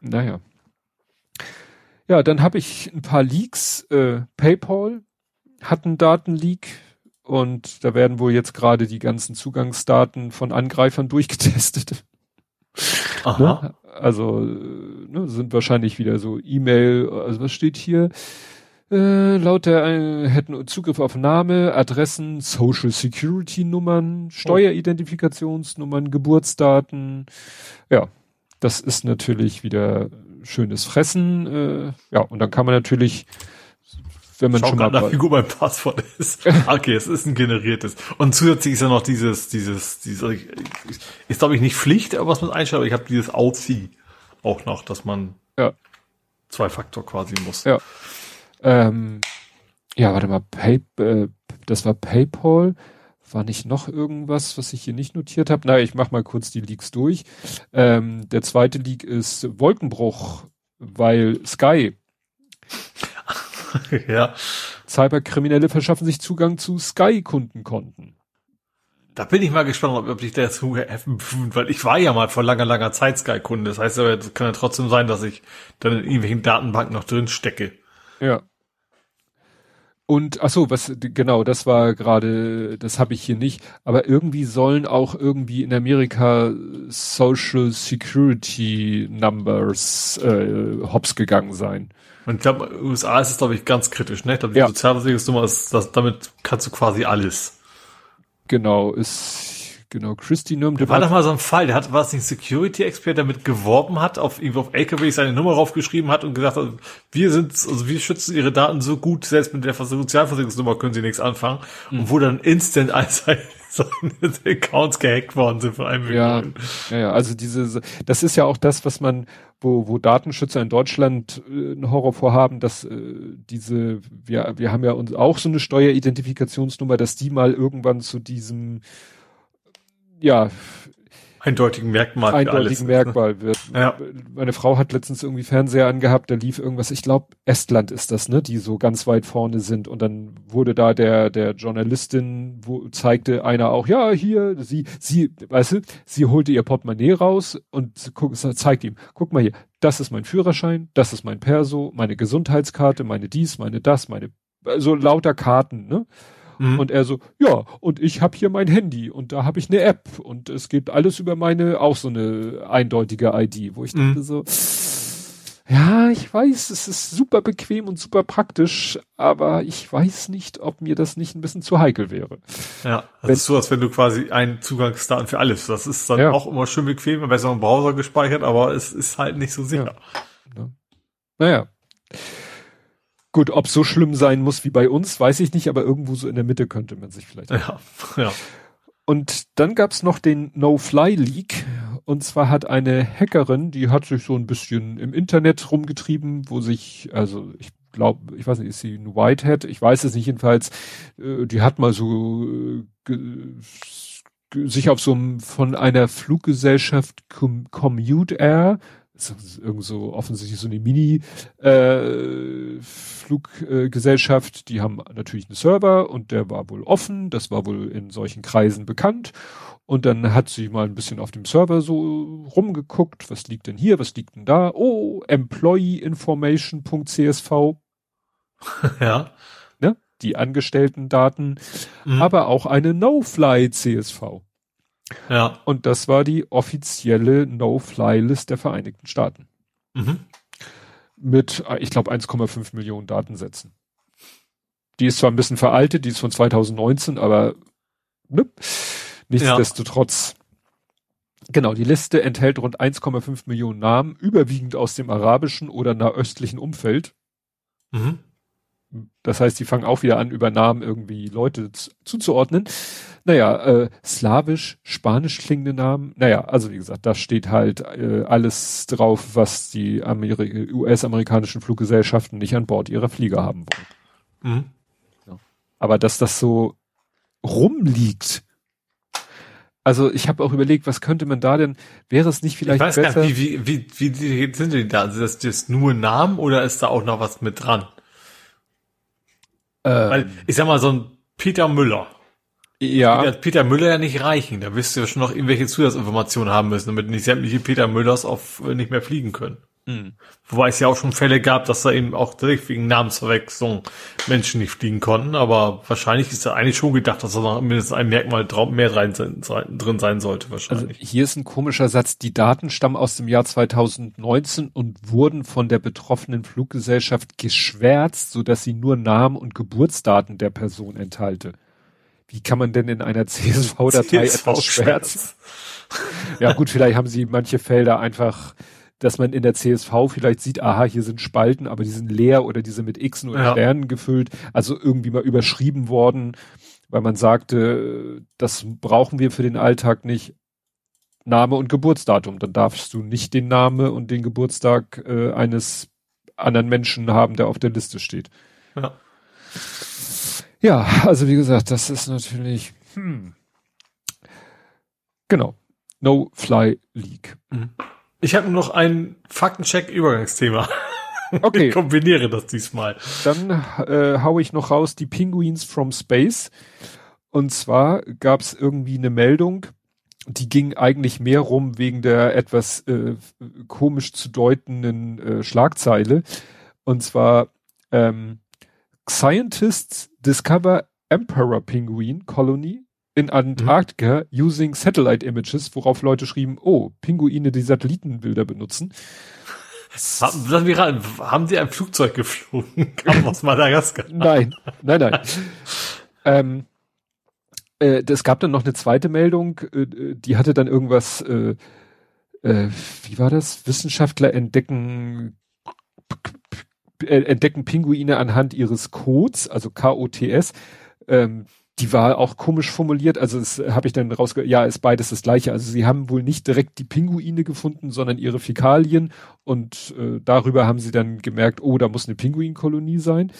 Naja. Ja, dann habe ich ein paar Leaks. Äh, PayPal hat einen Datenleak und da werden wohl jetzt gerade die ganzen Zugangsdaten von Angreifern (laughs) durchgetestet. Aha. Ne? Also ne, sind wahrscheinlich wieder so E-Mail, also was steht hier? Äh, laut der äh, hätten Zugriff auf Name, Adressen, Social Security Nummern, Steueridentifikationsnummern, Geburtsdaten. Ja, das ist natürlich wieder schönes Fressen. Äh, ja, und dann kann man natürlich wenn man Schau schon mal nach, wie gut mein Passwort ist. (laughs) Okay, es ist ein generiertes. Und zusätzlich ist ja noch dieses, dieses, dieses, ist glaube ich nicht Pflicht, aber was man einstellt, aber ich habe dieses OC auch noch, dass man ja. zwei Faktor quasi muss. Ja. Ähm, ja, warte mal, Pay, äh, das war PayPal. War nicht noch irgendwas, was ich hier nicht notiert habe? Na, ich mach mal kurz die Leaks durch. Ähm, der zweite Leak ist Wolkenbruch, weil Sky (laughs) ja. Cyberkriminelle verschaffen sich Zugang zu Sky-Kundenkonten. Da bin ich mal gespannt, ob, ob ich dazu helfen, weil ich war ja mal vor langer, langer Zeit Sky-Kunde. Das heißt aber, es kann ja trotzdem sein, dass ich dann in irgendwelchen Datenbanken noch drin stecke. Ja. Und ach so, was genau, das war gerade, das habe ich hier nicht. Aber irgendwie sollen auch irgendwie in Amerika Social Security Numbers äh, hops gegangen sein. Und ich glaube, USA ist es, glaube ich, ganz kritisch, ne? Ich glaube, die ja. Sozialversicherungsnummer ist, das, damit kannst du quasi alles. Genau, ist, genau, Christy Nürm. Da war doch mal so ein Fall, der hat, war es nicht Security-Expert, der damit geworben hat, auf, irgendwie auf LKW seine Nummer raufgeschrieben hat und gesagt hat, wir sind, also wir schützen ihre Daten so gut, selbst mit der Sozialversicherungsnummer können sie nichts anfangen. Mhm. Und wo dann instant als (laughs) seine Accounts gehackt worden sind von einem ja, ja, ja, also diese, das ist ja auch das, was man, wo, wo Datenschützer in Deutschland äh, einen Horror vorhaben, dass äh, diese, wir, wir haben ja uns auch so eine Steueridentifikationsnummer, dass die mal irgendwann zu diesem, ja, eindeutigen Merkmal eindeutigen Merkmal (laughs) wird. Ja. Meine Frau hat letztens irgendwie Fernseher angehabt, da lief irgendwas, ich glaube Estland ist das, ne, die so ganz weit vorne sind und dann wurde da der der Journalistin wo zeigte einer auch, ja, hier sie sie, weißt du, sie holte ihr Portemonnaie raus und guck, zeigt ihm, guck mal hier, das ist mein Führerschein, das ist mein Perso, meine Gesundheitskarte, meine dies, meine das, meine so lauter Karten, ne? Mhm. Und er so, ja, und ich habe hier mein Handy und da habe ich eine App und es geht alles über meine, auch so eine eindeutige ID, wo ich mhm. dachte so, ja, ich weiß, es ist super bequem und super praktisch, aber ich weiß nicht, ob mir das nicht ein bisschen zu heikel wäre. Ja, das wenn, ist so, als wenn du quasi einen Zugangsdaten für alles. Das ist dann ja. auch immer schön bequem, besser im Browser gespeichert, aber es ist halt nicht so sicher. Ja. Naja. Gut, ob so schlimm sein muss wie bei uns, weiß ich nicht, aber irgendwo so in der Mitte könnte man sich vielleicht. Ja, (laughs) ja. Und dann gab's noch den No-Fly-Leak. Und zwar hat eine Hackerin, die hat sich so ein bisschen im Internet rumgetrieben, wo sich, also ich glaube, ich weiß nicht, ist sie ein Whitehead? Ich weiß es nicht jedenfalls. Äh, die hat mal so äh, sich auf so einem von einer Fluggesellschaft Commute Air irgend so offensichtlich so eine Mini-Fluggesellschaft, äh, die haben natürlich einen Server und der war wohl offen, das war wohl in solchen Kreisen bekannt. Und dann hat sie mal ein bisschen auf dem Server so rumgeguckt, was liegt denn hier, was liegt denn da? Oh, employeeinformation.csv. (laughs) Ja. Ne? Die Angestellten-Daten, mhm. aber auch eine No-Fly-CSV. Ja. Und das war die offizielle No-Fly-List der Vereinigten Staaten. Mhm. Mit, ich glaube, 1,5 Millionen Datensätzen. Die ist zwar ein bisschen veraltet, die ist von 2019, aber ne? nichtsdestotrotz. Ja. Genau, die Liste enthält rund 1,5 Millionen Namen, überwiegend aus dem arabischen oder nahöstlichen Umfeld. Mhm. Das heißt, die fangen auch wieder an, über Namen irgendwie Leute zuzuordnen. Naja, äh, slawisch, spanisch klingende Namen. Naja, also wie gesagt, da steht halt äh, alles drauf, was die US-amerikanischen Fluggesellschaften nicht an Bord ihrer Flieger haben wollen. Mhm. Ja. Aber dass das so rumliegt, also ich habe auch überlegt, was könnte man da denn, wäre es nicht vielleicht ich weiß besser? Nicht, wie, wie, wie, wie sind die da? Ist das, das nur Namen oder ist da auch noch was mit dran? Ähm, Weil, ich sag mal, so ein Peter Müller. Ja. Peter, Peter Müller ja nicht reichen. Da wirst du ja schon noch irgendwelche Zusatzinformationen haben müssen, damit nicht sämtliche Peter Müllers auf äh, nicht mehr fliegen können. Mhm. Wobei es ja auch schon Fälle gab, dass da eben auch direkt wegen Namensverwechslung Menschen nicht fliegen konnten, aber wahrscheinlich ist da eigentlich schon gedacht, dass da noch mindestens ein Merkmal mehr rein, drin sein sollte, wahrscheinlich. Also hier ist ein komischer Satz, die Daten stammen aus dem Jahr 2019 und wurden von der betroffenen Fluggesellschaft geschwärzt, sodass sie nur Namen und Geburtsdaten der Person enthalte. Wie kann man denn in einer (laughs) CSV-Datei CSV etwas schwärzen? (laughs) ja gut, vielleicht haben sie manche Felder einfach dass man in der CSV vielleicht sieht, aha, hier sind Spalten, aber die sind leer oder diese mit Xen oder ja. Sternen gefüllt, also irgendwie mal überschrieben worden, weil man sagte, das brauchen wir für den Alltag nicht. Name und Geburtsdatum. Dann darfst du nicht den Name und den Geburtstag äh, eines anderen Menschen haben, der auf der Liste steht. Ja. Ja, also wie gesagt, das ist natürlich, hm. Genau. No Fly League. Mhm. Ich habe noch ein Faktencheck-Übergangsthema. (laughs) Okay. Ich kombiniere das diesmal. Dann äh, hau ich noch raus die Penguins from Space. Und zwar gab es irgendwie eine Meldung, die ging eigentlich mehr rum wegen der etwas äh, komisch zu deutenden äh, Schlagzeile. Und zwar ähm, Scientists discover Emperor Penguin Colony in Antarktika mhm. using Satellite Images, worauf Leute schrieben, oh, Pinguine, die Satellitenbilder benutzen. Haben, haben Sie ein Flugzeug geflogen? (laughs) Kam aus Madagaskar? Nein, nein, nein. ähm, äh, es gab dann noch eine zweite Meldung, äh, die hatte dann irgendwas, äh, äh, wie war das? Wissenschaftler entdecken äh, entdecken Pinguine anhand ihres Codes, also KOTS. Ähm, die war auch komisch formuliert, also es habe ich dann rausge ja, ist beides das gleiche. Also sie haben wohl nicht direkt die Pinguine gefunden, sondern ihre Fäkalien und äh, darüber haben sie dann gemerkt, oh, da muss eine Pinguinkolonie sein.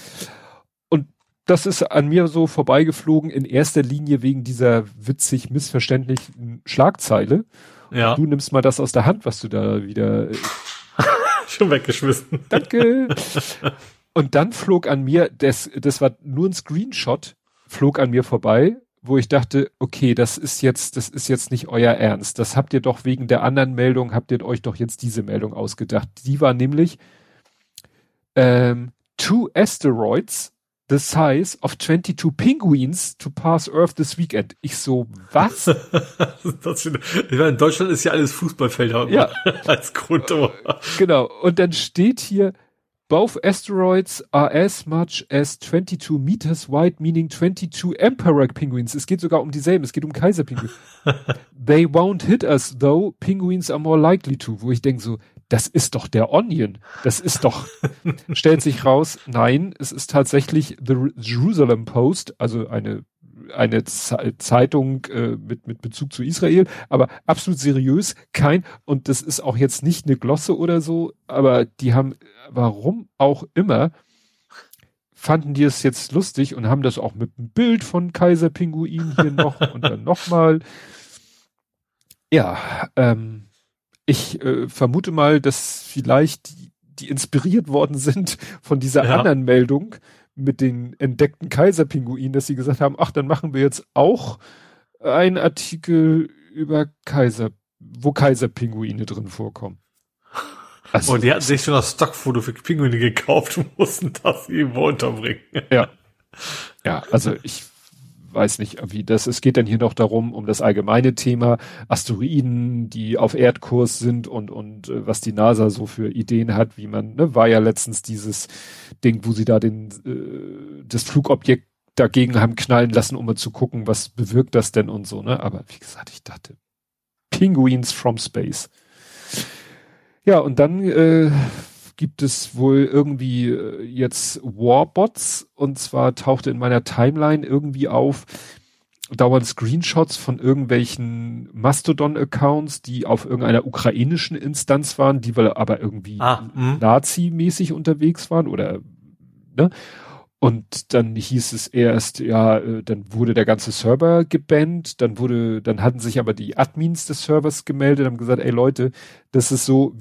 Und das ist an mir so vorbeigeflogen, in erster Linie wegen dieser witzig missverständlichen Schlagzeile. ja. Du nimmst mal das aus der Hand, was du da wieder äh, schon weggeschmissen. Danke. Und dann flog an mir, das, das war nur ein Screenshot, flog an mir vorbei, wo ich dachte, okay, das ist jetzt, das ist jetzt nicht euer Ernst. Das habt ihr doch wegen der anderen Meldung, habt ihr euch doch jetzt diese Meldung ausgedacht. Die war nämlich ähm, two asteroids the size of 22 penguins to pass Earth this weekend. Ich so, was? (laughs) das, in Deutschland ist ja alles Fußballfelder ja. (laughs) als Grund. Genau. Und dann steht hier, both asteroids are as much as 22 meters wide, meaning 22 emperor penguins. Es geht sogar um dieselben. Es geht um Kaiserpinguine. (laughs) They won't hit us, though penguins are more likely to. Wo ich denke so, das ist doch der Onion. Das ist doch, (laughs) stellt sich raus, nein, es ist tatsächlich The Jerusalem Post, also eine eine Zeitung äh, mit, mit Bezug zu Israel, aber absolut seriös, kein, und das ist auch jetzt nicht eine Glosse oder so, aber die haben, warum auch immer, fanden die es jetzt lustig und haben das auch mit einem Bild von Kaiser Pinguin hier noch und dann nochmal. (laughs) Ja, ähm, ich äh, vermute mal, dass vielleicht die, die inspiriert worden sind von dieser ja. anderen Meldung mit den entdeckten Kaiserpinguinen, dass sie gesagt haben, ach, dann machen wir jetzt auch einen Artikel über Kaiser, wo Kaiserpinguine drin vorkommen. Also, und die hatten sich schon das Stockfoto für Pinguine gekauft und (laughs) mussten das irgendwo unterbringen. Ja. Ja, also ich weiß nicht, wie das, es geht dann hier noch darum, um das allgemeine Thema Asteroiden, die auf Erdkurs sind und, und äh, was die NASA so für Ideen hat, wie man, ne, war ja letztens dieses Ding, wo sie da den, äh, das Flugobjekt dagegen haben knallen lassen, um mal zu gucken, was bewirkt das denn und so, ne, aber wie gesagt, ich dachte, Penguins from Space. Ja, und dann äh, gibt es wohl irgendwie äh, jetzt Warbots und zwar tauchte in meiner Timeline irgendwie auf dauernd Screenshots von irgendwelchen Mastodon-Accounts, die auf irgendeiner ukrainischen Instanz waren, die wohl aber irgendwie ah, mhm. Nazi-mäßig unterwegs waren oder ne? Und dann hieß es erst, ja, äh, dann wurde der ganze Server gebannt, dann wurde, dann hatten sich aber die Admins des Servers gemeldet, haben gesagt, ey Leute, das ist so,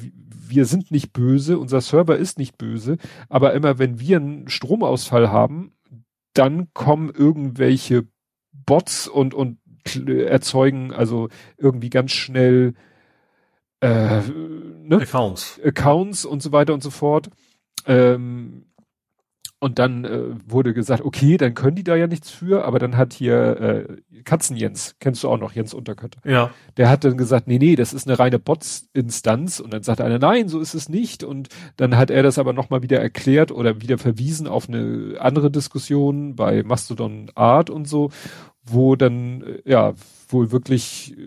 wir sind nicht böse, unser Server ist nicht böse, aber immer wenn wir einen Stromausfall haben, dann kommen irgendwelche Bots und, und erzeugen also irgendwie ganz schnell äh, ne? Accounts. Accounts und so weiter und so fort. Ähm, und dann äh, wurde gesagt, okay, dann können die da ja nichts für, aber dann hat hier äh, Katzenjens, kennst du auch noch, Jens Unterkötter. Ja. Der hat dann gesagt, nee, nee, das ist eine reine Bots-Instanz. Und dann sagt einer, nein, so ist es nicht. Und dann hat er das aber nochmal wieder erklärt oder wieder verwiesen auf eine andere Diskussion bei Mastodon Art und so, wo dann, äh, ja, wohl wirklich äh,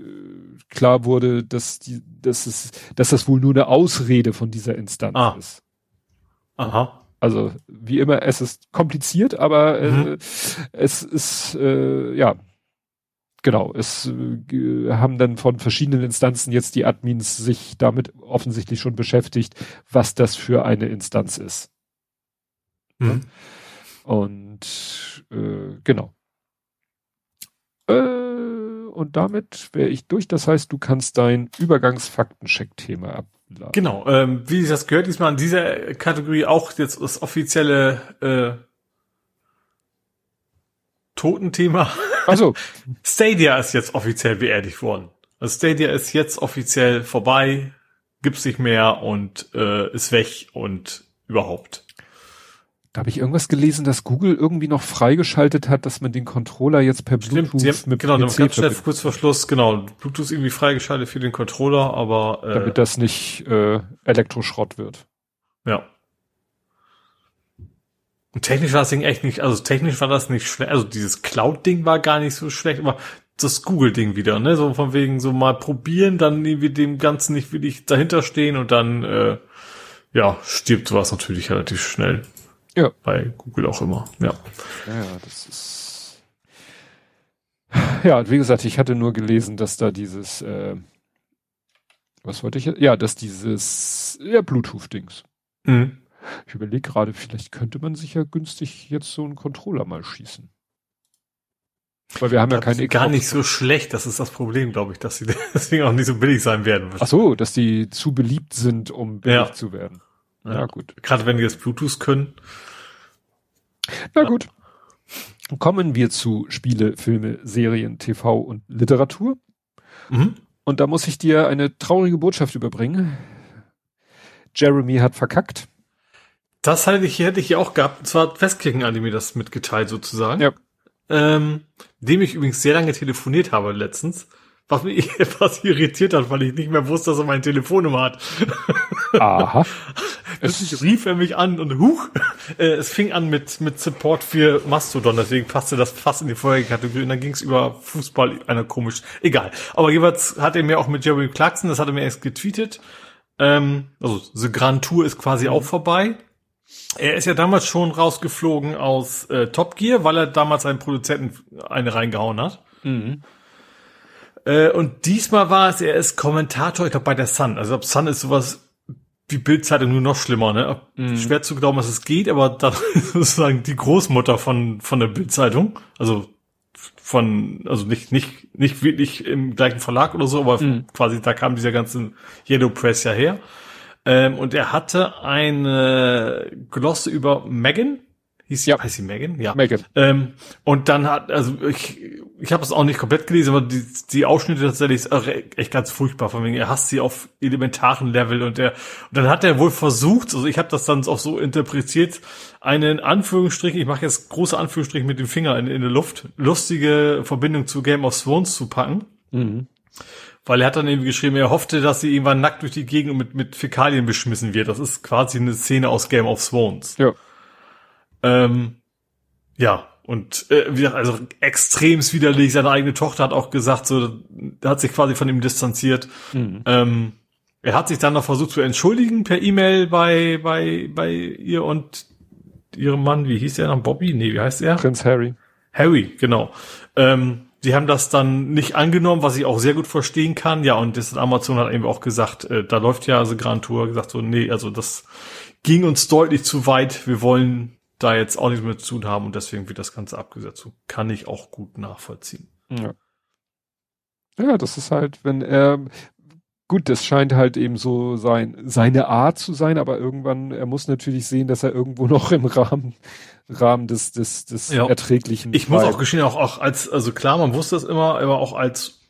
klar wurde, dass die, dass es, dass das wohl nur eine Ausrede von dieser Instanz ah. ist. Aha. Also wie immer, es ist kompliziert, aber äh, mhm. es ist äh, ja genau. Es äh, haben dann von verschiedenen Instanzen jetzt die Admins sich damit offensichtlich schon beschäftigt, was das für eine Instanz ist. Mhm. Und äh, genau. Äh, und damit wäre ich durch. Das heißt, du kannst dein Übergangsfaktencheck-Thema ab Genau, ähm, wie ich das gehört, diesmal in dieser Kategorie auch jetzt das offizielle äh, Totenthema. Also (laughs) Stadia ist jetzt offiziell beerdigt worden. Also Stadia ist jetzt offiziell vorbei, gibt's nicht mehr und äh, ist weg und überhaupt. Da habe ich irgendwas gelesen, dass Google irgendwie noch freigeschaltet hat, dass man den Controller jetzt per Stimmt, Bluetooth haben, mit genau, PC ganz schnell kurz vor Schluss, genau, Bluetooth irgendwie freigeschaltet für den Controller, aber äh, damit das nicht äh, Elektroschrott wird. Ja. Und technisch war das Ding echt nicht, also technisch war das nicht schlecht, also dieses Cloud-Ding war gar nicht so schlecht, aber das Google-Ding wieder, ne, so von wegen so mal probieren, dann irgendwie dem Ganzen nicht wirklich dahinter stehen und dann, äh, ja, stirbt sowas natürlich relativ schnell. Ja. Bei Google auch immer, ja. Ja, das ist. Ja, wie gesagt, ich hatte nur gelesen, dass da dieses, äh, was wollte ich? Ja, dass dieses, ja, Bluetooth-Dings. Mhm. Ich überlege gerade, vielleicht könnte man sich ja günstig jetzt so einen Controller mal schießen. Weil wir haben ja keine Gar nicht so schlecht, das ist das Problem, glaube ich, dass sie (laughs) deswegen auch nicht so billig sein werden. Ach so, dass die zu beliebt sind, um billig ja. zu werden. Ja, ja, gut. Gerade wenn die jetzt Bluetooth können. Na ja. gut. Kommen wir zu Spiele, Filme, Serien, TV und Literatur. Mhm. Und da muss ich dir eine traurige Botschaft überbringen. Jeremy hat verkackt. Das hätte ich, hätte ich ja auch gehabt. Und zwar Westkirchen Anime das mitgeteilt sozusagen. Ja. Ähm, dem ich übrigens sehr lange telefoniert habe letztens. Was mich (laughs) etwas irritiert hat, weil ich nicht mehr wusste, dass er meine Telefonnummer hat. Aha. (laughs) Plötzlich rief er mich an und huch, äh, es fing an mit, mit Support für Mastodon, deswegen passte das fast in die vorherige Kategorie und dann ging es über Fußball, einer komisch, egal. Aber jeweils hat er mir auch mit Jeremy Clarkson, das hat er mir erst getweetet, ähm, also The Grand Tour ist quasi auch vorbei. Er ist ja damals schon rausgeflogen aus äh, Top Gear, weil er damals einen Produzenten eine reingehauen hat. Mhm. Äh, und diesmal war es, er ist Kommentator, ich glaube bei der Sun. Also ob Sun ist sowas wie Bildzeitung nur noch schlimmer, ne? Mhm. Schwer zu glauben, dass es geht, aber dann (laughs) ist sozusagen die Großmutter von von der Bildzeitung, also von, also nicht nicht nicht wirklich im gleichen Verlag oder so, aber mhm. quasi da kam dieser ganze Yellow Press ja her. Ähm, und er hatte eine Glosse über Megan. Hieß ja. heißt sie Megan? Ja. Megan. Ähm, und dann hat, also ich, ich habe es auch nicht komplett gelesen, aber die, die Ausschnitte tatsächlich ist echt ganz furchtbar. Von wegen, er hasst sie auf elementaren Level und er, und dann hat er wohl versucht, also ich habe das dann auch so interpretiert, einen Anführungsstrich, ich mache jetzt große Anführungsstrich mit dem Finger in, in der Luft, lustige Verbindung zu Game of Thrones zu packen. Mhm. Weil er hat dann irgendwie geschrieben, er hoffte, dass sie irgendwann nackt durch die Gegend und mit, mit Fäkalien beschmissen wird. Das ist quasi eine Szene aus Game of Thrones. Ja. Ähm, ja, und äh, wie gesagt, also extremst widerlich. Seine eigene Tochter hat auch gesagt, so, hat sich quasi von ihm distanziert. Mhm. Ähm, er hat sich dann noch versucht zu entschuldigen per E-Mail bei, bei, bei ihr und ihrem Mann, wie hieß der noch? Bobby? Nee, wie heißt er? Prinz Harry. Harry, genau. Ähm, die haben das dann nicht angenommen, was ich auch sehr gut verstehen kann. Ja, und das Amazon hat eben auch gesagt, äh, da läuft ja also Grand Tour, gesagt so, nee, also das ging uns deutlich zu weit. Wir wollen da jetzt auch nichts mehr zu tun haben und deswegen wird das Ganze abgesetzt. So kann ich auch gut nachvollziehen. Ja. Ja, das ist halt, wenn er, gut, das scheint halt eben so sein, seine Art zu sein, aber irgendwann, er muss natürlich sehen, dass er irgendwo (laughs) noch im Rahmen Rahmen des, des, des ja. Erträglichen. Ich muss auch gestehen, auch, auch als, also klar, man wusste es immer, aber auch als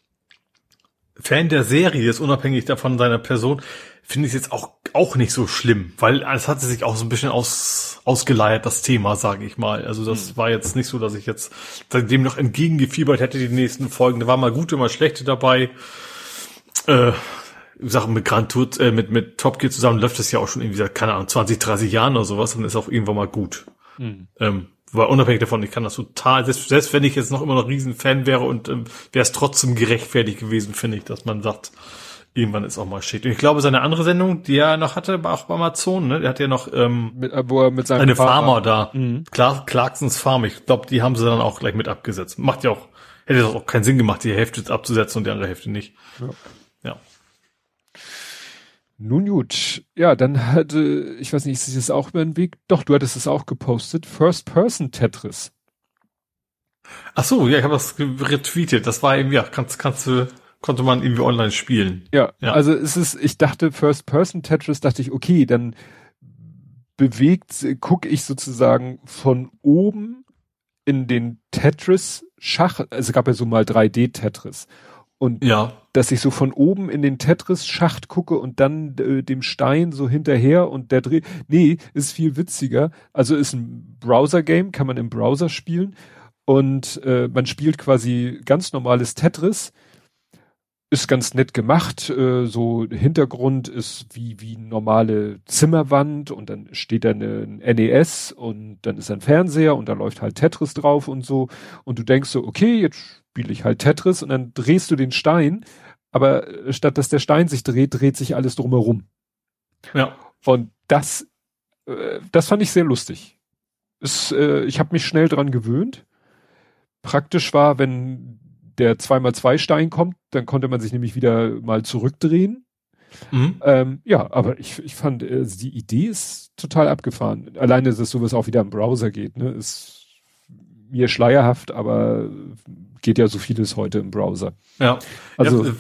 Fan der Serie, ist unabhängig davon seiner Person, finde ich es jetzt auch, auch nicht so schlimm, weil es hat sich auch so ein bisschen aus, ausgeleiert, das Thema, sage ich mal. Also das hm. war jetzt nicht so, dass ich jetzt dem noch entgegengefiebert hätte, die nächsten Folgen. Da war mal gute, mal schlechte dabei. Äh, Sachen mit Grand Tour, äh, mit, mit Top Gear zusammen läuft das ja auch schon irgendwie keine Ahnung, 20, 30 Jahren oder sowas, dann ist auch irgendwann mal gut. Mhm. Ähm, weil unabhängig davon, ich kann das total, selbst, selbst wenn ich jetzt noch immer noch riesen Fan wäre und ähm, wäre es trotzdem gerechtfertigt gewesen, finde ich, dass man sagt, irgendwann ist auch mal shit. Und ich glaube, seine andere Sendung, die er noch hatte, war auch bei Amazon, ne? Der hat ja noch ähm, mit, äh, wo er mit seinem eine Farmer, Farmer da. Mhm. Clark, Clarksons Farm. Ich glaube, die haben sie dann auch gleich mit abgesetzt. Macht ja auch, hätte das auch keinen Sinn gemacht, die Hälfte abzusetzen und die andere Hälfte nicht. Ja. Nun gut, ja, dann hatte, ich weiß nicht, ist es auch über den Weg? Doch, du hattest es auch gepostet. First Person Tetris. Ach so, ja, ich habe das retweetet. Das war eben, ja, kannst, kannst du, konnte man irgendwie online spielen. Ja, ja. also es ist, ich dachte First Person Tetris, dachte ich, okay, dann bewegt, gucke ich sozusagen von oben in den Tetris Schach, also es gab ja so mal 3D Tetris. Und ja. dass ich so von oben in den Tetris-Schacht gucke und dann äh, dem Stein so hinterher und der dreht. Nee, ist viel witziger. Also ist ein Browser-Game, kann man im Browser spielen. Und äh, man spielt quasi ganz normales Tetris. Ist ganz nett gemacht. Äh, so Hintergrund ist wie, wie normale Zimmerwand und dann steht da ein NES und dann ist ein Fernseher und da läuft halt Tetris drauf und so. Und du denkst so, okay, jetzt spiele ich halt Tetris und dann drehst du den Stein, aber äh, statt dass der Stein sich dreht, dreht sich alles drumherum. Ja. Und das, äh, das fand ich sehr lustig. Es, äh, ich habe mich schnell dran gewöhnt. Praktisch war, wenn der 2x2 Stein kommt, dann konnte man sich nämlich wieder mal zurückdrehen. Mhm. Ähm, ja, aber ich, ich fand, äh, die Idee ist total abgefahren. Alleine, dass sowas auch wieder im Browser geht, ne, ist mir schleierhaft, aber geht ja so vieles heute im Browser. Ja. Also, ja,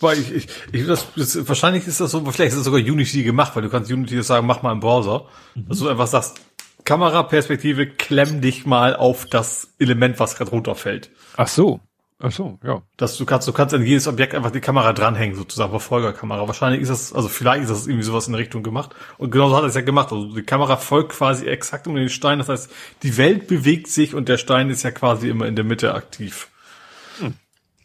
weil ich, ich, ich das, das, wahrscheinlich ist das so, vielleicht ist das sogar Unity gemacht, weil du kannst Unity sagen, mach mal im Browser. Mhm. Dass du einfach sagst, Kameraperspektive, klemm dich mal auf das Element, was gerade runterfällt. Ach so. Ach so, ja. Dass du kannst, du kannst an jedes Objekt einfach die Kamera dranhängen, sozusagen, Verfolgerkamera. Wahrscheinlich ist das, also vielleicht ist das irgendwie sowas in Richtung gemacht. Und genauso hat er es ja gemacht. Also die Kamera folgt quasi exakt um den Stein. Das heißt, die Welt bewegt sich und der Stein ist ja quasi immer in der Mitte aktiv.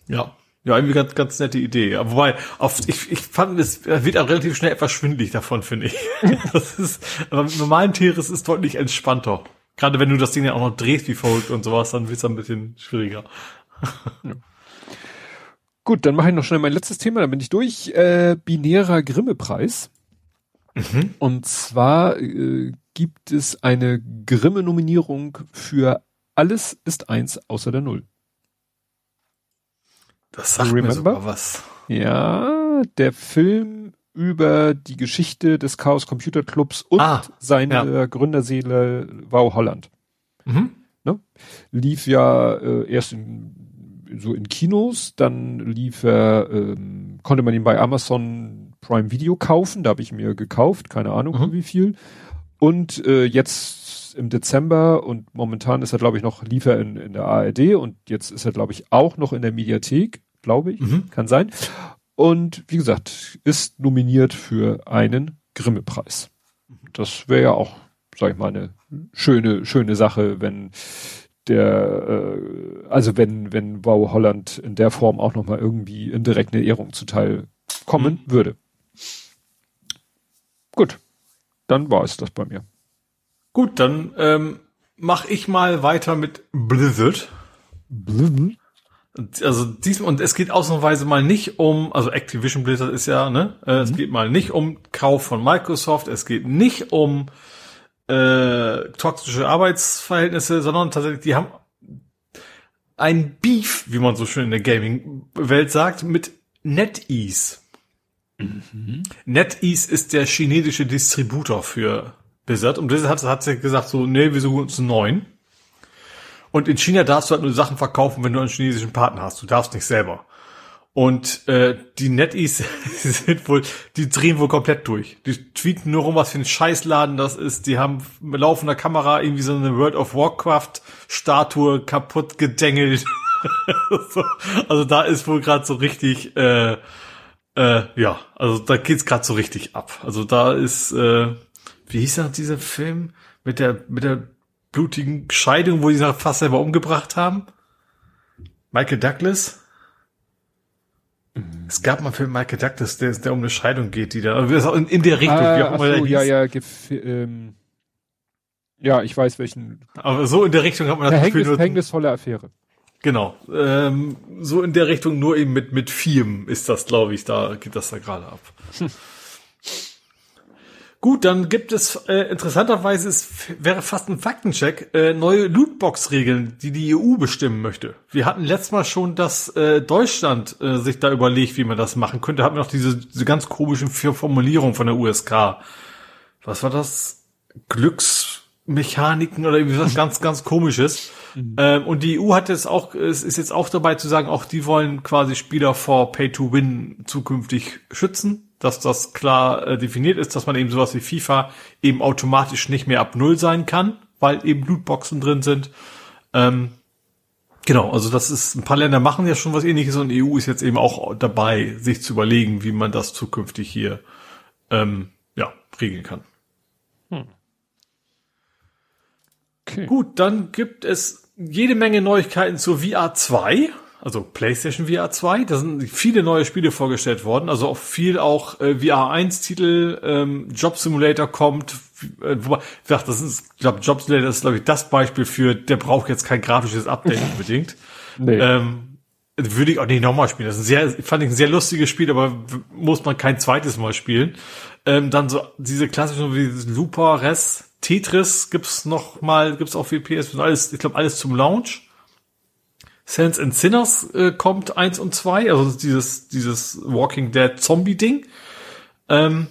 Ja. Ja, irgendwie ganz, ganz nette Idee. Aber wobei, auf, ich, ich fand, es wird auch relativ schnell etwas schwindlig davon, finde ich. (laughs) das ist, aber mit normalen Teres ist deutlich entspannter. Gerade wenn du das Ding ja auch noch drehst wie folgt und sowas, dann wird es ein bisschen schwieriger. ja. Gut, dann mache ich noch schnell mein letztes Thema, dann bin ich durch. Äh, binärer Grimme-Preis. Mhm. Und zwar äh, gibt es eine Grimme-Nominierung für Alles ist eins außer der Null. Das sagt Remember? mir sogar was. Ja, der Film über die Geschichte des Chaos Computer Clubs und ah, seine ja. Gründerseele Wow Holland. Mhm. Ne? Lief ja äh, erst in, so in Kinos, dann lief er, ähm, konnte man ihn bei Amazon Prime Video kaufen, da habe ich mir gekauft, keine Ahnung mhm. wie viel. Und äh, jetzt im Dezember und momentan ist er, glaube ich, noch, lief er in, in der ARD und jetzt ist er, glaube ich, auch noch in der Mediathek glaube ich. Mhm. Kann sein. Und wie gesagt, ist nominiert für einen Grimme-Preis. Das wäre ja auch, sag ich mal, eine schöne, schöne Sache, wenn der, äh, also wenn, wenn Wow Holland in der Form auch nochmal irgendwie indirekt eine Ehrung zuteil kommen mhm. würde. Gut, dann war es das bei mir. Gut, dann ähm, mache ich mal weiter mit Blizzard. Blizzard? also diesmal, und es geht ausnahmsweise mal nicht um, also Activision Blizzard ist ja, ne? Äh, mhm. Es geht mal nicht um Kauf von Microsoft, es geht nicht um äh, toxische Arbeitsverhältnisse, sondern tatsächlich, die haben ein Beef, wie man so schön in der Gaming-Welt sagt, mit NetEase. Mhm. NetEase ist der chinesische Distributor für Blizzard und Blizzard hat, hat gesagt so, nee, wir suchen uns einen neuen. Und in China darfst du halt nur Sachen verkaufen, wenn du einen chinesischen Partner hast. Du darfst nicht selber. Und äh, die NetEase (laughs) sind wohl, die drehen wohl komplett durch. Die tweeten nur rum, was für ein Scheißladen das ist. Die haben mit laufender Kamera irgendwie so eine World of Warcraft Statue kaputt gedengelt. (laughs) so, also da ist wohl gerade so richtig, äh, äh, ja, also da geht's gerade so richtig ab. Also da ist, äh, wie hieß das dieser Film mit der mit der blutigen Scheidung, wo sie sich fast selber umgebracht haben? Michael Douglas? Mhm. Es gab mal Film Michael Douglas, der, der um eine Scheidung geht, die da in, in der Richtung, ah, wie auch immer so, ja, ja, ähm, ja, ich weiß welchen. Aber so in der Richtung hat man das Gefühl. Hängnis, hängnisvolle Affäre. Genau. Ähm, so in der Richtung, nur eben mit, mit Firmen ist das, glaube ich, da geht das da gerade ab. (laughs) Gut, dann gibt es äh, interessanterweise, es wäre fast ein Faktencheck, äh, neue Lootbox-Regeln, die die EU bestimmen möchte. Wir hatten letztes Mal schon, dass äh, Deutschland äh, sich da überlegt, wie man das machen könnte. Hatten wir noch diese, diese ganz komischen Formulierungen von der USK. Was war das? Glücksmechaniken oder irgendwie was ganz, ganz komisches. Mhm. Ähm, und die EU hat jetzt auch, es ist jetzt auch dabei zu sagen, auch die wollen quasi Spieler vor Pay to Win zukünftig schützen dass das klar äh, definiert ist, dass man eben sowas wie FIFA eben automatisch nicht mehr ab Null sein kann, weil eben Lootboxen drin sind. Ähm, genau, also das ist, ein paar Länder machen ja schon was ähnliches und EU ist jetzt eben auch dabei, sich zu überlegen, wie man das zukünftig hier ähm, ja, regeln kann. Hm. Okay. Gut, dann gibt es jede Menge Neuigkeiten zur VR 2 also PlayStation VR 2. Da sind viele neue Spiele vorgestellt worden, also auch viel auch äh, VR 1 Titel, ähm, Job Simulator kommt. Äh, wobei, ich dachte, das ist, glaube, Job Simulator ist glaube ich das Beispiel für, der braucht jetzt kein grafisches Update (laughs) unbedingt. Nee. Ähm, würde ich auch nicht nochmal spielen. Das ist ein sehr, fand ich ein sehr lustiges Spiel, aber muss man kein zweites Mal spielen. Ähm, dann so diese klassischen wie Looper, Res, Tetris gibt's noch mal, gibt's auch für PS, alles, ich glaube alles zum Launch. Sense and Sinners äh, kommt eins und zwei, also dieses, dieses Walking Dead Zombie-Ding. Ähm,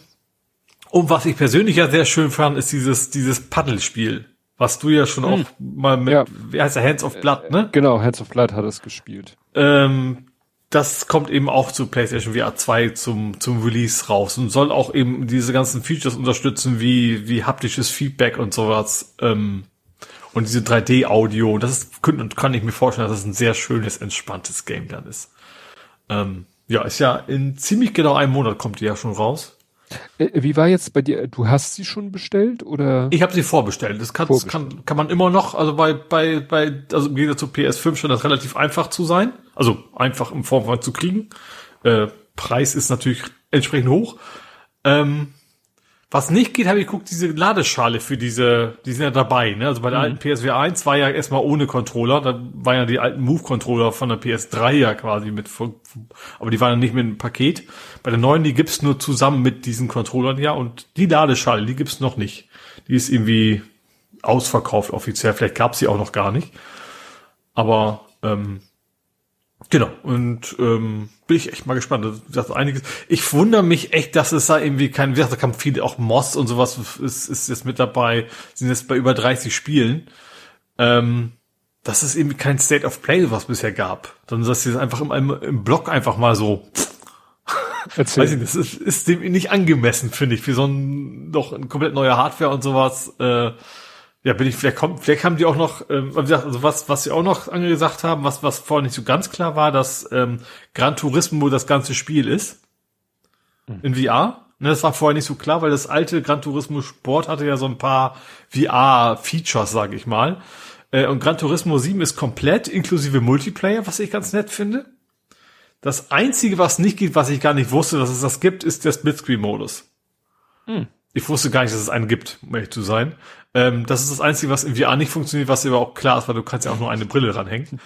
und was ich persönlich ja sehr schön fand, ist dieses, dieses Paddelspiel. Was du ja schon hm. auch mal mit, ja. wie heißt der, Hands of Blood, ne? Genau, Hands of Blood hat es gespielt. Ähm, das kommt eben auch zu PlayStation VR 2 zum, zum Release raus und soll auch eben diese ganzen Features unterstützen, wie, wie haptisches Feedback und sowas, ähm, und diese 3D-Audio. Das ist, kann, kann ich mir vorstellen, dass es ein sehr schönes, entspanntes Game dann ist. Ähm, ja, ist ja in ziemlich genau einem Monat kommt die ja schon raus. Äh, wie war jetzt bei dir? Du hast sie schon bestellt oder? Ich habe sie vorbestellt. Das, kann, vorbestellt. kann, kann man immer noch. Also bei bei bei also im Gegensatz zu PS5 scheint das relativ einfach zu sein. Also einfach in Form von zu kriegen. Äh, Preis ist natürlich entsprechend hoch. Ähm, was nicht geht, habe ich geguckt, diese Ladeschale für diese, die sind ja dabei, ne? Also bei der mhm. alten PSVR 1 war ja erstmal ohne Controller, da waren ja die alten Move-Controller von der PS3 ja quasi mit, aber die waren ja nicht mit einem Paket. Bei der neuen, die gibt's nur zusammen mit diesen Controllern ja und die Ladeschale, die gibt's noch nicht. Die ist irgendwie ausverkauft offiziell, vielleicht gab's sie auch noch gar nicht. Aber ähm, Genau, und ähm, bin ich echt mal gespannt. Das ist einiges. Ich wundere mich echt, dass es da irgendwie kein, wie gesagt, da kam viele, auch Moss und sowas ist, ist jetzt mit dabei, sind jetzt bei über 30 Spielen. Ähm, dass es irgendwie kein State of Play, was bisher gab, sondern dass sie es einfach im, im Blog einfach mal so (laughs) Erzähl. Weiß ich nicht, das ist, ist dem nicht angemessen, finde ich, für so ein noch ein komplett neue Hardware und sowas. Äh, ja, bin ich, vielleicht kommt, vielleicht haben die auch noch, ähm, wie gesagt, also was, was sie auch noch angesagt haben, was, was vorher nicht so ganz klar war, dass ähm, Gran Turismo das ganze Spiel ist. Mhm. In VR. Ne, das war vorher nicht so klar, weil das alte Gran Turismo Sport hatte ja so ein paar VR-Features, sage ich mal. Äh, und Gran Turismo 7 ist komplett, inklusive Multiplayer, was ich ganz nett finde. Das einzige, was nicht geht, was ich gar nicht wusste, dass es das gibt, ist der Splitscreen-Modus. Hm. Ich wusste gar nicht, dass es einen gibt, um ehrlich zu sein. Ähm, das ist das Einzige, was in VR nicht funktioniert, was aber auch klar ist, weil du kannst ja auch nur eine Brille ranhängen.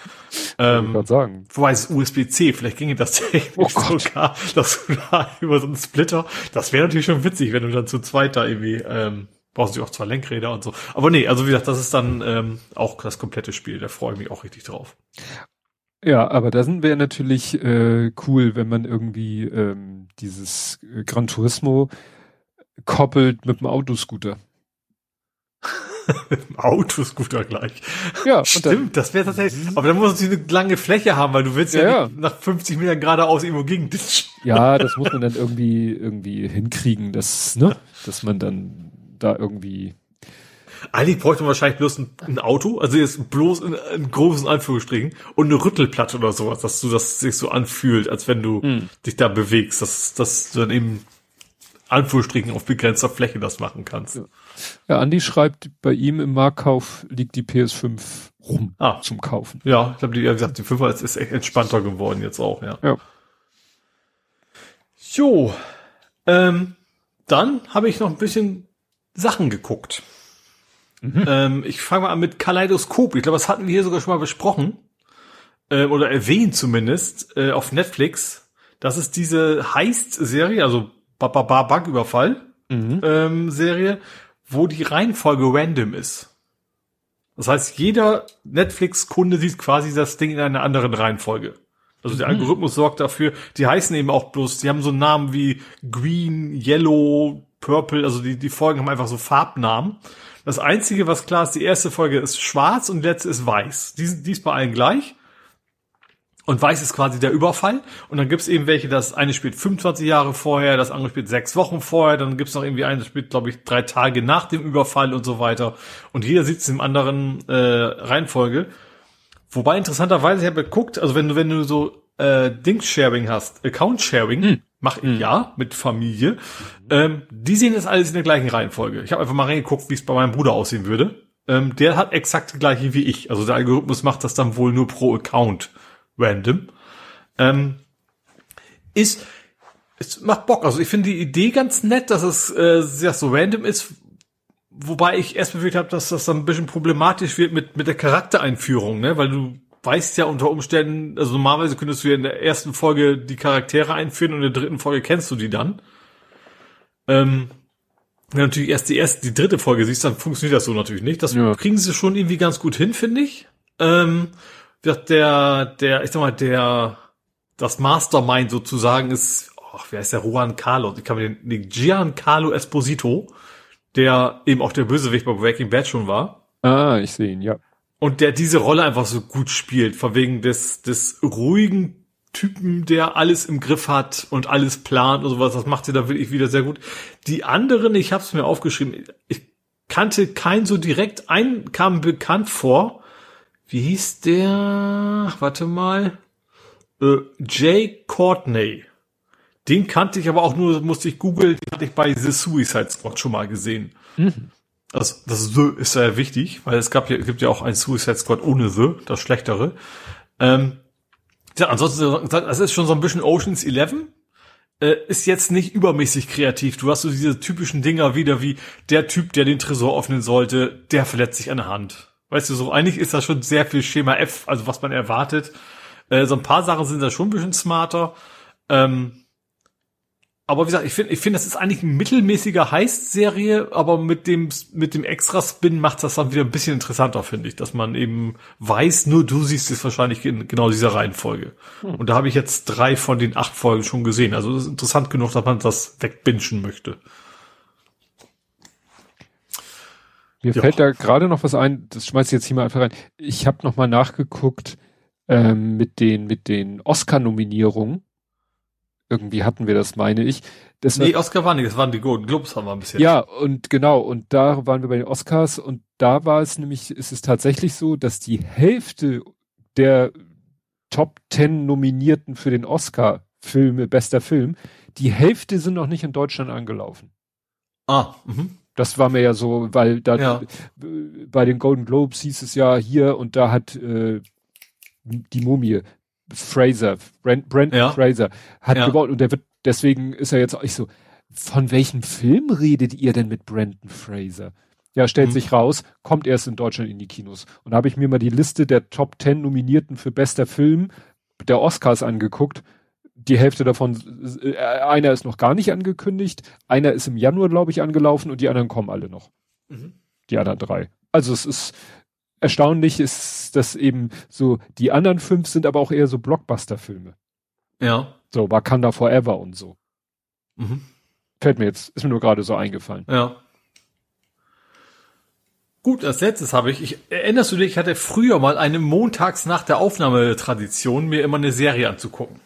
Ähm, ich sagen. Wobei es USB-C, vielleicht ginge das (laughs) technisch oh sogar, dass du da über so einen Splitter, das wäre natürlich schon witzig, wenn du dann zu zweit da irgendwie, ähm, brauchst du auch zwei Lenkräder und so. Aber nee, also wie gesagt, das ist dann ähm, auch das komplette Spiel, da freue ich mich auch richtig drauf. Ja, aber da sind wir natürlich äh, cool, wenn man irgendwie ähm, dieses äh, Gran Turismo koppelt mit dem Autoscooter. Autoscooter gleich. Ja, stimmt, das wäre tatsächlich. Aber dann muss es eine lange Fläche haben, weil du willst ja, ja nach 50 Metern geradeaus irgendwo gegen. Ja, das muss man dann irgendwie irgendwie hinkriegen, dass ne, dass man dann da irgendwie. Eigentlich bräuchte man wahrscheinlich bloß ein, ein Auto, also jetzt bloß in, in, großen Anführungsstrichen und eine Rüttelplatte oder sowas, dass du das sich so anfühlt, als wenn du hm. dich da bewegst, dass, dass du dann eben Anführungsstrichen auf begrenzter Fläche das machen kannst. Ja. ja, Andi schreibt, bei ihm im Marktkauf liegt die PS5 rum ah. zum Kaufen. Ja, ich habe ja gesagt, die 5er ist, ist echt entspannter geworden jetzt auch, ja. Ja. Jo, ähm, dann habe ich noch ein bisschen Sachen geguckt. Mhm. Ähm, ich fange mal an mit Kaleidoskop. Ich glaube, das hatten wir hier sogar schon mal besprochen. Äh, oder erwähnt zumindest, äh, auf Netflix. Das ist diese Heist-Serie, also Banküberfall mhm. ähm, Serie, wo die Reihenfolge random ist. Das heißt, jeder Netflix-Kunde sieht quasi das Ding in einer anderen Reihenfolge. Also der mhm. Algorithmus sorgt dafür, die heißen eben auch bloß, die haben so Namen wie Green, Yellow, Purple, also die, die Folgen haben einfach so Farbnamen. Das Einzige, was klar ist, die erste Folge ist schwarz und die letzte ist weiß. Die, die ist bei allen gleich. Und weiß ist quasi der Überfall. Und dann gibt's eben welche, das eine spielt 25 Jahre vorher, das andere spielt sechs Wochen vorher, dann gibt's noch irgendwie eine, das spielt, glaube ich, drei Tage nach dem Überfall und so weiter. Und jeder sitzt im anderen äh, Reihenfolge. Wobei interessanterweise, ich habe geguckt, also wenn du, wenn du so äh, Dings-Sharing hast, Account-Sharing, hm. mach ich hm. ja mit Familie, ähm, die sehen das alles in der gleichen Reihenfolge. Ich habe einfach mal reingeguckt, wie es bei meinem Bruder aussehen würde. Ähm, der hat exakt die gleiche wie ich. Also der Algorithmus macht das dann wohl nur pro Account random. Ähm, ist, es macht Bock. Also ich finde die Idee ganz nett, dass es äh, sehr so random ist. Wobei ich erst befürchtet habe, dass das dann ein bisschen problematisch wird mit, mit der Charaktereinführung, ne? Weil du weißt ja unter Umständen, also normalerweise könntest du ja in der ersten Folge die Charaktere einführen und in der dritten Folge kennst du die dann. Ähm, wenn du natürlich erst die erste, die dritte Folge siehst, dann funktioniert das so natürlich nicht. Das ja. kriegen sie schon irgendwie ganz gut hin, finde ich. Ähm, wird der, der, ich sag mal, der, das Mastermind sozusagen ist, oh, wer ist der Juan Carlo? Ich kann mir den, den Giancarlo Esposito, der eben auch der Bösewicht bei Breaking Bad schon war. Ah, ich sehe ihn, ja. Und der diese Rolle einfach so gut spielt, von wegen des, des ruhigen Typen, der alles im Griff hat und alles plant und sowas. Das macht sie da wirklich wieder sehr gut. Die anderen, ich habe es mir aufgeschrieben, ich kannte keinen so direkt. Einen kam bekannt vor. Wie hieß der? Warte mal. Äh, Jay Courtney. Den kannte ich aber auch nur, musste ich googeln, den hatte ich bei The Suicide Squad schon mal gesehen. Mhm. Das, das The ist sehr wichtig, weil es gab ja, gibt ja auch ein Suicide Squad ohne The, das schlechtere. Ähm, ja, ansonsten, das ist schon so ein bisschen Oceans 11. Äh, ist jetzt nicht übermäßig kreativ. Du hast so diese typischen Dinger wieder wie der Typ, der den Tresor öffnen sollte, der verletzt sich an der Hand. Weißt du, so eigentlich ist das schon sehr viel Schema F, also was man erwartet. Äh, so ein paar Sachen sind da schon ein bisschen smarter. Ähm, aber wie gesagt, ich finde, ich finde, das ist eigentlich ein mittelmäßiger Heist-Serie, aber mit dem, mit dem Extra-Spin macht das dann wieder ein bisschen interessanter, finde ich, dass man eben weiß, nur du siehst es wahrscheinlich in genau dieser Reihenfolge. Hm. Und da habe ich jetzt drei von den acht Folgen schon gesehen. Also das ist interessant genug, dass man das wegbingen möchte. Mir ja. fällt da gerade noch was ein, das schmeiß ich jetzt hier mal einfach rein. Ich habe noch mal nachgeguckt ähm, mit den, mit den Oscar-Nominierungen irgendwie hatten wir das, meine ich. Das nee, war, Oscar war nicht, das waren die Golden Globes, haben wir ein bisschen. Ja, und genau, und da waren wir bei den Oscars und da war es nämlich, ist es tatsächlich so, dass die Hälfte der Top Ten Nominierten für den Oscar Filme, bester Film, die Hälfte sind noch nicht in Deutschland angelaufen. Ah, mhm. Das war mir ja so, weil da ja. bei den Golden Globes hieß es ja hier und da hat äh, die Mumie Fraser, Brent, Brent ja. Fraser, hat ja. gewonnen und der wird, deswegen ist er jetzt auch ich so, von welchem Film redet ihr denn mit Brandon Fraser? Ja, stellt mhm. sich raus, kommt erst in Deutschland in die Kinos. Und da habe ich mir mal die Liste der Top Ten Nominierten für bester Film der Oscars angeguckt. Die Hälfte davon, äh, einer ist noch gar nicht angekündigt, einer ist im Januar, glaube ich, angelaufen und die anderen kommen alle noch. Mhm. Die anderen drei. Also es ist, erstaunlich ist, dass eben so, die anderen fünf sind aber auch eher so Blockbuster-Filme. Ja. So, Wakanda Forever und so. Mhm. Fällt mir jetzt, ist mir nur gerade so eingefallen. Ja. Gut, als letztes habe ich, ich, erinnerst du dich, ich hatte früher mal eine montags nach der Aufnahme Tradition, mir immer eine Serie anzugucken.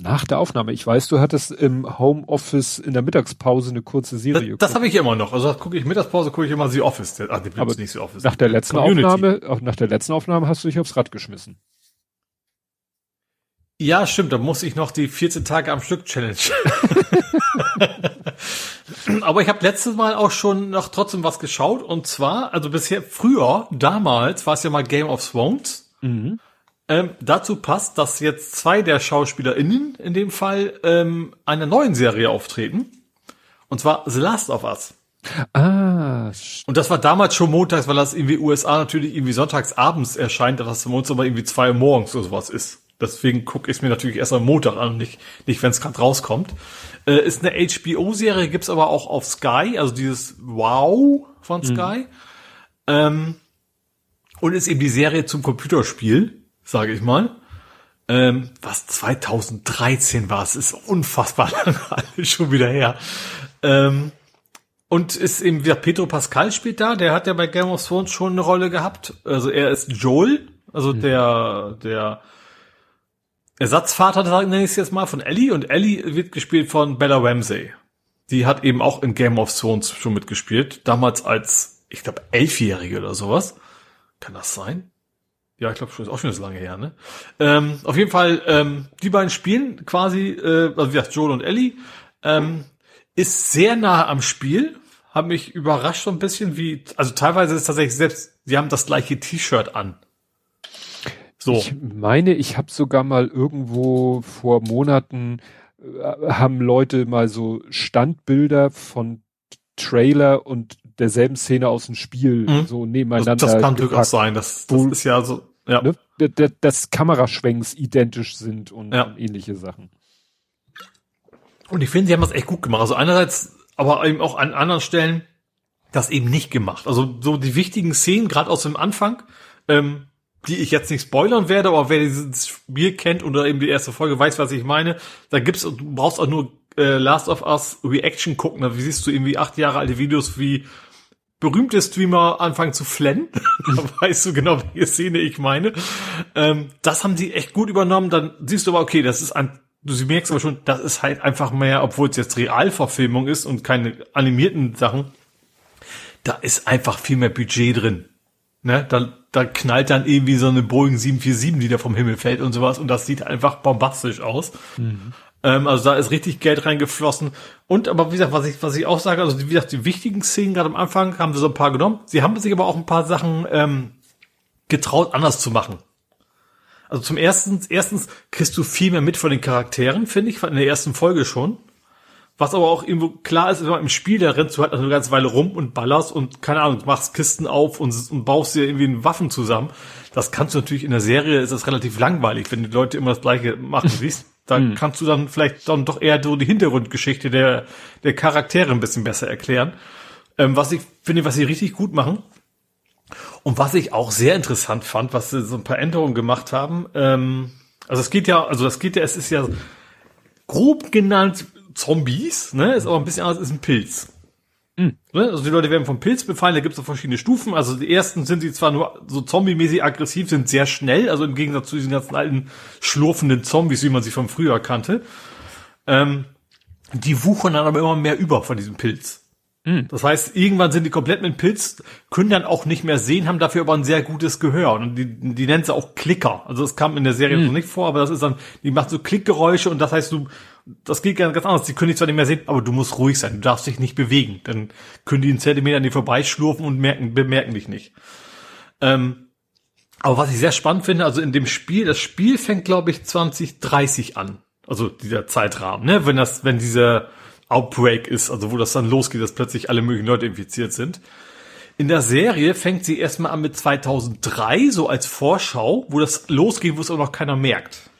Nach der Aufnahme. Ich weiß, du hattest im Homeoffice in der Mittagspause eine kurze Serie. Das, das habe ich immer noch. Also gucke ich Mittagspause, gucke ich immer The Office. Ah, die Aber nicht The Office. Nach der letzten Community. Aufnahme, auch nach der letzten Aufnahme hast du dich aufs Rad geschmissen. Ja, stimmt. Da muss ich noch die 14 Tage am Stück Challenge. (laughs) Aber ich habe letztes Mal auch schon noch trotzdem was geschaut. Und zwar, also bisher, früher, damals, war es ja mal Game of Thrones. Mhm. Ähm, dazu passt, dass jetzt zwei der SchauspielerInnen in dem Fall ähm, einer neuen Serie auftreten. Und zwar The Last of Us. Ah. Und das war damals schon montags, weil das irgendwie USA natürlich irgendwie sonntags abends erscheint, dass das für uns aber irgendwie zwei Uhr morgens oder sowas ist. Deswegen gucke ich es mir natürlich erst am Montag an, nicht, nicht wenn es gerade rauskommt. Äh, ist eine HBO-Serie, gibt's aber auch auf Sky, also dieses Wow von Sky. Mhm. Ähm, und ist eben die Serie zum Computerspiel sage ich mal. Ähm, was 2013 war, es ist unfassbar (laughs) lange alles schon wieder her. Ähm, und ist eben wieder Pedro Pascal spielt da, der hat ja bei Game of Thrones schon eine Rolle gehabt. Also er ist Joel, also mhm. der, der Ersatzvater, nenne ich es jetzt mal, von Ellie. Und Ellie wird gespielt von Bella Ramsey. Die hat eben auch in Game of Thrones schon mitgespielt. Damals als, ich glaube, Elfjährige oder sowas. Kann das sein? Ja, ich glaube schon, ist auch schon so lange her, ne? Ähm, auf jeden Fall, ähm, die beiden spielen quasi, äh, also wie gesagt, Joel und Ellie, ähm, ist sehr nah am Spiel, hat mich überrascht so ein bisschen, wie, also teilweise ist tatsächlich selbst, sie haben das gleiche T-Shirt an. So. Ich meine, ich habe sogar mal irgendwo vor Monaten äh, haben Leute mal so Standbilder von Trailer und derselben Szene aus dem Spiel mhm. so nebeneinander. Das, das kann durchaus sein. Das, das ist ja so, ja. Ne, dass Kameraschwenks identisch sind und, ja. und ähnliche Sachen. Und ich finde, sie haben das echt gut gemacht. Also einerseits, aber eben auch an anderen Stellen das eben nicht gemacht. Also so die wichtigen Szenen, gerade aus dem Anfang, ähm, die ich jetzt nicht spoilern werde, aber wer dieses Spiel kennt oder eben die erste Folge weiß, was ich meine, da gibt's, du brauchst auch nur äh, Last of Us Reaction gucken, da siehst du irgendwie acht Jahre alte Videos, wie berühmte Streamer anfangen zu flennen. (laughs) da weißt du genau, welche Szene ich meine. Ähm, das haben sie echt gut übernommen. Dann siehst du aber, okay, das ist ein, du merkst aber schon, das ist halt einfach mehr, obwohl es jetzt Realverfilmung ist und keine animierten Sachen, da ist einfach viel mehr Budget drin. Ne? Da, da knallt dann irgendwie so eine Boeing 747, die da vom Himmel fällt und sowas und das sieht einfach bombastisch aus. Mhm. Ähm, also da ist richtig Geld reingeflossen. Und aber wie gesagt, was ich, was ich auch sage, also wie gesagt, die wichtigen Szenen gerade am Anfang haben sie so ein paar genommen. Sie haben sich aber auch ein paar Sachen ähm, getraut, anders zu machen. Also zum ersten, erstens kriegst du viel mehr mit von den Charakteren, finde ich, in der ersten Folge schon. Was aber auch irgendwo klar ist, wenn man im Spiel, da rennst du halt eine ganze Weile rum und ballerst und keine Ahnung, machst Kisten auf und, und baust dir irgendwie Waffen zusammen. Das kannst du natürlich in der Serie, ist das relativ langweilig, wenn die Leute immer das gleiche machen, (laughs) siehst. Da hm. kannst du dann vielleicht dann doch eher so die Hintergrundgeschichte der, der Charaktere ein bisschen besser erklären. Ähm, was ich finde, was sie richtig gut machen. Und was ich auch sehr interessant fand, was sie so ein paar Änderungen gemacht haben. Ähm, also es geht ja, also das geht ja, es ist ja grob genannt Zombies, ne? Ist aber ein bisschen anders, ist ein Pilz. Mhm. Also die Leute werden vom Pilz befallen, da gibt es verschiedene Stufen. Also die ersten sind sie zwar nur so zombie-mäßig aggressiv, sind sehr schnell, also im Gegensatz zu diesen ganzen alten schlurfenden Zombies, wie man sie von früher kannte. Ähm, die wuchern dann aber immer mehr über von diesem Pilz. Mhm. Das heißt, irgendwann sind die komplett mit Pilz, können dann auch nicht mehr sehen, haben dafür aber ein sehr gutes Gehör. Und die, die nennt sie auch Klicker. Also das kam in der Serie mhm. noch nicht vor, aber das ist dann, die macht so Klickgeräusche und das heißt, du, das geht ganz, anders. Die können dich zwar nicht mehr sehen, aber du musst ruhig sein. Du darfst dich nicht bewegen. Dann können die einen Zentimeter an dir vorbeischlurfen und merken, bemerken dich nicht. Ähm, aber was ich sehr spannend finde, also in dem Spiel, das Spiel fängt, glaube ich, 2030 an. Also dieser Zeitrahmen, ne? Wenn das, wenn dieser Outbreak ist, also wo das dann losgeht, dass plötzlich alle möglichen Leute infiziert sind. In der Serie fängt sie erstmal an mit 2003, so als Vorschau, wo das losgeht, wo es auch noch keiner merkt.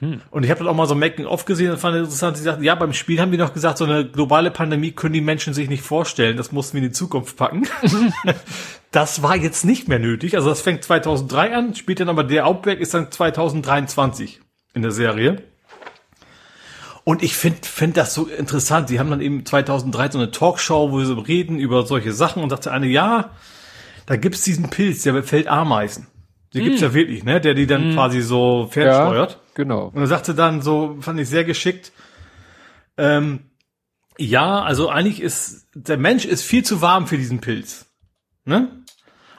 Mhm. Und ich habe dann auch mal so Making-of gesehen und fand interessant, sie sagten, ja, beim Spiel haben die noch gesagt, so eine globale Pandemie können die Menschen sich nicht vorstellen, das mussten wir in die Zukunft packen. (laughs) das war jetzt nicht mehr nötig, also das fängt 2003 an, spielt dann aber der Outbreak ist dann 2023 in der Serie. Und ich finde find das so interessant. Sie haben dann eben 2003 so eine Talkshow, wo sie reden über solche Sachen und sagte eine, ja, da gibt's diesen Pilz, der befällt Ameisen. Die mm. gibt's ja wirklich, ne? Der die dann mm. quasi so fernsteuert. Ja, genau. Und er sagte dann so, fand ich sehr geschickt, ähm, ja, also eigentlich ist, der Mensch ist viel zu warm für diesen Pilz. Ne?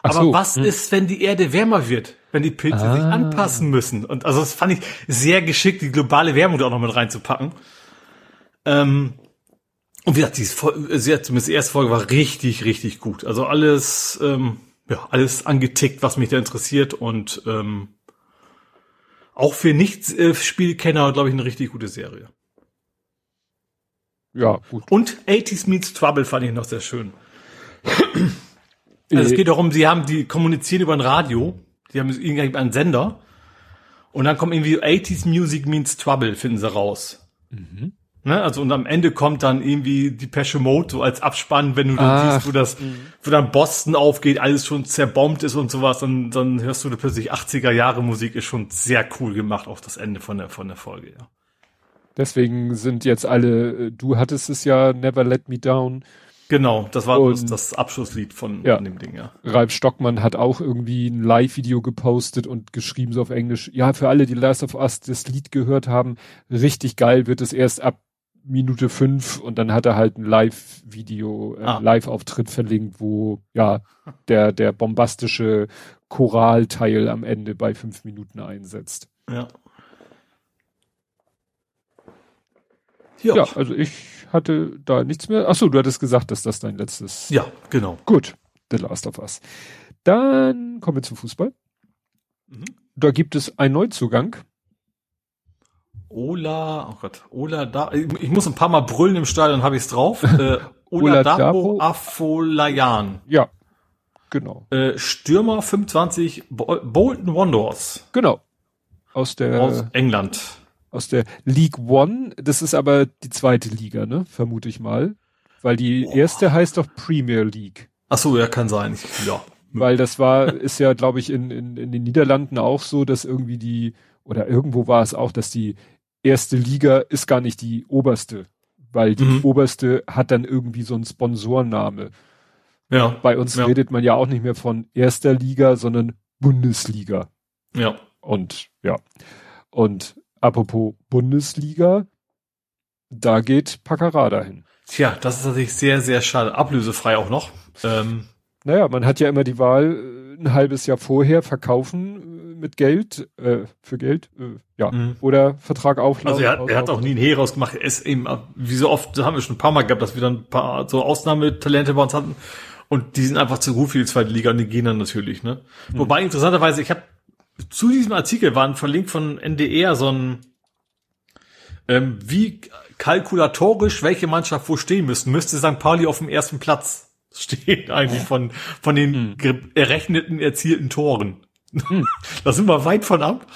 Aber so. was hm. ist, wenn die Erde wärmer wird? Wenn die Pilze ah. sich anpassen müssen? Und also das fand ich sehr geschickt, die globale Wärmung da auch noch mit reinzupacken. Ähm, und wie gesagt, die, sie hat zumindest die erste Folge war richtig, richtig gut. Also alles, ähm, ja, alles angetickt, was mich da interessiert und ähm, auch für Nicht-Spielkenner, glaube ich, eine richtig gute Serie. Ja, gut. Und 80s Meets Trouble fand ich noch sehr schön. Also es geht darum, sie haben, die kommunizieren über ein Radio, die haben irgendwie einen Sender und dann kommt irgendwie 80s Music means Trouble, finden sie raus. Mhm. Ne? Also und am Ende kommt dann irgendwie die Pesche Mode so als Abspann, wenn du dann Ach. siehst, wo das, wo dann Boston aufgeht, alles schon zerbombt ist und sowas, dann, dann hörst du da plötzlich 80er Jahre Musik, ist schon sehr cool gemacht, auch das Ende von der, von der Folge, ja. Deswegen sind jetzt alle, äh, du hattest es ja, Never Let Me Down. Genau, das war und, das Abschlusslied von, ja, von dem Ding, ja. Ralf Stockmann hat auch irgendwie ein Live-Video gepostet und geschrieben so auf Englisch, ja, für alle, die Last of Us das Lied gehört haben, richtig geil wird es erst ab Minute fünf und dann hat er halt ein Live-Video, äh, ah. Live-Auftritt verlinkt, wo ja der der bombastische Choralteil am Ende bei fünf Minuten einsetzt. Ja. Ja, ja also ich hatte da nichts mehr. Achso, du hattest gesagt, dass das dein letztes. Ja, genau. Gut, The Last of Us. Dann kommen wir zum Fußball. Mhm. Da gibt es einen Neuzugang. Ola, oh Gott, Ola da, ich muss ein paar Mal brüllen im Stadion, habe ich es drauf. (laughs) Äh, Ola Dabo Afolayan. Ja, genau. Äh, Stürmer 25, Bolton Wanderers. Genau. Aus der aus England. Aus der League One. Das ist aber die zweite Liga, ne? Vermute ich mal. Weil die oh. erste heißt doch Premier League. Ach so, ja, kann sein. Ich, ja. Weil das war, ist ja, glaube ich, in, in, in den Niederlanden auch so, dass irgendwie die, oder irgendwo war es auch, dass die erste Liga ist gar nicht die oberste, weil die mhm. oberste hat dann irgendwie so einen Sponsorname. Ja. Bei uns ja. redet man ja auch nicht mehr von erster Liga, sondern Bundesliga. Ja. Und ja. Und apropos Bundesliga, da geht Paccarada hin. Tja, das ist natürlich sehr, sehr schade. Ablösefrei auch noch. Ähm. Naja, man hat ja immer die Wahl, äh, ein halbes Jahr vorher verkaufen mit Geld, äh, für Geld, äh, ja, mhm. oder Vertrag auflaufen. Also er, hat, er hat auch nie ein Hehl rausgemacht. Er ist eben, wie so oft, das haben wir schon ein paar Mal gehabt, dass wir dann ein paar so Ausnahmetalente bei uns hatten und die sind einfach zu gut für die zweite Liga und die gehen dann natürlich, ne? Mhm. Wobei interessanterweise, ich habe zu diesem Artikel war ein Verlink von NDR so ein ähm, wie kalkulatorisch welche Mannschaft wo stehen müsste, müsste St. Pauli auf dem ersten Platz (laughs) stehen eigentlich von, von den hm. errechneten, erzielten Toren. Hm. da sind wir weit von ab.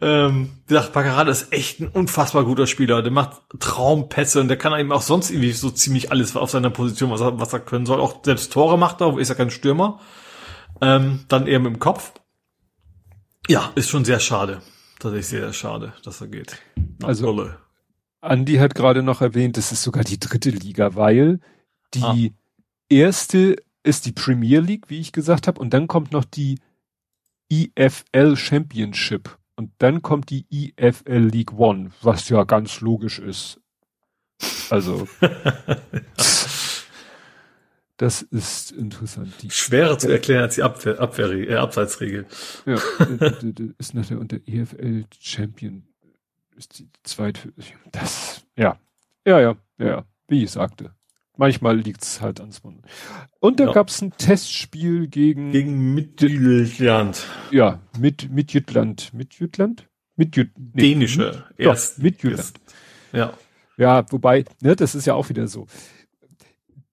Ähm, wie gesagt, Paccarada ist echt ein unfassbar guter Spieler. Der macht Traumpässe und der kann eben auch sonst irgendwie so ziemlich alles auf seiner Position, was er, was er können soll. Auch selbst Tore macht er, ist ja kein Stürmer. Ähm, dann eher mit dem Kopf. Ja, ist schon sehr schade. Tatsächlich sehr, sehr schade, dass er geht. Nach also, Rolle. Andi hat gerade noch erwähnt, das ist sogar die dritte Liga, weil die ah. erste ist die Premier League, wie ich gesagt habe, und dann kommt noch die EFL Championship und dann kommt die EFL League One, was ja ganz logisch ist. Also (laughs) das ist interessant. Die Schwerer zu erklären als die Abwehr, Abwehr, äh, Abseitsregel. Ja, (laughs) ist nachher unter EFL Champion ist die zweite. Das, ja. Ja, ja, ja, wie ich sagte. Manchmal liegt's halt ans Mund. Und da ja. gab's ein Testspiel gegen. Gegen Midtjylland. Ja, mit, Midtjylland. Midtjylland? Midtjylland. Nee, Dänische. Mit, erst. Doch, Midtjylland. Ja. Ja, wobei, ne, das ist ja auch wieder so.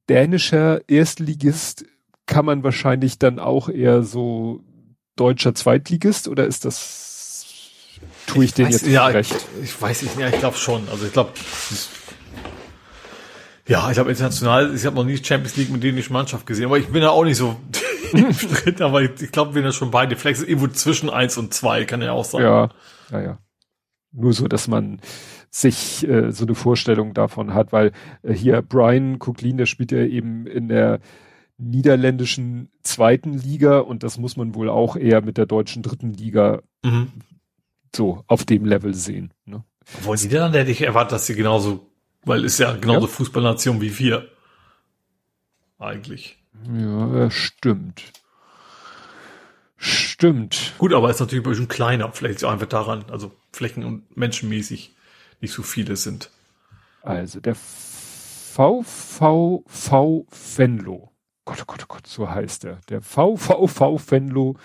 Dänischer Erstligist kann man wahrscheinlich dann auch eher so deutscher Zweitligist oder ist das tue ich, ich den weiß, jetzt ja, recht? Ich weiß nicht, ja, ich glaube schon. Also ich glaube, ja, ich habe international, ich habe noch nie Champions League mit dänischen Mannschaft gesehen, aber ich bin ja auch nicht so (laughs) drin, aber ich, ich glaube, wir sind schon beide. Vielleicht irgendwo zwischen eins und zwei, kann ja auch sein. Ja, ja, ja. Nur so, dass man sich äh, so eine Vorstellung davon hat, weil äh, hier Brian Kuklin, der spielt ja eben in der niederländischen zweiten Liga und das muss man wohl auch eher mit der deutschen dritten Liga mhm so auf dem Level sehen. Ne? Obwohl Niederlande hätte ich erwartet, dass sie genauso, weil ist ja genauso ja. Fußballnation wie wir. Eigentlich. Ja, stimmt. Stimmt. Gut, aber ist natürlich ein bisschen kleiner, vielleicht auch einfach daran, also flächen- und menschenmäßig nicht so viele sind. Also der VVV Venlo. Gott, oh Gott, oh Gott, so heißt er. Der VVV Venlo.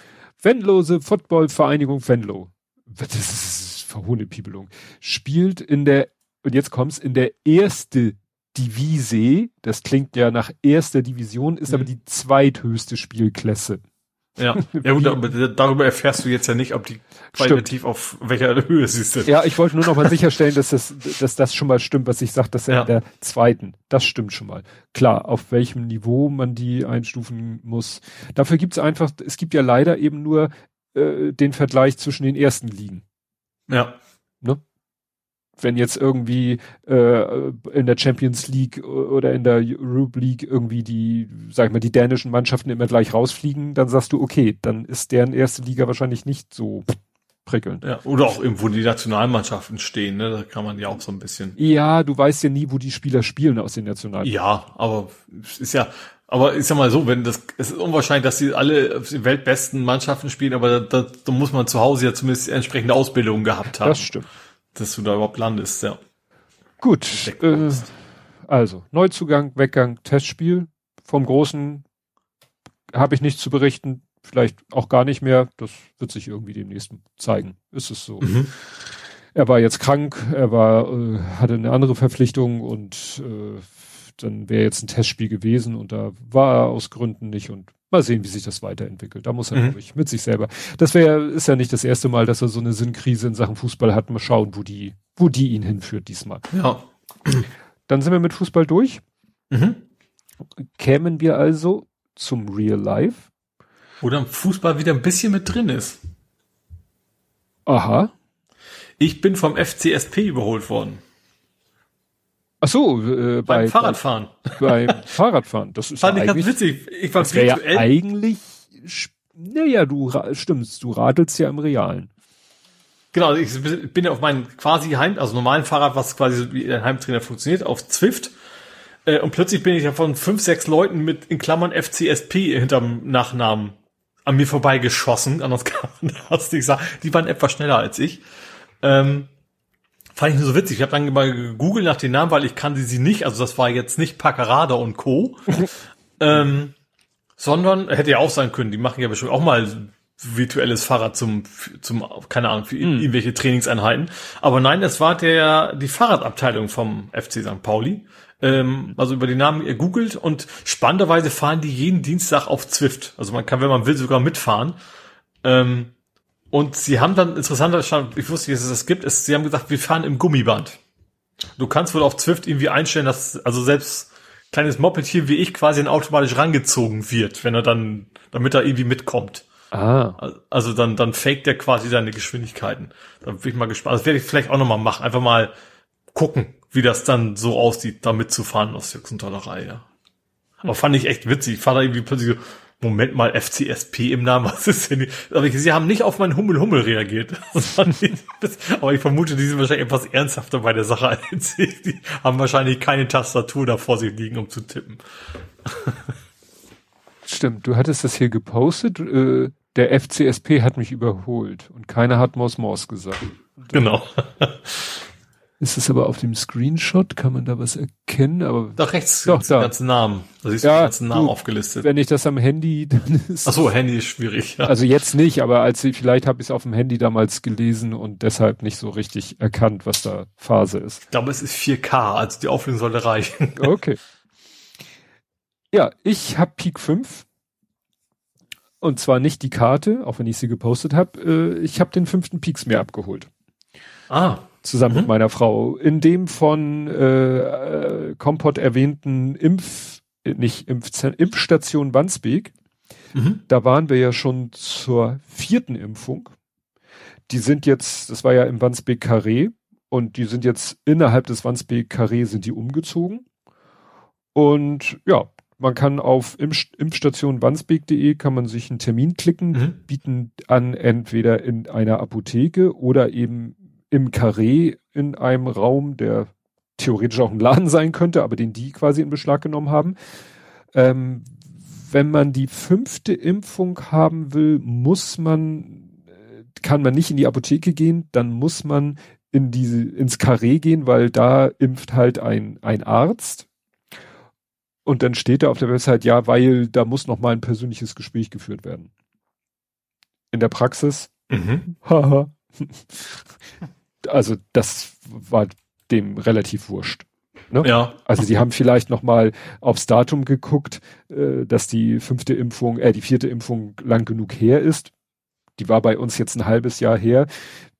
Venlose Football Vereinigung Venlo das ist Verhohnepiebelung, spielt in der, und jetzt kommt's, in der erste Divise, das klingt ja nach erster Division, ist mhm. aber die zweithöchste Spielklasse. Ja, (laughs) ja gut, aber darüber erfährst du jetzt ja nicht, ob die qualitativ stimmt. auf welcher Höhe sie sind. Ja, ich wollte nur noch mal sicherstellen, dass das, dass das schon mal stimmt, was ich sage, dass er ja. in der zweiten, das stimmt schon mal. Klar, auf welchem Niveau man die einstufen muss. Dafür gibt's einfach, es gibt ja leider eben nur äh, den Vergleich zwischen den ersten Ligen. Ja. Wenn jetzt irgendwie äh, in der Champions League oder in der Europe League irgendwie die, sag ich mal, die dänischen Mannschaften immer gleich rausfliegen, dann sagst du, okay, dann ist deren erste Liga wahrscheinlich nicht so prickelnd. Ja, oder auch irgendwo die Nationalmannschaften stehen, ne? Da kann man ja auch so ein bisschen. Ja, du weißt ja nie, wo die Spieler spielen aus den Nationalmannschaften. Ja, aber es ist ja, aber ich sag mal so, wenn das, es ist unwahrscheinlich, dass sie alle die weltbesten Mannschaften spielen, aber da, da, da muss man zu Hause ja zumindest entsprechende Ausbildung gehabt haben. Das stimmt. Dass du da überhaupt landest, ja. Gut. Äh, also, Neuzugang, Weggang, Testspiel. Vom Großen habe ich nichts zu berichten. Vielleicht auch gar nicht mehr. Das wird sich irgendwie demnächst zeigen. Ist es so. Mhm. Er war jetzt krank, er war, äh, hatte eine andere Verpflichtung und äh, dann wäre jetzt ein Testspiel gewesen und da war er aus Gründen nicht und mal sehen, wie sich das weiterentwickelt. Da muss er, mhm. glaube ich, mit sich selber. Das wäre, ist ja nicht das erste Mal, dass er so eine Sinnkrise in Sachen Fußball hat. Mal schauen, wo die, wo die ihn hinführt diesmal. Ja. Dann sind wir mit Fußball durch. Mhm. Kämen wir also zum Real Life. Wo dann Fußball wieder ein bisschen mit drin ist. Aha. Ich bin vom FCSP überholt worden. Ach so, äh, beim bei, Fahrradfahren. Beim Fahrradfahren. Das ist (laughs) Fand ja ich ganz witzig. Ich war ja eigentlich, naja, du stimmst, du radelst ja im Realen. Genau, also ich bin ja auf meinem quasi Heim, also normalen Fahrrad, was quasi wie ein Heimtrainer funktioniert, auf Zwift. Äh, und plötzlich bin ich ja von fünf, sechs Leuten mit in Klammern FCSP hinterm Nachnamen an mir vorbeigeschossen. Anders (laughs) kann man das nicht sagen. Die waren etwas schneller als ich. Ähm, fand ich nur so witzig. Ich habe dann mal gegoogelt nach den Namen, weil ich kannte sie nicht. Also das war jetzt nicht Packerada und Co. (laughs) ähm, sondern hätte ja auch sein können. Die machen ja bestimmt auch mal virtuelles Fahrrad zum, zum, keine Ahnung, für hm. irgendwelche Trainingseinheiten. Aber nein, es war der, die Fahrradabteilung vom FC St. Pauli. Ähm, also über den Namen ihr googelt und spannenderweise fahren die jeden Dienstag auf Zwift. Also man kann, wenn man will, sogar mitfahren. Ähm, und sie haben dann interessanter, ich wusste nicht, dass es das gibt, ist, sie haben gesagt, wir fahren im Gummiband. Du kannst wohl auf Zwift irgendwie einstellen, dass, also selbst kleines Moped hier wie ich quasi dann automatisch rangezogen wird, wenn er dann, damit er irgendwie mitkommt. Ah. Also dann, dann faked der quasi seine Geschwindigkeiten. Da bin ich mal gespannt. Das werde ich vielleicht auch nochmal machen. Einfach mal gucken, wie das dann so aussieht, da mitzufahren aus Jux und Tollerei, ja. Aber fand ich echt witzig. Ich fahre da irgendwie plötzlich so, Moment mal, FCSP im Namen, (laughs) was ist denn? Aber sie haben nicht auf meinen Hummel-Hummel reagiert. (laughs) aber ich vermute, die sind wahrscheinlich etwas ernsthafter bei der Sache (laughs) als ich. Die haben wahrscheinlich keine Tastatur da vor sich liegen, um zu tippen. Stimmt, du hattest das hier gepostet. Äh, der FCSP hat mich überholt und keiner hat Maus Maus gesagt. Genau. Ist es aber auf dem Screenshot, kann man da was erkennen? Aber doch rechts doch, da. ganzen Namen. Da siehst du ja, den ganzen Namen du, aufgelistet. Wenn ich das am Handy, (laughs) dann ist. Ach so, Handy ist schwierig. Ja. Also jetzt nicht, aber als ich, vielleicht habe ich es auf dem Handy damals gelesen und deshalb nicht so richtig erkannt, was da Phase ist. Ich glaube, es ist 4K, also die Auflösung sollte reichen. (laughs) Okay. Ja, ich habe Peak 5 und zwar nicht die Karte, auch wenn ich sie gepostet habe. Äh, ich habe den fünften Peaks mir abgeholt. Ah. Zusammen mhm. mit meiner Frau. In dem von äh, äh, Kompott erwähnten Impf, nicht Impfzentrum, Impfstation Wandsbek. Mhm. Da waren wir ja schon zur vierten Impfung. Die sind jetzt, das war ja im Wandsbek Carré und die sind jetzt innerhalb des Wandsbek Carré sind die umgezogen. Und ja, man kann auf Impfstation wandsbek.de kann man sich einen Termin klicken, mhm. bieten an entweder in einer Apotheke oder eben im Carré in einem Raum, der theoretisch auch ein Laden sein könnte, aber den die quasi in Beschlag genommen haben. Ähm, wenn man die fünfte Impfung haben will, muss man, äh, kann man nicht in die Apotheke gehen, dann muss man in diese, ins Carré gehen, weil da impft halt ein, ein Arzt und dann steht da auf der Website, ja, weil da muss noch mal ein persönliches Gespräch geführt werden. In der Praxis, mhm. haha. (laughs) also das war dem relativ wurscht. Ne? Ja. Also sie haben vielleicht noch mal aufs Datum geguckt, äh, dass die fünfte Impfung, äh, die vierte Impfung lang genug her ist. Die war bei uns jetzt ein halbes Jahr her.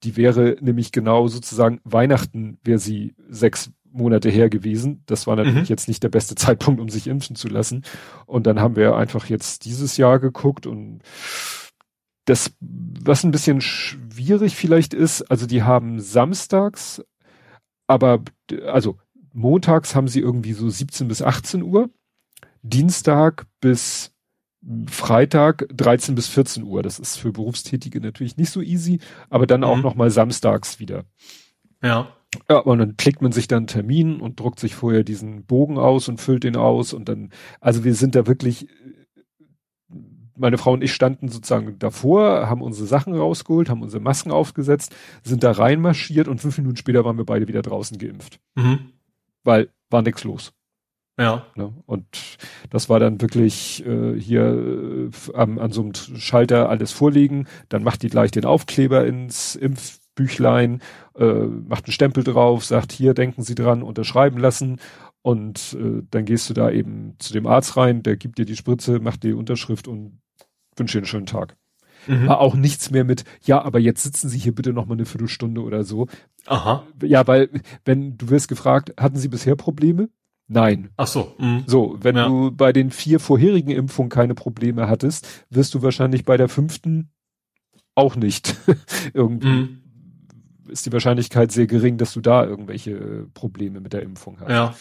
Die wäre nämlich genau sozusagen Weihnachten, wäre sie sechs Monate her gewesen. Das war natürlich mhm. jetzt nicht der beste Zeitpunkt, um sich impfen zu lassen. Und dann haben wir einfach jetzt dieses Jahr geguckt und das, was ein bisschen schwierig vielleicht ist, also die haben samstags, aber also montags haben sie irgendwie so 17 bis 18 Uhr, Dienstag bis Freitag 13 bis 14 Uhr. Das ist für Berufstätige natürlich nicht so easy, aber dann auch mhm. noch mal samstags wieder. Ja. Ja, und dann klickt man sich dann einen Termin und druckt sich vorher diesen Bogen aus und füllt den aus und dann, also wir sind da wirklich, meine Frau und ich standen sozusagen davor, haben unsere Sachen rausgeholt, haben unsere Masken aufgesetzt, sind da reinmarschiert und fünf Minuten später waren wir beide wieder draußen geimpft. Mhm. Weil war nix los. Ja. Ne? Und das war dann wirklich äh, hier äh, an, an so einem Schalter alles vorlegen, dann macht die gleich den Aufkleber ins Impf Büchlein, äh, macht einen Stempel drauf, sagt, hier denken Sie dran, unterschreiben lassen. Und äh, dann gehst du da eben zu dem Arzt rein, der gibt dir die Spritze, macht die Unterschrift und wünsche dir einen schönen Tag. Mhm. War auch nichts mehr mit, ja, aber jetzt sitzen Sie hier bitte noch mal eine Viertelstunde oder so. Aha. Ja, weil, wenn du wirst gefragt, hatten Sie bisher Probleme? Nein. Ach so. Mhm. So, wenn ja. du bei den vier vorherigen Impfungen keine Probleme hattest, wirst du wahrscheinlich bei der fünften auch nicht (laughs) irgendwie. Mhm ist die Wahrscheinlichkeit sehr gering, dass du da irgendwelche äh, Probleme mit der Impfung hast. Ja.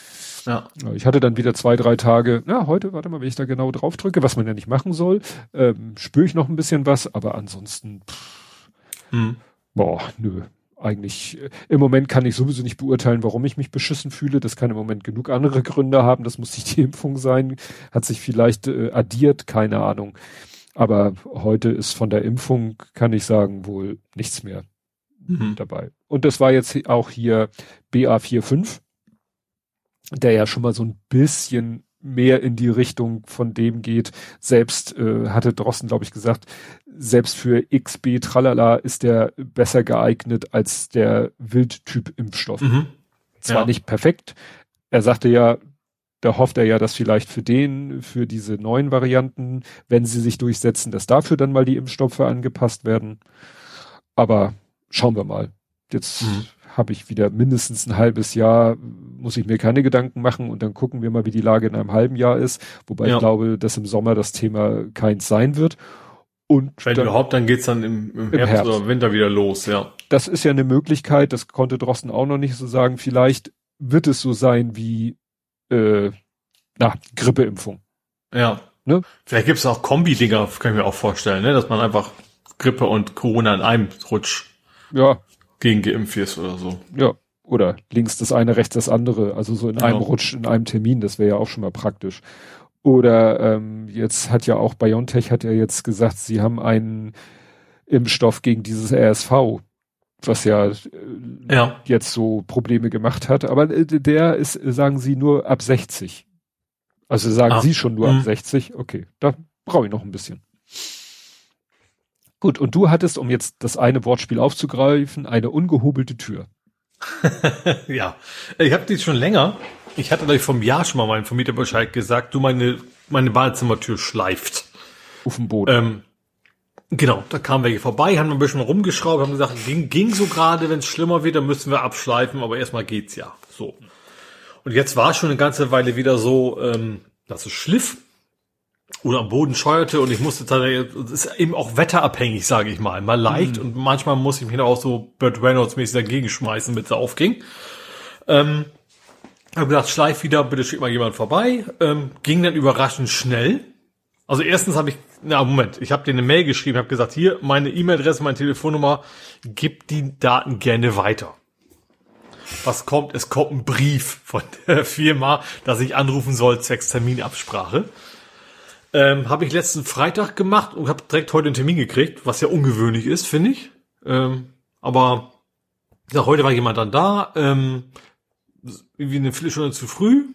Ja. Ich hatte dann wieder zwei, drei Tage, na, heute, warte mal, wenn ich da genau drauf drücke, was man ja nicht machen soll, ähm, spüre ich noch ein bisschen was, aber ansonsten, pff, hm. boah, nö. Eigentlich, äh, im Moment kann ich sowieso nicht beurteilen, warum ich mich beschissen fühle. Das kann im Moment genug andere Gründe haben. Das muss nicht die (laughs) Impfung sein. Hat sich vielleicht äh, addiert, keine Ahnung. Aber heute ist von der Impfung, kann ich sagen, wohl nichts mehr mhm. dabei. Und das war jetzt auch hier BA45 der ja schon mal so ein bisschen mehr in die Richtung von dem geht. Selbst äh, hatte Drosten, glaube ich, gesagt, selbst für XB Tralala ist der besser geeignet als der Wildtyp-Impfstoff. Mhm. Zwar ja. nicht perfekt. Er sagte ja, da hofft er ja, dass vielleicht für den, für diese neuen Varianten, wenn sie sich durchsetzen, dass dafür dann mal die Impfstoffe angepasst werden. Aber schauen wir mal. Jetzt mhm habe ich wieder mindestens ein halbes Jahr, muss ich mir keine Gedanken machen und dann gucken wir mal, wie die Lage in einem halben Jahr ist. Wobei ja. ich glaube, dass im Sommer das Thema keins sein wird. Und Wenn dann, überhaupt, dann geht's dann im, im, Herbst, Herbst, oder Winter wieder los, ja. Das ist ja eine Möglichkeit, das konnte Drosten auch noch nicht so sagen. Vielleicht wird es so sein wie äh, na, Grippeimpfung. Ja. Ne? Vielleicht gibt's auch Kombi-Dinger, kann ich mir auch vorstellen, ne? dass man einfach Grippe und Corona in einem Rutsch ja gegen geimpft wirst oder so. Ja. Oder links das eine, rechts das andere. Also so in ja. einem Rutsch, in einem Termin, das wäre ja auch schon mal praktisch. Oder ähm, jetzt hat ja auch BioNTech hat ja jetzt gesagt, sie haben einen Impfstoff gegen dieses RSV, was ja, äh, ja. jetzt so Probleme gemacht hat. Aber äh, der ist, sagen sie, nur ab 60. Also sagen ah. sie schon nur mhm. ab 60. Okay, da brauche ich noch ein bisschen. Gut, und du hattest, um jetzt das eine Wortspiel aufzugreifen, eine ungehobelte Tür. (laughs) ja, ich habe die schon länger. Ich hatte gleich vom Jahr schon mal meinem Vermieter Bescheid gesagt, du meine meine Badezimmertür schleift. Auf dem Boden. Ähm, genau, da kamen welche vorbei, haben ein bisschen rumgeschraubt, haben gesagt, ging, ging so gerade, wenn es schlimmer wird, dann müssen wir abschleifen, aber erstmal geht's ja. So. Und jetzt war schon eine ganze Weile wieder so, ähm, dass es schliff oder am Boden scheuerte und ich musste tatsächlich, es ist eben auch wetterabhängig, sage ich mal. Mal leicht mhm. und manchmal muss ich mich auch so Burt Reynolds mäßig dagegen schmeißen, damit es aufging. Ähm, habe gesagt, schleif wieder, bitte schick mal jemand vorbei. Ähm, ging dann überraschend schnell. Also erstens habe ich, na Moment, ich habe dir eine Mail geschrieben, habe gesagt, hier meine E-Mail-Adresse, meine Telefonnummer, gib die Daten gerne weiter. Was kommt? Es kommt ein Brief von der (laughs) Firma, dass ich anrufen soll, zwecks Terminabsprache. Ähm, habe ich letzten Freitag gemacht und habe direkt heute einen Termin gekriegt, was ja ungewöhnlich ist, finde ich. Ähm, aber ja, heute war jemand dann da, ähm, irgendwie eine Viertelstunde zu früh.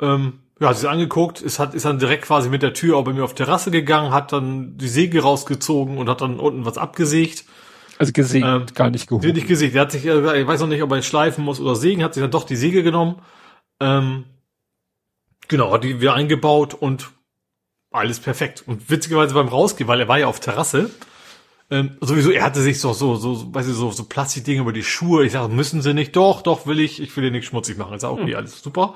Ähm, ja, hat sich angeguckt, ist, hat, ist dann direkt quasi mit der Tür auch bei mir auf Terrasse gegangen, hat dann die Säge rausgezogen und hat dann unten was abgesägt. Also gesägt, ähm, gar nicht geholt. Nicht gesägt. Er hat sich, ich weiß noch nicht, ob er schleifen muss oder sägen, hat sich dann doch die Säge genommen. Ähm, genau, hat die wieder eingebaut und alles perfekt. Und witzigerweise beim Rausgehen, weil er war ja auf Terrasse, ähm, sowieso, er hatte sich so, so, so, weiß ich, so, so Plastikdinge über die Schuhe. Ich sage, müssen sie nicht? Doch, doch, will ich. Ich will dir nichts schmutzig machen. Ich sage, okay, hm. alles super.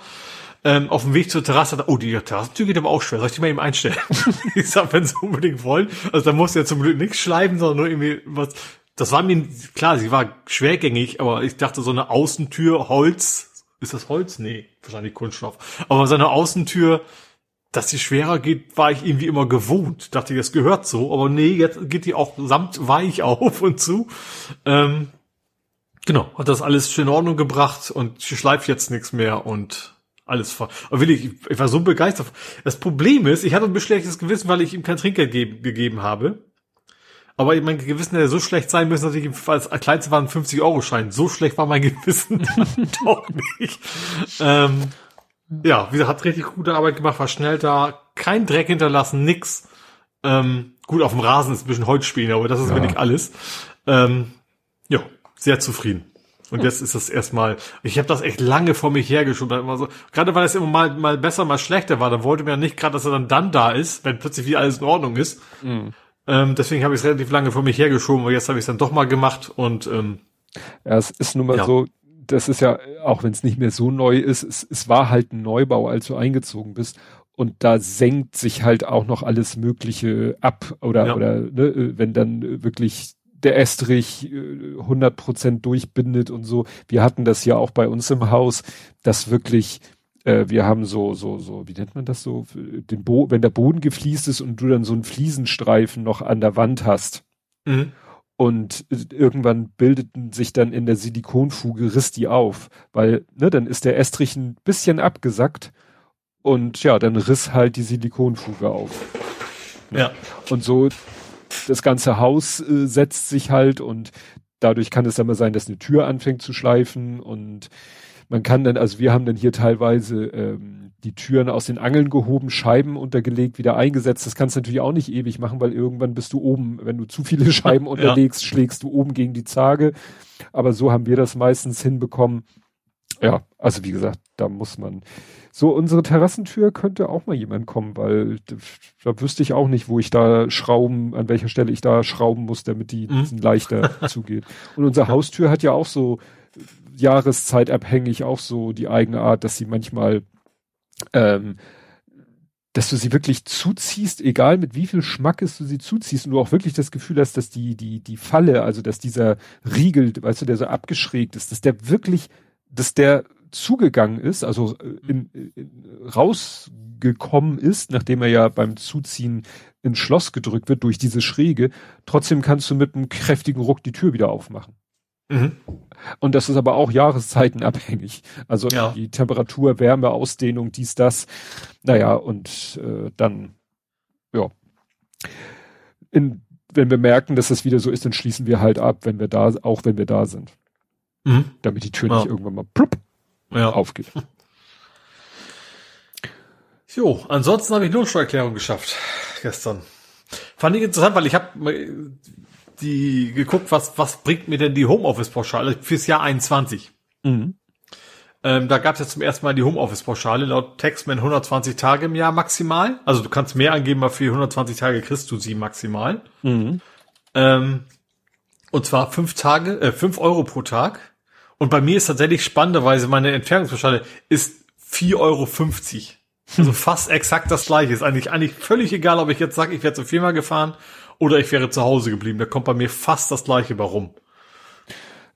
Ähm, auf dem Weg zur Terrasse, oh, die Terrassentür geht aber auch schwer. Soll ich die mal eben einstellen? (laughs) ich sag, wenn sie unbedingt wollen. Also da musste ja zum Glück nichts schleifen, sondern nur irgendwie was. Das war mir, klar, sie war schwergängig, aber ich dachte, so eine Außentür, Holz, ist das Holz? Nee, wahrscheinlich Kunststoff. Aber so eine Außentür, dass die schwerer geht, war ich irgendwie immer gewohnt. Dachte ich, das gehört so. Aber nee, jetzt geht die auch samt weich (laughs) auf und zu. Ähm, genau, hat das alles schön in Ordnung gebracht und ich schleife jetzt nichts mehr und alles voll. Aber will ich, ich war so begeistert. Das Problem ist, ich hatte ein bisschen schlechtes Gewissen, weil ich ihm kein Trinkgeld ge gegeben habe. Aber mein Gewissen hätte so schlecht sein müssen, dass ich als kleinste waren 50 Euro Schein. So schlecht war mein (laughs) Gewissen (laughs) doch nicht. Ähm, ja, wie gesagt, hat richtig gute Arbeit gemacht, war schnell da, kein Dreck hinterlassen, nix. Ähm, gut, auf dem Rasen ist ein bisschen Holz spielen, aber das ist ja. wenig alles. Ähm, ja, sehr zufrieden. Und jetzt ist das erstmal, ich habe das echt lange vor mich hergeschoben, immer so, gerade weil es immer mal, mal besser, mal schlechter war, da wollte mir ja nicht gerade, dass er dann dann da ist, wenn plötzlich wieder alles in Ordnung ist. Mhm. Ähm, deswegen habe ich es relativ lange vor mich hergeschoben, aber jetzt habe ich es dann doch mal gemacht und ähm, ja, es ist nun mal ja. so, das ist ja, auch wenn es nicht mehr so neu ist, es, es war halt ein Neubau, als du eingezogen bist. Und da senkt sich halt auch noch alles Mögliche ab oder, ja. oder ne, wenn dann wirklich der Estrich 100% äh, durchbindet und so. Wir hatten das ja auch bei uns im Haus, dass wirklich äh, wir haben so, so, so, wie nennt man das so, den Bo wenn der Boden gefliest ist und du dann so einen Fliesenstreifen noch an der Wand hast. Mhm. Und irgendwann bildeten sich dann in der Silikonfuge, riss die auf, weil, ne, dann ist der Estrich ein bisschen abgesackt und ja, dann riss halt die Silikonfuge auf. Ja. Und so, das ganze Haus äh, setzt sich halt und dadurch kann es dann mal sein, dass eine Tür anfängt zu schleifen und man kann dann, also wir haben dann hier teilweise ähm, die Türen aus den Angeln gehoben, Scheiben untergelegt, wieder eingesetzt. Das kannst du natürlich auch nicht ewig machen, weil irgendwann bist du oben, wenn du zu viele (laughs) Scheiben unterlegst, ja. schlägst du oben gegen die Zage. Aber so haben wir das meistens hinbekommen. Ja, also wie gesagt, da muss man. So, unsere Terrassentür könnte auch mal jemand kommen, weil da wüsste ich auch nicht, wo ich da schrauben, an welcher Stelle ich da schrauben muss, damit die mhm. leichter (laughs) zugeht. Und unsere Haustür hat ja auch so jahreszeitabhängig auch so die eigene Art, dass sie manchmal, ähm, dass du sie wirklich zuziehst, egal mit wie viel Schmackes du sie zuziehst und du auch wirklich das Gefühl hast, dass die, die, die Falle, also dass dieser Riegel, weißt du, der so abgeschrägt ist, dass der wirklich, dass der zugegangen ist, also äh, in, in, rausgekommen ist, nachdem er ja beim Zuziehen ins Schloss gedrückt wird durch diese Schräge, trotzdem kannst du mit einem kräftigen Ruck die Tür wieder aufmachen. Mhm. Und das ist aber auch jahreszeitenabhängig. Also ja. die Temperatur, Wärme, Ausdehnung, dies, das. Naja, und äh, dann, ja. In, wenn wir merken, dass das wieder so ist, dann schließen wir halt ab, wenn wir da, auch wenn wir da sind. Mhm. Damit die Tür ja. nicht irgendwann mal plupp ja. aufgeht. (laughs) Jo, ansonsten habe ich Lohnsteuererklärung geschafft gestern. Fand ich interessant, weil ich habe die geguckt, was, was bringt mir denn die Homeoffice-Pauschale fürs Jahr 21. Mhm. Ähm, da gab es ja zum ersten Mal die Homeoffice-Pauschale, laut Textman 120 Tage im Jahr maximal. Also du kannst mehr angeben, aber für 120 Tage kriegst du sie maximal. Mhm. Ähm, und zwar fünf Tage, äh, fünf Euro pro Tag. Und bei mir ist tatsächlich spannenderweise meine Entfernungspauschale ist 4,50 Euro. Also (laughs) fast exakt das gleiche. Ist eigentlich, eigentlich völlig egal, ob ich jetzt sage, ich werde zur Firma gefahren oder ich wäre zu Hause geblieben. Da kommt bei mir fast das gleiche warum.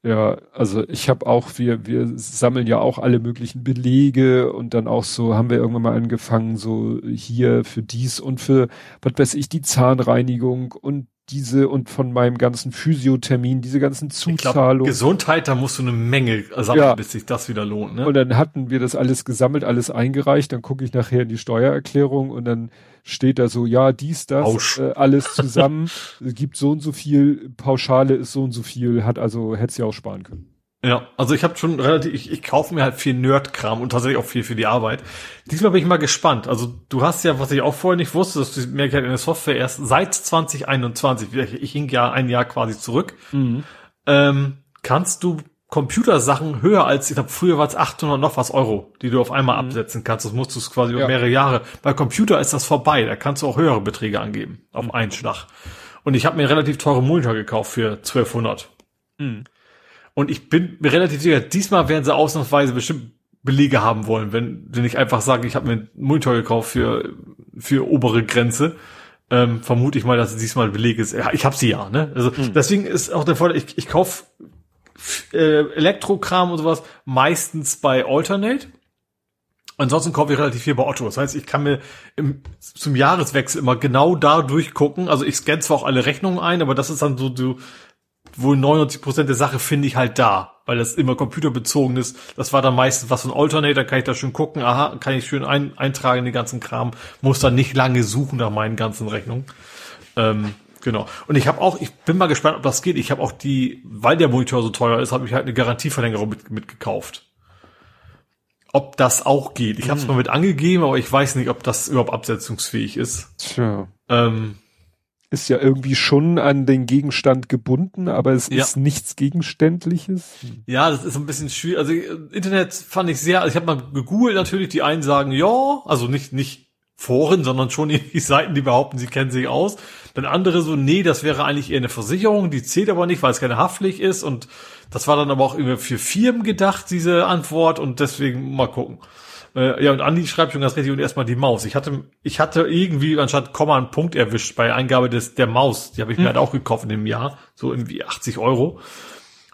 Ja, also ich habe auch, wir, wir sammeln ja auch alle möglichen Belege und dann auch so, haben wir irgendwann mal angefangen, so hier für dies und für, was weiß ich, die Zahnreinigung und diese und von meinem ganzen Physiothermin, diese ganzen Zuzahlungen. Gesundheit, da musst du eine Menge sammeln, ja. bis sich das wieder lohnt. Ne? Und dann hatten wir das alles gesammelt, alles eingereicht, dann gucke ich nachher in die Steuererklärung und dann steht da so, ja, dies, das, äh, alles (laughs) zusammen, gibt so und so viel, Pauschale ist so und so viel, hat also, hätte sie auch sparen können. Ja, also ich habe schon relativ, ich, ich kaufe mir halt viel Nerdkram und tatsächlich auch viel für die Arbeit. Diesmal bin ich mal gespannt. Also du hast ja, was ich auch vorher nicht wusste, dass du merkst halt in der Software erst seit 2021, ich hing ja ein Jahr quasi zurück, mhm. ähm, kannst du Computersachen höher als, ich glaube, früher war es 800 noch was Euro, die du auf einmal mhm. absetzen kannst. Das musst du quasi ja. über mehrere Jahre. Bei Computer ist das vorbei. Da kannst du auch höhere Beträge angeben auf mhm. einen Schlag. Und ich habe mir einen relativ teure Monitor gekauft für 1200. Mhm. Und ich bin mir relativ sicher, diesmal werden sie ausnahmsweise bestimmt Belege haben wollen, wenn, wenn ich einfach sage, ich habe mir einen Monitor gekauft für, für obere Grenze. Ähm, vermute ich mal, dass es diesmal Beleg ist. Ja, ich habe sie ja, ne? Also mhm. deswegen ist auch der Vorteil, ich, ich kaufe äh, Elektrokram und sowas meistens bei Alternate. Ansonsten kaufe ich relativ viel bei Otto. Das heißt, ich kann mir im, zum Jahreswechsel immer genau da durchgucken. Also ich scanne zwar auch alle Rechnungen ein, aber das ist dann so, so wohl 99 Prozent der Sache finde ich halt da, weil das immer computerbezogen ist. Das war dann meistens was von Alternator, kann ich da schön gucken, aha, kann ich schön ein, eintragen in den ganzen Kram, muss dann nicht lange suchen nach meinen ganzen Rechnungen. Ähm, Genau. Und ich habe auch, ich bin mal gespannt, ob das geht. Ich habe auch die, weil der Monitor so teuer ist, habe ich halt eine Garantieverlängerung mit, mitgekauft. Ob das auch geht. Ich habe es hm. mal mit angegeben, aber ich weiß nicht, ob das überhaupt absetzungsfähig ist. Tja. Ähm, ist ja irgendwie schon an den Gegenstand gebunden, aber es ja. ist nichts Gegenständliches. Ja, das ist ein bisschen schwierig. Also Internet fand ich sehr, also ich habe mal gegoogelt natürlich, die einen sagen ja, also nicht nicht Foren, sondern schon (laughs) die Seiten, die behaupten, sie kennen sich aus. Dann andere so, nee, das wäre eigentlich eher eine Versicherung, die zählt aber nicht, weil es keine Haftpflicht ist. Und das war dann aber auch irgendwie für Firmen gedacht, diese Antwort. Und deswegen mal gucken. Äh, ja, und Andi schreibt schon ganz richtig und erstmal die Maus. Ich hatte, ich hatte irgendwie anstatt Komma einen Punkt erwischt bei Eingabe des, der Maus. Die habe ich mir hm. halt auch gekauft in dem Jahr. So irgendwie 80 Euro.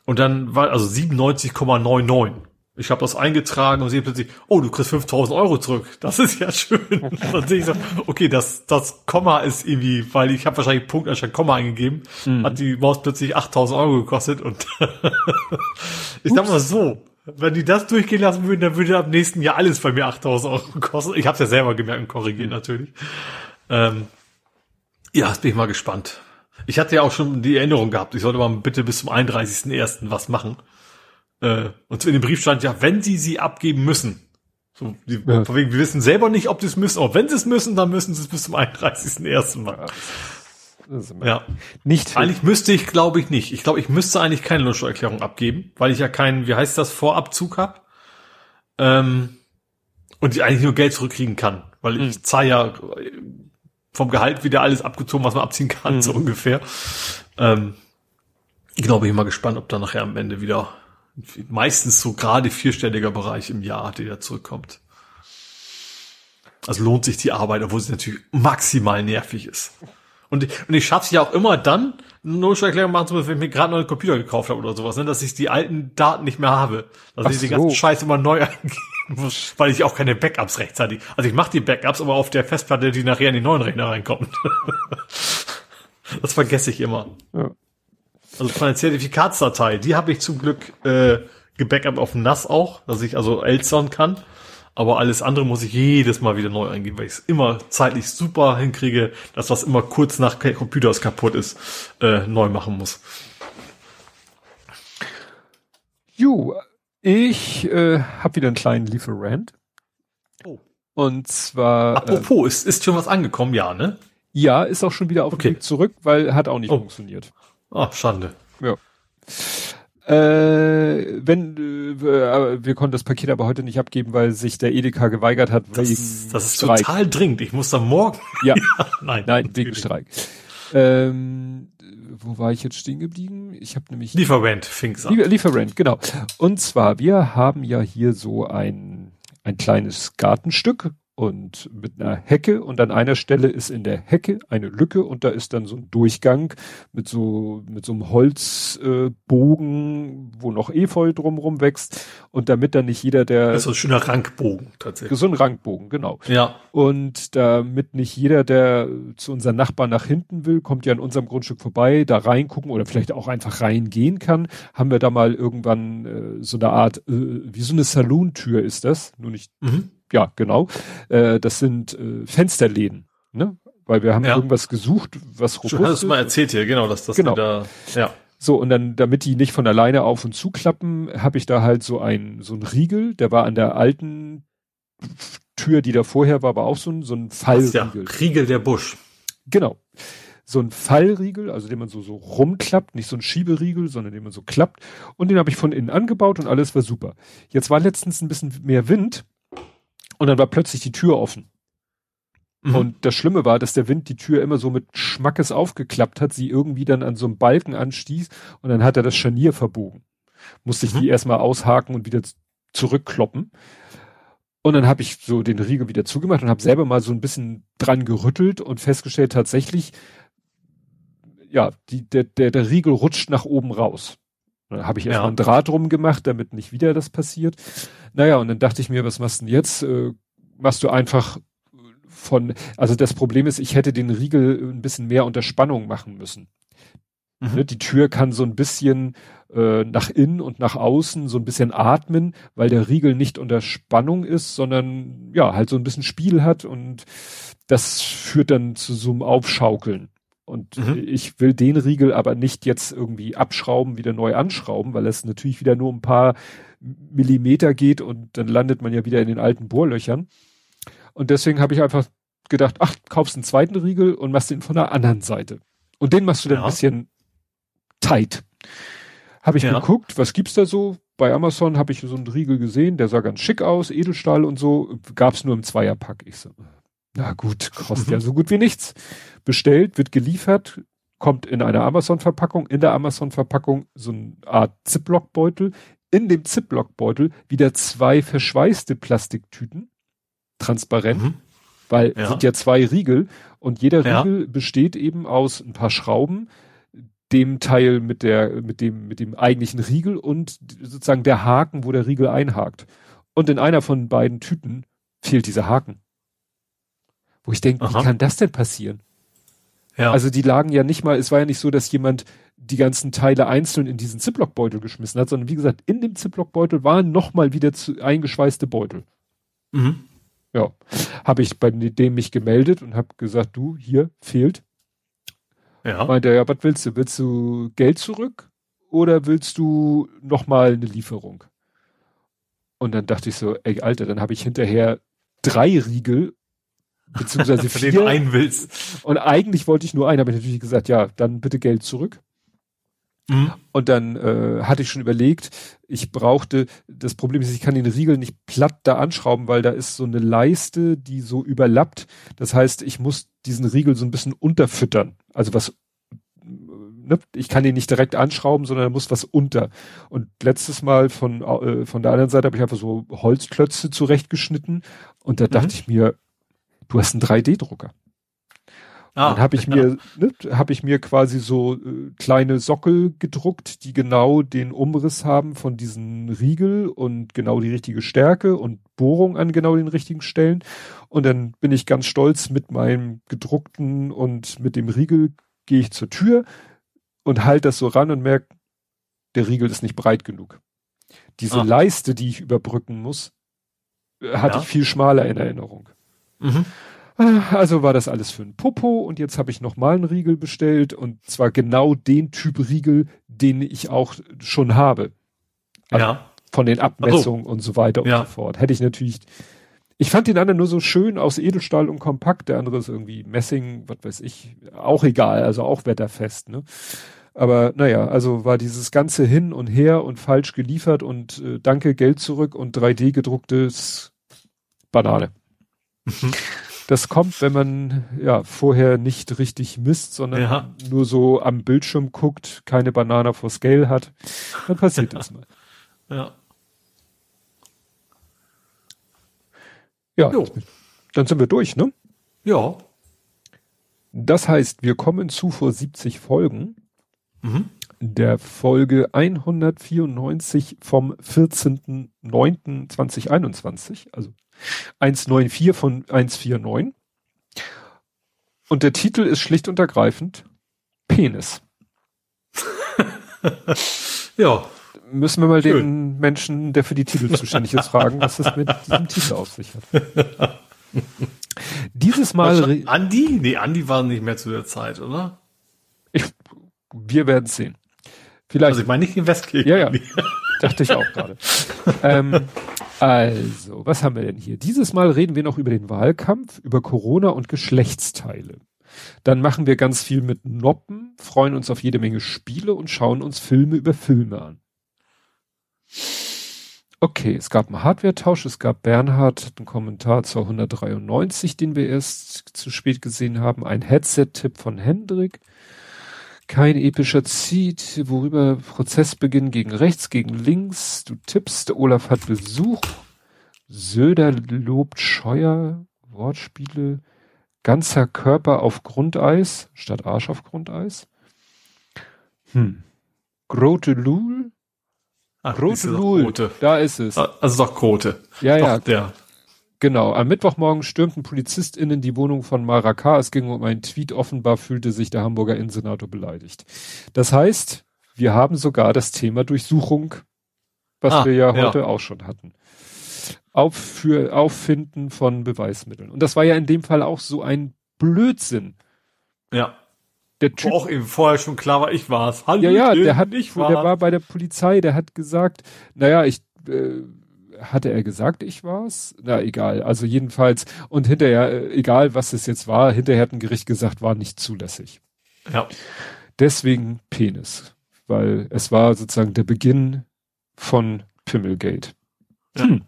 Und dann war, also 97,99. Ich habe das eingetragen und sehe plötzlich, oh, du kriegst 5000 Euro zurück. Das ist ja schön. (laughs) dann sehe ich so, okay, das, das Komma ist irgendwie, weil ich habe wahrscheinlich Punkt anstatt Komma eingegeben, mhm. hat die Maus plötzlich 8000 Euro gekostet und (laughs) ich sag mal so, wenn die das durchgehen lassen würden, dann würde ab nächsten Jahr alles bei mir 8000 Euro kosten. Ich habe es ja selber gemerkt und korrigiert natürlich. Ähm, ja, jetzt bin ich mal gespannt. Ich hatte ja auch schon die Erinnerung gehabt, ich sollte mal bitte bis zum 31.01. was machen. Äh, und in dem Brief stand ja, wenn sie sie abgeben müssen. So, die, ja. wegen, wir wissen selber nicht, ob sie es müssen, aber wenn sie es müssen, dann müssen sie es bis zum 31.01. machen. Ja. Nicht. Eigentlich müsste ich, glaube ich, nicht. Ich glaube, ich müsste eigentlich keine Lohnsteuererklärung abgeben, weil ich ja keinen, wie heißt das, Vorabzug habe. Ähm, und ich eigentlich nur Geld zurückkriegen kann. Weil ich hm. zahle ja vom Gehalt wieder alles abgezogen, was man abziehen kann, hm. so ungefähr. Ähm, genau, bin ich mal gespannt, ob da nachher am Ende wieder meistens so gerade vierstelliger Bereich im Jahr, der da zurückkommt. Also lohnt sich die Arbeit, obwohl sie natürlich maximal nervig ist. Und, und ich schaffe es ja auch immer dann, eine Nullsteuererklärung machen zu müssen, wenn ich mir gerade einen neuen Computer gekauft habe oder sowas, ne, dass ich die alten Daten nicht mehr habe. Dass Ach ich die ganzen Scheiß immer neu (laughs) eingeben muss, weil ich auch keine Backups rechtzeitig. Also ich mache die Backups aber auf der Festplatte, die nachher in die neuen Rechner reinkommt. (laughs) das vergesse ich immer. Ja. Also von der Zertifikatsdatei, die habe ich zum Glück äh, gebackupt auf NAS auch, dass ich also Elzern kann. Aber alles andere muss ich jedes Mal wieder neu eingeben, weil ich es immer zeitlich super hinkriege, dass was immer kurz nach Computers kaputt ist, äh, neu machen muss. Jo, ich äh, habe wieder einen kleinen Lieferant. Oh. Und zwar. Apropos, äh, ist, ist schon was angekommen, ja, ne? Ja, ist auch schon wieder auf okay. dem Weg zurück, weil hat auch nicht oh. funktioniert. Ach, Schande. Ja. Äh, wenn äh, wir konnten das Paket aber heute nicht abgeben, weil sich der Edeka geweigert hat das, wegen Das ist Streik. total dringend. Ich muss da morgen. Ja, (laughs) ja nein, nein, wegen Streik. Ähm, wo war ich jetzt stehen geblieben? Ich habe nämlich Lieferant fing's an. Lieferant, genau. Und zwar wir haben ja hier so ein ein kleines Gartenstück und mit einer Hecke und an einer Stelle ist in der Hecke eine Lücke und da ist dann so ein Durchgang mit so mit so einem Holzbogen, äh, wo noch Efeu drumrum wächst und damit dann nicht jeder der das ist so ein schöner Rankbogen tatsächlich. So ein Rankbogen genau. Ja. Und damit nicht jeder der zu unseren Nachbarn nach hinten will kommt ja an unserem Grundstück vorbei da reingucken oder vielleicht auch einfach reingehen kann. Haben wir da mal irgendwann äh, so eine Art äh, wie so eine Salontür ist das nur nicht mhm ja, genau. Äh, das sind äh, Fensterläden, ne? Weil wir haben ja. irgendwas gesucht, was robust Du hast es mal erzählt hier, genau, dass das genau. wieder, ja. So, und dann, damit die nicht von alleine auf und zuklappen, habe ich da halt so ein, so ein Riegel, der war an der alten Tür, die da vorher war, aber auch so ein, so ein Fallriegel. Ja, Riegel der Busch. Genau. So ein Fallriegel, also den man so, so rumklappt, nicht so ein Schieberiegel, sondern den man so klappt. Und den habe ich von innen angebaut und alles war super. Jetzt war letztens ein bisschen mehr Wind und dann war plötzlich die Tür offen. Mhm. Und das Schlimme war, dass der Wind die Tür immer so mit Schmackes aufgeklappt hat, sie irgendwie dann an so einem Balken anstieß und dann hat er das Scharnier verbogen. Musste ich mhm. die erstmal aushaken und wieder zurückkloppen. Und dann habe ich so den Riegel wieder zugemacht und habe selber mal so ein bisschen dran gerüttelt und festgestellt, tatsächlich, ja, die, der, der, der Riegel rutscht nach oben raus. Dann habe ich erstmal ja. einen Draht drum gemacht, damit nicht wieder das passiert. Naja, und dann dachte ich mir, was machst du denn jetzt? Äh, machst du einfach von, also das Problem ist, ich hätte den Riegel ein bisschen mehr unter Spannung machen müssen. Mhm. Ne, die Tür kann so ein bisschen äh, nach innen und nach außen so ein bisschen atmen, weil der Riegel nicht unter Spannung ist, sondern ja, halt so ein bisschen Spiel hat und das führt dann zu so einem Aufschaukeln. Und mhm. ich will den Riegel aber nicht jetzt irgendwie abschrauben, wieder neu anschrauben, weil es natürlich wieder nur ein paar Millimeter geht und dann landet man ja wieder in den alten Bohrlöchern. Und deswegen habe ich einfach gedacht, ach, kaufst einen zweiten Riegel und machst den von der anderen Seite. Und den machst du dann ja. ein bisschen tight. Habe ich ja. geguckt, was gibt's da so? Bei Amazon habe ich so einen Riegel gesehen, der sah ganz schick aus, Edelstahl und so, gab's nur im Zweierpack. Ich so, na gut, (laughs) kostet ja so gut wie nichts. Bestellt, wird geliefert, kommt in einer Amazon-Verpackung, in der Amazon-Verpackung so eine Art Ziplock-Beutel, in dem Ziplock-Beutel wieder zwei verschweißte Plastiktüten, transparent, mhm. weil ja. sind ja zwei Riegel und jeder Riegel ja. besteht eben aus ein paar Schrauben, dem Teil mit der, mit dem, mit dem eigentlichen Riegel und sozusagen der Haken, wo der Riegel einhakt. Und in einer von beiden Tüten fehlt dieser Haken. Wo ich denke, wie kann das denn passieren? Ja. Also die lagen ja nicht mal, es war ja nicht so, dass jemand die ganzen Teile einzeln in diesen Ziploc-Beutel geschmissen hat, sondern wie gesagt, in dem Ziploc-Beutel waren nochmal wieder zu, eingeschweißte Beutel. Mhm. Ja, habe ich bei dem mich gemeldet und habe gesagt, du, hier fehlt. Ja. Meinte er, ja, was willst du? Willst du Geld zurück oder willst du nochmal eine Lieferung? Und dann dachte ich so, ey, Alter, dann habe ich hinterher drei Riegel beziehungsweise (laughs) vier. Den einen willst. Und eigentlich wollte ich nur einen, habe ich natürlich gesagt, ja, dann bitte Geld zurück. Mhm. Und dann äh, hatte ich schon überlegt, ich brauchte, das Problem ist, ich kann den Riegel nicht platt da anschrauben, weil da ist so eine Leiste, die so überlappt. Das heißt, ich muss diesen Riegel so ein bisschen unterfüttern. Also was, ne, ich kann ihn nicht direkt anschrauben, sondern da muss was unter. Und letztes Mal von, äh, von der anderen Seite habe ich einfach so Holzklötze zurechtgeschnitten und da mhm. dachte ich mir, du hast einen 3D-Drucker. Ah, dann habe ich ja. mir, ne, habe ich mir quasi so äh, kleine Sockel gedruckt, die genau den Umriss haben von diesen Riegel und genau die richtige Stärke und Bohrung an genau den richtigen Stellen. Und dann bin ich ganz stolz mit meinem gedruckten und mit dem Riegel gehe ich zur Tür und halte das so ran und merke, der Riegel ist nicht breit genug. Diese ah. Leiste, die ich überbrücken muss, äh, hatte ja. ich viel schmaler in Erinnerung. Mhm. Also war das alles für ein Popo und jetzt habe ich nochmal einen Riegel bestellt und zwar genau den Typ Riegel, den ich auch schon habe. Also ja. Von den Abmessungen so. und so weiter und ja. so fort. Hätte ich natürlich, ich fand den anderen nur so schön aus Edelstahl und kompakt, der andere ist irgendwie Messing, was weiß ich, auch egal, also auch wetterfest, ne? Aber naja, also war dieses ganze hin und her und falsch geliefert und äh, danke, Geld zurück und 3D gedrucktes Banane. Mhm. Das kommt, wenn man ja vorher nicht richtig misst, sondern ja. nur so am Bildschirm guckt, keine Banana for Scale hat, dann passiert das mal. (laughs) Ja. Ja, jo. dann sind wir durch, ne? Ja. Das heißt, wir kommen zu vor 70 Folgen. Mhm. Der Folge 194 vom 14.09.2021, also 194 von 149. Und der Titel ist schlicht und ergreifend Penis. (laughs) ja. Müssen wir mal Schön. den Menschen, der für die Titel zuständig ist, fragen, was es mit diesem Titel auf sich hat. (laughs) Dieses Mal. Andi? Nee, Andi war nicht mehr zu der Zeit, oder? Ich, wir werden sehen. Vielleicht. Also ich meine nicht den Westkirchen. Ja, ja. (laughs) Dachte ich auch gerade. (laughs) ähm, also, was haben wir denn hier? Dieses Mal reden wir noch über den Wahlkampf, über Corona und Geschlechtsteile. Dann machen wir ganz viel mit Noppen, freuen uns auf jede Menge Spiele und schauen uns Filme über Filme an. Okay, es gab einen Hardware-Tausch, es gab Bernhard einen Kommentar zur 193, den wir erst zu spät gesehen haben, ein Headset-Tipp von Hendrik, kein epischer Zieht, worüber Prozessbeginn gegen rechts, gegen links. Du tippst, Olaf hat Besuch. Söder lobt Scheuer, Wortspiele. Ganzer Körper auf Grundeis statt Arsch auf Grundeis. Hm. Grote Lul. Ach, Grote Lul. Da ist es. Ah, also doch Grote. Ja, doch ja. Der. Genau, am Mittwochmorgen stürmten PolizistInnen die Wohnung von Maraka. Es ging um einen Tweet. Offenbar fühlte sich der Hamburger Innensenator beleidigt. Das heißt, wir haben sogar das Thema Durchsuchung, was ah, wir ja heute ja. auch schon hatten. Auf, für Auffinden von Beweismitteln. Und das war ja in dem Fall auch so ein Blödsinn. Ja. Der Typ, Wo auch eben vorher schon klar war, ich war's. Hallo, ja, ja, der hat, ich war. der war bei der Polizei, der hat gesagt, naja, ich, äh, hatte er gesagt, ich war's? Na, egal. Also jedenfalls, und hinterher, äh, egal was es jetzt war, hinterher hat ein Gericht gesagt, war nicht zulässig. Ja. Deswegen Penis. Weil es war sozusagen der Beginn von Pimmelgate. Ja. Hm.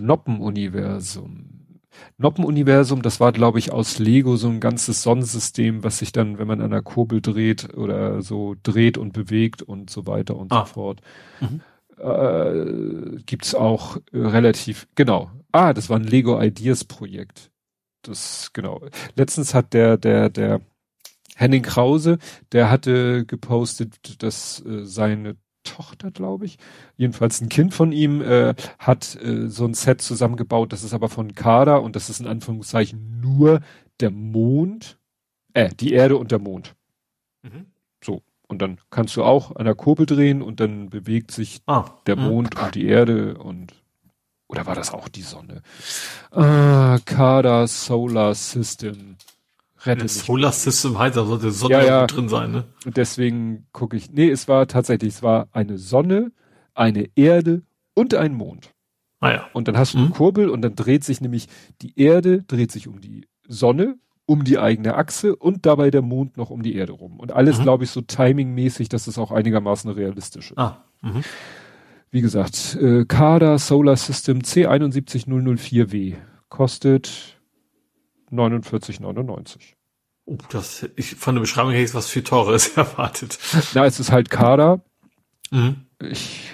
Noppenuniversum. Noppenuniversum, das war, glaube ich, aus Lego so ein ganzes Sonnensystem, was sich dann, wenn man an der Kurbel dreht oder so dreht und bewegt und so weiter und ah. so fort. Mhm äh, gibt's auch äh, relativ, genau, Ah, das war ein Lego Ideas Projekt. Das, genau. Letztens hat der, der, der Henning Krause, der hatte gepostet, dass äh, seine Tochter, glaube ich, jedenfalls ein Kind von ihm, äh, hat äh, so ein Set zusammengebaut. Das ist aber von Kader und das ist in Anführungszeichen nur der Mond, äh, die Erde und der Mond. Mhm. Und dann kannst du auch an der Kurbel drehen und dann bewegt sich ah. der mhm. Mond mhm. und die Erde und oder war das auch die Sonne? Ah, Kader Solar System. Rette Solar System heißt, da sollte Sonne ja, ja. drin sein, ne? Und deswegen gucke ich. Nee, es war tatsächlich, es war eine Sonne, eine Erde und ein Mond. Ah ja. Und dann hast du mhm. eine Kurbel und dann dreht sich nämlich die Erde, dreht sich um die Sonne, um die eigene Achse und dabei der Mond noch um die Erde rum. Und alles, mhm. glaube ich, so timingmäßig, dass es auch einigermaßen realistisch ist. Ah. Mhm. Wie gesagt, äh, Kader Solar System C71004W kostet 49,99. Oh, das, ich, von der Beschreibung hätte ich was viel teureres (laughs) erwartet. Na, es ist halt Kader. Mhm. Ich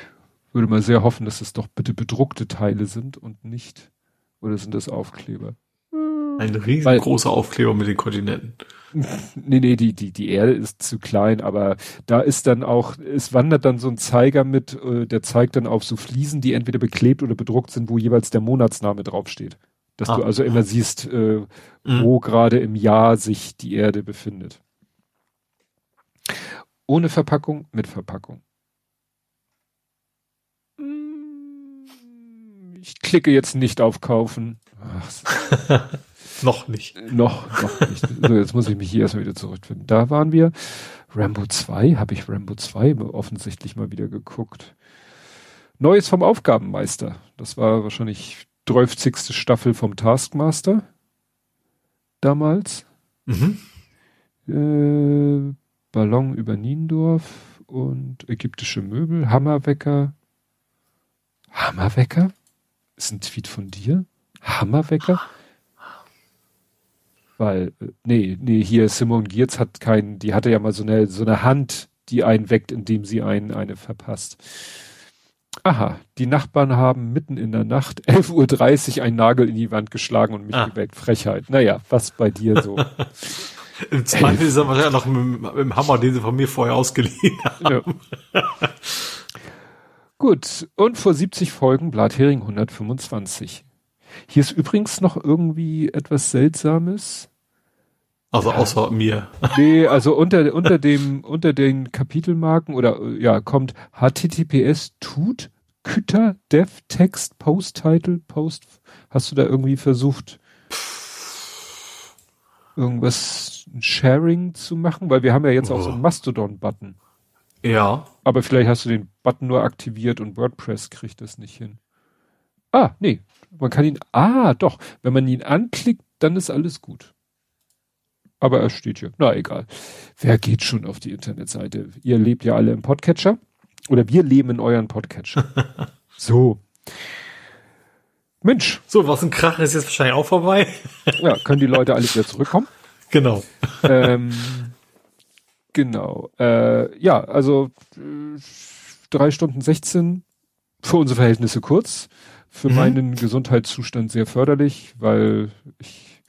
würde mal sehr hoffen, dass es doch bitte bedruckte Teile sind und nicht, oder sind das Aufkleber? Ein riesengroßer Weil, Aufkleber mit den Kontinenten. (laughs) Nee, nee, die, die, die Erde ist zu klein, aber da ist dann auch, es wandert dann so ein Zeiger mit, äh, der zeigt dann auf so Fliesen, die entweder beklebt oder bedruckt sind, wo jeweils der Monatsname draufsteht. Dass ah. du also immer siehst, äh, mhm. wo gerade im Jahr sich die Erde befindet. Ohne Verpackung, mit Verpackung. Ich klicke jetzt nicht auf kaufen. Ach, (laughs) noch nicht. Noch, noch nicht. So, jetzt muss ich mich hier erstmal wieder zurückfinden. Da waren wir. Rambo 2, habe ich Rambo 2 offensichtlich mal wieder geguckt. Neues vom Aufgabenmeister. Das war wahrscheinlich 30. Staffel vom Taskmaster. Damals. Mhm. Äh, Ballon über Niendorf und ägyptische Möbel, Hammerwecker. Hammerwecker? Ist ein Tweet von dir? Hammerwecker? Weil, nee, nee, hier Simon Giertz hat keinen, die hatte ja mal so eine, so eine Hand, die einen weckt, indem sie einen eine verpasst. Aha, die Nachbarn haben mitten in der Nacht (laughs) 11.30 Uhr einen Nagel in die Wand geschlagen und mich ah. geweckt. Frechheit. Naja, was bei dir so? (laughs) Im Zweifel ist er wahrscheinlich noch mit, mit, dem Hammer, den sie von mir vorher ausgeliehen haben. Ja. Gut, und vor 70 Folgen Blathering 125. Hier ist übrigens noch irgendwie etwas Seltsames. Also außer mir. (laughs) Nee, also unter, unter dem, unter den Kapitelmarken oder, ja, kommt HTTPS tut Kütter Dev Text Post Title Post. Hast du da irgendwie versucht, irgendwas Sharing zu machen? Weil wir haben ja jetzt auch so einen Mastodon-Button. Ja. Aber vielleicht hast du den Button nur aktiviert und WordPress kriegt das nicht hin. Ah, nee, man kann ihn, ah, doch, wenn man ihn anklickt, dann ist alles gut. Aber er steht hier. Na, egal. Wer geht schon auf die Internetseite? Ihr lebt ja alle im Podcatcher. Oder wir leben in euren Podcatcher. (laughs) so. Mensch. So, was ein Krach ist jetzt wahrscheinlich auch vorbei. (laughs) ja, können die Leute alle wieder zurückkommen? (laughs) Genau. Ähm, genau. Äh, ja, also äh, drei Stunden 16 für unsere Verhältnisse kurz für mhm. meinen Gesundheitszustand sehr förderlich, weil ich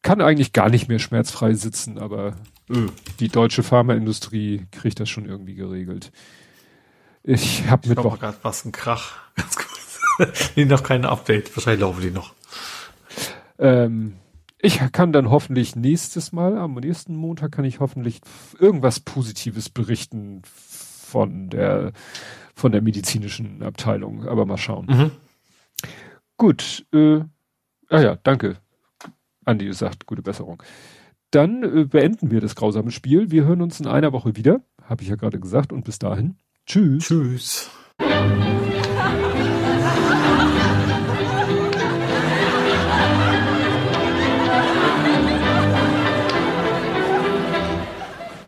kann eigentlich gar nicht mehr schmerzfrei sitzen, aber öh, die deutsche Pharmaindustrie kriegt das schon irgendwie geregelt. Ich habe Mittwoch gerade was ein Krach, (laughs) ganz kurz. (laughs) nee, noch kein Update, wahrscheinlich laufen die noch. Ähm, ich kann dann hoffentlich nächstes Mal, am nächsten Montag kann ich hoffentlich irgendwas Positives berichten von der von der medizinischen Abteilung, aber mal schauen. Mhm. Gut, äh, ah ja, danke. Andi sagt, gute Besserung. Dann äh, beenden wir das grausame Spiel. Wir hören uns in einer Woche wieder, habe ich ja gerade gesagt, und bis dahin. Tschüss. Tschüss.